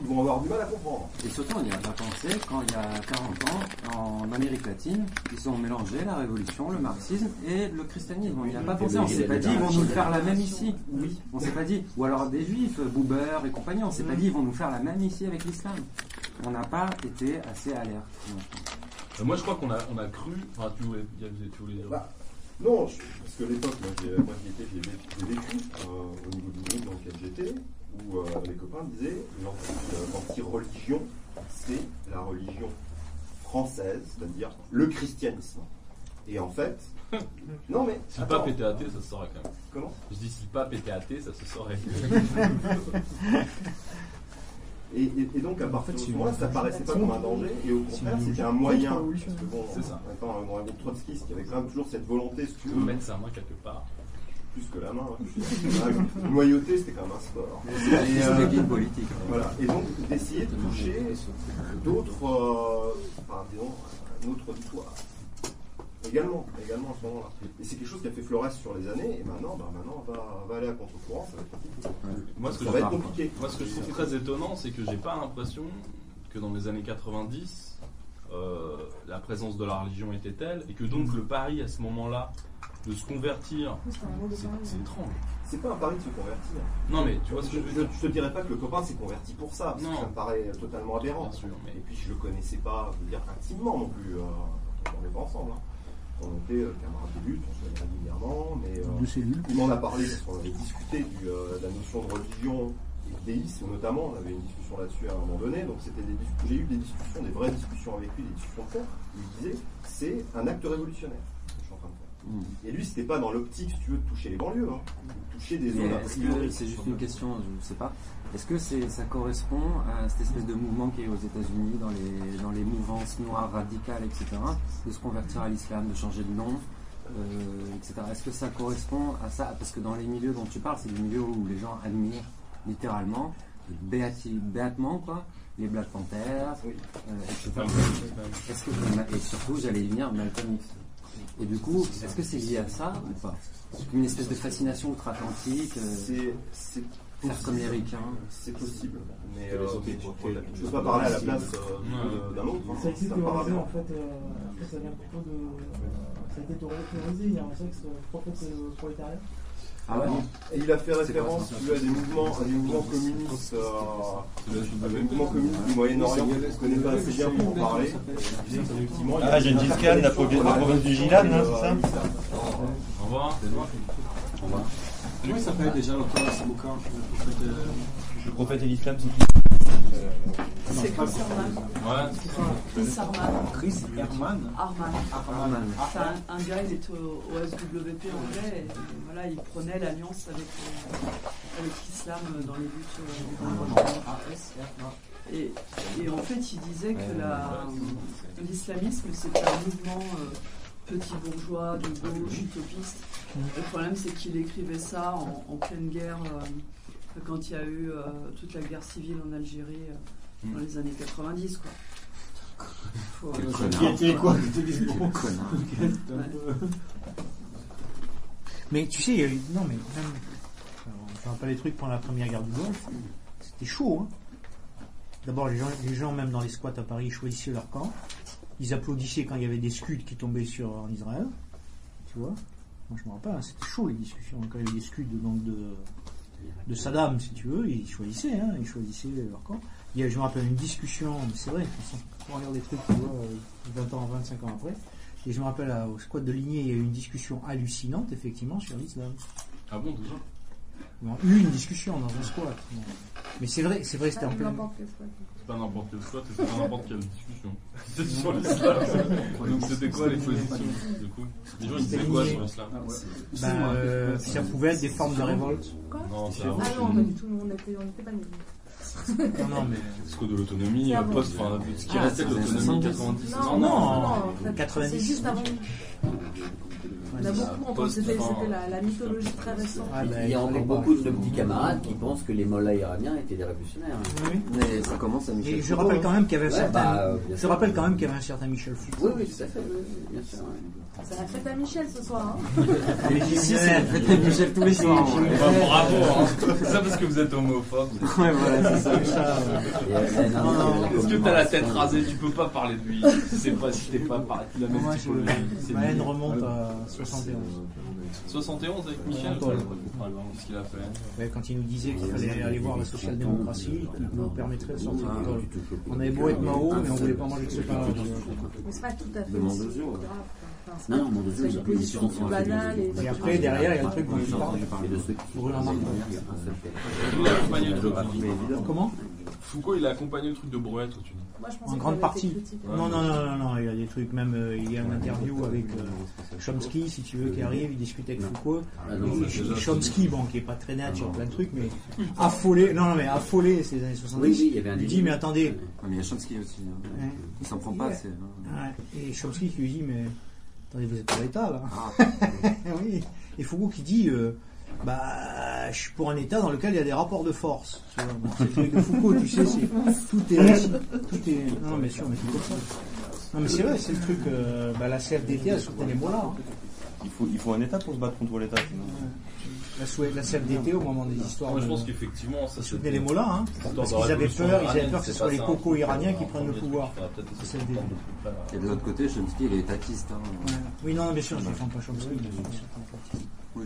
ils vont avoir du mal à comprendre. Et surtout, on n'y a pas pensé quand il y a 40 ans, en Amérique latine, ils ont mélangé la révolution, le marxisme et le christianisme. On n'y a pas pensé. On s'est pas dit, ils vont nous faire la même ici. Oui. On s'est pas dit. Ou alors des juifs, Boober et compagnie, on s'est pas dit, ils vont nous faire la même ici avec l'islam. On n'a pas été assez alerte. Euh, Moi, je crois qu'on a, on a cru. Enfin, tu voulais, tu dire. Bah, non, je- parce que l'époque, moi j'ai moi, j'y étais, j'ai vécu, j'ai vécu, euh, au niveau du groupe dans lequel j'étais, où euh, mes copains disaient l'anti- euh, l'anti-religion, c'est la religion française, c'est-à-dire le christianisme. Et en fait, non mais. Si le pape était athée, ça se saurait quand même. Comment? Je dis si le pape était athée, ça se saurait. Et, et- et donc à partir de ce moment-là, ça paraissait pas comme un danger, et au contraire, c'était un moyen. Parce que bon, C'est ça. en étant dans un groupe trotskiste, il y avait quand même toujours cette volonté, si tu veux mettre sa main quelque part. Plus que la main. hein. Noyauter, c'était quand même un sport. C'est la discipline politique. Voilà. Et donc d'essayer de toucher d'autres, euh, enfin, disons, un autre auditoire. Également, également à ce moment-là. Et c'est quelque chose qui a fait florès sur les années, et maintenant, bah, maintenant on, va, on va aller à contre-courant, ça va être compliqué. Moi, ce que ça je, va être compliqué. Moi, ce que je trouve très étonnant, c'est que j'ai pas l'impression que dans les années 90, euh, la présence de la religion était telle, et que donc le pari à ce moment-là de se convertir, c'est étrange. C'est pas un pari de se convertir. Non, mais tu vois ce que je veux dire Je te dirais pas que le copain s'est converti pour ça, parce Non. que ça me paraît totalement aberrant. Bien sûr, mais- Et puis je le connaissais pas, je veux dire, intimement non plus. euh, on n'était pas ensemble. hein. On était euh, camarades de lutte, on se voyait régulièrement, mais euh, De cellules. il m'en a parlé parce qu'on avait discuté du, euh, de la notion de religion et de déisme notamment. On avait une discussion là-dessus à un moment donné. Donc c'était j'ai eu des discussions, des vraies discussions avec lui, des discussions de fond. Il disait c'est un acte révolutionnaire Et lui, c'était pas dans l'optique, si tu veux, de toucher les banlieues, hein, de toucher des zones est-ce que c'est juste une question, je ne sais pas. Est-ce que ça correspond à cette espèce de mouvement qui est aux États-Unis, dans les, dans les mouvances noires radicales, etc., de se convertir à l'islam, de changer de nom, euh, etc. Est-ce que ça correspond à ça? Parce que dans les milieux dont tu parles, c'est des milieux où les gens admirent littéralement, béatement, quoi, les Black Panthers, euh, etc. Est-ce que, et surtout, j'allais y venir, Malcolm X. Et du coup, est-ce que c'est lié à ça ou pas? Une espèce de fascination outre-Atlantique euh, C'est- c'est Faire comme les ricains C'est possible, mais euh, je portent. je peux pas parler à la place euh, d'un autre. hein. Ça a été théorisé bien. en fait, euh, après ça vient plutôt de. Ça a été théorisé, il y a un sexe prophète euh, prolétariat. Ah ouais. Et il a fait référence vois, à des mouvements, à des mouvements communistes, euh, à des mouvements communistes du Moyen-Orient je ne connais pas assez bien pour en parler. Ah, Gengis Khan, la province- la province du Gilan, hein, c'est ça Au revoir. Au revoir. Comment il s'appelle déjà l'auteur de ce bouquin le prophète, euh, Le prophète et l'islam, c'est qui? C'est Chris Herman. Chris Herman. Chris Herman un, un gars, il était au, au SWP anglais, et, voilà, il prenait l'alliance avec, euh, avec l'islam dans les luttes euh, RS. Et, et en fait, il disait que la- l'islamisme, c'était un mouvement euh, petit bourgeois, de gauche, utopiste. Le problème, c'est qu'il écrivait ça en, en pleine guerre, quand il y a eu euh, toute la guerre civile en Algérie euh, dans les années 90. Quoi. Faut-. Mais tu sais, il y a eu- non, mais même, je me rappelle les trucs pendant la première guerre du Golfe, c'était chaud. Hein. D'abord, les gens, les gens, même dans les squats à Paris, choisissaient leur camp. Ils applaudissaient quand il y avait des scuds qui tombaient sur en Israël. Tu vois Moi, je me rappelle, hein, c'était chaud les discussions. Quand il y avait des scuds donc, de, de Saddam, si tu veux, ils choisissaient, hein, ils choisissaient leur camp. Il y a, je me rappelle une discussion, mais c'est vrai, de toute façon, quand on regarde des trucs, tu vois, euh, 20 ans, 25 ans après. Et je me rappelle à- au squat de lignée, il y a eu une discussion hallucinante, effectivement, sur l'islam. Ah bon, déjà? Ils ont eu une discussion dans un squat. Bon. Mais c'est vrai, c'est vrai, c'était en plein. C'est pas n'importe quel squat, et c'est pas n'importe quelle discussion. C'était sur l'islam. Donc c'était quoi les positions du coup? Les gens ils disaient quoi sur l'islam Ben, euh, ça pouvait être des formes de révolte. Non, c'est Ah non, pas du tout, on était, on était pas nuls. Non, non, mais. Ce de l'autonomie, euh, post, enfin, ce qui Ah, restait de l'autonomie 70. 90. Non, non, non, non, 90. C'est juste avant. On a beaucoup entendu, c'était la, la mythologie très récente. Ah, ben, Il y a encore beaucoup de petits camarades qui pensent que les mollahs iraniens étaient des révolutionnaires. Oui. Mais ça commence à Michel Et je Foucault, rappelle quand même qu'il y avait un Ouais, certain. bah, euh, je rappelle quand même qu'il y avait un certain Michel Foucault. Oui, oui, tout à fait, oui, bien sûr. ouais. C'est la fête à Michel ce soir. Hein. Mais ici, c'est la fête à Michel tous les soirs. Bravo, hein. c'est ça parce que vous êtes homophobe. Ouais, voilà, c'est ça. Ça, euh, Est-ce que t'as la tête rasée Tu peux pas parler de lui? C'est pas si t'es pas par la même ma haine remonte à 71. 71 avec Michel? Qu'est-ce qu'il a fait quand il nous disait qu'il fallait aller voir la social-démocratie, qu'il nous permettrait de sortir de l'école. On avait beau être Mao, mais on voulait pas manger de ce pain-là. Mais c'est pas tout à fait Non, non, c'est une position banale. Et, Et après, derrière, il y a le truc dont il parle. Et de ceux qui Brûle en marque. Il a accompagné le truc. Comment Foucault, il a accompagné le truc de Brouette, tu dis. Moi, je En grande partie. Non, non, non, non, non, il y a des trucs, même euh, il y a une interview avec euh, Chomsky, si tu veux, qui arrive, il discute avec Foucault. Ah Chomsky, bon, qui est pas très net sur plein de trucs, mais affolé, non, non, mais affolé ces années 70. Oui, oui, il y avait un lui dit, mais attendez, Ouais, mais il y a Chomsky aussi. hein. Il s'en prend pas assez. hein. Et Chomsky qui lui dit, mais attendez, vous êtes pas l'État là Ah. Oui. Et Foucault qui dit, euh, bah, je suis pour un État dans lequel il y a des rapports de force. C'est le truc de Foucault, tu sais, c'est, tout est, tout est, non, mais sûr, mais tout est ça. Non, mais c'est vrai, c'est le truc, euh, bah, la CFDT, elle soutenait les mollahs. hein. Il faut, il faut un État pour se battre contre l'État. sinon. La, CFDT au moment des histoires. Moi, je pense qu'effectivement, ça Ils c'est- soutenaient les mollahs, hein, parce qu'ils avaient peur, ils avaient peur que ce soit les ça, cocos hein. iraniens qui prennent le pouvoir. Et de l'autre côté, Chomsky, il est étatiste. Hein. Oui, non, bien sûr, je défends pas Chomsky. je défends pas. Je-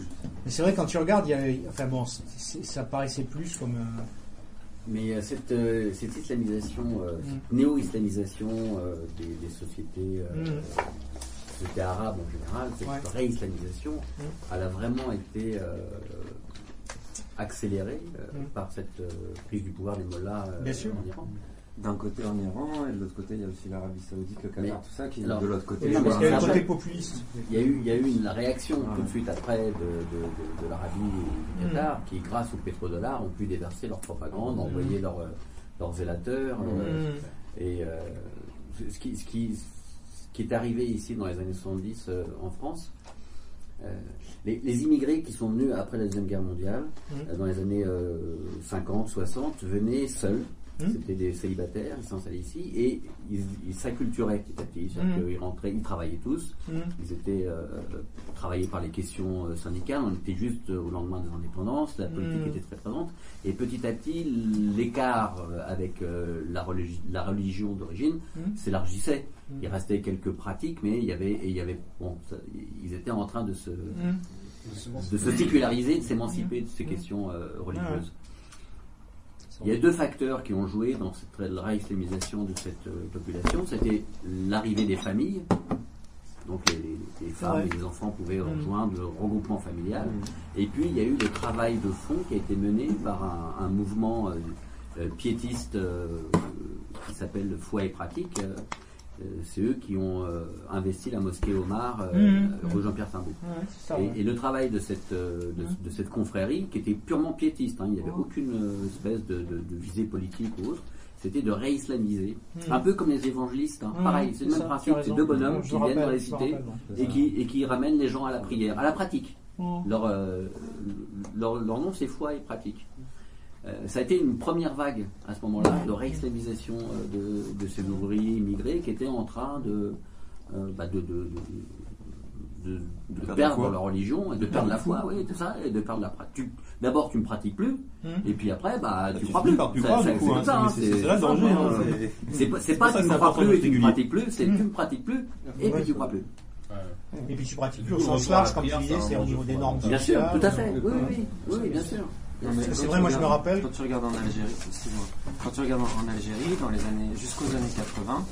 Mais c'est vrai, quand tu regardes, il y a, enfin bon, ça paraissait plus comme. euh, Mais euh, cette, euh, cette islamisation, euh, cette néo-islamisation euh, des, des sociétés, Mm. sociétés arabes en général, cette Ouais. réislamisation, Mm. elle a vraiment été euh, accélérée euh, Mm. par cette euh, prise du pouvoir des mollahs euh, Bien sûr. en Iran. D'un côté en Iran, et de l'autre côté, il y a aussi l'Arabie Saoudite, le Qatar, tout ça, qui alors, de l'autre côté. Oui, Non, parce mais qu'il y a le après- côté populiste. Il y a eu, il y a eu une réaction Ouais. tout de suite après de, de, de- de l'Arabie et du Qatar, qui, grâce au pétrodollar, ont pu déverser leur propagande, envoyer leurs, leurs zélateurs. euh, Mm. et euh, ce, qui, ce, qui, ce qui est arrivé ici dans les années 70 euh, en France, euh, les, les immigrés qui sont venus après la Deuxième Guerre mondiale, Mm. euh, dans les années euh, 50, 60, venaient seuls. Mm. C'était des célibataires, ils s'installaient ici et ils s'acculturaient petit à petit. C'est-à-dire Mm. qu'ils rentraient, ils travaillaient tous, Mm. ils étaient euh, travaillés par les questions euh, syndicales. On était juste euh, au lendemain des indépendances, la politique était très présente. Et petit à petit, l'écart euh, avec euh, la, religi- la religion d'origine s'élargissait. Il restait quelques pratiques, mais il y avait, et il y avait, bon, ça- ils étaient en train de se, de se séculariser, de s'émanciper de ces questions euh, religieuses. Il y a deux facteurs qui ont joué dans cette réislamisation de cette euh, population. C'était l'arrivée des familles. Donc les, les- les femmes Ouais. et les enfants pouvaient Mm. rejoindre le regroupement familial. Et puis il y a eu le travail de fond qui a été mené par un, un mouvement euh, euh, piétiste euh, qui s'appelle Foi et Pratique. Euh, c'est eux qui ont euh, investi la mosquée Omar, euh, Mhm. rue Jean-Pierre Timbaud. Ouais, et, le travail de cette, de, de cette confrérie, qui était purement piétiste, hein, il n'y avait aucune euh, espèce de, de- de visée politique ou autre, c'était de réislamiser. Mhm. Un peu comme les évangélistes, hein. Pareil, c'est le même ça, principe, c'est deux bonhommes qui viennent dans les cités et qui, et qui ramènent les gens à la prière, à la pratique. Leur, euh, leur, leur nom c'est foi et pratique. Euh, ça a été une première vague à ce moment-là de réislamisation euh, de, de ces ouvriers immigrés qui étaient en train de, euh, bah, de, de, de- de- de perdre leur religion et de perdre la foi, oui, c'est ça, et de perdre la pratique. D'abord, tu ne pratiques plus, Mhm. et puis après, bah, tu tu crois plus. c'est hein, ça, c'est- là le danger, pas, ça tu que ne crois plus et tu ne pratiques plus, c'est tu ne pratiques plus et puis tu c'est crois plus. Et puis tu pratiques plus au sens large, comme tu disais, c'est au niveau des normes Bien sûr, tout à fait. Oui, oui, bien sûr. C'est quand vrai, tu moi, je me regardes- rappelle- Quand tu regardes en Algérie, excuse-moi, quand tu regardes en en Algérie, dans les années, jusqu'aux années 80,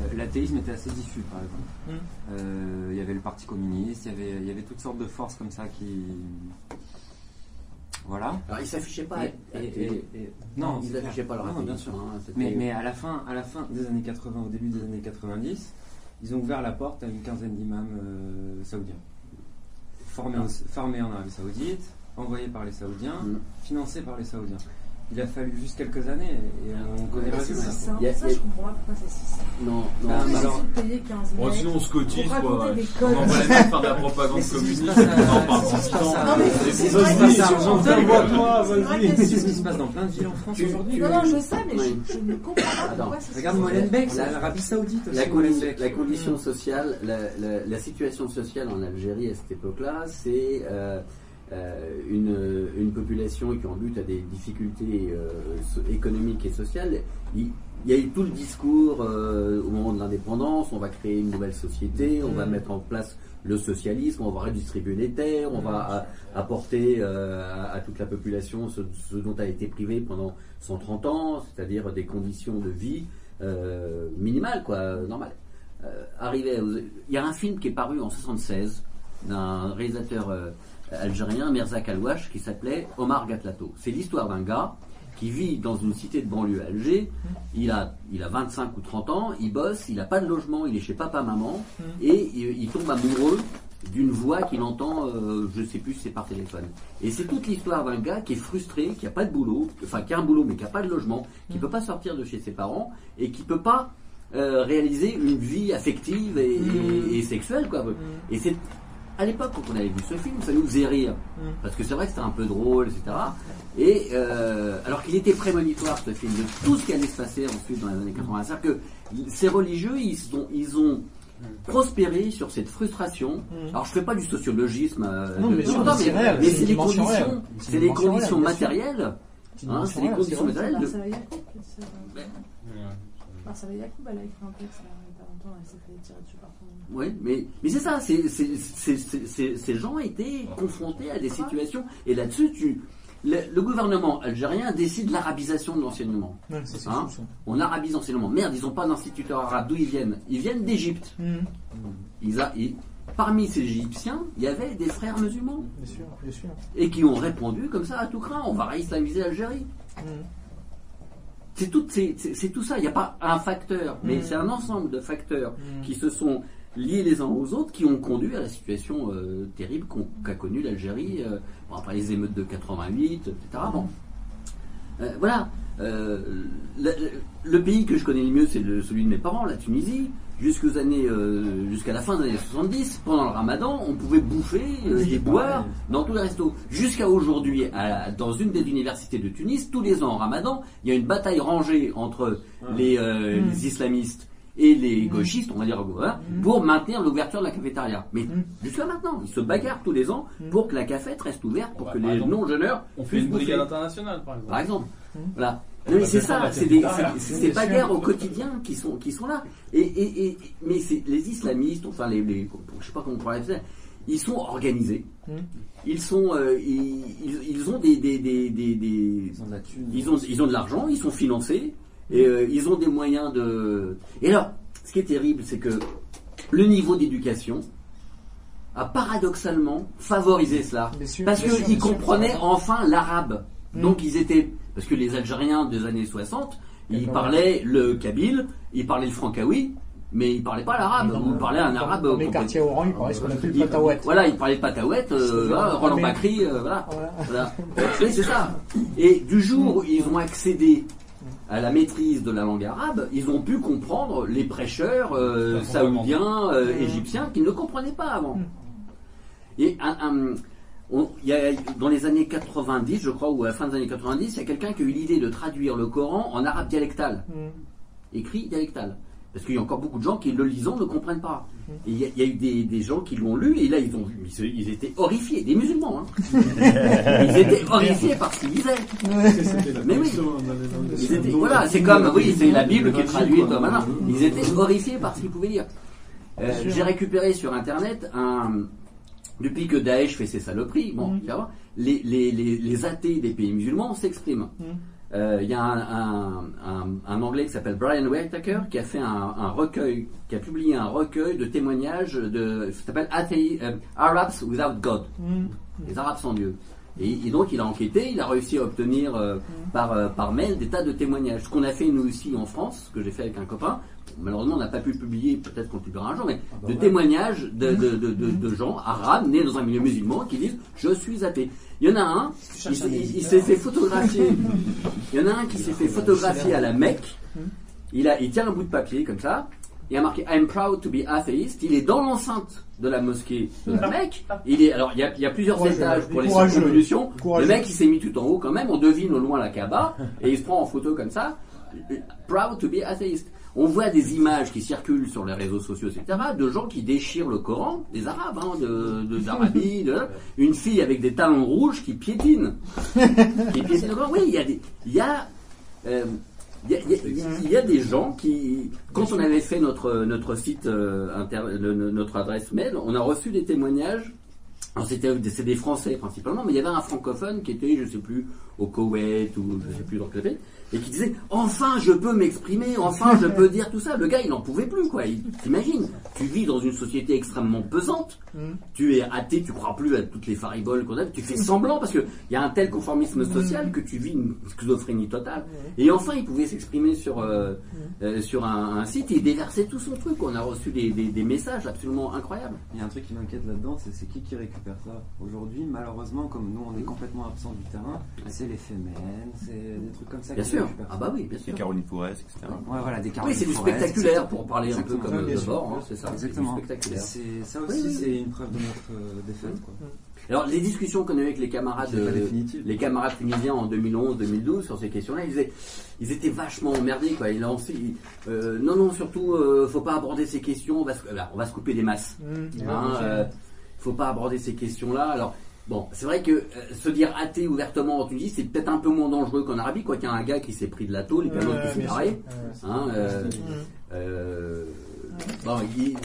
euh, l'athéisme était assez diffus, par exemple. Mm. Euh, Il y avait le Parti communiste, il y avait, il y avait toutes sortes de forces comme ça qui, Voilà. Alors, ils s'affichaient pas Et- à- à et- télé. et- et- non, Ils c'est affichaient clair. pas leur Non, bien athéisme, sûr. hein, mais, mais à la fin, à la fin des années 80, au début des années 90, ils ont ouvert la porte à une quinzaine d'imams euh, saoudiens, formés, au- formés en Arabie Saoudite, envoyés par les Saoudiens, Mm. financés par les Saoudiens. Il a fallu juste quelques années et on connaît a- ça je comprends pas pourquoi c'est si simple. Non, non. Bah, alors- payer 15 Bon, mecs sinon on se cotise, quoi. On faire de la propagande communiste, en. Non, mais c'est ce qui se passe dans plein de villes en France aujourd'hui. Non, non, je sais, mais je, ne comprends pas pourquoi c'est Regarde. Molenbeek, c'est La- l'Arabie Saoudite aussi. La, condition sociale, la situation sociale en Algérie à cette époque-là, c'est euh, une, une population qui en but à des difficultés euh, économiques et sociales. Il, il y a eu tout le discours euh, au moment de l'indépendance, on va créer une nouvelle société, on va Mm. mettre en place le socialisme, on va redistribuer les terres, on va a- apporter à, à toute la population ce, ce dont a été privée pendant 130 ans, c'est-à-dire des conditions de vie minimales, quoi, normales. Arrivé aux- Il y a un film qui est paru en 76 d'un réalisateur algérien, Mirza Kalouache, qui s'appelait Omar Gatlato. C'est l'histoire d'un gars qui vit dans une cité de banlieue à Alger. Il a, il a 25 ou 30 ans, il bosse, il n'a pas de logement, il est chez papa-maman, et il, il tombe amoureux d'une voix qu'il entend, euh, je sais plus si c'est par téléphone. Et c'est toute l'histoire d'un gars qui est frustré, qui a pas de boulot, enfin qui a un boulot mais qui a pas de logement, qui peut pas sortir de chez ses parents et qui peut pas euh, réaliser une vie affective et, et- et sexuelle quoi. Et c'est à l'époque quand on avait vu ce film, ça nous faisait rire parce que c'est vrai que c'était un peu drôle, etc. Et euh, alors qu'il était prémonitoire ce film de tout ce qui allait se passer ensuite dans les années 80, c'est-à-dire que ces religieux ils ont ils ont prospéré sur cette frustration. Alors je fais pas du sociologisme, euh, Non, de- mais non, c'est mais, mais les conditions. C'est les conditions matérielles. Hein, c'est les conditions matérielles. de- Marcela Yacoub, c'est- Marcela Yacoub, elle a écrit un texte là, il y a pas longtemps, elle s'est fait tirer dessus par son. Oui, mais, mais c'est ça, c'est, ces gens étaient confrontés à des situations, et là-dessus, tu, le, le gouvernement algérien décide l'arabisation de l'enseignement. Ouais, Hein. On arabise l'enseignement. Merde, ils n'ont pas d'instituteurs arabes. D'où ils viennent? Ils viennent d'Égypte. Mhm. Ils a- ils- parmi ces Égyptiens, il y avait des frères musulmans. Bien sûr, bien sûr. Et qui ont répondu comme ça à tout craint, on va réislamiser l'Algérie. Mhm. C'est tout, tout ça. Il n'y a pas un facteur, mais Mhm. c'est un ensemble de facteurs Mhm. qui se sont liés les uns aux autres, qui ont conduit à la situation euh, terrible qu'a connue l'Algérie euh, bon, après les émeutes de 88, etc. Bon. Euh, voilà. Le, le pays que je connais le mieux, c'est celui de mes parents, la Tunisie. Jusqu'aux années, euh, jusqu'à la fin des années 70, pendant le Ramadan, on pouvait bouffer euh, et boire dans tous les restos. Jusqu'à aujourd'hui, à- dans une des universités de Tunis, tous les ans en Ramadan, il y a une bataille rangée entre les, euh, Mm. les islamistes et les gauchistes, on va dire, hein, Mm. pour maintenir l'ouverture de la cafétéria. Mais jusqu'à maintenant, ils se bagarrent tous les ans pour que la cafette reste ouverte, pour que les exemple, non-jeûneurs On fait puissent une brigade bouffer. internationale, par exemple. Par exemple. Voilà. On Non, mais c'est ça, c'est des, c'est- sûr. bagarres au quotidien qui sont, qui sont là. Et, et, et- mais c'est les islamistes, enfin les, les, je sais pas comment on pourrait dire, ils sont organisés. Ils sont, euh, ils, ils- ont des, des, des, des- des- Ils ont de la thune. ils ont, ils ont de l'argent, ils sont financés, et euh, ils ont des moyens de. Et alors, ce qui est terrible, c'est que le niveau d'éducation a paradoxalement favorisé cela, sûr, parce qu'ils comprenaient enfin l'arabe. Mm. Donc ils étaient, parce que les Algériens des années 60, ils parlaient le kabyle, ils parlaient le francaoui, mais ils parlaient pas l'arabe. Ils parlaient un dans- arabe. dans les quartiers orange, ils parlaient ce qu'on appelle le patawet. Voilà, ils parlaient le patawet, euh, voilà. Roland Bacri, euh, voilà. Voilà. Voilà. C'est ça. Et du jour où ils ont accédé à la maîtrise de la langue arabe, ils ont pu comprendre les prêcheurs euh, saoudiens, euh, égyptiens, qui ne comprenaient pas avant. Et un- un- on- il y a, dans les années 90, je crois, ou à la fin des années 90, il y a quelqu'un qui a eu l'idée de traduire le Coran en arabe dialectal, Mm. écrit dialectal. Parce qu'il y a encore beaucoup de gens qui, le lisant, ne comprennent pas. Mm. Il y, a- il y a eu des, des gens qui l'ont lu, et là, ils ont ils, étaient horrifiés, des musulmans. hein. ils étaient horrifiés par ce qu'ils lisaient. Mais oui. Ils étaient- voilà, c'est comme, oui, c'est la Bible qui est traduite, voilà. Ils étaient horrifiés par ce qu'ils pouvaient lire. Euh. J'ai récupéré sur internet un. Depuis que Daesh fait ses saloperies, bon, Mm. voir, les, les, les, les athées des pays musulmans s'expriment. Mm. Euh, Il y a un, un, un, un anglais qui s'appelle Brian Whitaker qui a fait un, recueil, qui a publié un recueil de témoignages de, ça s'appelle euh, Arabs Without God, Mm. les Arabes sans Dieu. Et, et donc il a enquêté, il a réussi à obtenir euh, par, euh, par mail des tas de témoignages. Ce qu'on a fait nous aussi en France, ce que j'ai fait avec un copain, malheureusement on n'a pas pu le publier, peut-être qu'on le publiera un jour, mais bah de ouais. témoignages de, de, de, de- de gens arabes nés dans un milieu musulman qui disent je suis athée. Il y en a un, il, s'est fait photographier. Il y en a un qui s'est fait photographier à la Mecque. Il, a, il tient un bout de papier comme ça. Il a marqué I'm proud to be atheist. Il est dans l'enceinte de la mosquée de la Mecque. Il est, alors, il y a, il y a plusieurs Courageux. étages pour les circonvolutions. Le mec, il s'est mis tout en haut quand même. On devine au loin la Kaaba. Et il se prend en photo comme ça. Proud to be atheist. On voit des images qui circulent sur les réseaux sociaux, etc., de gens qui déchirent le Coran, des Arabes, hein, de, de- d'Arabie, de- une fille avec des talons rouges qui piétine. qui piétine le Coran. Oui, il y a des, il y a, euh, il y a, il y a- il y a des gens qui, quand on avait fait notre, notre site, euh, inter- le- le- notre adresse mail, on a reçu des témoignages. Alors c'était des- c'est des Français principalement, mais il y avait un francophone qui était, je sais plus, au Koweït ou je sais plus dans quel pays, et qui disait enfin je peux m'exprimer, enfin je peux dire tout ça. Le gars il n'en pouvait plus quoi. Il- T'imagines, tu vis dans une société extrêmement pesante, tu es athée, tu crois plus à toutes les fariboles qu'on a, tu fais semblant parce qu'il y a un tel conformisme social que tu vis une schizophrénie totale. Et enfin, il pouvait s'exprimer sur, euh, euh, sur un, un site. Et déverser tout son truc. On a reçu des, des- des messages absolument incroyables. Il y a un truc qui m'inquiète là-dedans, c'est c'est qui qui récupère ça Aujourd'hui, malheureusement, comme nous on est complètement absent du terrain, c'est les femmes, c'est des trucs comme ça Bien qui sûr. Ah bah oui, bien sûr. Caroline Forest, etc. Ouais, voilà, des Oui, Caroline c'est du spectaculaire etc. pour parler un peu comme sûr. bord, hein, c'est ça. c'est du Exactement. spectaculaire. C'est- Ça Oui, aussi, oui, c'est oui. une preuve de notre euh, défaite. Quoi. Alors, les discussions qu'on a eues avec les camarades, euh, les camarades tunisiens en 2011-2012 sur ces questions-là, ils, étaient- ils étaient vachement emmerdés. Quoi. Ils lançaient, euh, non, non, surtout, euh, faut pas aborder ces questions. On va se, on va se couper des masses. Mmh. Hein, euh, faut pas aborder ces questions-là. Alors, bon, c'est vrai que euh, se dire athée ouvertement en Tunisie, c'est peut-être un peu moins dangereux qu'en Arabie, quoi qu'il y a un gars qui s'est pris de la tôle et puis un autre qui s'est barré. Hein, euh, euh, bon, il,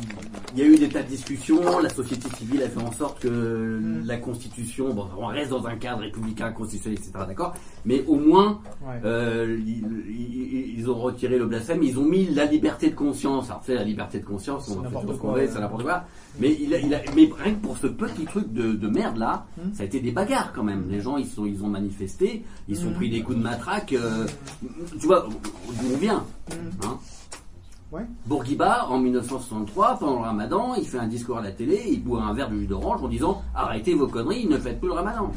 il y a eu des tas de discussions. La société civile a fait en sorte que Mmh. la Constitution, bon, on reste dans un cadre républicain, constitutionnel, etc. D'accord, mais au moins, Ouais. euh, ils, ont retiré le blasphème. Ils ont mis la liberté de conscience. Alors, c'est la liberté de conscience, on fait tout ce qu'on veut, c'est n'importe quoi. Mais il a, il a- mais rien que pour ce petit truc de, de merde là, Mmh. ça a été des bagarres quand même. Les gens, ils sont, ils ont manifesté, ils sont Mmh. pris des coups de matraque. euh, tu vois, d'où on vient. Hein Bourguiba, en 1963, pendant le ramadan, il fait un discours à la télé, il boit un verre de jus d'orange en disant Arrêtez vos conneries, ne faites plus le ramadan.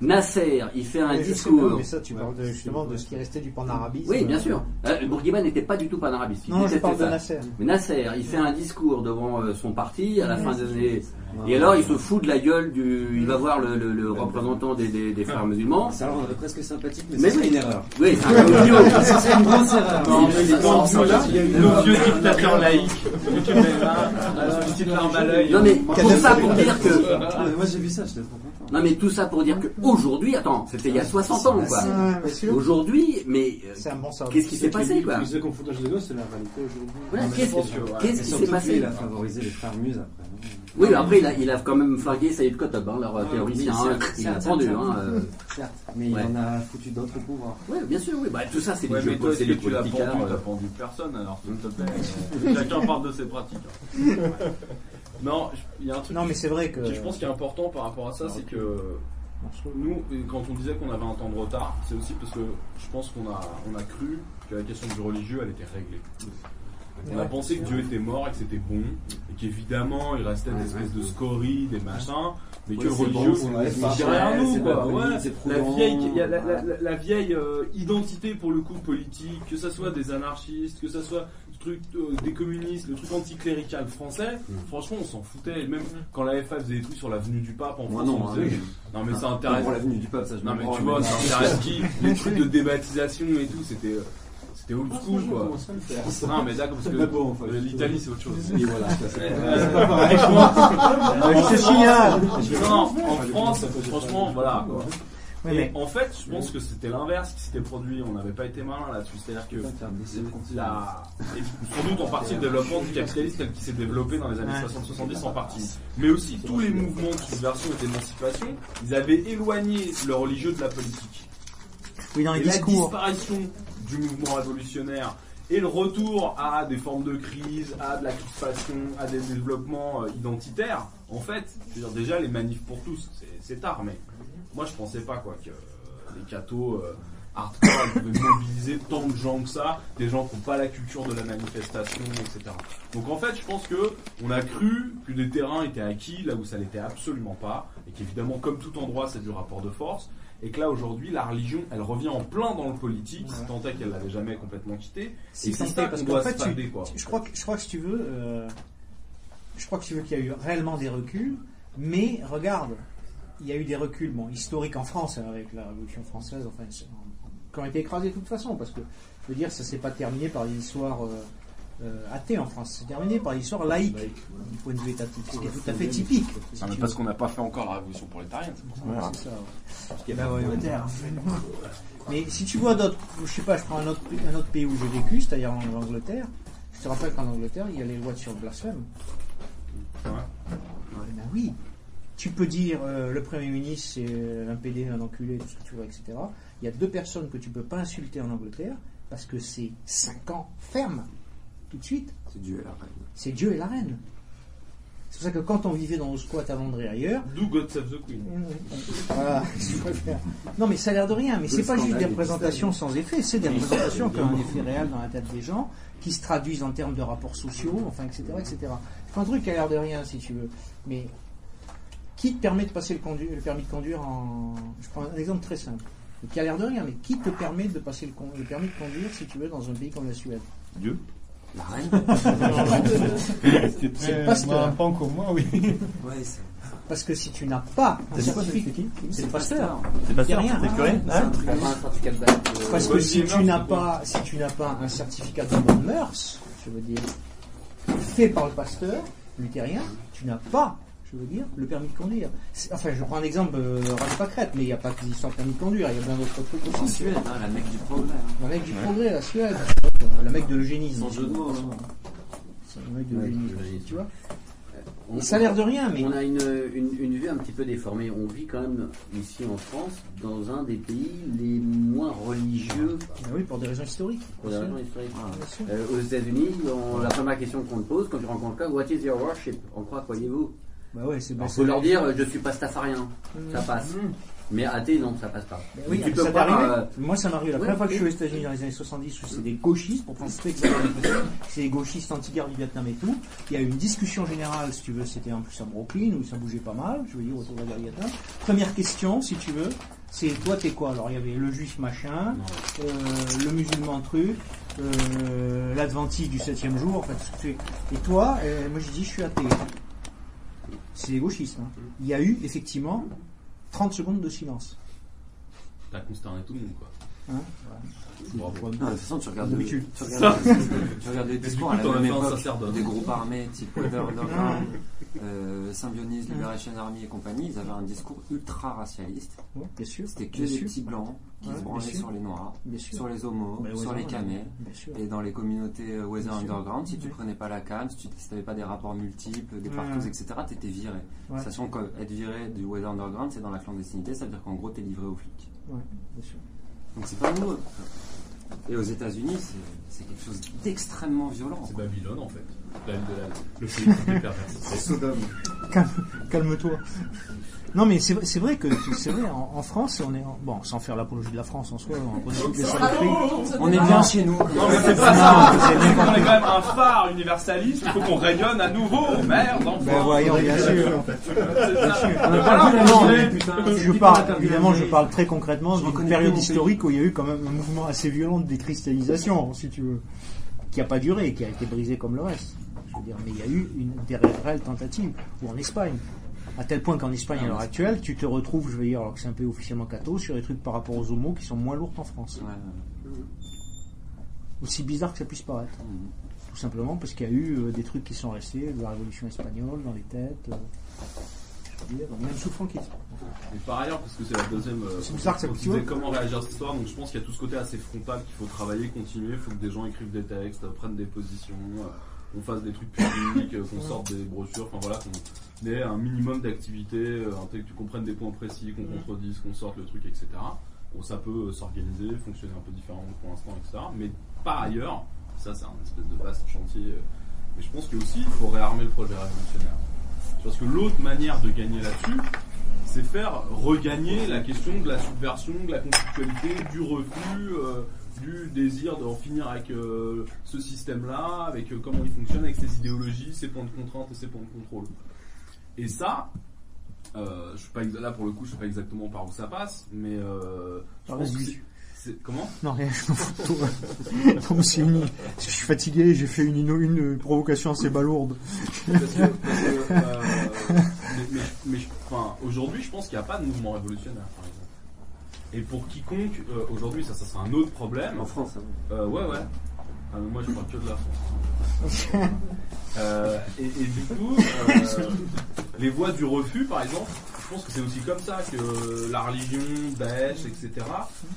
Nasser, il fait un Mais discours. pas, mais ça, tu parles de- justement de ce qui restait du panarabisme. Oui, bien sûr. Euh, Bourguiba n'était pas du tout panarabiste. il Non, je parle de ça. Nasser. Mais Nasser, il fait un discours devant euh, son parti à la fin des années. Et alors, il se fout de la gueule du. Il va voir le, le- le représentant des, des- des frères musulmans. Ça rendrait presque sympathique, mais, Mais c'est oui. une erreur. Oui, c'est un une grosse erreur. Ça, vieux, il y a une- le vieux dictateur laïque, qui te met là, une petite larme à l'œil. Non, mais tout ça pour dire que. Ah, moi j'ai vu ça, j'étais trop content. Non mais tout ça pour dire que aujourd'hui, attends, c'était il y a 60 ans quoi. Sûr. Aujourd'hui, mais euh, bon qu'est-ce qui s'est passé quoi gosses, c'est la réalité aujourd'hui. Voilà, qu'est-ce qui s'est passé qu'il a favorisé les frères Muses après. Oui, mais après il a, il a quand même flingué Saïd Kotob, hein, leur Ouais, théoricien, oui, hein, il certes, pendu. certes, Hein, euh. Certes, mais il en a foutu d'autres au pouvoir. Ouais, bien sûr, oui, bah, tout ça c'est des jeux c'est des tu l'as pendu euh. T'as pendu personne alors, s'il te plaît. euh, Chacun parle de ses pratiques. hein. Non, il y a un truc. Non, mais c'est vrai que- je pense qui est important par rapport à ça, c'est que nous, quand on disait qu'on avait un temps de retard, c'est aussi parce que je pense qu'on a, on a cru que la question du religieux, elle était réglée. On a pensé que Dieu était mort et que c'était bon, et qu'évidemment il restait des espèces de scories, des machins, mais que le religieux, c'est Ouais, nous, quoi. la vieille, la, la vieille euh, identité pour le coup politique, que ça soit des anarchistes, que ça soit truc euh, des communistes, le truc anticlérical français, franchement on s'en foutait. Même quand la FA faisait des trucs sur l'avenue du pape en Moi, France, non, on faisait- oui. non mais ça Ah, intéresse. pour l'avenue du pape, ça, je Non mais tu vois, ça intéresse qui? Les trucs de débaptisation et tout, c'était. euh, C'était old school quoi. faire. Non mais d'accord parce que l'Italie c'est autre chose. Et voilà, ça, c'est pas- pareil. C'est signal. Non, non, en France, franchement, voilà. Oui, Et mais- en fait, je pense que c'était l'inverse qui s'était produit. On n'avait pas été malin là-dessus. C'est-à-dire que la, sans doute en partie le développement du capitalisme tel qu'il s'est développé dans les années Ouais. 60-70 en partie. Mais aussi tous les mouvements de subversion et d'émancipation, ils avaient éloigné le religieux de la politique. Oui, dans les et la discours. disparition du mouvement révolutionnaire et le retour à des formes de crise, à de la crispation, à des développements euh, identitaires En fait, je veux dire, déjà les manifs pour tous, c'est- c'est tard, mais moi je pensais pas quoi que euh, les cathos euh, hardcore pouvaient mobiliser tant de gens que ça, des gens qui n'ont pas la culture de la manifestation, etc. Donc en fait, je pense que on a cru que des terrains étaient acquis là où ça l'était absolument pas, et qu'évidemment, comme tout endroit, c'est du rapport de force. Et que là aujourd'hui, la religion, elle revient en plein dans le politique, si tant est qu'elle l'avait jamais complètement quitté. Si et c'est ça parce qu'on qu'en fait, tu- quoi. je crois que je crois que si tu veux, euh, je crois que tu veux qu'il y a eu réellement des reculs, mais regarde, il y a eu des reculs, bon, historiques en France hein, avec la Révolution française, enfin, qui ont été écrasés de toute façon, parce que je veux dire, ça s'est pas terminé par des histoires euh, euh, athées en France, c'est terminé par des histoires laïques du point de vue étatique, ce qui est tout à fait typique. si Ah, mais parce qu'on n'a pas fait encore la révolution prolétarienne, c'est pour ça. Ouais, c'est ça, ouais. Parce qu'il y Ben avait ouais, Angleterre. Mais si tu vois d'autres, je sais pas, je prends un autre, un autre pays où j'ai vécu, c'est-à-dire en Angleterre. Je te rappelle qu'en Angleterre, il y a les lois sur le blasphème. Ben oui. Tu peux dire euh, le Premier ministre c'est euh, un PD, un enculé, tout ce que tu veux, etc. Il y a deux personnes que tu peux pas insulter en Angleterre parce que c'est 5 ans ferme, tout de suite. C'est Dieu et la reine. C'est Dieu et la reine. C'est pour ça que quand on vivait dans nos squats à Londres et ailleurs, Do God Save the Queen. voilà, je préfère. Non, mais ça a l'air de rien. Mais c'est pas juste des représentations sans effet. C'est des représentations qui ont un effet réel dans la tête des gens, qui se traduisent en termes de rapports sociaux, enfin, etc., etc. C'est un truc qui a l'air de rien, si tu veux. Mais qui te permet de passer le, condu- le permis de conduire en. Je prends un exemple très simple. Qui a l'air de rien, mais qui te permet de passer le, con- le permis de conduire, si tu veux, dans un pays comme la Suède? Dieu La reine C'est le pasteur. moi, pas encore moi, oui. Ouais, c'est- Parce que si tu n'as pas un quoi, certificat, c'est qui c'est le pasteur. C'est le pasteur, rien. c'est curé, hein un de Parce que si tu n'as c'est pas, si tu n'as pas un certificat de bonne mœurs, je veux dire, fait par le pasteur luthérien, tu n'as pas, je veux dire, le permis de conduire. Enfin, je prends un exemple, euh, crête, mais il n'y a pas que l'histoire de permis de conduire, il y a plein d'autres trucs aussi. En Suède, hein, la mecque du progrès. hein. La mec du progrès, la Suède. La mec de l'eugénisme. Sans jeu de mots, hein. C'est le mec de l'eugénisme, tu vois. On- Ça a l'air de rien, mais. On a une, une, une vue un petit peu déformée. On vit quand même ici en France, dans un des pays les moins religieux. Ah oui, pour des raisons historiques. Pour des Bien raisons historiques. Bien sûr. Euh, aux États-Unis, la première question qu'on te pose quand tu rencontres quelqu'un, What is your worship? En quoi croyez-vous? Bah ouais, c'est Alors, bah, faut c'est- leur dire, je suis pastafarien. Mm. Ça passe. Mm. Mais athée, non, ça passe pas. Ben oui, tu ça peux t'est pas. euh, Moi, ça m'est arrivé la oui, première fois que je suis aux. États-Unis dans les années 70, où c'est des gauchistes, pour penser que ça c'est des gauchistes anti-guerre du Vietnam et tout. Il y a eu une discussion générale, si tu veux, c'était en plus à Brooklyn, où ça bougeait pas mal, je veux dire, autour de la guerre du Vietnam. Première question, si tu veux, c'est toi, t'es quoi? Alors, il y avait le juif machin, euh, le musulman truc, euh, l'adventiste du septième jour, enfin, tout ce que tu. Et toi, euh, moi, j'ai dit, je suis athée. C'est des gauchistes. hein. Il y a eu, effectivement, 30 secondes de silence. T'as consterné tout le monde, quoi. Hein. Non, de toute façon, tu regardes, le, D'habitude. tu regardes, tu regardes les discours coup, à la même époque des groupes armés type Weather Underground, euh, Liberation Army et compagnie. Ils avaient un discours ultra racialiste. Ouais, bien sûr. C'était que des petits blancs qui Ouais, sûr. sur les noirs, sur les homos, Bah, sur les camels. Et dans les communautés euh, Weather Bien sûr. Underground, si tu prenais pas la cam, si tu n'avais pas des rapports multiples, des Ouais. partout, etc., t'étais viré. Ouais. Sachant qu'être viré du Weather Underground, c'est dans la clandestinité, ça veut dire qu'en gros, t'es livré aux flics. Ouais, bien sûr. Donc c'est pas nouveau. Et aux États-Unis, c'est- quelque chose d'extrêmement violent. C'est Babylone, en fait. La ville de la- le pays des pervers. C'est Sodome. Calme, calme-toi. Non, mais c'est vrai- c'est vrai que c'est vrai. En, en France, on est en- bon, sans faire l'apologie de la France en soi, on connaît toutes les saloperies. On est bien chez nous. Non, mais c'est pas ça. Non, c'est bien On est quand même un phare universaliste. Il faut qu'on rayonne à nouveau. Merde, enfin. Ben voyons, bien sûr. Est- je parle, évidemment, je parle très concrètement d'une période historique où il y a eu quand même un mouvement assez violent de décristallisation, si tu veux, qui n'a pas duré, qui a été brisé comme le reste. Je veux dire, mais il y a eu une des ré- réelles tentatives, ou en Espagne. À tel point qu'en Espagne, à l'heure actuelle, tu te retrouves, je veux dire, alors que c'est un pays officiellement catho, sur des trucs par rapport aux homos qui sont moins lourds qu'en France. Aussi bizarre que ça puisse paraître. Tout simplement parce qu'il y a eu euh, des trucs qui sont restés de la révolution espagnole dans les têtes. euh, je veux dire, même sous franquisme. Et par ailleurs, parce que c'est la deuxième. euh, C'est bizarre que ça vois. comment réagir à cette histoire, donc je pense qu'il y a tout ce côté assez frontal qu'il faut travailler, continuer. Il faut que des gens écrivent des textes, prennent des positions, euh, qu'on fasse des trucs publics, euh, qu'on sorte des brochures, enfin voilà, qu'on ait un minimum d'activité, euh, un truc que tu comprennes des points précis, qu'on contredise, qu'on sorte le truc, etc. Bon, ça peut euh, s'organiser, fonctionner un peu différemment pour l'instant, etc. Mais par ailleurs, ça c'est un espèce de vaste chantier. euh, mais je pense que aussi il faut réarmer le projet révolutionnaire. Parce que l'autre manière de gagner là-dessus, c'est faire regagner la question de la subversion, de la conflictualité, du refus, euh, du désir d'en finir avec euh, ce système-là, avec euh, comment il fonctionne, avec ses idéologies, ses points de contrainte et ses points de contrôle. Et ça, euh, je suis pas là pour le coup, je sais pas exactement par où ça passe, mais euh, je pense que vas-y. c'est- c'est comment? Non, rien, je m'en fous de toi. Non, mais c'est une- Je suis fatigué, j'ai fait une, une, une provocation assez balourde. Parce que, parce que, euh, mais, mais- mais je- enfin, aujourd'hui, je pense qu'il n'y a pas de mouvement révolutionnaire, par exemple. Et pour quiconque, euh, aujourd'hui, ça, ça sera un autre problème. En France, hein. Euh, ouais, ouais. Ah, mais moi, je parle que de la France. Euh, et, et du coup, euh, les voies du refus, par exemple, je pense que c'est aussi comme ça que la religion, Daesh, etc.,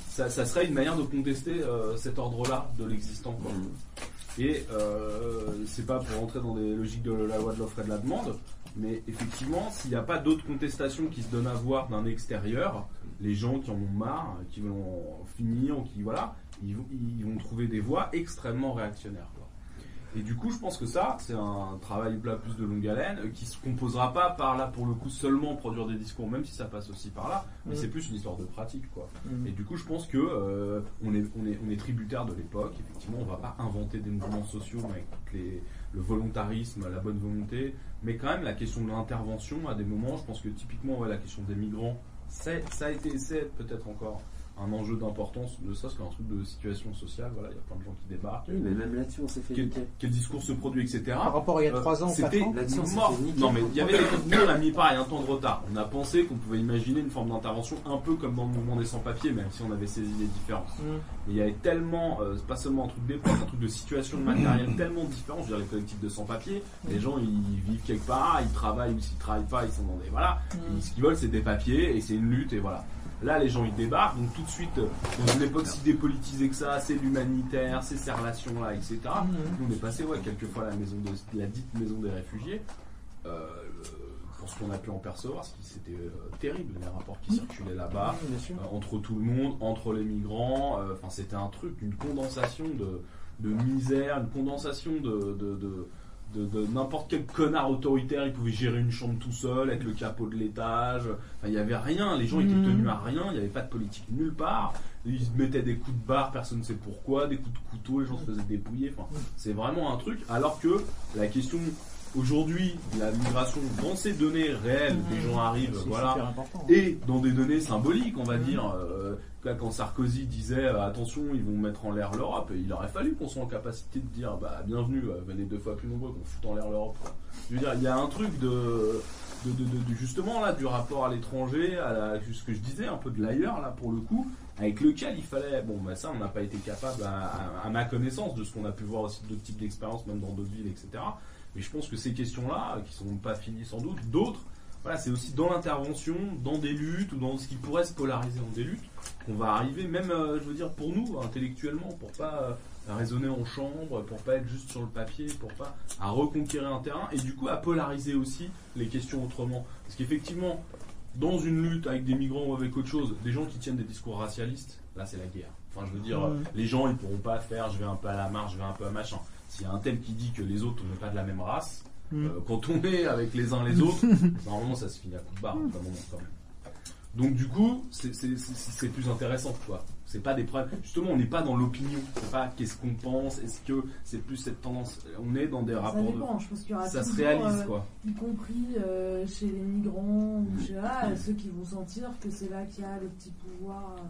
ça, ça serait une manière de contester euh, cet ordre-là de l'existant. quoi. Et euh, c'est pas pour rentrer dans des logiques de la loi de l'offre et de la demande, mais effectivement, s'il n'y a pas d'autres contestations qui se donnent à voir d'un extérieur, les gens qui en ont marre, qui veulent en finir, qui voilà, ils, vont- ils vont trouver des voies extrêmement réactionnaires. quoi. Et du coup, je pense que ça, c'est un travail là plus de longue haleine, euh, qui se composera pas par là pour le coup seulement produire des discours, même si ça passe aussi par là, mais Mm. c'est plus une histoire de pratique, quoi. Mm. Et du coup, je pense que euh, on est on est on est tributaire de l'époque. Effectivement, on va pas inventer des mouvements sociaux mais avec les le volontarisme, la bonne volonté, mais quand même la question de l'intervention à des moments, je pense que typiquement ouais, la question des migrants, ça a été c'est peut-être encore un enjeu d'importance de ça, c'est un truc de situation sociale, voilà, il y a plein de gens qui débarquent. Oui, mais même là-dessus, on s'est fait quel, niquer. quel discours se produit, etc. Par rapport à il y a Euh, trois ans, c'était quatre ans Là-dessus, on s'est mort. Non, mais il y avait nous, on a mis pareil un temps de retard. On a pensé qu'on pouvait imaginer une forme d'intervention un peu comme dans le mouvement des sans-papiers, même si on avait saisi les différences. Mm. Mais il y avait tellement, euh, pas seulement un truc d'époque, un truc de situation de matériel tellement différent. Je veux dire, les collectifs de sans-papiers, les gens ils vivent quelque part, ils travaillent ou s'ils travaillent pas, ils sont dans des. Voilà. Mm. Et ce qu'ils veulent, c'est des papiers et c'est une lutte et voilà. Là, les gens ils débarquent, donc tout de suite, euh, dans une époque si dépolitisée que ça, c'est l'humanitaire, c'est ces relations-là, etc. Nous, on est passé, ouais, quelquefois à la maison de, la dite maison des réfugiés. Euh, pour ce qu'on a pu en percevoir, c'était euh, terrible, les rapports qui circulaient là-bas, Mm, euh, entre tout le monde, entre les migrants. euh, Enfin, c'était un truc, une condensation de, de misère, une condensation de, de, de, de- de n'importe quel connard autoritaire. Il pouvait gérer une chambre tout seul avec le capot de l'étage. Enfin, il n'y avait rien. Les gens étaient Mhm. tenus à rien. Il n'y avait pas de politique nulle part. Ils se mettaient des coups de barre, personne ne sait pourquoi, des coups de couteau, les gens se faisaient dépouiller. Enfin, c'est vraiment un truc. Alors que la question aujourd'hui la migration dans ces données réelles, des gens arrivent, voilà, important. et dans des données symboliques, on va dire. euh, quand Sarkozy disait euh, attention, ils vont mettre en l'air l'Europe, il aurait fallu qu'on soit en capacité de dire bah bienvenue, euh, venez deux fois plus nombreux, qu'on foute en l'air l'Europe. Je veux dire, il y a un truc de, de, de- de- de- justement là du rapport à l'étranger, à la, ce que je disais, un peu de l'ailleurs là pour le coup, avec lequel il fallait. Bon, bah ça, on n'a pas été capable, à, à- à ma connaissance, de ce qu'on a pu voir aussi d'autres types d'expériences, même dans d'autres villes, etc. Mais je pense que ces questions-là, qui sont pas finies sans doute, d'autres, voilà, c'est aussi dans l'intervention, dans des luttes ou dans ce qui pourrait se polariser en des luttes, qu'on va arriver, même, euh, je veux dire, pour nous, intellectuellement, pour pas euh, raisonner en chambre, pour pas être juste sur le papier, pour pas à reconquérir un terrain et du coup à polariser aussi les questions autrement. Parce qu'effectivement, dans une lutte avec des migrants ou avec autre chose, des gens qui tiennent des discours racialistes, là c'est la guerre. Enfin, je veux dire, les gens ils pourront pas faire, je vais un peu à la marge, je vais un peu à machin. S'il y a un tel qui dit que les autres on n'est pas de la même race, Mm. euh, quand on est avec les uns les autres, normalement ça se finit à coup de barre, moment, quand même. Donc du coup, c'est- plus intéressant, quoi. C'est pas des problèmes. Justement, on n'est pas dans l'opinion. C'est pas qu'est-ce qu'on pense. Est-ce que c'est plus cette tendance On est dans des Ça rapports. dépend, de... je pense qu'il y aura Ça se réalise, euh, quoi. Y compris euh, chez les migrants ou chez là, ceux qui vont sentir que c'est là qu'il y a le petit pouvoir euh,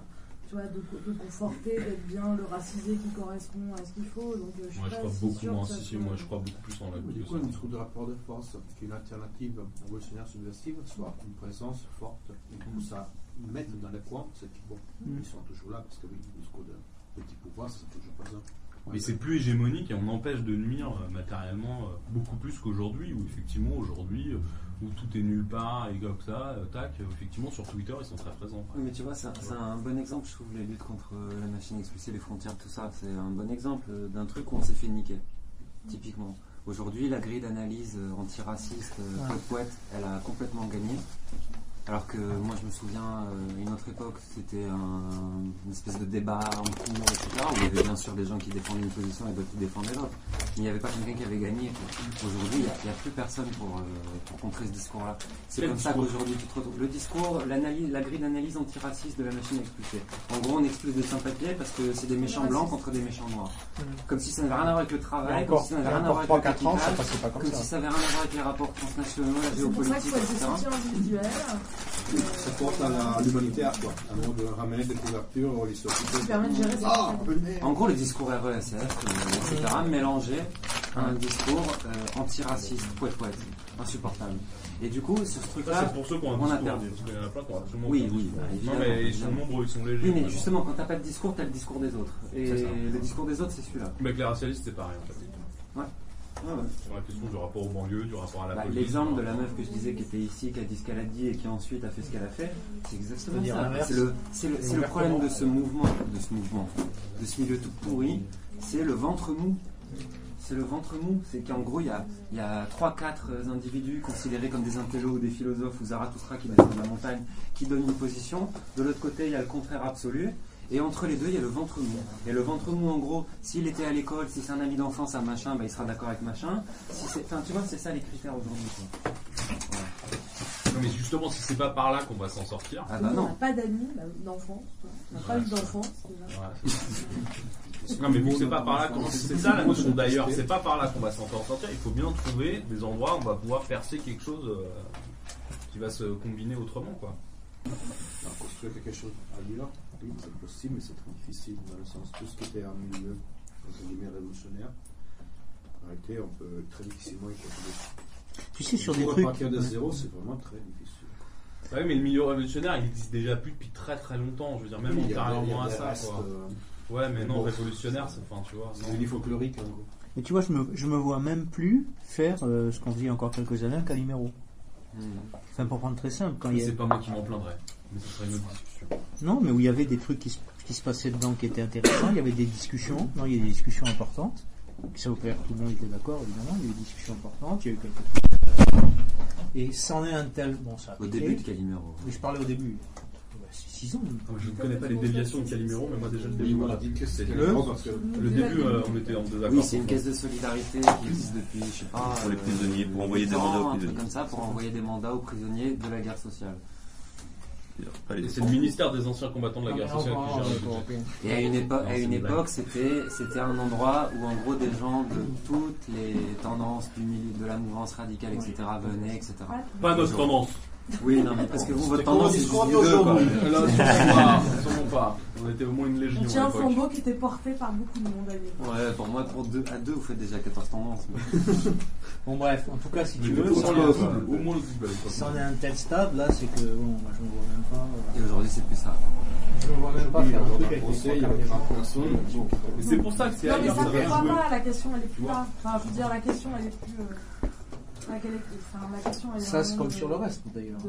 tu vois, de, de conforter, d'être bien le racisé qui correspond à ce qu'il faut. Donc, euh, je Moi, je crois si beaucoup, ça si, si, moi, je crois beaucoup plus en la Du vie coup, un discours de rapport de force, qui est une alternative révolutionnaire subversive, soit une présence forte, et du coup, ça met dans les coins ceux qui, bon, Mm. ils sont toujours là, parce que oui, le discours de petit pouvoir, c'est toujours présent. Mais c'est plus hégémonique et on empêche de nuire euh, matériellement euh, beaucoup plus qu'aujourd'hui, où effectivement, aujourd'hui, euh, où tout est nulle part et comme ça, euh, tac, effectivement, sur Twitter, ils sont très présents. Oui, mais tu vois, c'est un- bon exemple, je trouve, les luttes contre euh, la machine à expulser les frontières, tout ça. C'est un bon exemple euh, d'un truc où on s'est fait niquer, typiquement. Aujourd'hui, la grille d'analyse antiraciste, Ouais. Poète Poète, elle a complètement gagné. Alors que moi je me souviens, euh, une autre époque, c'était un- une espèce de débat en cours, etc. Où il y avait bien sûr des gens qui défendaient une position et d'autres qui défendaient l'autre. Mais il n'y avait pas quelqu'un qui avait gagné. Aujourd'hui, il n'y a, plus personne pour, euh, pour contrer ce discours-là. C'est comme ça discours qu'aujourd'hui tu te retrouves. Le discours, l'analyse, la grille d'analyse antiraciste de la machine à expulser. En gros, on expulse des sans-papiers parce que c'est des méchants blancs contre des méchants noirs. Comme si ça n'avait rien à voir avec le travail, comme si ça n'avait rien à voir avec le 3-4 ans, ça capital, pas comme ça. si ça n'avait rien à voir avec les rapports transnationaux, la C'est pour ça qu'il géopolitique, faut être des etc. Ça porte à l'humanitaire, quoi? À un de ramener des couvertures, les sociétés. Ça permet de gérer sa Ah. En gros, le discours RESF, euh, etc., mélangé à un discours euh, antiraciste, poète poète, insupportable. Et du coup, sur ce truc-là, Ça, on a perdu. parce qu'il y en a plein qui ont absolument Oui, oui, Non, mais ils sont nombreux, ils sont légers. Oui, mais vraiment. justement, quand t'as pas de discours, t'as le discours des autres. Et ça. le discours des autres, c'est celui-là. Mais avec les racialistes, c'est pareil en fait. Ouais. Ouais, ouais. Sur la question du rapport aux banlieues, du rapport à la Bah, police. L'exemple de la meuf que je disais qui était ici, qui a dit ce qu'elle a dit et qui ensuite a fait ce qu'elle a fait, c'est exactement ça. C'est le, c'est le, Et c'est le problème de ce mouvement, de ce mouvement, de ce milieu tout pourri, c'est le ventre mou. C'est le ventre mou. C'est qu'en gros, il y a, il y a 3-4 individus considérés comme des intellos ou des philosophes ou Zarathustra qui descendent de la montagne, qui donnent une position. De l'autre côté, il y a le contraire absolu. Et entre les deux, il y a le ventre mou. Et le ventre mou, en gros, s'il était à l'école, si c'est un ami d'enfance à machin, bah, il sera d'accord avec machin. Si c'est, enfin, tu vois, c'est ça les critères aujourd'hui. quoi. Non, mais justement, si c'est pas par là qu'on va s'en sortir. Ah on n'a pas d'amis, bah, d'enfants. On n'a pas eu déjà. Ouais. Non mais vu que c'est pas par là qu'on c'est ça la notion d'ailleurs, c'est pas par là qu'on va s'en sortir, il faut bien trouver des endroits où on va pouvoir percer quelque chose euh, qui va se combiner autrement quoi. Alors, construire quelque chose à Lille, oui, c'est possible, mais c'est très difficile dans le sens tout ce qui était un milieu entre guillemets révolutionnaire. En réalité, on peut très difficilement y construire. Tu sais, sur des trucs- repartir de Ouais. zéro, c'est vraiment très difficile. Ouais mais le milieu révolutionnaire il existe déjà plus depuis très très longtemps, je veux dire même Oui, a à ça quoi. euh, Ouais mais non bon, révolutionnaire c'est enfin tu vois. c'est du folklorique gros. Mais tu vois, je me, je me vois même plus faire euh, ce qu'on a encore quelques années, un Calimero. Enfin, pour prendre très simple. Quand il y a- C'est pas moi qui m'en plaindrais, mais ce serait une autre discussion. Non, mais où il y avait des trucs qui se, qui se passaient dedans qui étaient intéressants, il y avait des discussions, non, il y a des discussions importantes. Ça au clair, tout le monde était d'accord, évidemment, il y a eu des discussions importantes, il y a eu quelques trucs. Et c'en est un tel. Bon, ça a Au pété. début de Calimero. Mais je parlais au début. Ouais, c'est 6 ans. Ah, Je ne connais pas les déviations de Calimero, mais moi déjà le début. voilà, dites que c'est le, parce que- le début, euh, on était en désaccord. Oui, c'est une caisse de solidarité qui existe depuis, je sais pas. Pour les euh, prisonniers, pour envoyer des 8 ans, mandats aux un truc prisonniers. comme ça, pour envoyer des mandats aux prisonniers de la guerre sociale. C'est le ministère des anciens combattants de la guerre sociale qui gère le. Et à une, épo- Non, à une époque, c'était, c'était un endroit où, en gros, des gens de toutes les tendances du milieu, de la mouvance radicale, etc., venaient, etc. Pas notre tendance. Oui, non, mais parce que vous, votre tendance, c'est juste les deux, quoi. d'aujourd'hui. Là, sûrement pas. On était au moins une légion On tient un flambeau qui était porté par beaucoup de monde. Ouais, pour moi, pour deux, à deux, vous faites déjà 14 tendances. Bon, bref, en tout cas, si tu veux, au moins est- le double, au moins le double, à est un tel stade, là, c'est que, bon, moi je me vois même pas. euh, Et aujourd'hui, c'est plus ça. Je me vois même pas faire un truc avec procès, les il y trois c'est pour ça que c'est Non, mais ça jouer. pas, la question elle est plus là. Enfin, je veux dire, la question elle est plus. Ça, c'est comme sur le reste, d'ailleurs.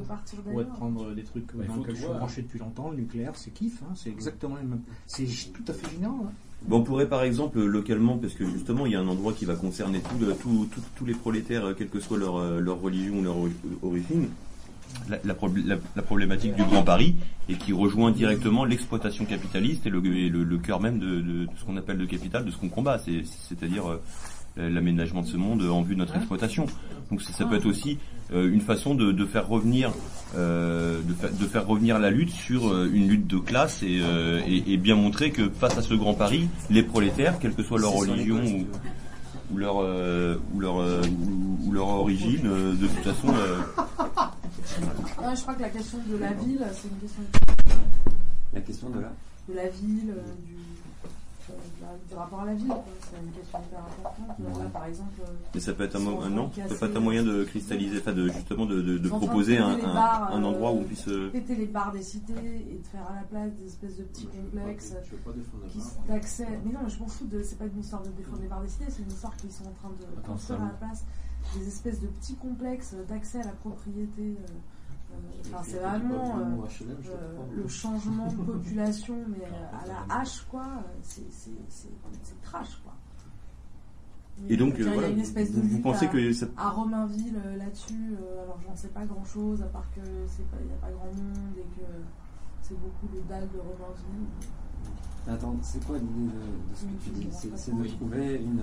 D'ailleurs. être prendre des trucs dans lesquels je suis branché depuis longtemps, le nucléaire, c'est kiff, hein, c'est exactement le même. C'est tout à fait génial. hein. Bon, on pourrait par exemple localement, parce que justement il y a un endroit qui va concerner tout le- tout- tout- tous les prolétaires, euh, quelle que soit leur, euh, leur religion ou leur ori- origine, la, la probl- la- la problématique du Grand Paris, et qui rejoint directement l'exploitation capitaliste et le, et le- le cœur même de, de- de ce qu'on appelle le capital, de ce qu'on combat, c'est- c'est-à-dire euh, l'aménagement de ce monde en vue de notre exploitation. Donc ça, ça peut être aussi euh, une façon de, de faire revenir euh, de, fa- de faire revenir la lutte sur euh, une lutte de classe et, euh, et, et bien montrer que face à ce grand Paris, les prolétaires, quelle que soit leur religion ou, leur euh, ou leur euh, ou, ou leur origine, euh, de toute façon, euh, je crois que la question de la ville, c'est une question La question de là. de la ville, euh, du, euh, la- du rapport à la ville. quoi. C'est une question hyper importante. Là, par exemple. euh, mais ça peut être un, mo- non, ça peut être un moyen de cristalliser, enfin de justement de, proposer un, péter les un- bars, un endroit où euh, on puisse euh, péter les bars des cités et de faire à la place des espèces de petits complexes d'accès. Mais non, mais je m'en fous de. C'est pas une histoire de défendre les bars des cités, c'est une histoire qu'ils sont en train de construire à la place des espèces de petits complexes d'accès à la propriété. euh, Enfin, c'est vraiment euh, euh, le changement de population, mais euh, à la hache, quoi. C'est trash, quoi. Et donc, Il y a euh, voilà, une espèce de vous, pensez à, que ça... à Romainville euh, là-dessus, euh, alors j'en sais pas grand-chose, à part que c'est pas, il n'y a pas grand monde et que c'est beaucoup de dalles de Romainville. Attends, c'est quoi l'idée de, de ce que tu dis C'est de trouver une,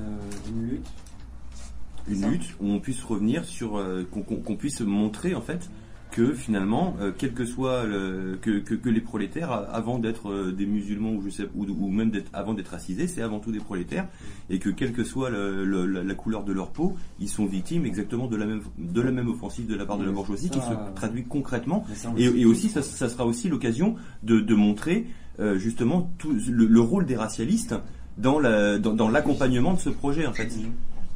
une lutte une lutte où on puisse revenir sur euh, qu'on puisse montrer en fait que finalement euh, quel que soit le, que, que, que les prolétaires avant d'être euh, des musulmans ou je sais ou, ou même d'être avant d'être racisés c'est avant tout des prolétaires et que quelle que soit le- le- la, la couleur de leur peau ils sont victimes exactement de la même de la même offensive de la part de la bourgeoisie qui se traduit concrètement et, aussi ça, ça sera aussi l'occasion de, de montrer euh, justement tout le, le rôle des racialistes dans la dans, dans l'accompagnement de ce projet en fait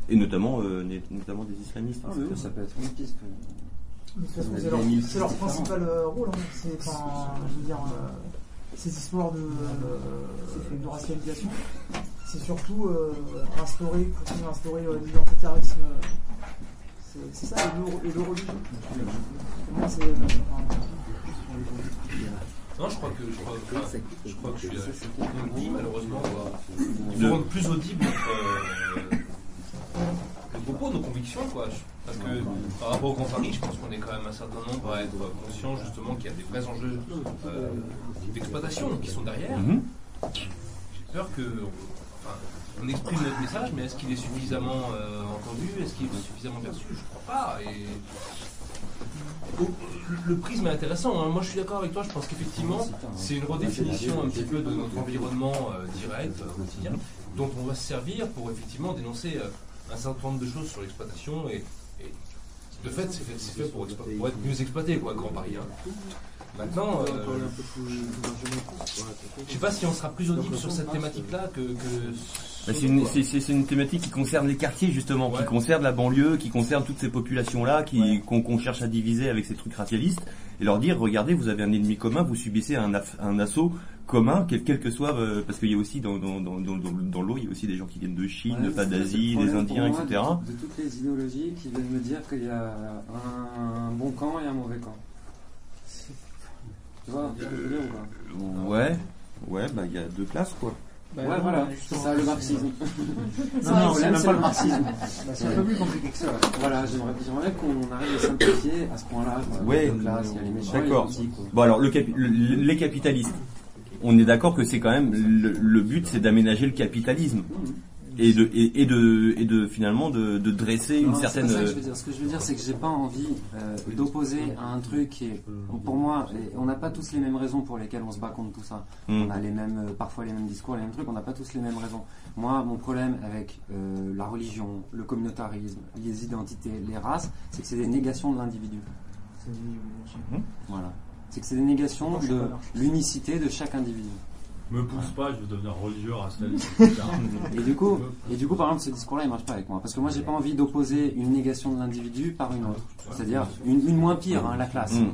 et notamment euh, notamment des islamistes Ah, oui, etc. ça peut être une piste. De toute façon, On a c'est leur, c'est principal euh, rôle. hein. C'est, enfin, je veux dire, euh, ces histoires de, euh, de racialisation, c'est surtout euh, instaurer, continuer à instaurer euh, l'identitarisme. C'est, c'est ça, et le, et le religieux. Pour moi, c'est. euh, Non, je crois que je crois, enfin, je crois que je suis malheureusement doit De- rendre plus audible euh, nos propos, nos convictions, quoi. Parce que par rapport au Grand Paris, je pense qu'on est quand même un certain nombre à être conscient justement qu'il y a des vrais enjeux euh, d'exploitation qui sont derrière. Mhm. J'ai peur que, enfin, on exprime notre message, mais est-ce qu'il est suffisamment euh, entendu? Est-ce qu'il est suffisamment perçu? Je crois pas. Et le prisme est intéressant. hein. Moi, je suis d'accord avec toi. Je pense qu'effectivement, c'est une redéfinition un petit peu de notre environnement euh, direct, euh, quotidien, dont on va se servir pour effectivement dénoncer euh, un certain nombre de choses sur l'exploitation. Et, et de fait, c'est fait, pour, pour être mieux exploité, quoi, Grand Paris. hein. Maintenant, euh, je sais pas si on sera plus audible sur cette thématique-là que. que Bah, c'est une, thématique qui concerne les quartiers justement, qui concerne la banlieue, qui concerne toutes ces populations-là, qui qu'on qu'on cherche à diviser avec ces trucs racialistes, et leur dire regardez, vous avez un ennemi commun, vous subissez un, assaut commun, quel, quel que soit, euh, parce qu'il y a aussi dans, dans, dans, dans, dans- dans l'eau, il y a aussi des gens qui viennent de Chine, Ouais, pas d'Asie, des Indiens, moi etc. De, de toutes les idéologies qui viennent me dire qu'il y a un, bon camp et un mauvais camp. Tu vois veux dire ou pas? Ouais, ouais, bah il y a deux classes quoi. Ouais, voilà, c'est ça le marxisme. Non, non, c'est pas le marxisme. Bah, c'est un peu plus compliqué que ça. Voilà, j'aimerais j'aimerais qu'on arrive à simplifier à ce point-là. Ouais, d'accord. Bon alors le capi- le- les capitalistes, on est d'accord que c'est quand même le, le but, c'est d'aménager le capitalisme et de et, et de et de finalement de, de dresser une Non, certaine. pas ça que je veux dire. Ce que je veux dire, c'est que j'ai pas envie euh, d'opposer à un truc qui est, pour moi, on n'a pas tous les mêmes raisons pour lesquelles on se bat contre tout ça. Mm. On a les mêmes, euh, parfois les mêmes discours, les mêmes trucs. On n'a pas tous les mêmes raisons. Moi, mon problème avec euh, la religion, le communautarisme, les identités, les races, c'est que c'est des négations de l'individu. Voilà. C'est que c'est des négations de l'unicité de chaque individu. Me pousse pas, je veux devenir religieux, racialiste. Et du coup, et du coup, par exemple, ce discours-là, il marche pas avec moi, parce que moi, j'ai pas envie d'opposer une négation de l'individu par une autre, c'est-dire une, une moins pire, hein, la classe, Mm.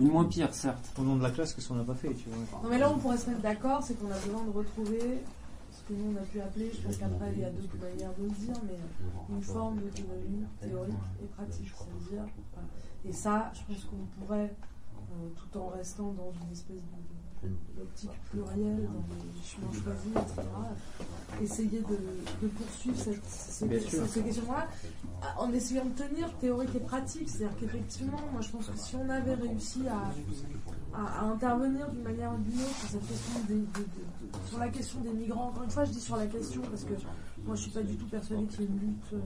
une moins pire, certes. Au nom de la classe, qu'est-ce qu'on n'a pas fait, tu vois Non mais là on pourrait se mettre d'accord, c'est qu'on a besoin de retrouver ce que nous on a pu appeler, je pense qu'après il y a d'autres manières de le dire, mais une forme d'autonomie théorique et pratique. C'est-à-dire. Et ça, je pense qu'on pourrait, euh, tout en restant dans une espèce de d'optique plurielle, dans les chemins choisis, etc., essayer de, de poursuivre cette, cette- ces questions-là en essayant de tenir théorique et pratique. C'est-à-dire qu'effectivement, moi je pense que si on avait réussi à, à, à intervenir d'une manière ou d'une autre sur cette question des, des- des- de- sur la question des migrants. Encore une fois, je dis sur la question parce que moi je suis pas du tout persuadée qu'il y ait une lutte, euh,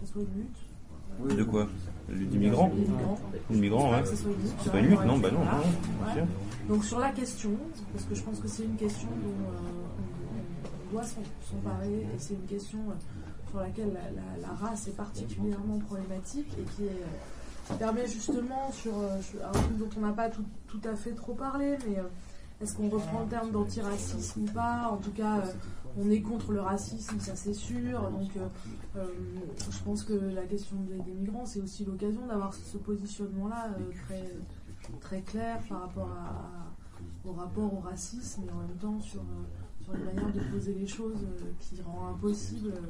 que ce soit une lutte. De quoi? Le- Des migrants Les migrants. Les migrants, Je ouais. pense pas que ce soit une lutte, C'est pas une lutte, non, bah non, non, bien sûr. Donc sur la question, parce que je pense que c'est une question dont euh, on, doit s'emparer, et c'est une question euh, sur laquelle la, race est particulièrement problématique et qui, permet justement sur euh, sur un truc dont on n'a pas tout, tout à fait trop parlé, mais est-ce qu'on reprend le terme d'antiracisme ou pas? En tout cas, on est contre le racisme, ça c'est sûr. Donc, je pense que la question des, migrants, c'est aussi l'occasion d'avoir ce positionnement-là très, très clair par rapport à- au rapport au racisme et en même temps sur, euh, sur une manière de poser les choses euh, qui rend impossible euh,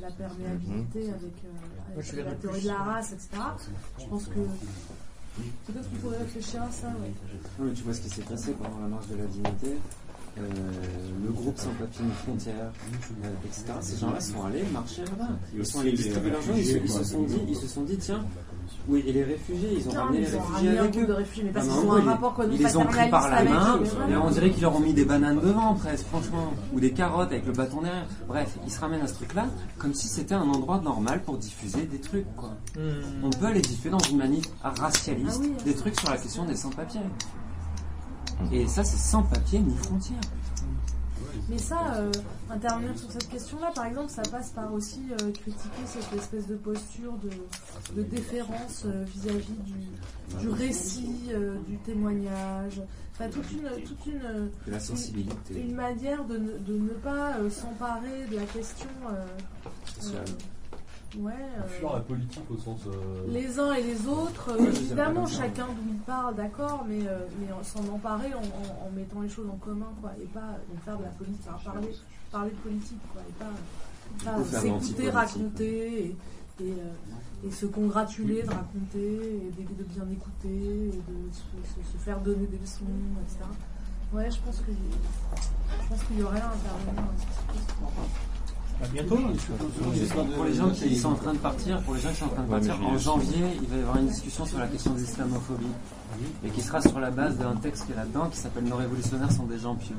la perméabilité avec, euh, Moi, avec la théorie de la race, etc. Je pense que peut-être qu'il faudrait réfléchir à ça. ouais. Non, mais tu vois ce qui s'est passé pendant la marche de la dignité. euh, le groupe Sans Papiers Ni Frontières, euh, etc. Ces gens-là sont allés marcher là-bas. Ils sont allés distribuer l'argent, ils, se- ils se sont dit, ils se sont dit, tiens, oui, et les réfugiés, ils ont Non, ramené les ont réfugiés ramené avec eux. de réfugiés, mais parce Ah, qu'ils ont un ils- rapport Ils les ont pris par la main, mais on dirait qu'ils leur ont mis des bananes devant, presque, franchement. Ou des carottes avec le bâton derrière. Bref, ils se ramènent à ce truc-là, comme si c'était un endroit normal pour diffuser des trucs, quoi. On peut aller diffuser dans une manif racialiste Ah oui. des trucs sur la question des sans-papiers. Et ça, c'est sans papier ni frontières. Mais ça, euh, intervenir sur cette question-là, par exemple, ça passe par aussi euh, critiquer cette espèce de posture de, de déférence euh, vis-à-vis du, du récit, du témoignage. Enfin, toute une, toute une, De la sensibilité. Une, une manière de ne, de ne pas s'emparer de la question. Euh, euh, ouais. euh, Fuir la politique au sens. euh, les uns et les autres, euh, Ouais, évidemment, chacun d'où il parle, d'accord, mais, euh, mais en- s'en emparer en, en- en mettant les choses en commun, quoi, et pas euh, faire de la politique, enfin, parler, parler de politique, quoi, et pas, faire s'écouter, l'antipolitique, raconter, et, et, euh, et se congratuler de raconter, et de, de bien écouter, et de se, se- se faire donner des leçons, etc. Ouais, je pense que je pense qu'il y aurait à intervenir dans question. Bientôt. Pour les gens qui sont en train de partir, pour les gens qui sont en train de partir, en janvier, il va y avoir une discussion sur la question de l'islamophobie. Et qui sera sur la base d'un texte qui est là-dedans qui s'appelle Nos révolutionnaires sont des gens pieux.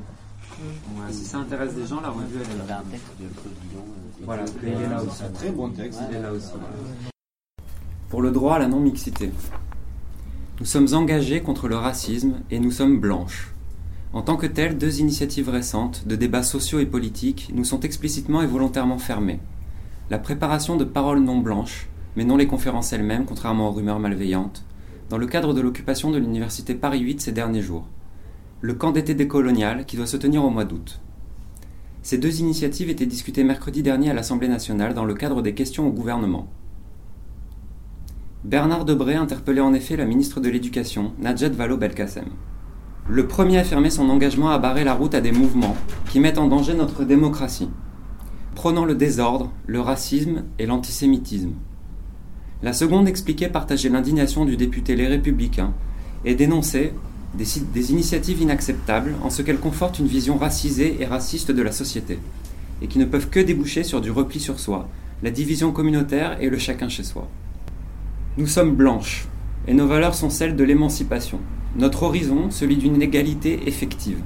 Ouais, si ça intéresse des gens, la revue elle est là. un texte de Claude Guillon. euh, Voilà, écrit, il est là euh, aussi. un très bon texte. Il est là aussi. Pour le droit à la non-mixité. Nous sommes engagés contre le racisme et nous sommes blanches. En tant que telles, deux initiatives récentes de débats sociaux et politiques nous sont explicitement et volontairement fermées. La préparation de paroles non blanches, mais non les conférences elles-mêmes, contrairement aux rumeurs malveillantes, dans le cadre de l'occupation de l'université Paris 8 ces derniers jours. Le camp d'été décolonial qui doit se tenir au mois d'août. Ces deux initiatives étaient discutées mercredi dernier à l'Assemblée nationale dans le cadre des questions au gouvernement. Bernard Debré interpellait en effet la ministre de l'Éducation, Najat Vallaud-Belkacem. Le premier affirmait son engagement à barrer la route à des mouvements qui mettent en danger notre démocratie, prônant le désordre, le racisme et l'antisémitisme. La seconde expliquait partager l'indignation du député Les Républicains et dénonçait des, des initiatives inacceptables en ce qu'elles confortent une vision racisée et raciste de la société, et qui ne peuvent que déboucher sur du repli sur soi, la division communautaire et le chacun chez soi. Nous sommes blanches, et nos valeurs sont celles de l'émancipation. Notre horizon, celui d'une égalité effective.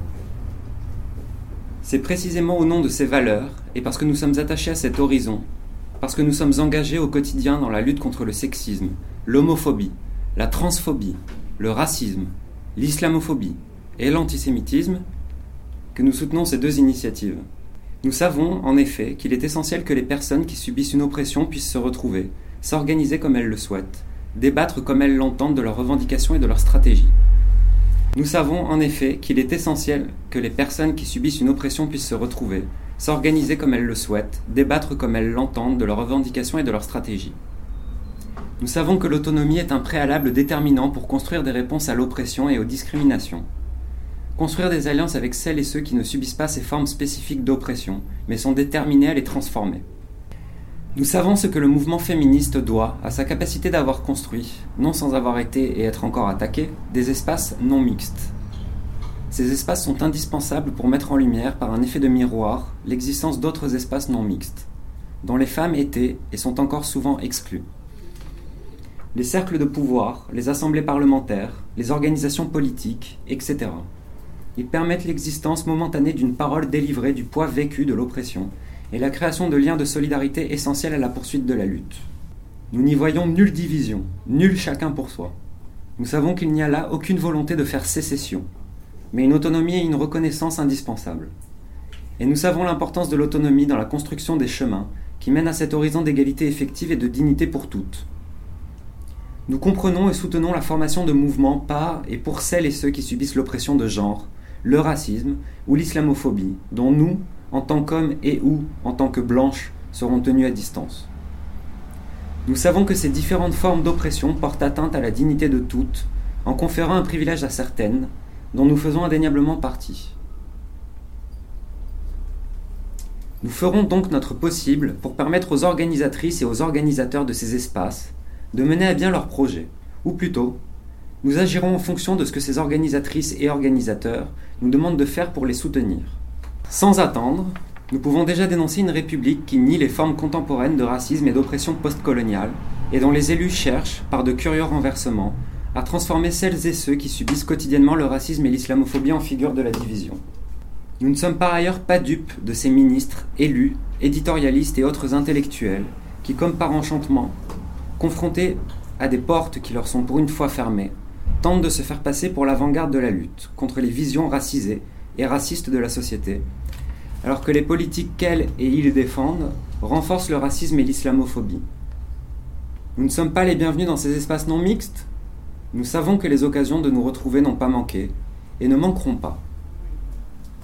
C'est précisément au nom de ces valeurs, et parce que nous sommes attachés à cet horizon, parce que nous sommes engagés au quotidien dans la lutte contre le sexisme, l'homophobie, la transphobie, le racisme, l'islamophobie et l'antisémitisme, que nous soutenons ces deux initiatives. Nous savons, en effet, qu'il est essentiel que les personnes qui subissent une oppression puissent se retrouver, s'organiser comme elles le souhaitent, débattre comme elles l'entendent de leurs revendications et de leurs stratégies. Nous savons, en effet, qu'il est essentiel que les personnes qui subissent une oppression puissent se retrouver, s'organiser comme elles le souhaitent, débattre comme elles l'entendent de leurs revendications et de leurs stratégies. Nous savons que l'autonomie est un préalable déterminant pour construire des réponses à l'oppression et aux discriminations. Construire des alliances avec celles et ceux qui ne subissent pas ces formes spécifiques d'oppression, mais sont déterminés à les transformer. Nous savons ce que le mouvement féministe doit à sa capacité d'avoir construit, non sans avoir été et être encore attaqué, des espaces non mixtes. Ces espaces sont indispensables pour mettre en lumière, par un effet de miroir, l'existence d'autres espaces non mixtes, dont les femmes étaient et sont encore souvent exclues. Les cercles de pouvoir, les assemblées parlementaires, les organisations politiques, etc. Ils permettent l'existence momentanée d'une parole délivrée du poids vécu de l'oppression et la création de liens de solidarité essentiels à la poursuite de la lutte. Nous n'y voyons nulle division, nul chacun pour soi. Nous savons qu'il n'y a là aucune volonté de faire sécession, mais une autonomie et une reconnaissance indispensables. Et nous savons l'importance de l'autonomie dans la construction des chemins qui mènent à cet horizon d'égalité effective et de dignité pour toutes. Nous comprenons et soutenons la formation de mouvements par et pour celles et ceux qui subissent l'oppression de genre, le racisme ou l'islamophobie, dont nous, en tant qu'hommes et ou en tant que blanches, seront tenus à distance. Nous savons que ces différentes formes d'oppression portent atteinte à la dignité de toutes, en conférant un privilège à certaines, dont nous faisons indéniablement partie. Nous ferons donc notre possible pour permettre aux organisatrices et aux organisateurs de ces espaces de mener à bien leurs projets, ou plutôt, Nous agirons en fonction de ce que ces organisatrices et organisateurs nous demandent de faire pour les soutenir. Sans attendre, nous pouvons déjà dénoncer une république qui nie les formes contemporaines de racisme et d'oppression postcoloniale et dont les élus cherchent, par de curieux renversements, à transformer celles et ceux qui subissent quotidiennement le racisme et l'islamophobie en figure de la division. Nous ne sommes par ailleurs pas dupes de ces ministres, élus, éditorialistes et autres intellectuels qui, comme par enchantement, confrontés à des portes qui leur sont pour une fois fermées, tentent de se faire passer pour l'avant-garde de la lutte contre les visions racisées et racistes de la société, alors que les politiques qu'elles et ils défendent renforcent le racisme et l'islamophobie. Nous ne sommes pas les bienvenus dans ces espaces non mixtes Nous savons que les occasions de nous retrouver n'ont pas manqué, et ne manqueront pas.